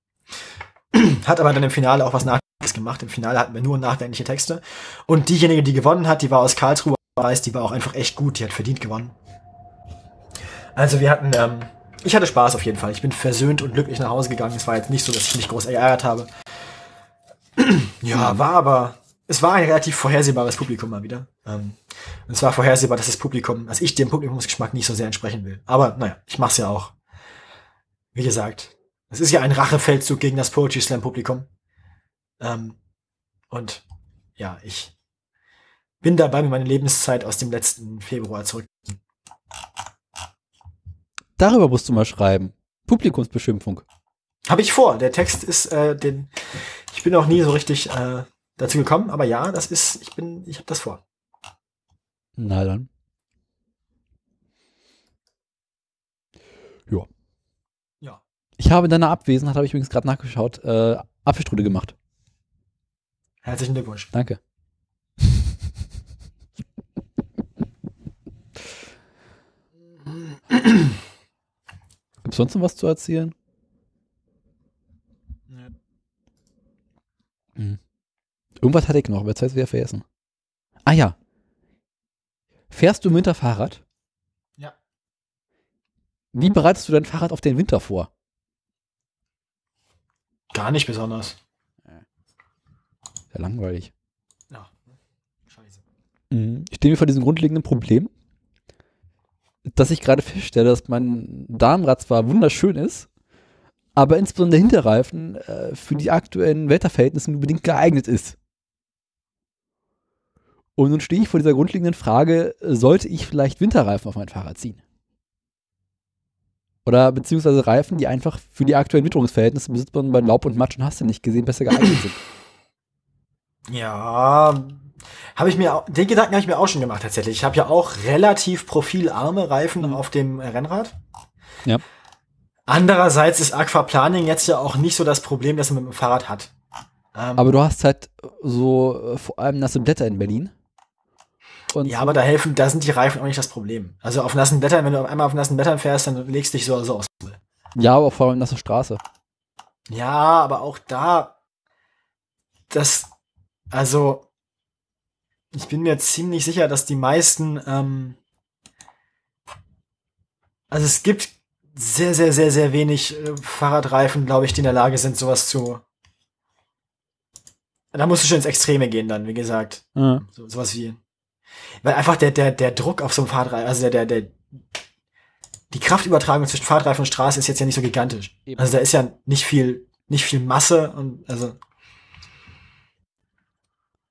hat aber dann im Finale auch was Nachdenkliches gemacht. Im Finale hatten wir nur nachdenkliche Texte. Und diejenige, die gewonnen hat, die war aus Karlsruhe, weiß, die war auch einfach echt gut. Die hat verdient gewonnen. Also wir hatten, ähm, ich hatte Spaß auf jeden Fall. Ich bin versöhnt und glücklich nach Hause gegangen. Es war jetzt nicht so, dass ich mich groß geärgert habe. ja, war aber, es war ein relativ vorhersehbares Publikum mal wieder. Ähm, und es war vorhersehbar, dass das Publikum, dass ich dem Publikumsgeschmack nicht so sehr entsprechen will. Aber naja, ich mach's ja auch. Wie gesagt, es ist ja ein Rachefeldzug gegen das Poetry Slam Publikum. Ähm, und ja, ich bin dabei, mir meine Lebenszeit aus dem letzten Februar zurück. Darüber musst du mal schreiben. Publikumsbeschimpfung. Habe ich vor. Der Text ist, äh, den, ich bin auch nie so richtig äh, dazu gekommen, aber ja, das ist, ich bin, ich habe das vor. Na dann. Ja. Ja. Ich habe in deiner Abwesenheit, habe ich übrigens gerade nachgeschaut, äh, Apfelstrudel gemacht. Herzlichen Glückwunsch. Danke. Gibt sonst noch was zu erzählen? Hm. Irgendwas hatte ich noch, aber jetzt habe ich wieder vergessen. Ah ja. Fährst du im Winter Fahrrad? Ja. Wie bereitest du dein Fahrrad auf den Winter vor? Gar nicht besonders. Sehr langweilig. Ja. Scheiße. Mhm. Ich stehe mir vor diesem grundlegenden Problem, dass ich gerade feststelle, dass mein Darmrad zwar wunderschön ist, aber insbesondere der Hinterreifen äh, für die aktuellen Wetterverhältnisse nur bedingt geeignet ist. Und nun stehe ich vor dieser grundlegenden Frage, sollte ich vielleicht Winterreifen auf mein Fahrrad ziehen? Oder beziehungsweise Reifen, die einfach für die aktuellen Witterungsverhältnisse besitzt man bei Laub und Matsch und hast du nicht gesehen, besser geeignet sind. Ja, habe ich mir den Gedanken habe ich mir auch schon gemacht tatsächlich. Ich habe ja auch relativ profilarme Reifen auf dem Rennrad. Ja. Andererseits ist Aquaplaning jetzt ja auch nicht so das Problem, das man mit dem Fahrrad hat. Ähm, Aber du hast halt so äh, vor allem nasse Blätter in Berlin. Und ja, aber da helfen, da sind die Reifen auch nicht das Problem. Also auf nassen Blättern, wenn du auf einmal auf nassen Blättern fährst, dann legst du dich so oder so aus. ja, aber vor allem nasse Straße. Ja, aber auch da, das, also, ich bin mir ziemlich sicher, dass die meisten, ähm, also es gibt sehr, sehr, sehr, sehr wenig äh, Fahrradreifen, glaube ich, die in der Lage sind, sowas zu. Da musst du schon ins Extreme gehen dann, wie gesagt. Ja. So, sowas wie. Weil einfach der, der, der Druck auf so einem Fahrradreifen, also der, der, der, die Kraftübertragung zwischen Fahrradreifen und Straße ist jetzt ja nicht so gigantisch. Eben. Also da ist ja nicht viel, nicht viel Masse und also.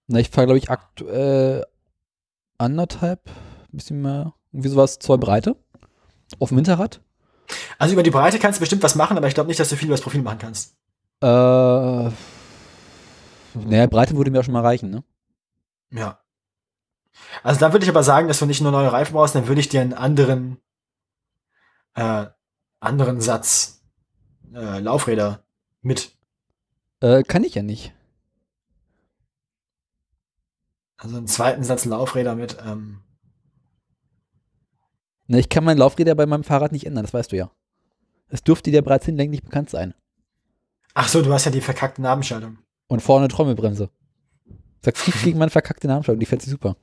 Na, ich fahre, glaube ich, aktuell anderthalb, ein bisschen mehr, irgendwie sowas Zoll Breite. Auf dem Hinterrad. Also über die Breite kannst du bestimmt was machen, aber ich glaube nicht, dass du viel über das Profil machen kannst. Äh, naja, Breite würde mir auch schon mal reichen, ne? Ja. Also dann würde ich aber sagen, dass du nicht nur neue Reifen brauchst, dann würde ich dir einen anderen, äh, anderen Satz äh, Laufräder mit. Äh, kann ich ja nicht. Also einen zweiten Satz Laufräder mit. Ähm, Na, ich kann mein Laufräder bei meinem Fahrrad nicht ändern, das weißt du ja. Es dürfte dir bereits hinlänglich bekannt sein. ach so, du hast ja die verkackte Nabenschaltung. Und vorne eine Trommelbremse. Sagst nichts gegen meine verkackte Namenschaltung, die fährt sich super.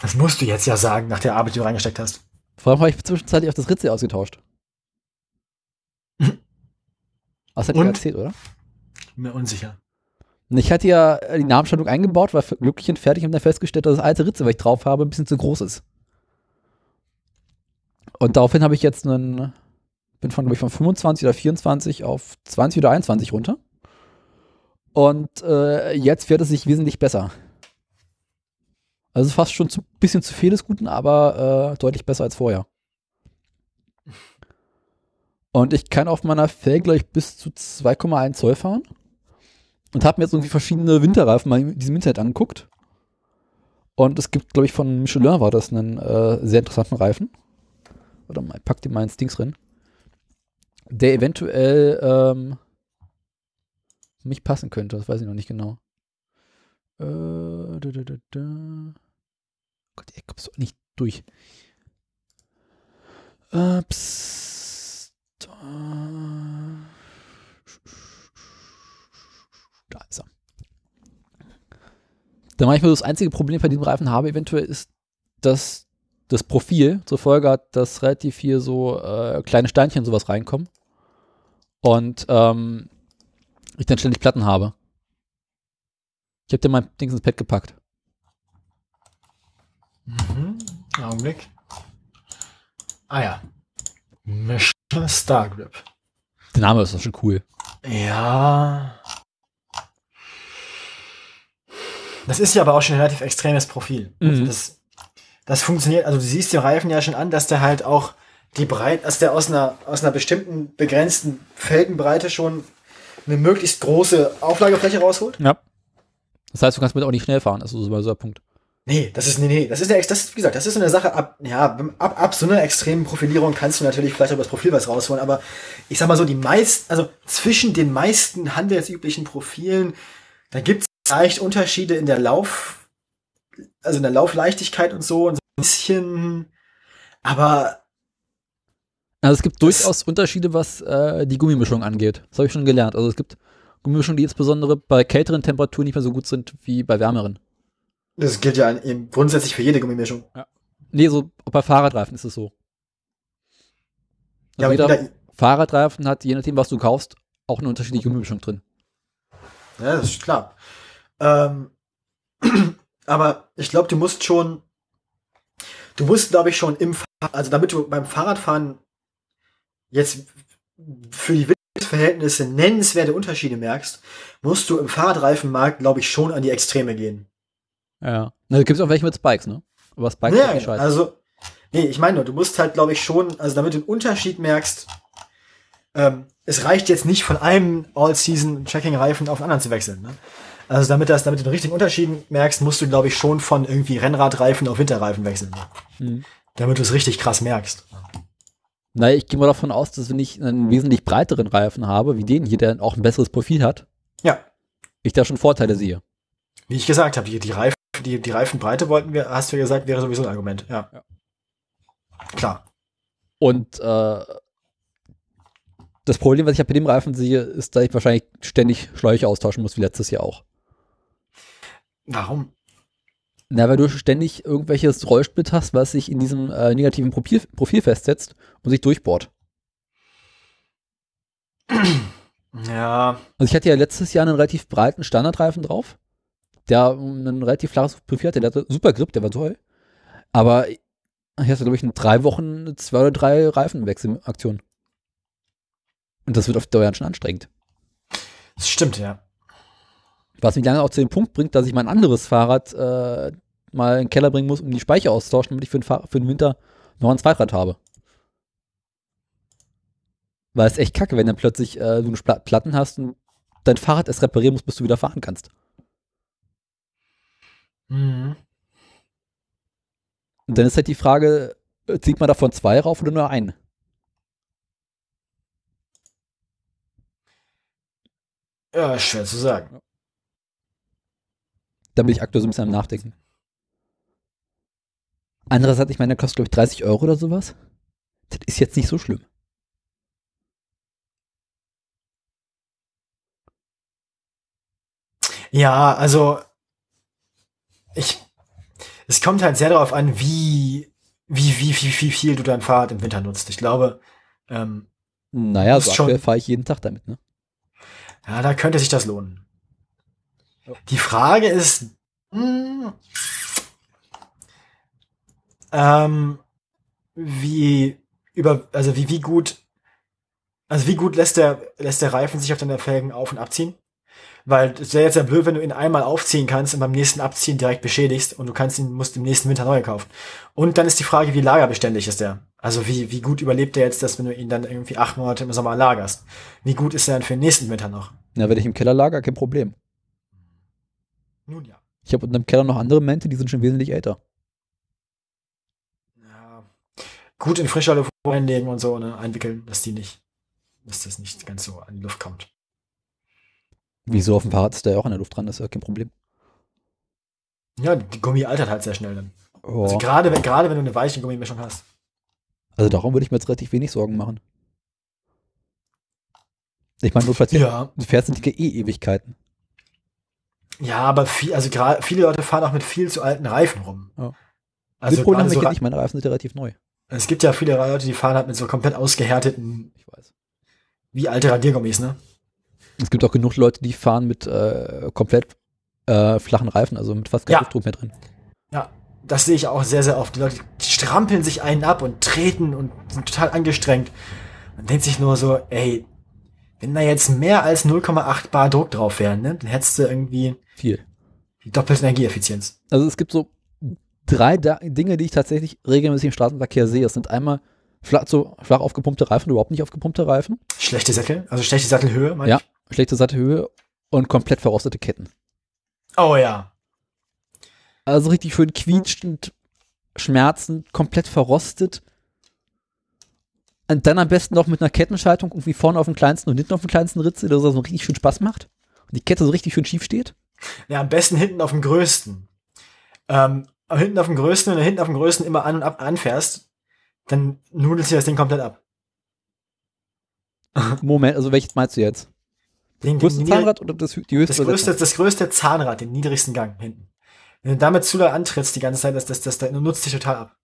Das musst du jetzt ja sagen, nach der Arbeit, die du reingesteckt hast. Vor allem habe ich zwischenzeitlich auch das Ritzel ausgetauscht. Was hat Und? erzählt, oder? Bin mir unsicher. Und ich hatte ja die Namensschaltung eingebaut, war glücklich und fertig und dann festgestellt, dass das alte Ritzel, was ich drauf habe, ein bisschen zu groß ist. Und daraufhin habe ich jetzt einen, bin von, glaube ich, von 25 oder 24 auf 20 oder 21 runter. Und äh, jetzt fährt es sich wesentlich besser. Also fast schon ein bisschen zu viel des Guten, aber äh, deutlich besser als vorher. Und ich kann auf meiner Felge, glaube ich, bis zu 2,1 Zoll fahren. Und habe mir jetzt irgendwie verschiedene Winterreifen mal in diesem Internet angeguckt. Und es gibt, glaube ich, von Michelin war das einen äh, sehr interessanten Reifen. Oder mal, pack dir mal ins Dings drin. Der eventuell ähm, mich passen könnte, das weiß ich noch nicht genau. Äh, da, da, da, da. Gott, ey, kommst du nicht durch. Äh, psst. Äh, Da ist er. Da manchmal das einzige Problem bei diesem Reifen habe, eventuell ist, dass das Profil zur Folge hat, dass relativ viel so äh, kleine Steinchen und sowas reinkommen. Und ähm, ich dann ständig Platten habe. Ich habe dir mein Dings ins Pad gepackt. Mhm. Augenblick. Ah ja. Michelin Star Grip. Der Name ist doch schon cool. Ja. Das ist ja aber auch schon ein relativ extremes Profil. Also Mhm. das, das funktioniert, also du siehst den Reifen ja schon an, dass der halt auch die Breite, dass der aus einer, aus einer bestimmten begrenzten Felgenbreite schon eine möglichst große Auflagefläche rausholt. Ja. Das heißt, du kannst mit auch nicht schnell fahren. Das ist so so der Punkt. Nee, das ist, nee, nee, das ist eine, das, wie gesagt, das ist so eine Sache, ab, ja, ab, ab so einer extremen Profilierung kannst du natürlich vielleicht über das Profil was rausholen, aber ich sag mal so, die meisten, also zwischen den meisten handelsüblichen Profilen, da gibt's leicht Unterschiede in der Lauf, also in der Laufleichtigkeit und so, und so ein bisschen, aber Also es gibt durchaus Unterschiede, was äh, die Gummimischung angeht. Das habe ich schon gelernt. Also es gibt Gummimischungen, die insbesondere bei kälteren Temperaturen nicht mehr so gut sind wie bei wärmeren. das gilt ja eben grundsätzlich für jede Gummimischung. Nee, so bei Fahrradreifen ist es so. Ja, Also jeder jeder- Fahrradreifen hat, je nachdem, was du kaufst, auch eine unterschiedliche Gummimischung drin. Ja, das ist klar. Ähm, aber ich glaube, du musst schon, du musst, glaube ich, schon im, Fahr- also damit du beim Fahrradfahren jetzt für die Verhältnisse nennenswerte Unterschiede merkst, musst du im Fahrradreifenmarkt, glaube ich, schon an die Extreme gehen. Ja. Na, da gibt es auch welche mit Spikes, ne? Aber Spikes Ja, ist nicht scheiße. also, nee, ich meine nur, du musst halt, glaube ich, schon, also damit du einen Unterschied merkst, ähm, es reicht jetzt nicht von einem All-Season-Tracking-Reifen auf den anderen zu wechseln. Ne? Also damit, das, damit du den richtigen Unterschied merkst, musst du, glaube ich, schon von irgendwie Rennradreifen auf Winterreifen wechseln. Mhm. Damit du es richtig krass merkst. Naja, ich gehe mal davon aus, dass wenn ich einen wesentlich breiteren Reifen habe, wie den hier, der auch ein besseres Profil hat, Ja. Ich da schon Vorteile sehe. Wie ich gesagt habe, die, die, Reifen, die, die Reifenbreite wollten wir, hast du ja gesagt, wäre sowieso ein Argument. Ja. Klar. Und äh, das Problem, was ich bei dem Reifen sehe, ist, dass ich wahrscheinlich ständig Schläuche austauschen muss, wie letztes Jahr auch. Warum? Na, weil du ständig irgendwelches Rollsplit hast, was sich in diesem äh, negativen Profil, Profil festsetzt und sich durchbohrt. Ja. Also ich hatte ja letztes Jahr einen relativ breiten Standardreifen drauf, der ein relativ flaches Profil hatte, der hatte super Grip, der war toll. Aber ich hatte, glaube ich, in drei Wochen zwei oder drei Reifenwechselaktionen. Und das wird auf Dauer schon anstrengend. Das stimmt, ja. Was mich lange auch zu dem Punkt bringt, dass ich mein anderes Fahrrad äh, mal in den Keller bringen muss, um die Speicher auszutauschen, damit ich für den, Fahr für den Winter noch ein Zweirad habe. Weil es echt kacke, wenn dann plötzlich äh, du eine Spla- Platten hast und dein Fahrrad erst reparieren musst, bis du wieder fahren kannst. Mhm. Und dann ist halt die Frage, äh, zieht man davon zwei rauf oder nur einen? Ja, schwer zu sagen. Da bin ich aktuell so ein bisschen am Nachdenken. Andererseits, ich meine, der kostet, glaube ich, 30 Euro oder sowas. Das ist jetzt nicht so schlimm. Ja, also ich, es kommt halt sehr darauf an, wie, wie, wie, wie, wie viel du dein Fahrrad im Winter nutzt. Ich glaube, ähm, Naja, so aktuell fahre ich jeden Tag damit, ne? ja, da könnte sich das lohnen. Die Frage ist, mh, ähm, wie über, also wie, wie gut, also wie gut lässt der, lässt der Reifen sich auf deine Felgen auf- und abziehen? Weil es wäre jetzt ja blöd, wenn du ihn einmal aufziehen kannst und beim nächsten Abziehen direkt beschädigst und du kannst ihn, musst im nächsten Winter neu kaufen. Und dann ist die Frage, wie lagerbeständig ist der? Also wie, wie gut überlebt der jetzt das, wenn du ihn dann irgendwie acht Monate im Sommer lagerst? Wie gut ist er dann für den nächsten Winter noch? Ja, wenn ich im Keller lager, kein Problem. Nun ja. Ich habe unten im Keller noch andere Mente, die sind schon wesentlich älter. Gut in frischer Luft einlegen und so, ne, einwickeln, dass die nicht, dass das nicht ganz so an die Luft kommt. Wieso auf dem Fahrrad ist der ja auch an der Luft dran, das ist ja kein Problem. Ja, die Gummi altert halt sehr schnell dann. Oh. Also gerade wenn, gerade wenn du eine weiche Gummimischung hast. Also darum würde ich mir jetzt relativ wenig Sorgen machen. Ich meine, notfalls Ja. du fährst sind die eh Ewigkeiten. Ja, aber viel, also gerade viele Leute fahren auch mit viel zu alten Reifen rum. Ja. Also das Problem gerade habe so ich nicht, meine Reifen sind ja relativ neu. Es gibt ja viele Leute, die fahren halt mit so komplett ausgehärteten, wie alte Radiergummis, ne? Es gibt auch genug Leute, die fahren mit äh, komplett äh, flachen Reifen, also mit fast keinem Ja. Luftdruck mehr drin. Ja, das sehe ich auch sehr, sehr oft. Die Leute die strampeln sich einen ab und treten und sind total angestrengt. Man denkt sich nur so, ey, wenn da jetzt mehr als 0,8 Bar Druck drauf wären, ne, dann hättest du irgendwie Viel. die doppelte Energieeffizienz. Also es gibt so drei da Dinge, die ich tatsächlich regelmäßig im Straßenverkehr sehe. Es sind einmal flach, so flach aufgepumpte Reifen, überhaupt nicht aufgepumpte Reifen. Schlechte Sättel, also schlechte Sattelhöhe, meine Ja, schlechte Sattelhöhe und komplett verrostete Ketten. ich. Oh ja. Also richtig schön quietschend, schmerzend, komplett verrostet. Und dann am besten noch mit einer Kettenschaltung irgendwie vorne auf dem kleinsten und hinten auf dem kleinsten Ritzel, dass das so richtig schön Spaß macht. Und die Kette so richtig schön schief steht. Ja, am besten hinten auf dem größten. Ähm, hinten auf dem größten, wenn du hinten auf dem größten immer an und ab anfährst, dann nudelt sich das Ding komplett ab. Moment, also welches meinst du jetzt? Den, den- Zahnrad oder das, die höchste das größte, das größte Zahnrad, den niedrigsten Gang hinten. Wenn du damit zu doll antrittst die ganze Zeit, das, das, das, das nutzt dich total ab.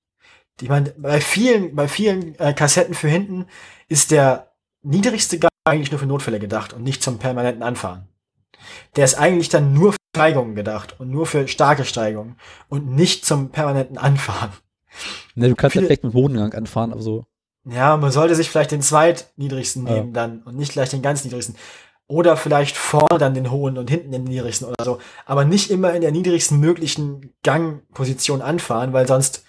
Ich meine, bei vielen, bei vielen äh, Kassetten für hinten ist der niedrigste Gang eigentlich nur für Notfälle gedacht und nicht zum permanenten Anfahren. Der ist eigentlich dann nur für Steigungen gedacht und nur für starke Steigungen und nicht zum permanenten Anfahren. Ne, du kannst ja viele- vielleicht mit Bodengang anfahren, aber so. Ja, man sollte sich vielleicht den zweitniedrigsten Ja. nehmen dann und nicht gleich den ganz niedrigsten. Oder vielleicht vorne dann den hohen und hinten den niedrigsten oder so. Aber nicht immer in der niedrigsten möglichen Gangposition anfahren, weil sonst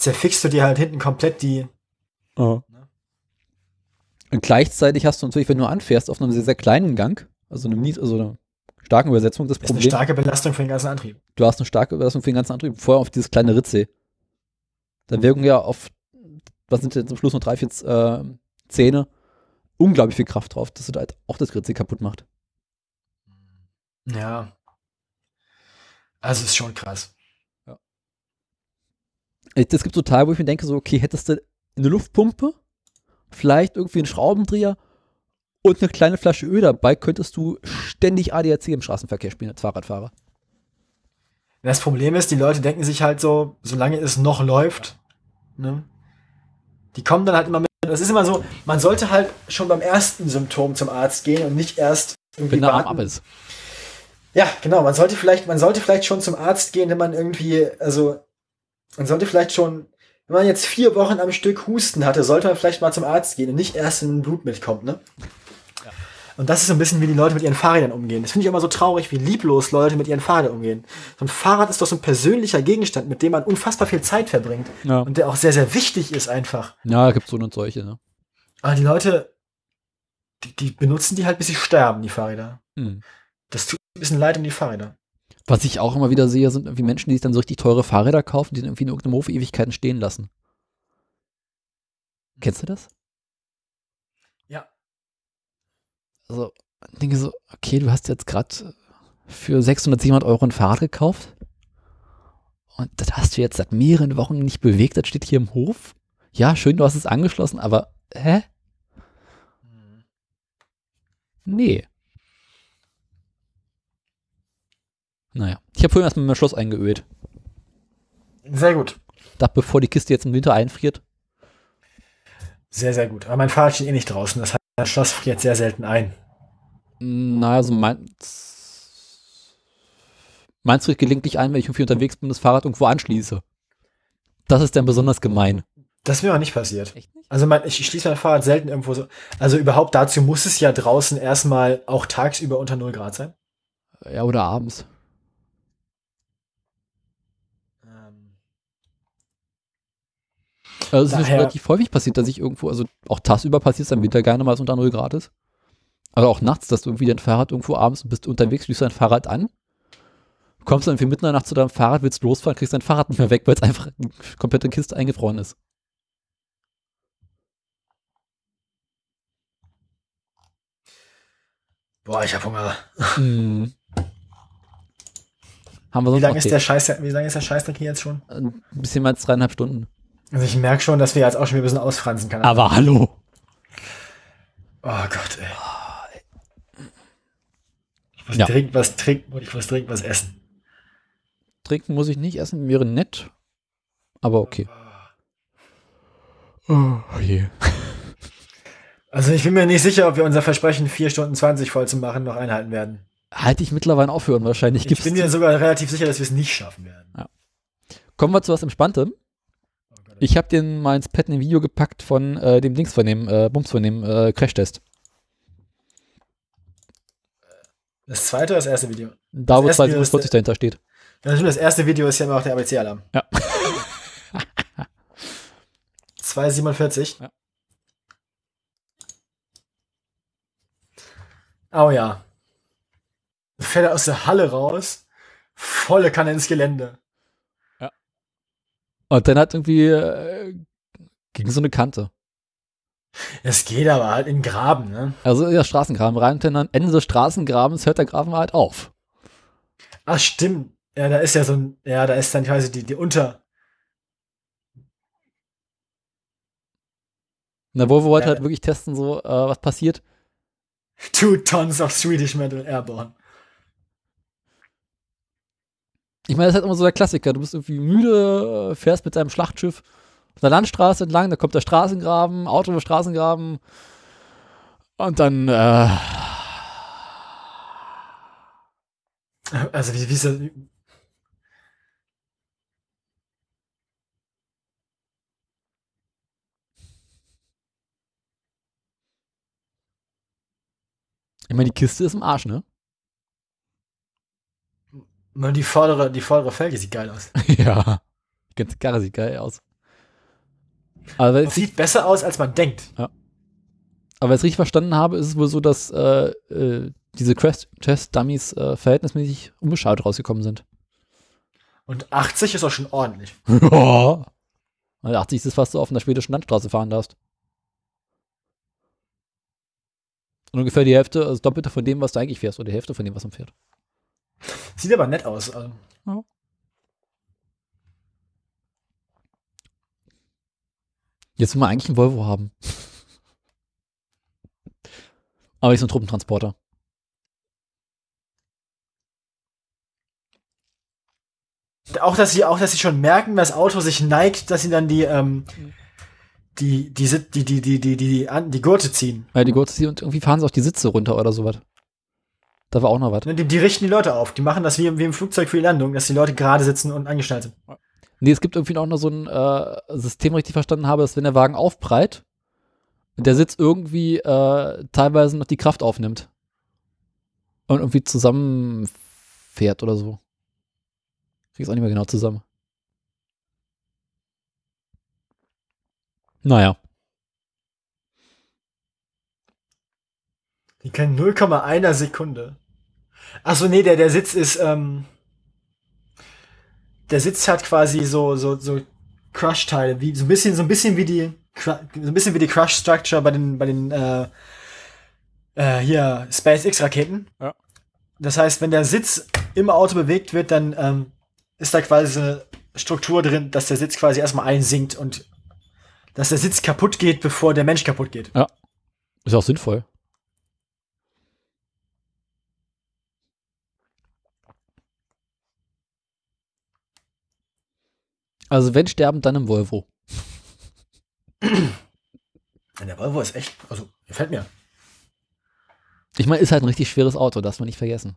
zerfickst du dir halt hinten komplett die. Und gleichzeitig hast du natürlich, wenn du anfährst, auf einem sehr, sehr kleinen Gang, also einem also einer starken Übersetzung, das Ist eine starke Belastung für den ganzen Antrieb. du hast eine starke Überlastung für den ganzen Antrieb, vorher auf dieses kleine Ritzel. Da wirken ja auf, was sind denn zum Schluss noch drei, vier äh, Zähne, unglaublich viel Kraft drauf, dass du da halt auch das Ritzel kaputt macht. Ja. Also ist schon krass. Es gibt so Tage, wo ich mir denke, so, okay, hättest du eine Luftpumpe, vielleicht irgendwie einen Schraubendreher und eine kleine Flasche Öl dabei, könntest du ständig ADAC im Straßenverkehr spielen als Fahrradfahrer. Das Problem ist, die Leute denken sich halt so, solange es noch läuft, ne? Die kommen dann halt immer mit. Das ist immer so, man sollte halt schon beim ersten Symptom zum Arzt gehen und nicht erst irgendwie Wenn der Arm warten. ab ist. Ja, genau. Man sollte vielleicht, man sollte vielleicht schon zum Arzt gehen, wenn man irgendwie, also, man sollte vielleicht schon, wenn man jetzt vier Wochen am Stück Husten hatte, sollte man vielleicht mal zum Arzt gehen und nicht erst, wenn ein Blut mitkommt, ne? Und das ist so ein bisschen, wie die Leute mit ihren Fahrrädern umgehen. Das finde ich immer so traurig, wie lieblos Leute mit ihren Fahrrädern umgehen. So ein Fahrrad ist doch so ein persönlicher Gegenstand, mit dem man unfassbar viel Zeit verbringt. Ja. Und der auch sehr, sehr wichtig ist einfach. Ja, gibt so und solche, ne? Aber die Leute, die, die benutzen die halt, bis sie sterben, die Fahrräder. Hm. Das tut ein bisschen leid um die Fahrräder. Was ich auch immer wieder sehe, sind irgendwie Menschen, die sich dann so richtig teure Fahrräder kaufen, die dann irgendwie in irgendeinem Hof Ewigkeiten stehen lassen. Kennst du das? Ja. Also, ich denke so, okay, du hast jetzt gerade für 600, 700 Euro ein Fahrrad gekauft und das hast du jetzt seit mehreren Wochen nicht bewegt, das steht hier im Hof. Ja, schön, du hast es angeschlossen, aber hä? Nee. Naja, ich habe vorhin erstmal mein Schloss eingeölt. Sehr gut. Dachte, bevor die Kiste jetzt im Winter einfriert. Sehr, sehr gut. Aber mein Fahrrad steht eh nicht draußen. Das heißt, das Schloss friert sehr selten ein. Naja, also meins. Meins friert gelegentlich ein, wenn ich irgendwie unterwegs bin und das Fahrrad irgendwo anschließe. Das ist dann besonders gemein. Das ist mir auch nicht passiert. Also mein, ich schließe mein Fahrrad selten irgendwo so. Also überhaupt dazu muss es ja draußen erstmal auch tagsüber unter 0 Grad sein. Ja, oder abends. Also es ist relativ häufig passiert, dass ich irgendwo, also auch tagsüber passiert es im Winter gerne mal, es unter 0 Grad ist. Aber auch nachts, dass du irgendwie dein Fahrrad irgendwo abends bist unterwegs, schließt dein Fahrrad an, kommst dann irgendwie mitten in der Nacht zu deinem Fahrrad, willst losfahren, kriegst dein Fahrrad nicht mehr weg, weil es einfach eine komplette Kiste eingefroren ist. Boah, ich hab Hunger. Mhm. Haben wir Wie sonst lange noch ist der Scheiß, wie lange ist der Scheißdreck hier jetzt schon? Ein bisschen mehr als dreieinhalb Stunden. Also ich merke schon, dass wir jetzt auch schon wieder ein bisschen ausfransen können. Aber hallo. Oh Gott, ey. Ich muss Ja. dringend was trinken und ich muss dringend was essen. Trinken muss ich nicht, essen wäre nett. Aber okay. Oh je. Also ich bin mir nicht sicher, ob wir unser Versprechen 4 Stunden 20 voll zu machen noch einhalten werden. Halte ich mittlerweile aufhören wahrscheinlich. Ich Gibt's bin mir sogar relativ sicher, dass wir es nicht schaffen werden. Kommen wir zu was Entspanntem. Ich habe dir mal ins Pad ein Video gepackt von äh, dem Dings von dem, äh, Bums von dem äh, Crashtest. Das zweite oder das erste Video? Da, wo das erste Video ist 247 dahinter steht. Natürlich, das erste Video ist ja immer auch der ABC-Alarm. Ja. 247. Ja. Oh ja. Fährt er aus der Halle raus, volle Kanne ins Gelände. Und dann hat irgendwie äh, gegen so eine Kante. Es geht aber halt in Graben, ne? Also ja, Straßengraben rein und dann am Ende des Straßengrabens hört der Graben halt auf. Ach, stimmt. Ja, da ist ja so ein, ja, da ist dann quasi die, die Unter. Der Volvo wollte Ja. halt wirklich testen, so, äh, was passiert. Two tons of Swedish Metal Airborne. Ich meine, das ist halt immer so der Klassiker. Du bist irgendwie müde, äh, fährst mit deinem Schlachtschiff auf der Landstraße entlang, da kommt der Straßengraben, Auto im Straßengraben und dann, äh, Also, wie, wie ist das? ich meine, die Kiste ist im Arsch, ne? Man, Die vordere, die vordere Felge sieht geil aus. ja. Die ganze Karre sieht geil aus. Aber Das ich, sieht besser aus, als man denkt. aber wenn ich es richtig verstanden habe, ist es wohl so, dass äh, äh, diese Crash-Test-Dummies äh, verhältnismäßig unbeschadet rausgekommen sind. Und 80 ist auch schon ordentlich. Ja. Weil 80 ist das, was du auf einer schwedischen Landstraße fahren darfst. Und ungefähr die Hälfte, also das Doppelte von dem, was du eigentlich fährst, oder die Hälfte von dem, was man fährt. Sieht aber nett aus. Also. Jetzt will man eigentlich einen Volvo haben. Aber nicht so ein Truppentransporter. Auch dass sie, auch dass sie schon merken, das Auto sich neigt, dass sie dann die, ähm, die, die, die, die, die, die, die, die Gurte ziehen. Ja, die Gurte ziehen und irgendwie fahren sie auch die Sitze runter oder sowas. Da war auch noch was. Die, die richten die Leute auf. Die machen das wie, im- wie im Flugzeug für die Landung, dass die Leute gerade sitzen und angeschnallt sind. Nee, es gibt irgendwie auch noch so ein äh, System, richtig verstanden habe, dass wenn der Wagen aufprallt, der Sitz irgendwie äh, teilweise noch die Kraft aufnimmt. Und irgendwie zusammenfährt oder so. Krieg's auch nicht mehr genau zusammen. Naja. Die können 0,1 Sekunde. Achso, nee, der, der Sitz ist, ähm, der Sitz hat quasi so, so, so Crush-Teile, wie, so ein bisschen, so ein bisschen wie die, so ein bisschen wie die Crush-Structure bei den, bei den, äh, äh, hier, SpaceX-Raketen. Ja. Das heißt, wenn der Sitz im Auto bewegt wird, dann, ähm, ist da quasi so eine Struktur drin, dass der Sitz quasi erstmal einsinkt und dass der Sitz kaputt geht, bevor der Mensch kaputt geht. Ja. Ist auch sinnvoll. Also wenn sterben, dann im Volvo. Der Volvo ist echt, also, gefällt mir. Ich meine, ist halt ein richtig schweres Auto, darf man nicht vergessen.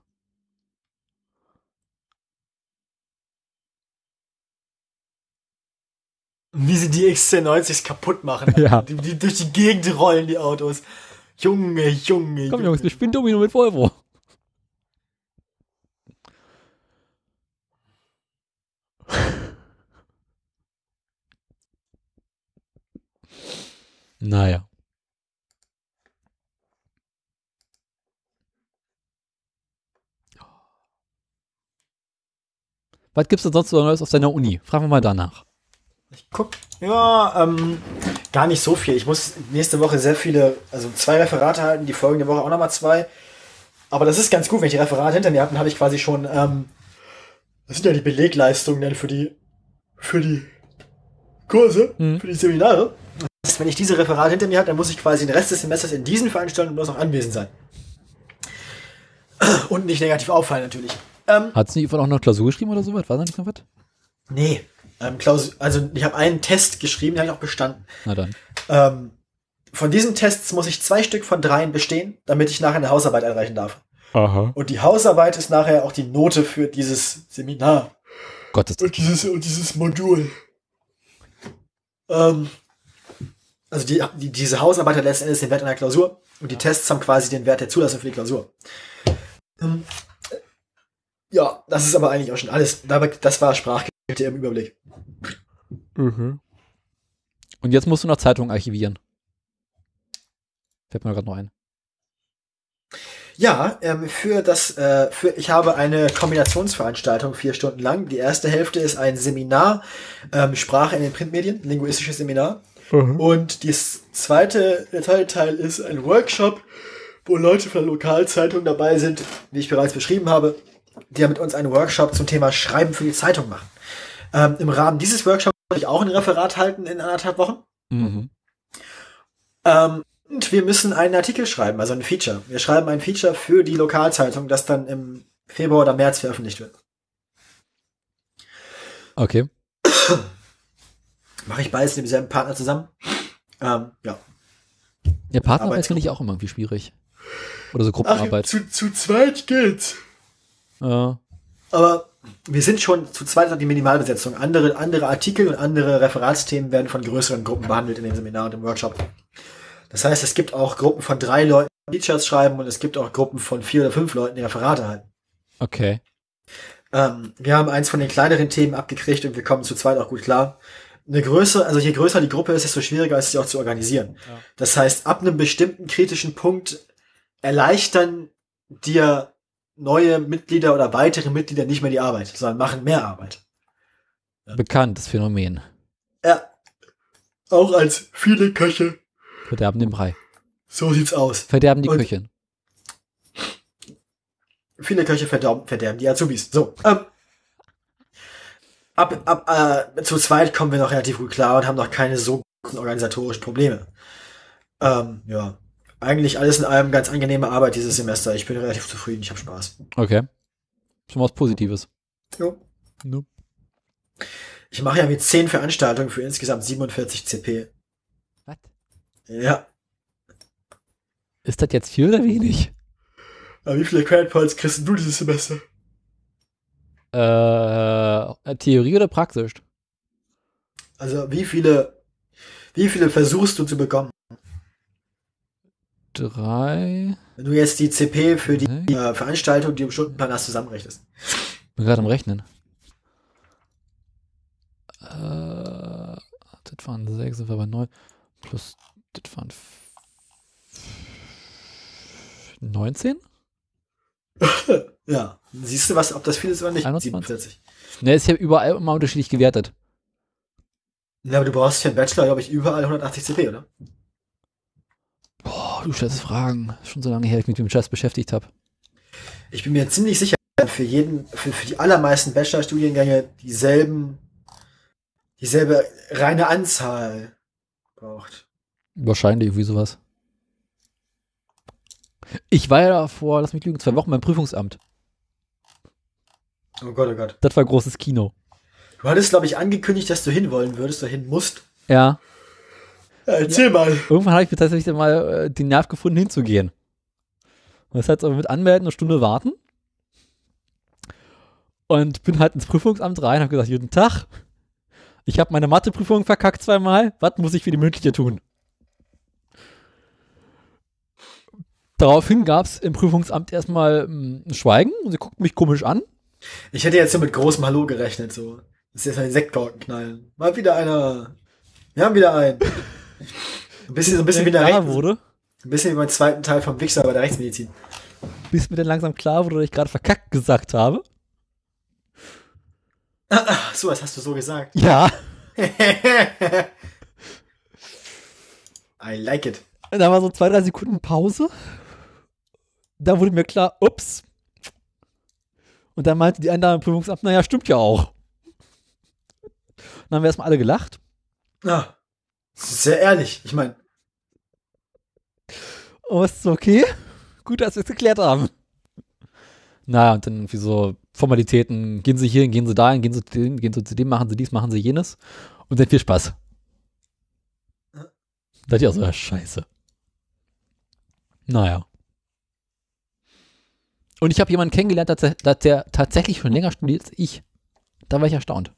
Wie sie die XC90s kaputt machen. Ja. Die, die durch die Gegend rollen, die Autos. Junge, Junge, Komm Junge. Jungs, wir spielen Domino mit Volvo. Naja. Was gibt's denn sonst so Neues auf deiner Uni? Fragen wir mal danach. Guck, ja, ähm, gar nicht so viel. Ich muss nächste Woche sehr viele, also zwei Referate halten, die folgende Woche auch nochmal zwei. Aber das ist ganz gut, wenn ich die Referate hinter mir habe, dann habe ich quasi schon, ähm, das sind ja die Belegleistungen dann für die, für die Kurse, für die Seminare. Heißt, wenn ich diese Referate hinter mir habe, dann muss ich quasi den Rest des Semesters in diesen Veranstaltungen bloß noch anwesend sein. Und nicht negativ auffallen natürlich. Ähm, Hat sie nicht auch noch Klausur geschrieben oder sowas? War da nicht noch was? nee, ähm, Klaus, also ich habe einen Test geschrieben, den habe ich auch bestanden. Na dann. Ähm, von diesen Tests muss ich zwei Stück von dreien bestehen, damit ich nachher eine Hausarbeit einreichen darf. Aha. Und die Hausarbeit ist nachher auch die Note für dieses Seminar. Gottes und dieses, und dieses Modul. Ähm, also die, die, diese Hausarbeit hat letzten Endes den Wert einer Klausur und die Tests haben quasi den Wert der Zulassung für die Klausur. Ähm, ja, das ist aber eigentlich auch schon alles. Das war Sprachgeschichte im Überblick. Und jetzt musst du noch Zeitungen archivieren. Fällt mir gerade noch ein. Ja, ähm, für das, äh, für, ich habe eine Kombinationsveranstaltung vier Stunden lang. Die erste Hälfte ist ein Seminar, ähm, Sprache in den Printmedien, linguistisches Seminar. Und das zweite, der zweite Teil ist ein Workshop, wo Leute von der Lokalzeitung dabei sind, wie ich bereits beschrieben habe, die ja mit uns einen Workshop zum Thema Schreiben für die Zeitung machen. Ähm, Im Rahmen dieses Workshops werde ich auch ein Referat halten in anderthalb Wochen. Mhm. Ähm, und wir müssen einen Artikel schreiben, also ein Feature. Wir schreiben ein Feature für die Lokalzeitung, das dann im Februar oder März veröffentlicht wird. Okay. Mache ich beides mit demselben Partner zusammen. Ähm, ja. Ja, Partnerarbeit finde ich auch immer irgendwie schwierig. Oder so Gruppenarbeit. zu, zu zweit geht's. Ja. Aber wir sind schon zu zweit auf die Minimalbesetzung. Andere, andere Artikel und andere Referatsthemen werden von größeren Gruppen behandelt in dem Seminar und im Workshop. Das heißt, es gibt auch Gruppen von drei Leuten, die Features schreiben und es gibt auch Gruppen von vier oder fünf Leuten, die Referate halten. Okay. Ähm, wir haben eins von den kleineren Themen abgekriegt und wir kommen zu zweit auch gut klar. Eine Größe, also je größer die Gruppe ist, desto schwieriger ist sie auch zu organisieren. Das heißt, ab einem bestimmten kritischen Punkt erleichtern dir neue Mitglieder oder weitere Mitglieder nicht mehr die Arbeit, sondern machen mehr Arbeit. Bekanntes Phänomen. Ja. Auch als viele Köche. Verderben den Brei. So sieht's aus. Verderben die Und- Köchin. Viele Köche verderben, verderben die Azubis. So, ähm, ab, ab, äh, zu zweit kommen wir noch relativ gut klar und haben noch keine so großen organisatorischen Probleme. Ähm, ja. Eigentlich alles in allem ganz angenehme Arbeit dieses Semester. Ich bin relativ zufrieden, ich habe Spaß. Okay. Schon was Positives. Jo. Nope. Ich mache ja mit 10 Veranstaltungen für insgesamt 47 CP. Was? Ja. Ist das jetzt viel oder wenig? Aber wie viele Credit Points kriegst du dieses Semester? Äh, Theorie oder praktisch? Also wie viele, wie viele versuchst du zu bekommen? Drei. Wenn du jetzt die CP für die äh, Veranstaltung, die du im Stundenplan hast, zusammenrechnest. Bin gerade am Rechnen. Äh, das waren sechs, das war bei neun. Plus, das waren f- 19? Ja. Siehst du was, ob das viel ist oder nicht? 21? 47. Ne, ist ja überall immer unterschiedlich gewertet. Ja, aber du brauchst für einen Bachelor, glaube ich, überall 180 CP, oder? Boah, du stellst Fragen. Schon so lange her, ich mich mit dem Scheiß beschäftigt habe. Ich bin mir ziemlich sicher, für jeden, für, für die allermeisten Bachelorstudiengänge dieselben, dieselbe reine Anzahl braucht. Wahrscheinlich irgendwie sowas. Ich war ja vor, lass mich lügen, zwei Wochen beim Prüfungsamt. Oh Gott, oh Gott. Das war großes Kino. Du hattest, glaube ich, angekündigt, dass du hinwollen würdest oder hin musst. Ja. Ja, erzähl mal. Irgendwann habe ich mir tatsächlich mal äh, den Nerv gefunden, hinzugehen. Und das heißt aber mit Anmelden eine Stunde warten. Und bin halt ins Prüfungsamt rein, habe gesagt, guten Tag. Ich habe meine Matheprüfung verkackt zweimal. Was muss ich für die mündliche tun? Daraufhin gab es im Prüfungsamt erstmal mm, ein Schweigen und sie guckten mich komisch an. Ich hätte jetzt so mit großem Hallo gerechnet, so. Das ist jetzt ein Sektkorken knallen. Mal wieder einer. Wir haben wieder einen. Ein bisschen, so ein bisschen wie der Rechts- wurde, Ein bisschen wie beim zweiten Teil vom Wichser bei der Rechtsmedizin. bis mir dann langsam klar wurde, dass ich gerade verkackt gesagt habe. Ach so, das hast du so gesagt. Ja. I like it. Da war so zwei, drei Sekunden Pause. Da wurde mir klar, ups. Und dann meinte die eine Dame im Prüfungsamt, naja, stimmt ja auch. Dann haben wir erstmal alle gelacht. Das ist sehr ehrlich. Ich meine, es ist okay. Gut, dass wir es geklärt haben. Naja, und dann irgendwie so Formalitäten. Gehen Sie hier, gehen Sie dahin, gehen Sie zu dem, gehen Sie zu dem, machen Sie dies, machen Sie jenes. Und dann viel Spaß. Das ist ja so, ja, scheiße. Naja. Und ich habe jemanden kennengelernt, dass der, dass der tatsächlich schon länger studiert als ich. Da war ich erstaunt.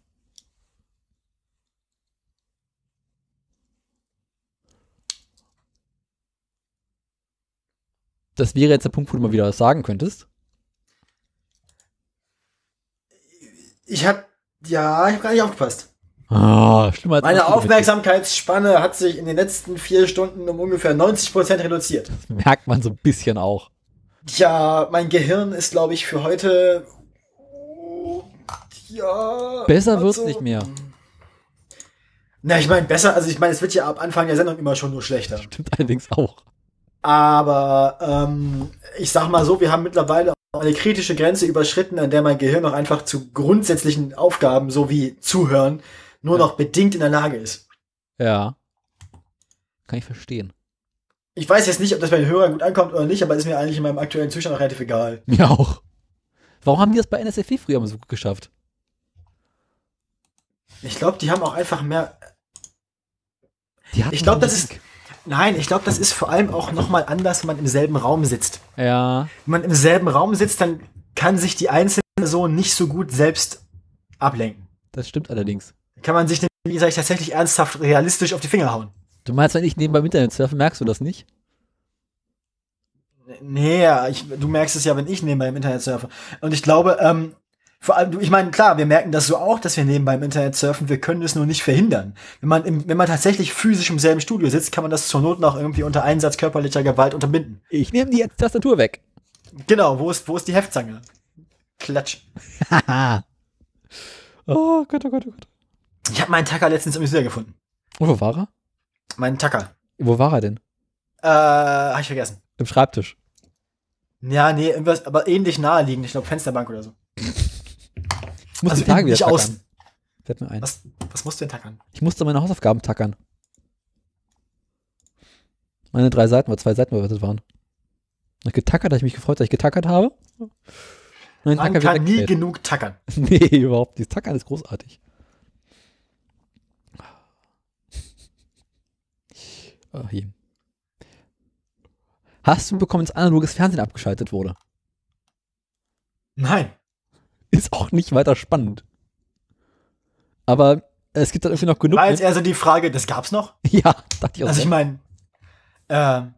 Das wäre jetzt der Punkt, wo du mal wieder was sagen könntest. ich hab, ja, ich hab gar nicht aufgepasst. Ah, schlimmer als Meine Aufmerksamkeit. Aufmerksamkeitsspanne hat sich in den letzten vier Stunden um ungefähr 90% reduziert. Merkt man so ein bisschen auch. Tja, mein Gehirn ist, glaube ich, für heute. Ja. Besser wird's also- nicht mehr. Na, ich meine, besser, also ich meine, es wird ja ab Anfang der Sendung immer schon nur schlechter. Stimmt allerdings auch. Aber ähm, ich sag mal so, wir haben mittlerweile auch eine kritische Grenze überschritten, an der mein Gehirn noch einfach zu grundsätzlichen Aufgaben, so wie Zuhören, nur noch bedingt in der Lage ist. Ja. Kann ich verstehen. Ich weiß jetzt nicht, ob das bei den Hörern gut ankommt oder nicht, aber ist mir eigentlich in meinem aktuellen Zustand auch relativ egal. Mir auch. Warum haben die das bei NSFW früher mal so gut geschafft? Ich glaube, die haben auch einfach mehr. Die Ich glaube, das ist. Nein, ich glaube, das ist vor allem auch nochmal anders, wenn man im selben Raum sitzt. Ja. Wenn man im selben Raum sitzt, dann kann sich die einzelne Person nicht so gut selbst ablenken. Das stimmt allerdings. Kann man sich, wie gesagt, tatsächlich ernsthaft realistisch auf die Finger hauen. Du meinst, wenn ich nebenbei im Internet surfe, merkst du das nicht? Nee, ich, du merkst es ja, wenn ich nebenbei im Internet surfe. Und ich glaube, ähm, vor allem, du, ich meine, klar, wir merken das so auch, dass wir nebenbei im Internet surfen, wir können es nur nicht verhindern. Wenn man, im, wenn man tatsächlich physisch im selben Studio sitzt, kann man das zur Not noch irgendwie unter Einsatz körperlicher Gewalt unterbinden. Ich nehme die Tastatur weg. Genau, wo ist, wo ist die Heftzange? Klatsch. Haha. oh Gott, oh Gott, oh Gott. Ich habe meinen Tacker letztens im Museum gefunden. Und wo war er? Meinen Tacker. Wo war er denn? Äh, hab ich vergessen. Im Schreibtisch. Ja, nee, irgendwas, aber ähnlich naheliegend. Ich glaube, Fensterbank oder so. Ich muss Also die Tage innen, wieder nicht tackern. außen. Fällt mir ein. Was, was musst du denn tackern? Ich musste meine Hausaufgaben tackern. Meine drei Seiten, weil zwei Seiten bewertet waren. Und getackert, habe ich mich gefreut, dass ich getackert habe. Den Man kann nie genug tackern. Nee, überhaupt nicht. Tackern ist großartig. Ach je. Hast du bekommen, dass analoges Fernsehen abgeschaltet wurde? Nein. Ist auch nicht weiter spannend. Aber es gibt dann irgendwie noch genug. War jetzt eher so die Frage, das gab's noch? ja, dachte ich auch. Also so. ich meine, ähm,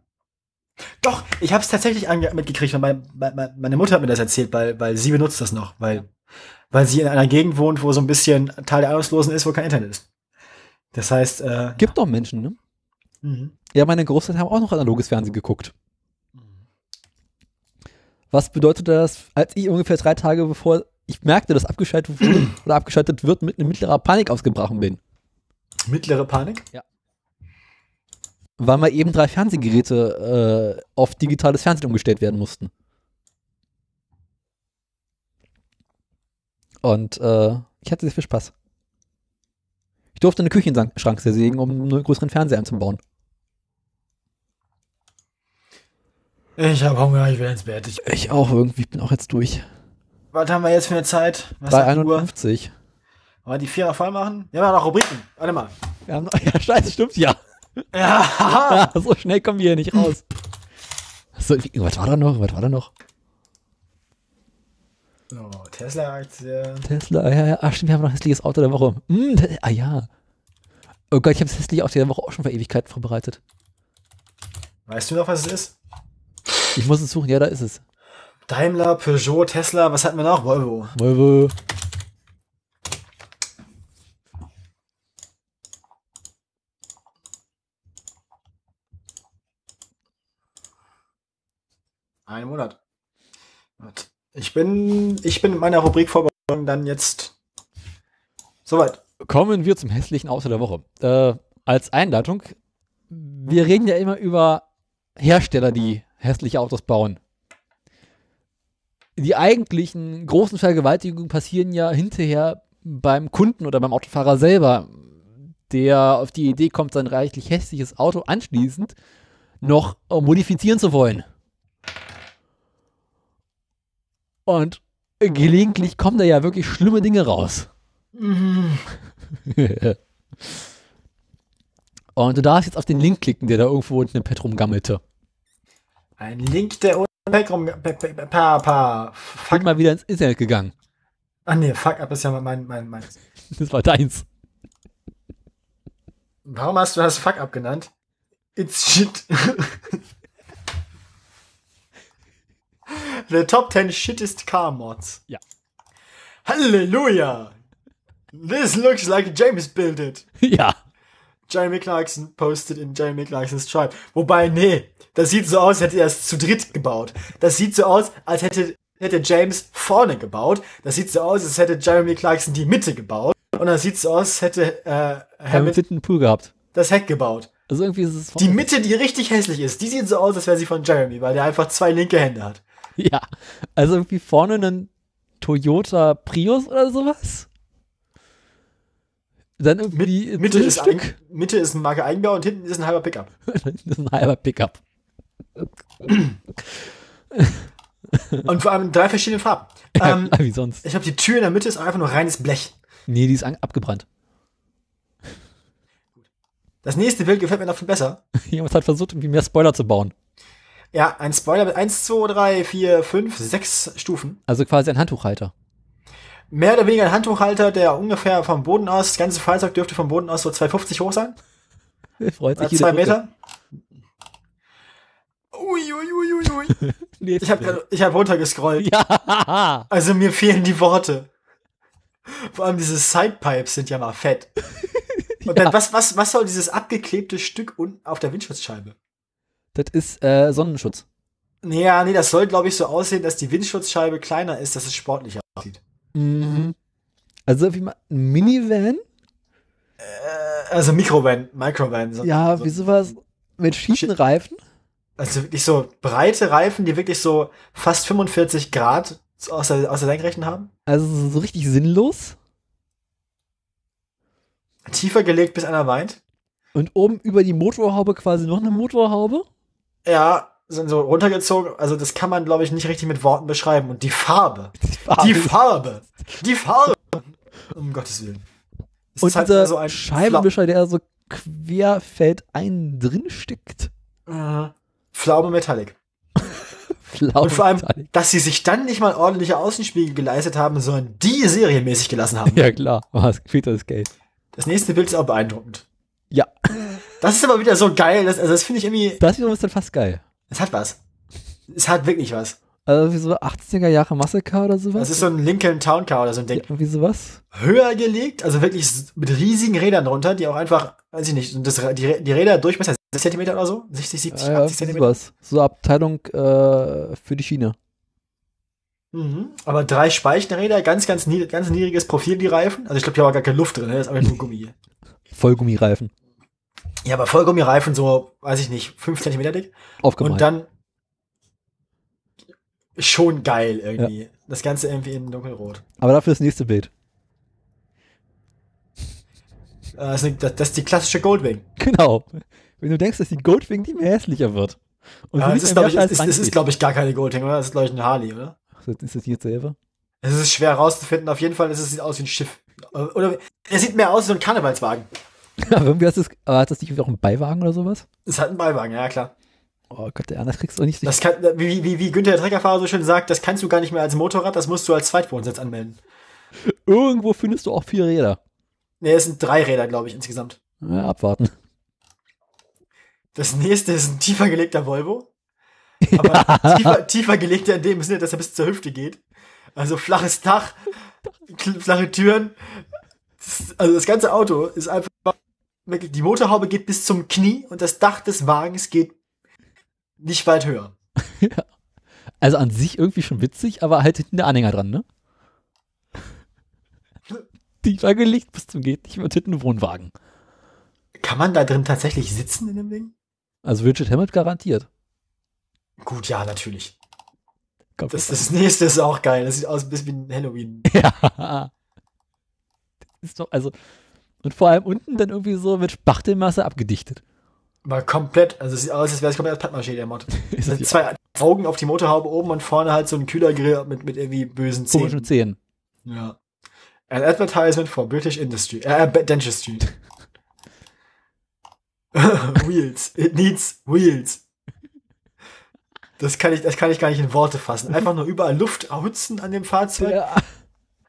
doch, ich habe es tatsächlich mitgekriegt, weil mein, mein, meine Mutter hat mir das erzählt, weil, weil sie benutzt das noch, weil, weil sie in einer Gegend wohnt, wo so ein bisschen Teil der Ahnungslosen ist, wo kein Internet ist. Das heißt, äh, Gibt doch Menschen, ne? Mhm. Ja, meine Großeltern haben auch noch analoges Fernsehen geguckt. Was bedeutet das, als ich ungefähr drei Tage bevor ich merkte, dass abgeschaltet wurde oder abgeschaltet wird, mit einer mittlerer Panik ausgebrochen bin? mittlere Panik? Ja. Weil mal eben drei Fernsehgeräte äh, auf digitales Fernsehen umgestellt werden mussten. Und äh, ich hatte sehr viel Spaß. Ich durfte eine Küchenschrank zersägen, um einen größeren Fernseher einzubauen. Ich habe Hunger, ich will ins Bett. Ich, Ich auch irgendwie, ich bin auch jetzt durch. was haben wir jetzt für eine Zeit? Was sagt die Uhr? 351. Wollen wir die Vierer voll machen? Wir haben ja noch Rubriken. Warte mal. Wir haben noch, ja, scheiße, stimmt, ja. Ja, ja, so schnell kommen wir hier nicht raus. So, was war da noch? Was war da noch? So, Tesla-Aktie. Tesla, ja, ja, ach stimmt, wir haben noch ein hässliches Auto der Woche. Te- ah ja. Oh Gott, ich habe das hässliche Auto der Woche auch schon vor Ewigkeiten vorbereitet. Weißt du noch, was es ist? Ich muss es suchen, ja, da ist es. Daimler, Peugeot, Tesla, was hatten wir noch? Volvo. Volvo. Ein Monat. Ich bin, ich bin mit meiner Rubrik Vorbereitung dann jetzt soweit. Kommen wir zum hässlichen Auto der Woche. Äh, als Einleitung, wir reden ja immer über Hersteller, die hässliche Autos bauen. Die eigentlichen großen Vergewaltigungen passieren ja hinterher beim Kunden oder beim Autofahrer selber, der auf die Idee kommt, sein reichlich hässliches Auto anschließend noch modifizieren zu wollen. Und gelegentlich kommen da ja wirklich schlimme Dinge raus. Und du darfst jetzt auf den Link klicken, der da irgendwo unten im Pad rumgammelte. Ein Link, der unten rum. Pa, pa, pa. Bin mal wieder ins Internet gegangen. Ah nee, fuck up ist ja mein, mein, mein. Das war deins. Warum hast du das fuck up genannt? It's shit. The top 10 shittest car mods. Ja. Halleluja! This looks like James built it. Ja. Jeremy Clarkson posted in Jeremy Clarksons Tribe. Wobei, nee, das sieht so aus, als hätte er es zu dritt gebaut. Das sieht so aus, als hätte, hätte James vorne gebaut. Das sieht so aus, als hätte Jeremy Clarkson die Mitte gebaut. Und das sieht so aus, als hätte äh, hinten einen Pool gehabt. das Heck gebaut. Also irgendwie ist es Die Mitte, die richtig hässlich ist, die sieht so aus, als wäre sie von Jeremy, weil der einfach zwei linke Hände hat. Ja. Also irgendwie vorne einen Toyota Prius oder sowas. Dann irgendwie ein Mitte ist, ein, Mitte ist ein Marke Eigenbau und hinten ist ein halber Pickup. das ist ein halber Pickup. Und vor allem in drei verschiedenen Farben. Ähm, Wie sonst. ich glaube, die Tür in der Mitte ist einfach nur reines Blech. Nee, die ist an- abgebrannt. Das nächste Bild gefällt mir noch viel besser. Jemand hat versucht, irgendwie mehr Spoiler zu bauen. Ja, ein Spoiler mit 1, 2, 3, 4, 5, 6 Stufen. Also quasi ein Handtuchhalter. Mehr oder weniger ein Handtuchhalter, der ungefähr vom Boden aus, das ganze Fahrzeug dürfte vom Boden aus so 2,50 hoch sein. Freut sich jeder zwei. Meter. Ui, ui, ui, ui, Ich habe ich hab runtergescrollt. Ja. Also mir fehlen die Worte. Vor allem diese Sidepipes sind ja mal fett. Und dann, was, was, was soll dieses abgeklebte Stück unten auf der Windschutzscheibe? Das ist äh, Sonnenschutz. Ja, nee, das soll, glaube ich, so aussehen, dass die Windschutzscheibe kleiner ist, dass es sportlicher aussieht. Mhm. Also wie mal ein Minivan? Also Mikrovan, Microvan. So, Ja, so. wie sowas mit schiefen Reifen. Also wirklich so breite Reifen, die wirklich so fast 45 Grad aus der, aus der Senkrechten haben. Also so- so richtig sinnlos. Tiefer gelegt, bis einer weint. Und oben über die Motorhaube quasi noch eine Motorhaube. Ja, sind so runtergezogen. Also das kann man, glaube ich, nicht richtig mit Worten beschreiben. Und die Farbe. Die Farbe. Die Farbe. Um Gottes Willen. Es Und ist halt dieser so ein Scheibenwischer, der so querfeldein drin steckt. Äh, Pflaume Metallic. Pflaume Und vor allem, dass sie sich dann nicht mal ordentliche Außenspiegel geleistet haben, sondern die serienmäßig gelassen haben. Ja, klar. Aber es fehlt das Geld. Das nächste Bild ist auch beeindruckend. Ja. Das ist aber wieder so geil. Das, also das finde ich irgendwie. Das wiederum ist dann fast geil. Es hat was. Es hat wirklich was. Also wie so 80er Jahre Massaker oder sowas. Das ist so ein Lincoln Town Car oder so ein Ding. Irgendwie sowas. Höher gelegt, also wirklich mit riesigen Rädern drunter, die auch einfach, weiß ich nicht, das, die, die Räder Durchmesser 60 Zentimeter oder so? 60, 70, Ja, ja, 80 Zentimeter? sowas. So Abteilung äh, für die Schiene. Mhm. Aber drei Speichenräder, ganz, ganz, nied ganz niedriges Profil, die Reifen. Also ich glaube, hier war gar keine Luft drin, ne? das ist einfach nur Gummi. Vollgummireifen. Ja, aber Vollgummireifen so, weiß ich nicht, 5 Zentimeter dick. Aufgemalt. Und dann schon geil irgendwie. Das Ganze irgendwie in dunkelrot. Aber dafür das nächste Bild. Äh, Das ist, die klassische Goldwing. Genau. Wenn du denkst, dass die Goldwing nicht mehr hässlicher wird. Und Ja, das ist, glaube ich, ist, ist, ist, 20. glaube ich, gar keine Goldwing, oder? Das ist, glaube ich, eine Harley, oder? Ist das nicht dasselbe? Es ist schwer rauszufinden. Auf jeden Fall ist es sieht aus wie ein Schiff. Oder er sieht mehr aus wie so ein Karnevalswagen. Aber irgendwie hast du es, aber hat das nicht auch einen Beiwagen oder sowas? Es hat einen Beiwagen, ja klar. Oh Gott, der das kriegst du nicht. Das kann, wie, wie, wie Günther der Treckerfahrer so schön sagt, das kannst du gar nicht mehr als Motorrad, das musst du als Zweitwohnsitz anmelden. Irgendwo findest du auch vier Räder. Ne, es sind drei Räder, glaube ich, insgesamt. Ja, abwarten. Das nächste ist ein tiefer gelegter Volvo. Aber tiefer, tiefer gelegter in dem Sinne, dass er bis zur Hüfte geht. Also flaches Dach, flache Türen. Das, also das ganze Auto ist einfach, wirklich- die Motorhaube geht bis zum Knie und das Dach des Wagens geht nicht weit höher. Also an sich irgendwie schon witzig, aber halt hinten der Anhänger dran, ne? Tiefer gelegt bis zum geht nicht mehr und hinten ein Wohnwagen. Kann man da drin tatsächlich sitzen in dem Ding? Also Richard Hammett garantiert. Gut, ja, natürlich. Kommt Das, das nächste ist auch geil. Das sieht aus ein bisschen wie ein Halloween. Ja. Das ist doch, also. Und vor allem unten dann irgendwie so mit Spachtelmasse abgedichtet. Mal komplett, also es sieht aus, als wäre es komplett Pappmaché, der Mod. Also es zwei Augen auf die Motorhaube oben und vorne halt so ein Kühlergrill mit, mit irgendwie bösen Komischen Zähnen. Zähnen. Ja. An advertisement for British Industry, äh, Be- Dentistry. wheels. It needs wheels. Das kann ich, das kann ich gar nicht in Worte fassen. Einfach nur überall Luft erhutzen an dem Fahrzeug. Ja.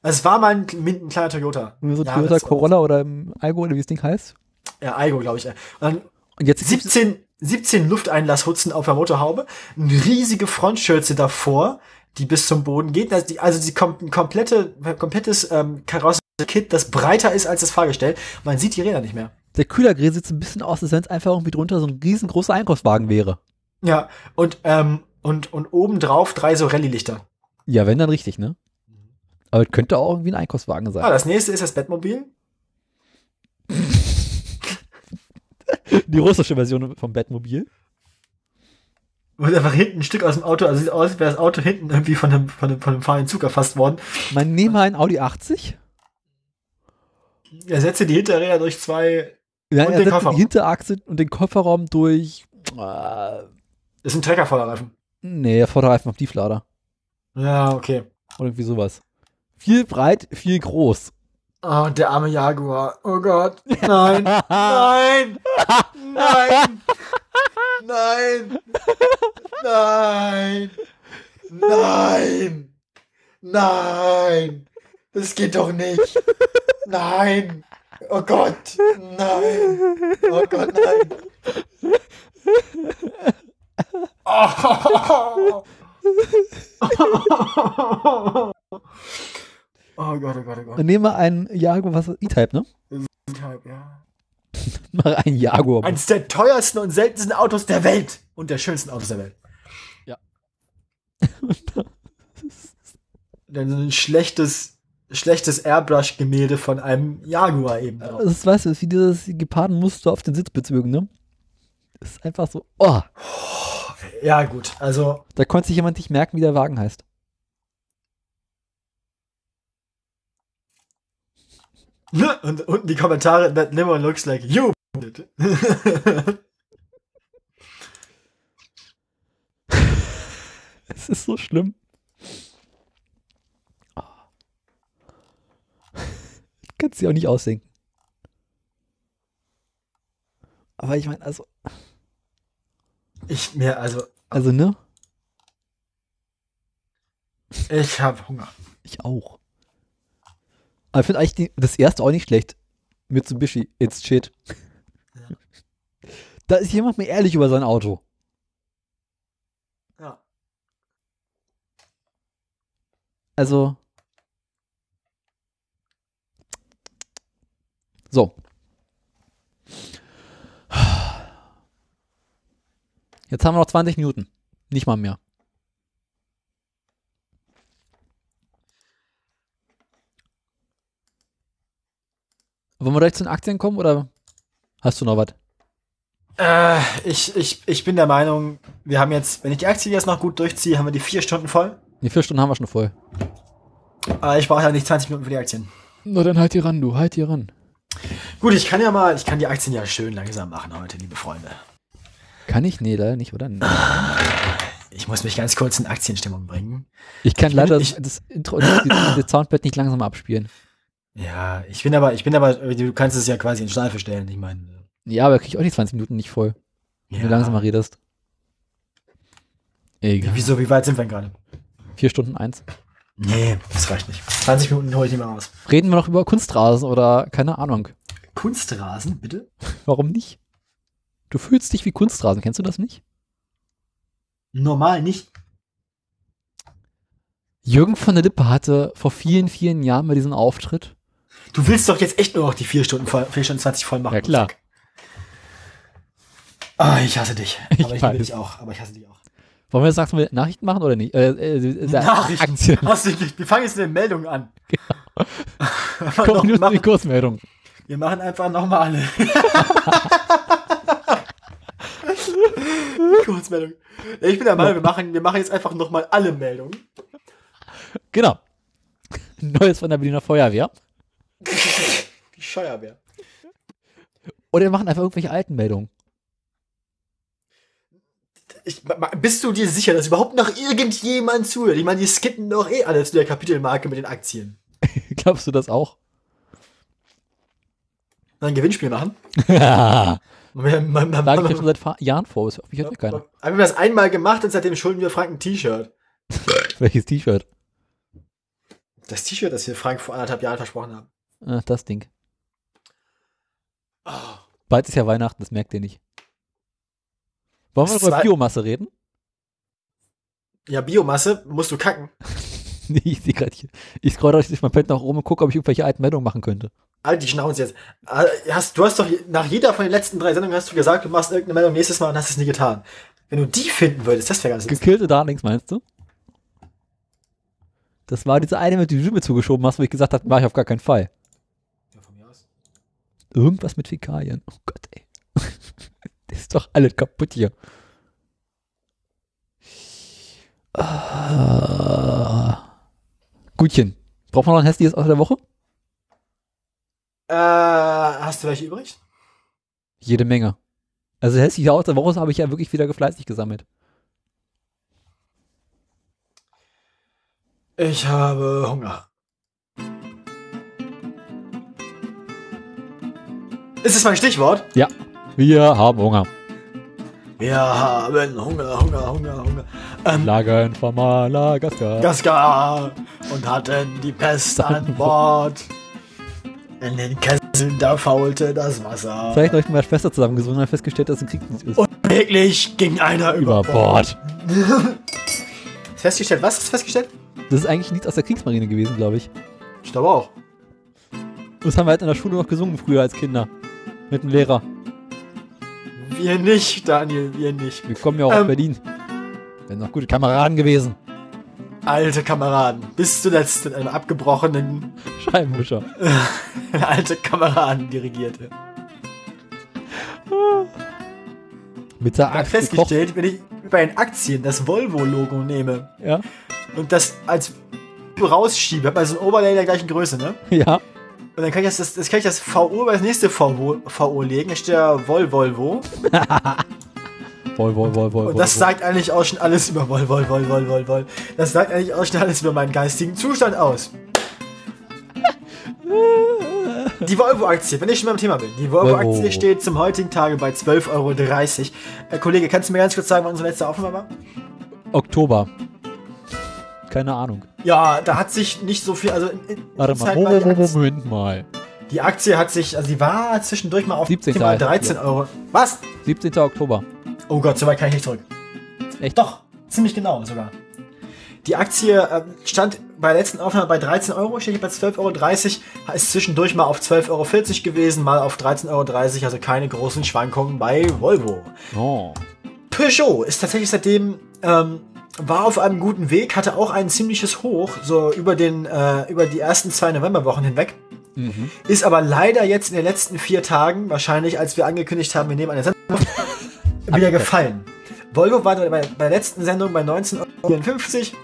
Es war mal ein, ein kleiner Toyota. So Ja, Toyota Corolla oder im Algo oder wie das Ding heißt. Ja, Aigo, glaube ich. Und dann Und jetzt 17, 17 Lufteinlasshutzen auf der Motorhaube, eine riesige Frontschürze davor, die bis zum Boden geht. Also, die, also die kom ein komplette, komplettes ähm, Karosserie-Kit, das breiter ist als das Fahrgestell. Man sieht die Räder nicht mehr. Der Kühlergrill sieht so ein bisschen aus, als wenn es einfach irgendwie drunter so ein riesengroßer Einkaufswagen wäre. Ja, und, ähm, und, und obendrauf drei so Rallye-Lichter. Ja, wenn dann richtig, ne? Aber es könnte auch irgendwie ein Einkaufswagen sein. Ah, das nächste ist das Bettmobil. Die russische Version vom Batmobil. Wo einfach hinten ein Stück aus dem Auto, also sieht aus, als wäre das Auto hinten irgendwie von einem, von einem, von einem fahrenden Zug erfasst worden. Man nehme einen Audi 80. Ersetze die Hinterräder durch zwei Ja, und den setzt die Kofferraum. Hinterachse und den Kofferraum durch. Äh, Das ist ein Treckervorderreifen. nee, Vorderreifen auf Tieflader. Ja, okay. Oder irgendwie sowas. Viel breit, viel groß. Oh, der arme Jaguar. Oh Gott. Nein. Nein. Nein. Nein. Nein. Nein. Nein. Das geht doch nicht. Nein. Oh Gott. Nein. Oh Gott, nein. Oh. Oh Gott, oh Gott, oh Gott. Dann nehmen wir einen Jaguar, was ist E-Type, ne? Type, ja. Mach einen Jaguar. Eines der teuersten und seltensten Autos der Welt. Und der schönsten Autos der Welt. Ja. Dann so ein schlechtes, schlechtes Airbrush-Gemälde von einem Jaguar eben drauf. Das ist, weißt du, das ist wie dieses Gepardenmuster auf den Sitzbezügen, ne? Das ist einfach so, oh. Ja, gut. Also, Da konnte sich jemand nicht merken, wie der Wagen heißt. und unten die Kommentare, that never looks like you. Es ist so schlimm. Kannst du auch nicht ausdenken. Aber ich meine, also, ich mir, also, also, ne? ich habe Hunger. Ich auch. Aber ich finde eigentlich die, das erste auch nicht schlecht. Mitsubishi, it's shit. Da ist jemand mal ehrlich über sein Auto. Ja. Also. So. Jetzt haben wir noch 20 Minuten. Nicht mal mehr. Wollen wir direkt zu den Aktien kommen oder hast du noch was? Äh, ich, ich, ich bin der Meinung, wir haben jetzt, wenn ich die Aktie jetzt noch gut durchziehe, haben wir die vier Stunden voll. Die vier Stunden haben wir schon voll. Aber ich brauche ja nicht 20 Minuten für die Aktien. Na dann halt hier ran, du, halt hier ran. Gut, ich kann ja mal, ich kann die Aktien ja schön langsam machen heute, liebe Freunde. Kann ich? Nee, leider nicht, oder? Ich muss mich ganz kurz in Aktienstimmung bringen. Ich kann Ich leider ich- das, das Intro, das, das Soundpad nicht langsam abspielen. Ja, ich bin aber, ich bin aber, du kannst es ja quasi in Schleife stellen. Ich meine, Ja, aber krieg ich auch die 20 Minuten nicht voll. Wenn Ja. du langsamer redest. Egal. wieso, wie weit sind wir denn gerade? Vier Stunden eins. Nee, das reicht nicht. 20 Minuten hole ich nicht mehr aus. Reden wir noch über Kunstrasen oder keine Ahnung. Kunstrasen, bitte? Warum nicht? Du fühlst dich wie Kunstrasen, kennst du das nicht? Normal nicht. Jürgen von der Lippe hatte vor vielen, vielen Jahren mal diesen Auftritt. Du willst doch jetzt echt nur noch die 4 Stunden, voll, 4 Stunden 20 voll machen. Ja, klar. Ah, ich hasse dich. Ich aber ich liebe dich auch. Aber ich hasse dich auch. Wollen wir jetzt sagen, wir Nachrichten machen oder nicht? Äh, äh, äh, Nachrichten. Aktien. Hast du nicht. Wir fangen jetzt mit den Meldungen an. Kommen Noch- nur die Kursmeldung. Wir machen einfach nochmal alle. Kurzmeldung. Ich bin der Meinung, wir machen, wir machen jetzt einfach nochmal alle Meldungen. Genau. Neues von der Berliner Feuerwehr. Die Scheuerwehr. Oder wir machen einfach irgendwelche alten Meldungen. Ich, bist du dir sicher, dass überhaupt noch irgendjemand zuhört? Ich meine, die skippen doch eh alle zu der Kapitelmarke mit den Aktien. Glaubst du das auch? Dann ein Gewinnspiel machen. Ja. Man, man, man, ich ja schon seit Jahren vor, das hoffe ich hört keiner. haben wir das einmal gemacht und seitdem schulden wir Frank ein T-Shirt. Welches T-Shirt? Das T-Shirt, das wir Frank vor anderthalb Jahren versprochen haben. Ah, das Ding. Bald ist ja Weihnachten, das merkt ihr nicht. Wollen wir über Biomasse reden? Ja, Biomasse musst du kacken. nee, ich sehe gerade hier. Ich scroll durch mein Pad nach oben und gucke, ob ich irgendwelche alten Meldungen machen könnte. Halt die Schnauze jetzt. Ah, Hast, du hast doch nach jeder von den letzten drei Sendungen hast du gesagt, du machst irgendeine Meldung nächstes Mal und hast es nie getan. Wenn du die finden würdest, das wäre ganz. Gekillte Darlings, meinst du? Das war diese eine, mit die du mir zugeschoben hast, wo ich gesagt habe, mach ich auf gar keinen Fall. Irgendwas mit Fäkalien. Oh Gott, ey. das ist doch alles kaputt hier. Ah. Gutchen. Braucht man noch ein hässliches aus der Woche? Äh, hast du welche übrig? Jede Menge. Also hässliche aus der Woche habe ich ja wirklich wieder gefleißig gesammelt. Ich habe Hunger. Ist es mein Stichwort? Ja. Wir haben Hunger. Wir haben Hunger, Hunger, Hunger, Hunger. Ähm, Lagern von Madagaskar. Gaskar und hatten die Pest an Bord. In den Kesseln, da faulte das Wasser. Vielleicht habe ich mit meiner Schwester zusammen gesungen und festgestellt, dass es ein Krieg ist. Und wirklich ging einer über, Über Bord. Festgestellt, was ist festgestellt? Das ist eigentlich Lied aus der Kriegsmarine gewesen, glaube ich. Ich glaube auch. Das haben wir halt in der Schule noch gesungen früher als Kinder. Mit dem Lehrer. Wir nicht, Daniel, wir nicht. Wir kommen ja auch aus Ähm. Berlin. Wir sind noch gute Kameraden gewesen. Alte Kameraden, bis zuletzt in einem abgebrochenen Scheibenwischer. alte Kameraden dirigierte. Mit der Ich hab Axt festgestellt, wenn ich, bei den Aktien das Volvo-Logo nehme Ja. und das als rausschiebe, hat man so ein Overlay der gleichen Größe, ne? Ja. Und dann kann ich das, das, kann ich das VO über das nächste VO, VO legen. Da steht ja Vol Volvo. Woll, woll, woll, woll, Und das sagt eigentlich auch schon alles über Vol Vol Vol Vol Vol Vol. Das sagt eigentlich auch schon alles über meinen geistigen Zustand aus. Die Volvo-Aktie, wenn ich schon beim Thema bin. Die Volvo-Aktie Volvo. steht zum heutigen Tage bei 12,30 Euro. Äh, Kollege, kannst du mir ganz kurz sagen, wann unsere letzte Aufnahme war? Oktober. Keine Ahnung. Ja, da hat sich nicht so viel, also Warte mal. halt Mo- mal die Mo- Aktie- Moment mal. Die Aktie hat sich, also die war zwischendurch mal auf 17. Thema 13 Euro. Was? 17. Oktober. Oh Gott, so weit kann ich nicht zurück. Echt? Doch, ziemlich genau sogar. Die Aktie äh, stand bei der letzten Aufnahme bei 13 Euro, steht hier bei 12,30 Euro, ist zwischendurch mal auf 12,40 Euro gewesen, mal auf 13,30 Euro, also keine großen Schwankungen bei Volvo. Oh. Peugeot ist tatsächlich seitdem, ähm, war auf einem guten Weg, hatte auch ein ziemliches Hoch, so über, den, äh, über die ersten zwei Novemberwochen hinweg. Mhm. Ist aber leider jetzt in den letzten vier Tagen, wahrscheinlich als wir angekündigt haben, wir nehmen eine Sendung, wieder gefallen. Volvo war bei, bei der letzten Sendung bei 19,54 Euro,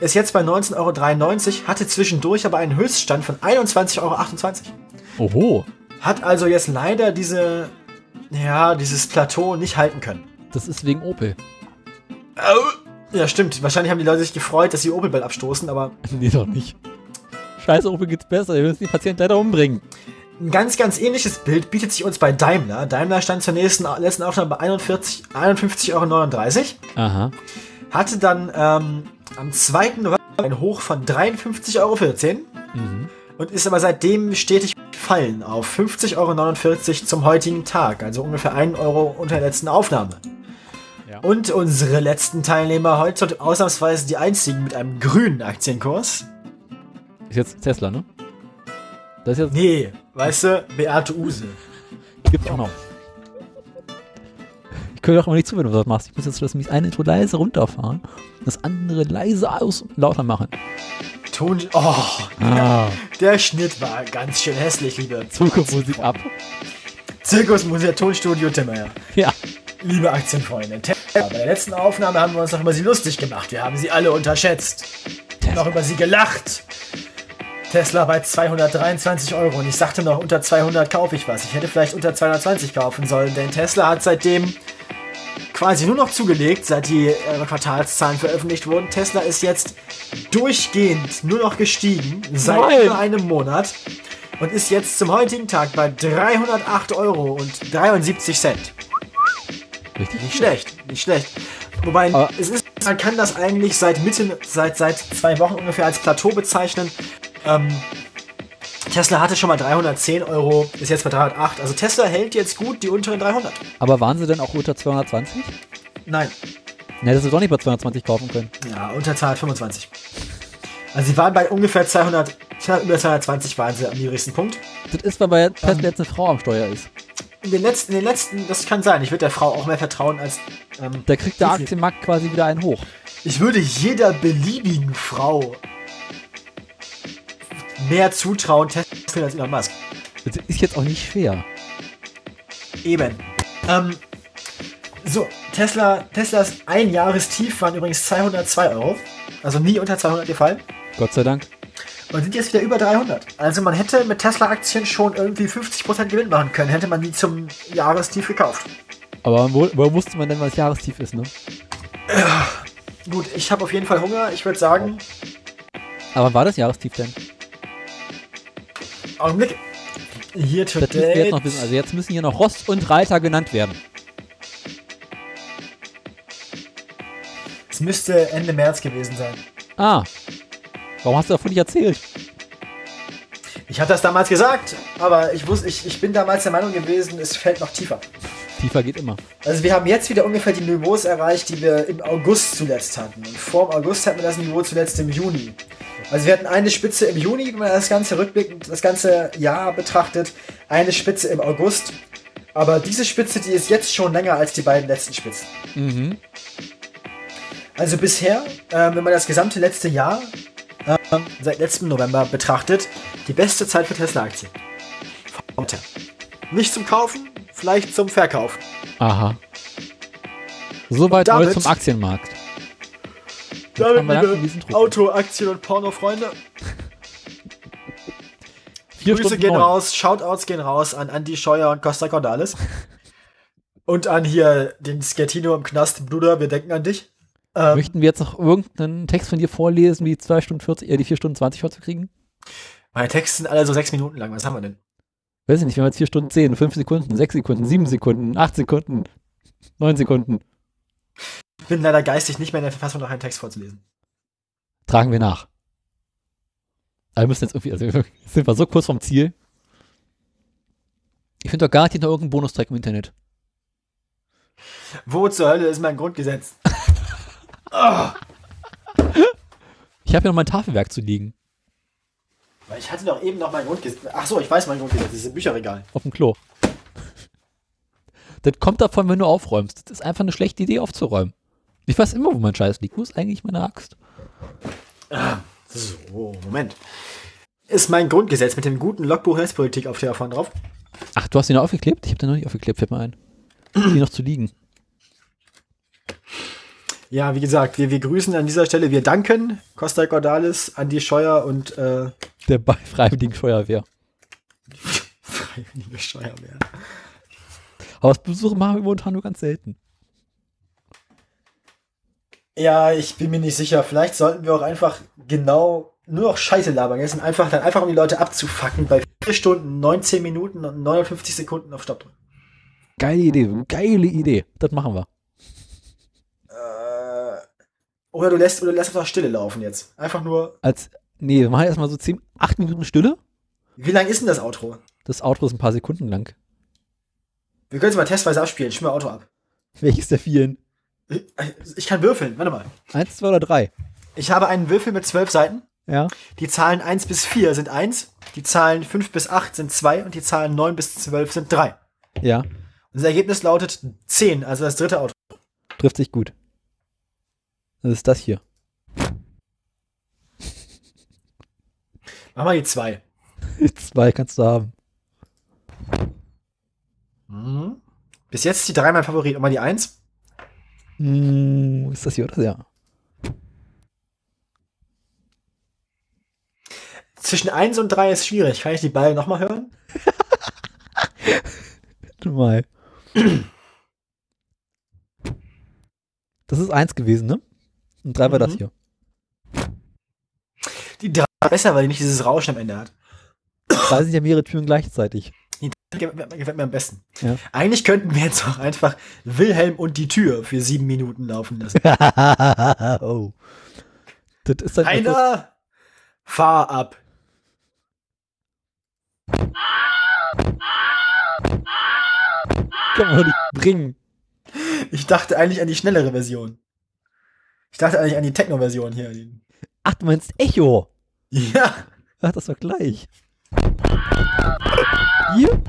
ist jetzt bei 19,93 Euro, hatte zwischendurch aber einen Höchststand von 21,28 Euro. Oho. Hat also jetzt leider diese, ja, dieses Plateau nicht halten können. Das ist wegen Opel. Ja, stimmt. Wahrscheinlich haben die Leute sich gefreut, dass sie Opel bald abstoßen, aber Nee, doch nicht. Scheiße, Opel geht's besser. Wir müssen die Patienten leider umbringen. Ein ganz, ganz ähnliches Bild bietet sich uns bei Daimler. Daimler stand zur nächsten, letzten Aufnahme bei 41 51,39 Euro. Aha. Hatte dann ähm, am 2. November ein Hoch von 53,14 Euro. Mhm. Und ist aber seitdem stetig gefallen auf 50,49 Euro zum heutigen Tag. Also ungefähr 1 Euro unter der letzten Aufnahme. Und unsere letzten Teilnehmer heute sind ausnahmsweise die einzigen mit einem grünen Aktienkurs. Ist jetzt Tesla, ne? Das ist jetzt. Nee, weißt du, Beate Use. Gibt's auch noch. Ich könnte auch immer nicht zu, wenn du das machst. Ich muss jetzt das eine Intro leise runterfahren, das andere leise aus lauter machen. Ton. Oh, Ah. der Schnitt war ganz schön hässlich, liebe Zukunftsmusik ab. Zirkusmusik, Tonstudio Timmer. Ja. Liebe Aktienfreunde, bei der letzten Aufnahme haben wir uns noch über sie lustig gemacht. Wir haben sie alle unterschätzt. Noch über sie gelacht. Tesla bei 223 Euro und ich sagte noch, unter 200 kaufe ich was. Ich hätte vielleicht unter 220 kaufen sollen, denn Tesla hat seitdem quasi nur noch zugelegt, seit die äh, Quartalszahlen veröffentlicht wurden. Tesla ist jetzt durchgehend nur noch gestiegen, seit Nein. über einem Monat und ist jetzt zum heutigen Tag bei 308 Euro und 73 Cent. Richtig? Nicht schlecht, nicht schlecht. Wobei, es ist, man kann das eigentlich seit Mitte, seit, seit zwei Wochen ungefähr als Plateau bezeichnen. Ähm, Tesla hatte schon mal 310 Euro, ist jetzt bei 308. Also Tesla hält jetzt gut die unteren 300. Aber waren sie denn auch unter 220? Nein, Ne, dass sie doch nicht bei 220 kaufen können. ja, unter 225. Also sie waren bei ungefähr 200, über 220 waren sie am niedrigsten Punkt. Das ist, weil bei Tesla jetzt eine Frau am Steuer ist. In den letzten, in den letzten, das kann sein. Ich würde der Frau auch mehr vertrauen als. Ähm, Da kriegt der Aktienmarkt quasi wieder einen hoch. Ich würde jeder beliebigen Frau mehr zutrauen, Tesla als Elon Musk. Das ist jetzt auch nicht schwer. Eben. Ähm, so, Tesla, Teslas Einjahrestief waren übrigens 202 Euro. Also nie unter 200 gefallen. Gott sei Dank. Und sind jetzt wieder über 300. Also man hätte mit Tesla-Aktien schon irgendwie 50% Gewinn machen können, hätte man die zum Jahrestief gekauft. Aber wo, wo wusste man denn, was Jahrestief ist, ne? Gut, ich habe auf jeden Fall Hunger. Ich würde sagen, Aber wann war das Jahrestief denn? Augenblick. Hier Das müssen wir jetzt today. noch wissen. Also jetzt müssen hier noch Rost und Reiter genannt werden. Es müsste Ende März gewesen sein. Ah. Warum hast du davon nicht erzählt? Ich hatte das damals gesagt, aber ich wusste, ich, ich bin damals der Meinung gewesen, es fällt noch tiefer. Tiefer geht immer. Also wir haben jetzt wieder ungefähr die Niveaus erreicht, die wir im August zuletzt hatten. Und vor dem August hatten wir das Niveau zuletzt im Juni. Also wir hatten eine Spitze im Juni, wenn man das ganze rückblickend, das ganze Jahr betrachtet, eine Spitze im August. Aber diese Spitze, die ist jetzt schon länger als die beiden letzten Spitzen. Mhm. Also bisher, äh, wenn man das gesamte letzte Jahr seit letztem November betrachtet, die beste Zeit für Tesla-Aktien. Nicht zum Kaufen, vielleicht zum Verkaufen. Aha. Soweit damit- zum Aktienmarkt. Damit, liebe. Auto, Aktien und Porno-Freunde. Grüße Stunden gehen neun. raus, Shoutouts gehen raus an Andy Scheuer und Costa Cordalis. und an hier den Skettino im Knast, Bruder, wir denken an dich. Ähm, Möchten wir jetzt noch irgendeinen Text von dir vorlesen, wie 2 Stunden 40, äh, die 4 Stunden 20 vorzukriegen? meine Texte sind alle so sechs Minuten lang. Was haben wir denn? Weiß ich nicht, wir haben jetzt 4 Stunden 10, 5 Sekunden, 6 Sekunden, 7 Sekunden, 8 Sekunden, 9 Sekunden. Ich bin leider geistig nicht mehr in der Verfassung, noch einen Text vorzulesen. Tragen wir nach. Aber wir müssen jetzt irgendwie, also sind wir so kurz vom Ziel. Ich finde doch garantiert noch irgendeinen Bonustrack im Internet. Wo zur Hölle ist mein Grundgesetz? Ich habe ja noch mein Tafelwerk zu liegen. weil ich hatte doch eben noch mein Grundgesetz. Ach so, ich weiß mein Grundgesetz, das ist im Bücherregal. Auf dem Klo. Das kommt davon, wenn du aufräumst. Das ist einfach eine schlechte Idee aufzuräumen. Ich weiß immer, wo mein Scheiß liegt. Wo ist eigentlich meine Axt? So, Moment. Ist mein Grundgesetz mit dem guten Logbuch Netzpolitik auf der davon drauf? Ach, du hast ihn aufgeklebt? Ich habe den noch nicht aufgeklebt, fällt mir ein. Die noch zu liegen. Ja, wie gesagt, wir, wir grüßen an dieser Stelle, wir danken Costa Cordalis, Andi Scheuer und äh, Der bei Freiwilligen Feuerwehr. Freiwillige Steuerwehr. Aber das Besuche machen wir momentan nur ganz selten. Ja, ich bin mir nicht sicher. Vielleicht sollten wir auch einfach genau nur noch Scheiße labern. Jetzt einfach dann einfach um die Leute abzufacken bei 4 Stunden, 19 Minuten und 59 Sekunden auf Stopp drücken. Geile Idee, geile Idee. Das machen wir. Oder du lässt oder du lässt einfach Stille laufen jetzt. Einfach nur. Als, nee, wir machen erstmal so 10, 8 Minuten Stille. Wie lang ist denn das Outro? Das Outro ist ein paar Sekunden lang. Wir können es mal testweise abspielen. Spiel mal Auto ab. Welches der vielen? Ich, ich kann würfeln. Warte mal. Eins, zwei oder drei? Ich habe einen Würfel mit zwölf Seiten. Ja. Die Zahlen 1 bis 4 sind 1, die Zahlen 5 bis 8 sind 2 und die Zahlen 9 bis 12 sind 3. Ja. Und das Ergebnis lautet 10, also das dritte Auto. Trifft sich gut. Das ist das hier. Mach mal die 2. Zwei kannst du haben. Mhm. Bis jetzt ist die 3 mein Favorit. Und mal die 1. Hm, ist das hier oder? Ja. Zwischen 1 und 3 ist schwierig. Kann ich die beiden nochmal hören? Warte mal. Das ist eins gewesen, ne? Und drei war das Mhm. hier. Die 3 ist besser, weil die nicht dieses Rauschen am Ende hat. Da sind ja mehrere Türen gleichzeitig. Die gefällt mir- gefällt mir am besten. Ja. Eigentlich könnten wir jetzt auch einfach Wilhelm und die Tür für sieben Minuten laufen lassen. oh. Das ist dann Einer, fahr ab. Kann man nicht bringen. Ich dachte eigentlich an die schnellere Version. Ich dachte eigentlich an die Techno-Version hier. Ach, du meinst Echo? Ja. Ach, das war gleich. Hier?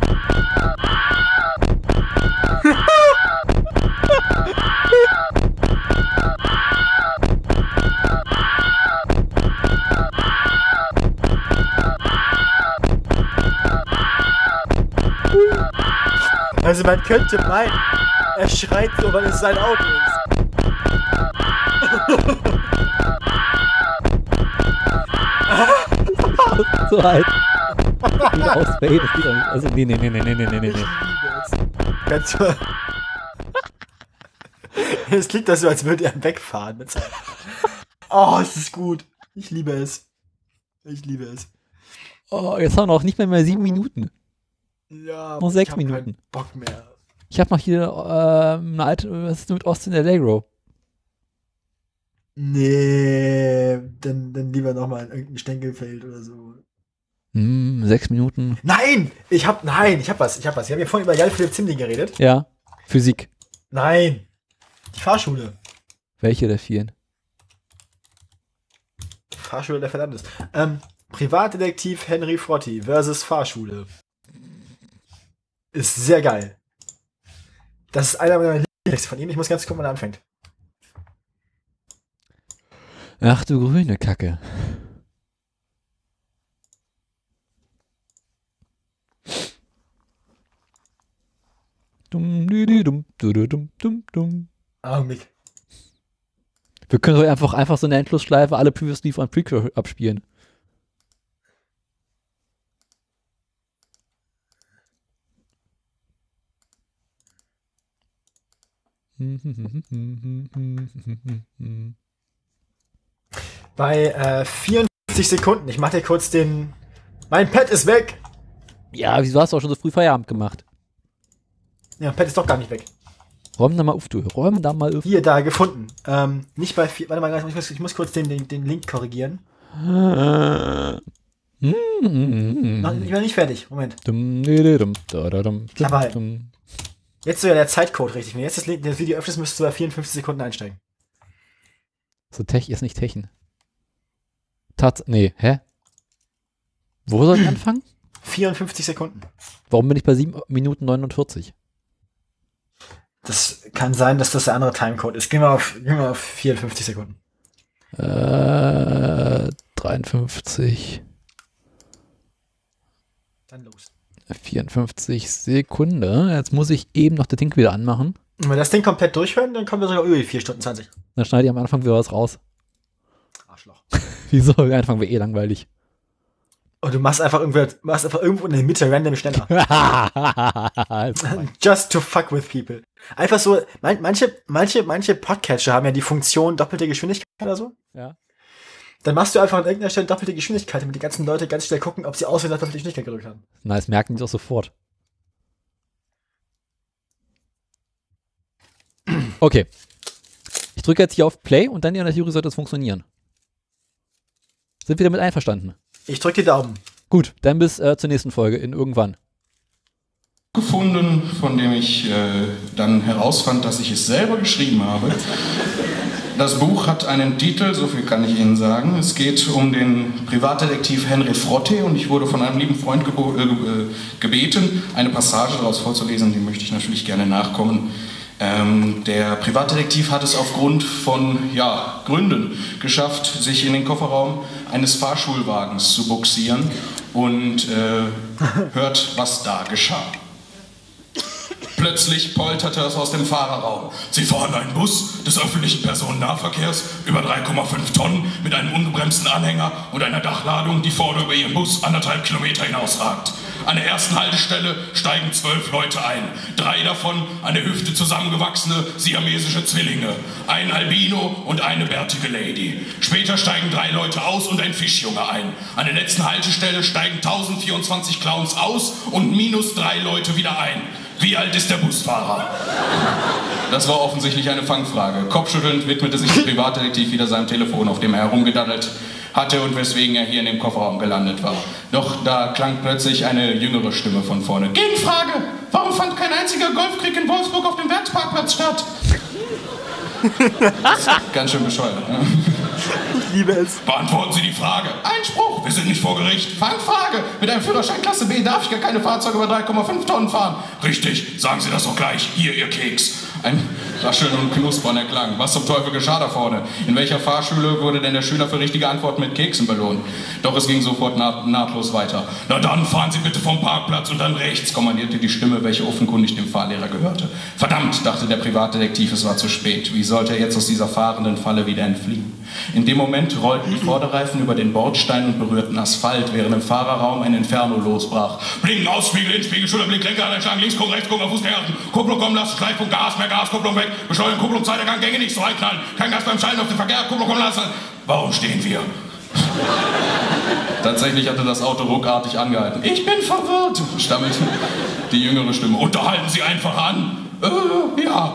Also man könnte meinen, er schreit so, weil es sein Auto ist so halt. Aus, Also, nee, nee, nee, nee, nee, nee, nee. Kannst. Es klingt das so, als würde er wegfahren. Mit oh, es ist gut. Ich liebe es. Ich liebe es. Oh, jetzt haben wir noch nicht mehr, mehr sieben Minuten. Ja, noch sechs ich hab Minuten. Keinen Bock mehr. Ich habe noch hier ähm, eine alte. Was ist denn mit Austin Allegro? Nee, dann, dann lieber nochmal in irgendein Stänkelfeld oder so. Hm, sechs Minuten. Nein! Ich hab, nein, ich hab was, ich hab was. Wir haben ja vorhin über Jan Philipp Zimni geredet. Ja. Physik. Nein! Die Fahrschule. Welche der vielen? Fahrschule der Verdammnis. Ähm, Privatdetektiv Henry Frotti versus Fahrschule. Ist sehr geil. Das ist einer meiner Lieblingstexte von ihm. Ich muss ganz gucken, wann er anfängt. Ach du grüne Kacke. Dum, di, dum, du, du, dum, dum, dum. Augenblick. Wir können doch einfach, einfach so eine Endlosschleife alle Previously von Prequel abspielen. Bei äh, 54 Sekunden. Ich mach dir kurz den. Mein Pad ist weg. Ja, wieso hast du auch schon so früh Feierabend gemacht? Ja, Pad ist doch gar nicht weg. Räum da mal auf, du. Räum da mal auf. Hier, da, gefunden. Ähm, nicht bei vier. Warte mal, ich muss, ich muss kurz den, den, den Link korrigieren. Hm. Noch, ich bin nicht fertig. Moment. Aber dum. jetzt so ja der Zeitcode richtig. Wenn jetzt das, das Video öffnest, müsstest du bei 54 Sekunden einsteigen. So Tech ist nicht Techen. Tat, nee, hä? Wo soll ich anfangen? 54 Sekunden. Warum bin ich bei 7 Minuten 49? Das kann sein, dass das der andere Timecode ist. Gehen wir auf, gehen wir auf 54 Sekunden. Äh, 53, Dann los. 54 Sekunden. Jetzt muss ich eben noch das Ding wieder anmachen. Wenn wir das Ding komplett durchhören, dann kommen wir sogar über die 4 Stunden 20. Dann schneide ich am Anfang wieder was raus. Wieso? Anfang wäre eh langweilig. Und du machst einfach irgendwo, machst einfach irgendwo in der Mitte random schneller. Just to fuck with people. Einfach so, man, manche, manche, manche Podcatcher haben ja die Funktion doppelte Geschwindigkeit oder so. ja. Dann machst du einfach an irgendeiner Stelle doppelte Geschwindigkeit, damit die ganzen Leute ganz schnell gucken, ob sie aussehen, doppelte Geschwindigkeit gedrückt haben. Nice, merken die doch sofort. Okay. Ich drücke jetzt hier auf Play und dann in der Theorie sollte es funktionieren. Sind wir damit einverstanden? Ich drück die Daumen. Gut, dann bis äh, zur nächsten Folge in irgendwann. gefunden, von dem ich äh, dann herausfand, dass ich es selber geschrieben habe. Das Buch hat einen Titel, so viel kann ich Ihnen sagen. Es geht um den Privatdetektiv Henry Frotte und ich wurde von einem lieben Freund gebo- äh, ge- äh, gebeten, eine Passage daraus vorzulesen, die möchte ich natürlich gerne nachkommen. Ähm, der Privatdetektiv hat es aufgrund von ja, Gründen geschafft, sich in den Kofferraum eines Fahrschulwagens zu buxieren und äh, hört, was da geschah. Plötzlich polterte es aus dem Fahrerraum. Sie fahren einen Bus des öffentlichen Personennahverkehrs über 3,5 Tonnen mit einem ungebremsten Anhänger und einer Dachladung, die vorne über ihren Bus anderthalb Kilometer hinausragt. An der ersten Haltestelle steigen zwölf Leute ein. Drei davon eine Hüfte zusammengewachsene siamesische Zwillinge. Ein Albino und eine bärtige Lady. Später steigen drei Leute aus und ein Fischjunge ein. An der letzten Haltestelle steigen 1024 Clowns aus und minus drei Leute wieder ein. Wie alt ist der Busfahrer? Das war offensichtlich eine Fangfrage. Kopfschüttelnd widmete sich der Privatdetektiv wieder seinem Telefon, auf dem er herumgedaddelt hatte und weswegen er hier in dem Kofferraum gelandet war. Doch da klang plötzlich eine jüngere Stimme von vorne. Gegenfrage! Warum fand kein einziger Golfkrieg in Wolfsburg auf dem Werksparkplatz statt? Ganz schön bescheuert. Ne? Ich liebe es. Beantworten Sie die Frage. Einspruch, wir sind nicht vor Gericht. Fangfrage. Mit einem Führerschein Klasse B darf ich gar keine Fahrzeuge über 3,5 Tonnen fahren. Richtig, sagen Sie das doch gleich. Hier, Ihr Keks. Ein Rascheln und Knuspern erklang. Was zum Teufel geschah da vorne? In welcher Fahrschule wurde denn der Schüler für richtige Antworten mit Keksen belohnt? Doch es ging sofort naht, nahtlos weiter. Na dann fahren Sie bitte vom Parkplatz und dann rechts, kommandierte die Stimme, welche offenkundig dem Fahrlehrer gehörte. Verdammt, dachte der Privatdetektiv, es war zu spät. Wie sollte er jetzt aus dieser fahrenden Falle wieder entfliehen? In dem Moment rollten die Vorderreifen über den Bordstein und berührten Asphalt, während im Fahrerraum ein Inferno losbrach. Blinken, Ausspiegel, Inspiegel, Schulterblick, Lenker einschlagen, links gucken, rechts gucken, auf Fußgänger achten, Kupplung kommen lassen, Schleifpunkt, Gas, mehr Gas, Kupplung weg, beschleunigen, Kupplung, Zeitergang, Gänge nicht so reinknallen, kein Gas beim Schalten auf den Verkehr, Kupplung kommen lassen. Warum stehen wir? Tatsächlich hatte das Auto ruckartig angehalten. Ich bin verwirrt, stammelte die jüngere Stimme. Unterhalten Sie einfach an. Äh, ja.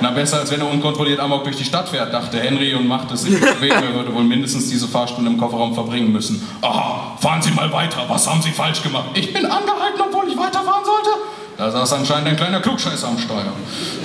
Na, besser als wenn er unkontrolliert Amok durch die Stadt fährt, dachte Henry und machte sich bequem. Er würde wohl mindestens diese Fahrstunde im Kofferraum verbringen müssen. Aha, fahren Sie mal weiter. Was haben Sie falsch gemacht? Ich bin angehalten, obwohl ich weiterfahren sollte. Da saß anscheinend ein kleiner Klugscheißer am Steuer.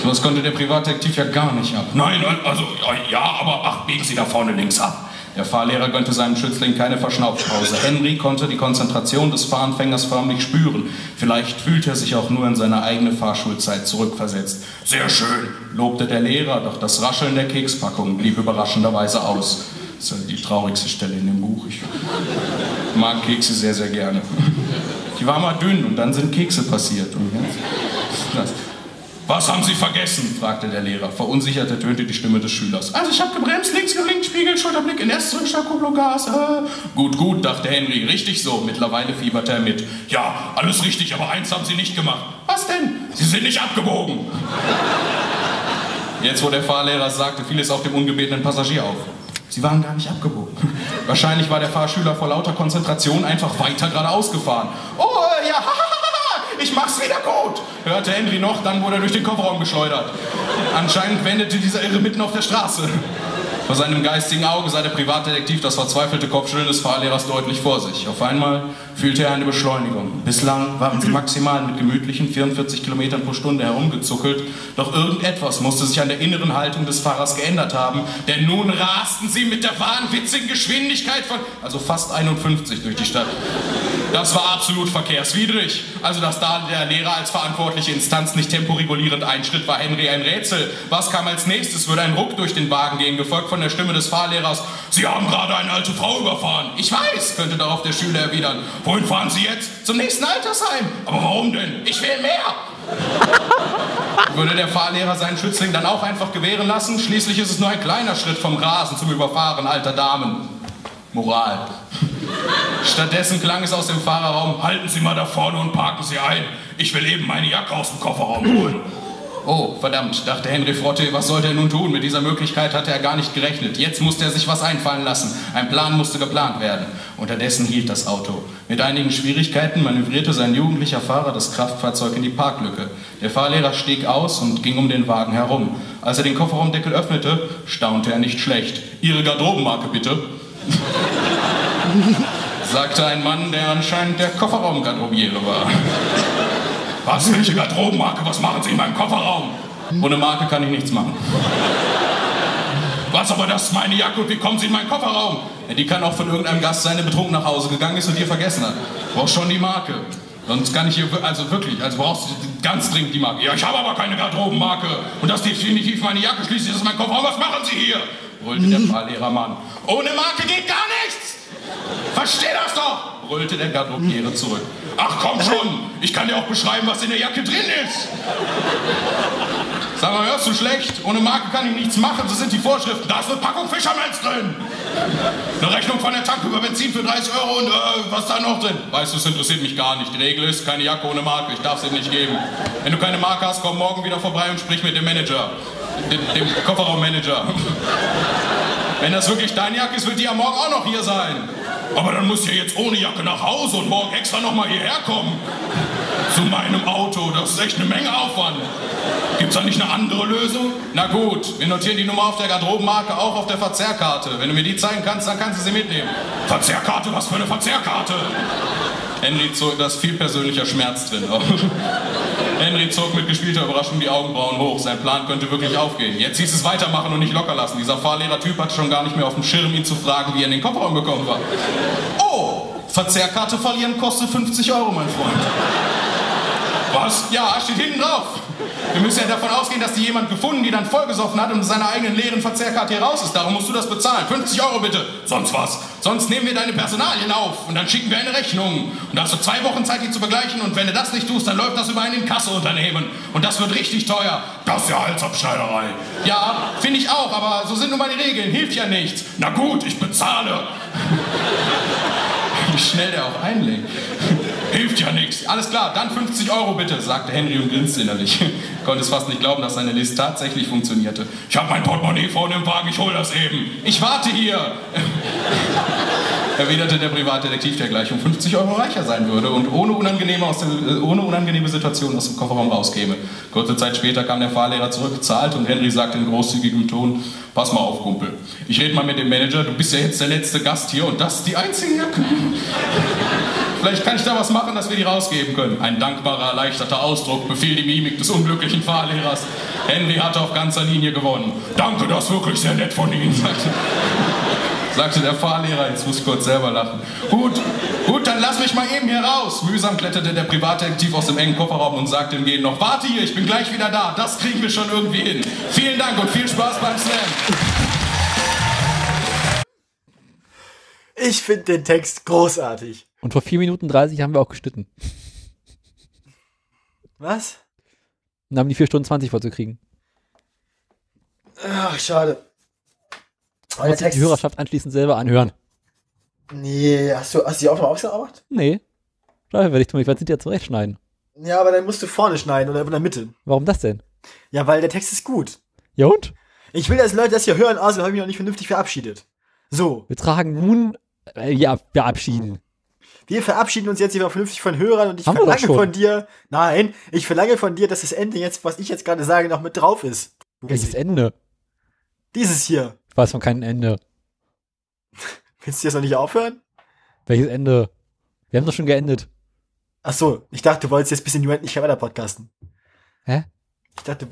So was konnte der Privatdetektiv ja gar nicht ab. Nein, also, ja, aber ach, biegen Sie da vorne links ab. Der Fahrlehrer gönnte seinem Schützling keine Verschnaufpause. Henry konnte die Konzentration des Fahranfängers förmlich spüren. Vielleicht fühlte er sich auch nur in seine eigene Fahrschulzeit zurückversetzt. Sehr schön, lobte der Lehrer, doch das Rascheln der Kekspackung blieb überraschenderweise aus. Das ist halt die traurigste Stelle in dem Buch. Ich mag Kekse sehr, sehr gerne. Ich war mal dünn und dann sind Kekse passiert. Was haben Sie vergessen? fragte der Lehrer. Verunsichert ertönte die Stimme des Schülers. Also ich habe gebremst, links geblinkt, Spiegel, Schulterblick, in erst zurück, Kupplung, Gas. Äh. Gut, gut, dachte Henry. Richtig so. Mittlerweile fieberte er mit. Ja, alles richtig, aber eins haben Sie nicht gemacht. Was denn? Sie sind nicht abgebogen. Jetzt, wo der Fahrlehrer sagte, fiel es auch dem ungebetenen Passagier auf. Sie waren gar nicht abgebogen. Wahrscheinlich war der Fahrschüler vor lauter Konzentration einfach weiter geradeaus gefahren. Oh, äh, ja, ich mach's wieder gut, hörte Henry noch, dann wurde er durch den Kofferraum geschleudert. Anscheinend wendete dieser Irre mitten auf der Straße. Vor seinem geistigen Auge sah der Privatdetektiv das verzweifelte Kopfschütteln des Fahrlehrers deutlich vor sich. Auf einmal fühlte er eine Beschleunigung. Bislang waren sie maximal mit gemütlichen 44 Kilometern pro Stunde herumgezuckelt. Doch irgendetwas musste sich an der inneren Haltung des Fahrers geändert haben, denn nun rasten sie mit der wahnwitzigen Geschwindigkeit von, also fast 51 durch die Stadt. Das war absolut verkehrswidrig. Also, dass da der Lehrer als verantwortliche Instanz nicht temporegulierend einschritt, war Henry ein Rätsel. Was kam als nächstes? Würde ein Ruck durch den Wagen gehen, gefolgt von der Stimme des Fahrlehrers. Sie haben gerade eine alte Frau überfahren. Ich weiß, könnte darauf der Schüler erwidern. Wohin fahren Sie jetzt? Zum nächsten Altersheim. Aber warum denn? Ich will mehr. Würde der Fahrlehrer seinen Schützling dann auch einfach gewähren lassen? Schließlich ist es nur ein kleiner Schritt vom Rasen zum Überfahren alter Damen. Moral. Stattdessen klang es aus dem Fahrerraum, halten Sie mal da vorne und parken Sie ein. Ich will eben meine Jacke aus dem Kofferraum holen. Oh, verdammt, dachte Henry Frotte, was sollte er nun tun? Mit dieser Möglichkeit hatte er gar nicht gerechnet. Jetzt musste er sich was einfallen lassen. Ein Plan musste geplant werden. Unterdessen hielt das Auto. Mit einigen Schwierigkeiten manövrierte sein jugendlicher Fahrer das Kraftfahrzeug in die Parklücke. Der Fahrlehrer stieg aus und ging um den Wagen herum. Als er den Kofferraumdeckel öffnete, staunte er nicht schlecht. Ihre Garderobenmarke bitte sagte ein Mann, der anscheinend der Kofferraumgarderobiere war. Was, welche Garderobenmarke? Was machen Sie in meinem Kofferraum? Ohne Marke kann ich nichts machen. Was, aber das ist meine Jacke und wie kommen Sie in meinen Kofferraum? Ja, die kann auch von irgendeinem Gast sein, der betrunken nach Hause gegangen ist und hier vergessen hat. Brauchst schon die Marke. Sonst kann ich hier, also wirklich, also brauchst du ganz dringend die Marke. Ja, ich habe aber keine Garderobenmarke. Und das ist definitiv meine Jacke, schließlich ist es mein Kofferraum. Was machen Sie hier? brüllte der Fahrlehrermann. Ohne Marke geht gar nichts! Versteh das doch! Brüllte der Garderobiere zurück. Ach komm schon, ich kann dir auch beschreiben, was in der Jacke drin ist. Sag mal, hörst du schlecht? Ohne Marke kann ich nichts machen, so sind die Vorschriften. Da ist eine Packung Fischermans drin. Eine Rechnung von der Tanke über Benzin für 30 Euro und äh, was da noch drin? Weißt du, es interessiert mich gar nicht. Die Regel ist, keine Jacke ohne Marke, ich darf sie nicht geben. Wenn du keine Marke hast, komm morgen wieder vorbei und sprich mit dem Manager. Dem, dem Kofferraummanager. Wenn das wirklich deine Jacke ist, wird die ja morgen auch noch hier sein. Aber dann musst du ja jetzt ohne Jacke nach Hause und morgen extra nochmal hierher kommen. Zu meinem Auto. Das ist echt eine Menge Aufwand. Gibt's da nicht eine andere Lösung? Na gut, wir notieren die Nummer auf der Garderobenmarke auch auf der Verzehrkarte. Wenn du mir die zeigen kannst, dann kannst du sie mitnehmen. Verzehrkarte? Was für eine Verzehrkarte? Henry zog, da ist viel persönlicher Schmerz drin. Henry zog mit gespielter Überraschung die Augenbrauen hoch. Sein Plan könnte wirklich aufgehen. Jetzt hieß es weitermachen und nicht locker lassen. Dieser Fahrlehrer-Typ hatte schon gar nicht mehr auf dem Schirm, ihn zu fragen, wie er in den Kofferraum gekommen war. Oh, Verzehrkarte verlieren kostet 50 Euro, mein Freund. Was? Ja, steht hinten drauf. Wir müssen ja davon ausgehen, dass die jemand gefunden, die dann vollgesoffen hat und seiner eigenen leeren Verzehrkarte hier raus ist. Darum musst du das bezahlen. 50 Euro bitte. Sonst was. Sonst nehmen wir deine Personalien auf und dann schicken wir eine Rechnung. Und da hast du zwei Wochen Zeit, die zu begleichen. Und wenn du das nicht tust, dann läuft das über ein Inkassounternehmen. Und das wird richtig teuer. Das ist ja Halsabschneiderei. Ja, finde ich auch, aber so sind nun mal die Regeln. Hilft ja nichts. Na gut, ich bezahle. Wie schnell der auch einlegt. Hilft ja nichts. Alles klar, dann 50 Euro bitte, sagte Henry und grinste innerlich. Konnte es fast nicht glauben, dass seine List tatsächlich funktionierte. Ich habe mein Portemonnaie vorne im Wagen, ich hol das eben. Ich warte hier. Erwiderte der Privatdetektiv, der gleich um 50 Euro reicher sein würde und ohne unangenehme, aus der, äh, ohne unangenehme Situation aus dem Kofferraum rauskäme. Kurze Zeit später kam der Fahrlehrer zurück, zahlte und Henry sagte in großzügigem Ton, pass mal auf, Kumpel. Ich rede mal mit dem Manager, du bist ja jetzt der letzte Gast hier und das ist die einzige Jacke. Vielleicht kann ich da was machen, dass wir die rausgeben können. Ein dankbarer, erleichterter Ausdruck befiel die Mimik des unglücklichen Fahrlehrers. Henry hatte auf ganzer Linie gewonnen. Danke, das ist wirklich sehr nett von Ihnen, sagte, sagte der Fahrlehrer. Jetzt muss ich kurz selber lachen. Gut, gut, dann lass mich mal eben hier raus. Mühsam kletterte der Privatdetektiv aus dem engen Kofferraum und sagte im Gehen noch, warte hier, ich bin gleich wieder da. Das kriegen wir schon irgendwie hin. Vielen Dank und viel Spaß beim Slam. Ich finde den Text großartig. Und vor 4 Minuten 30 haben wir auch geschnitten. Was? Dann haben die 4 Stunden 20 vorzukriegen. Ach, schade. Aber der Text die Hörerschaft anschließend selber anhören. Nee, hast du, hast du die Aufnahme ausgearbeitet? Nee. Dafür werde ich tun. Ich werde sie dir zurechtschneiden. Ja, aber dann musst du vorne schneiden oder in der Mitte. Warum das denn? Ja, weil der Text ist gut. Ja und? Ich will, dass Leute das hier hören, also habe ich mich noch nicht vernünftig verabschiedet. So, Wir tragen nun, äh, ja, verabschieden. Wir verabschieden uns jetzt hier vernünftig von Hörern und ich Haben verlange von dir, nein, ich verlange von dir, dass das Ende jetzt, was ich jetzt gerade sage, noch mit drauf ist. Welches Ende? Dieses hier. Ich weiß von keinem Ende. Willst du jetzt noch nicht aufhören? Welches Ende? Wir haben doch schon geendet. Ach so, ich dachte, du wolltest jetzt bis in die Unendlichkeit weiter podcasten. Hä? Ich dachte,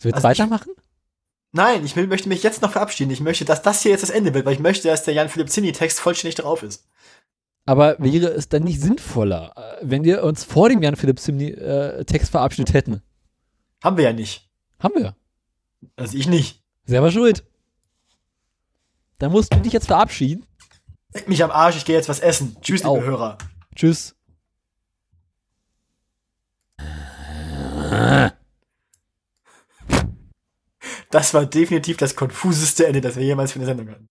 Willst du Also ich- weitermachen? nein, ich möchte mich jetzt noch verabschieden. Ich möchte, dass das hier jetzt das Ende wird, weil ich möchte, dass der Jan-Philipp Zinni-Text vollständig drauf ist. Aber wäre es dann nicht sinnvoller, äh, wenn wir uns vor dem Jan-Philipp Simni-Text verabschiedet hätten? Haben wir ja nicht. Haben wir. Also ich nicht. Selber schuld. Dann musst du dich jetzt verabschieden. Leck mich am Arsch, ich gehe jetzt was essen. Tschüss, liebe Au. Hörer. Tschüss. Das war definitiv das konfuseste Ende, das wir jemals für eine Sendung hatten.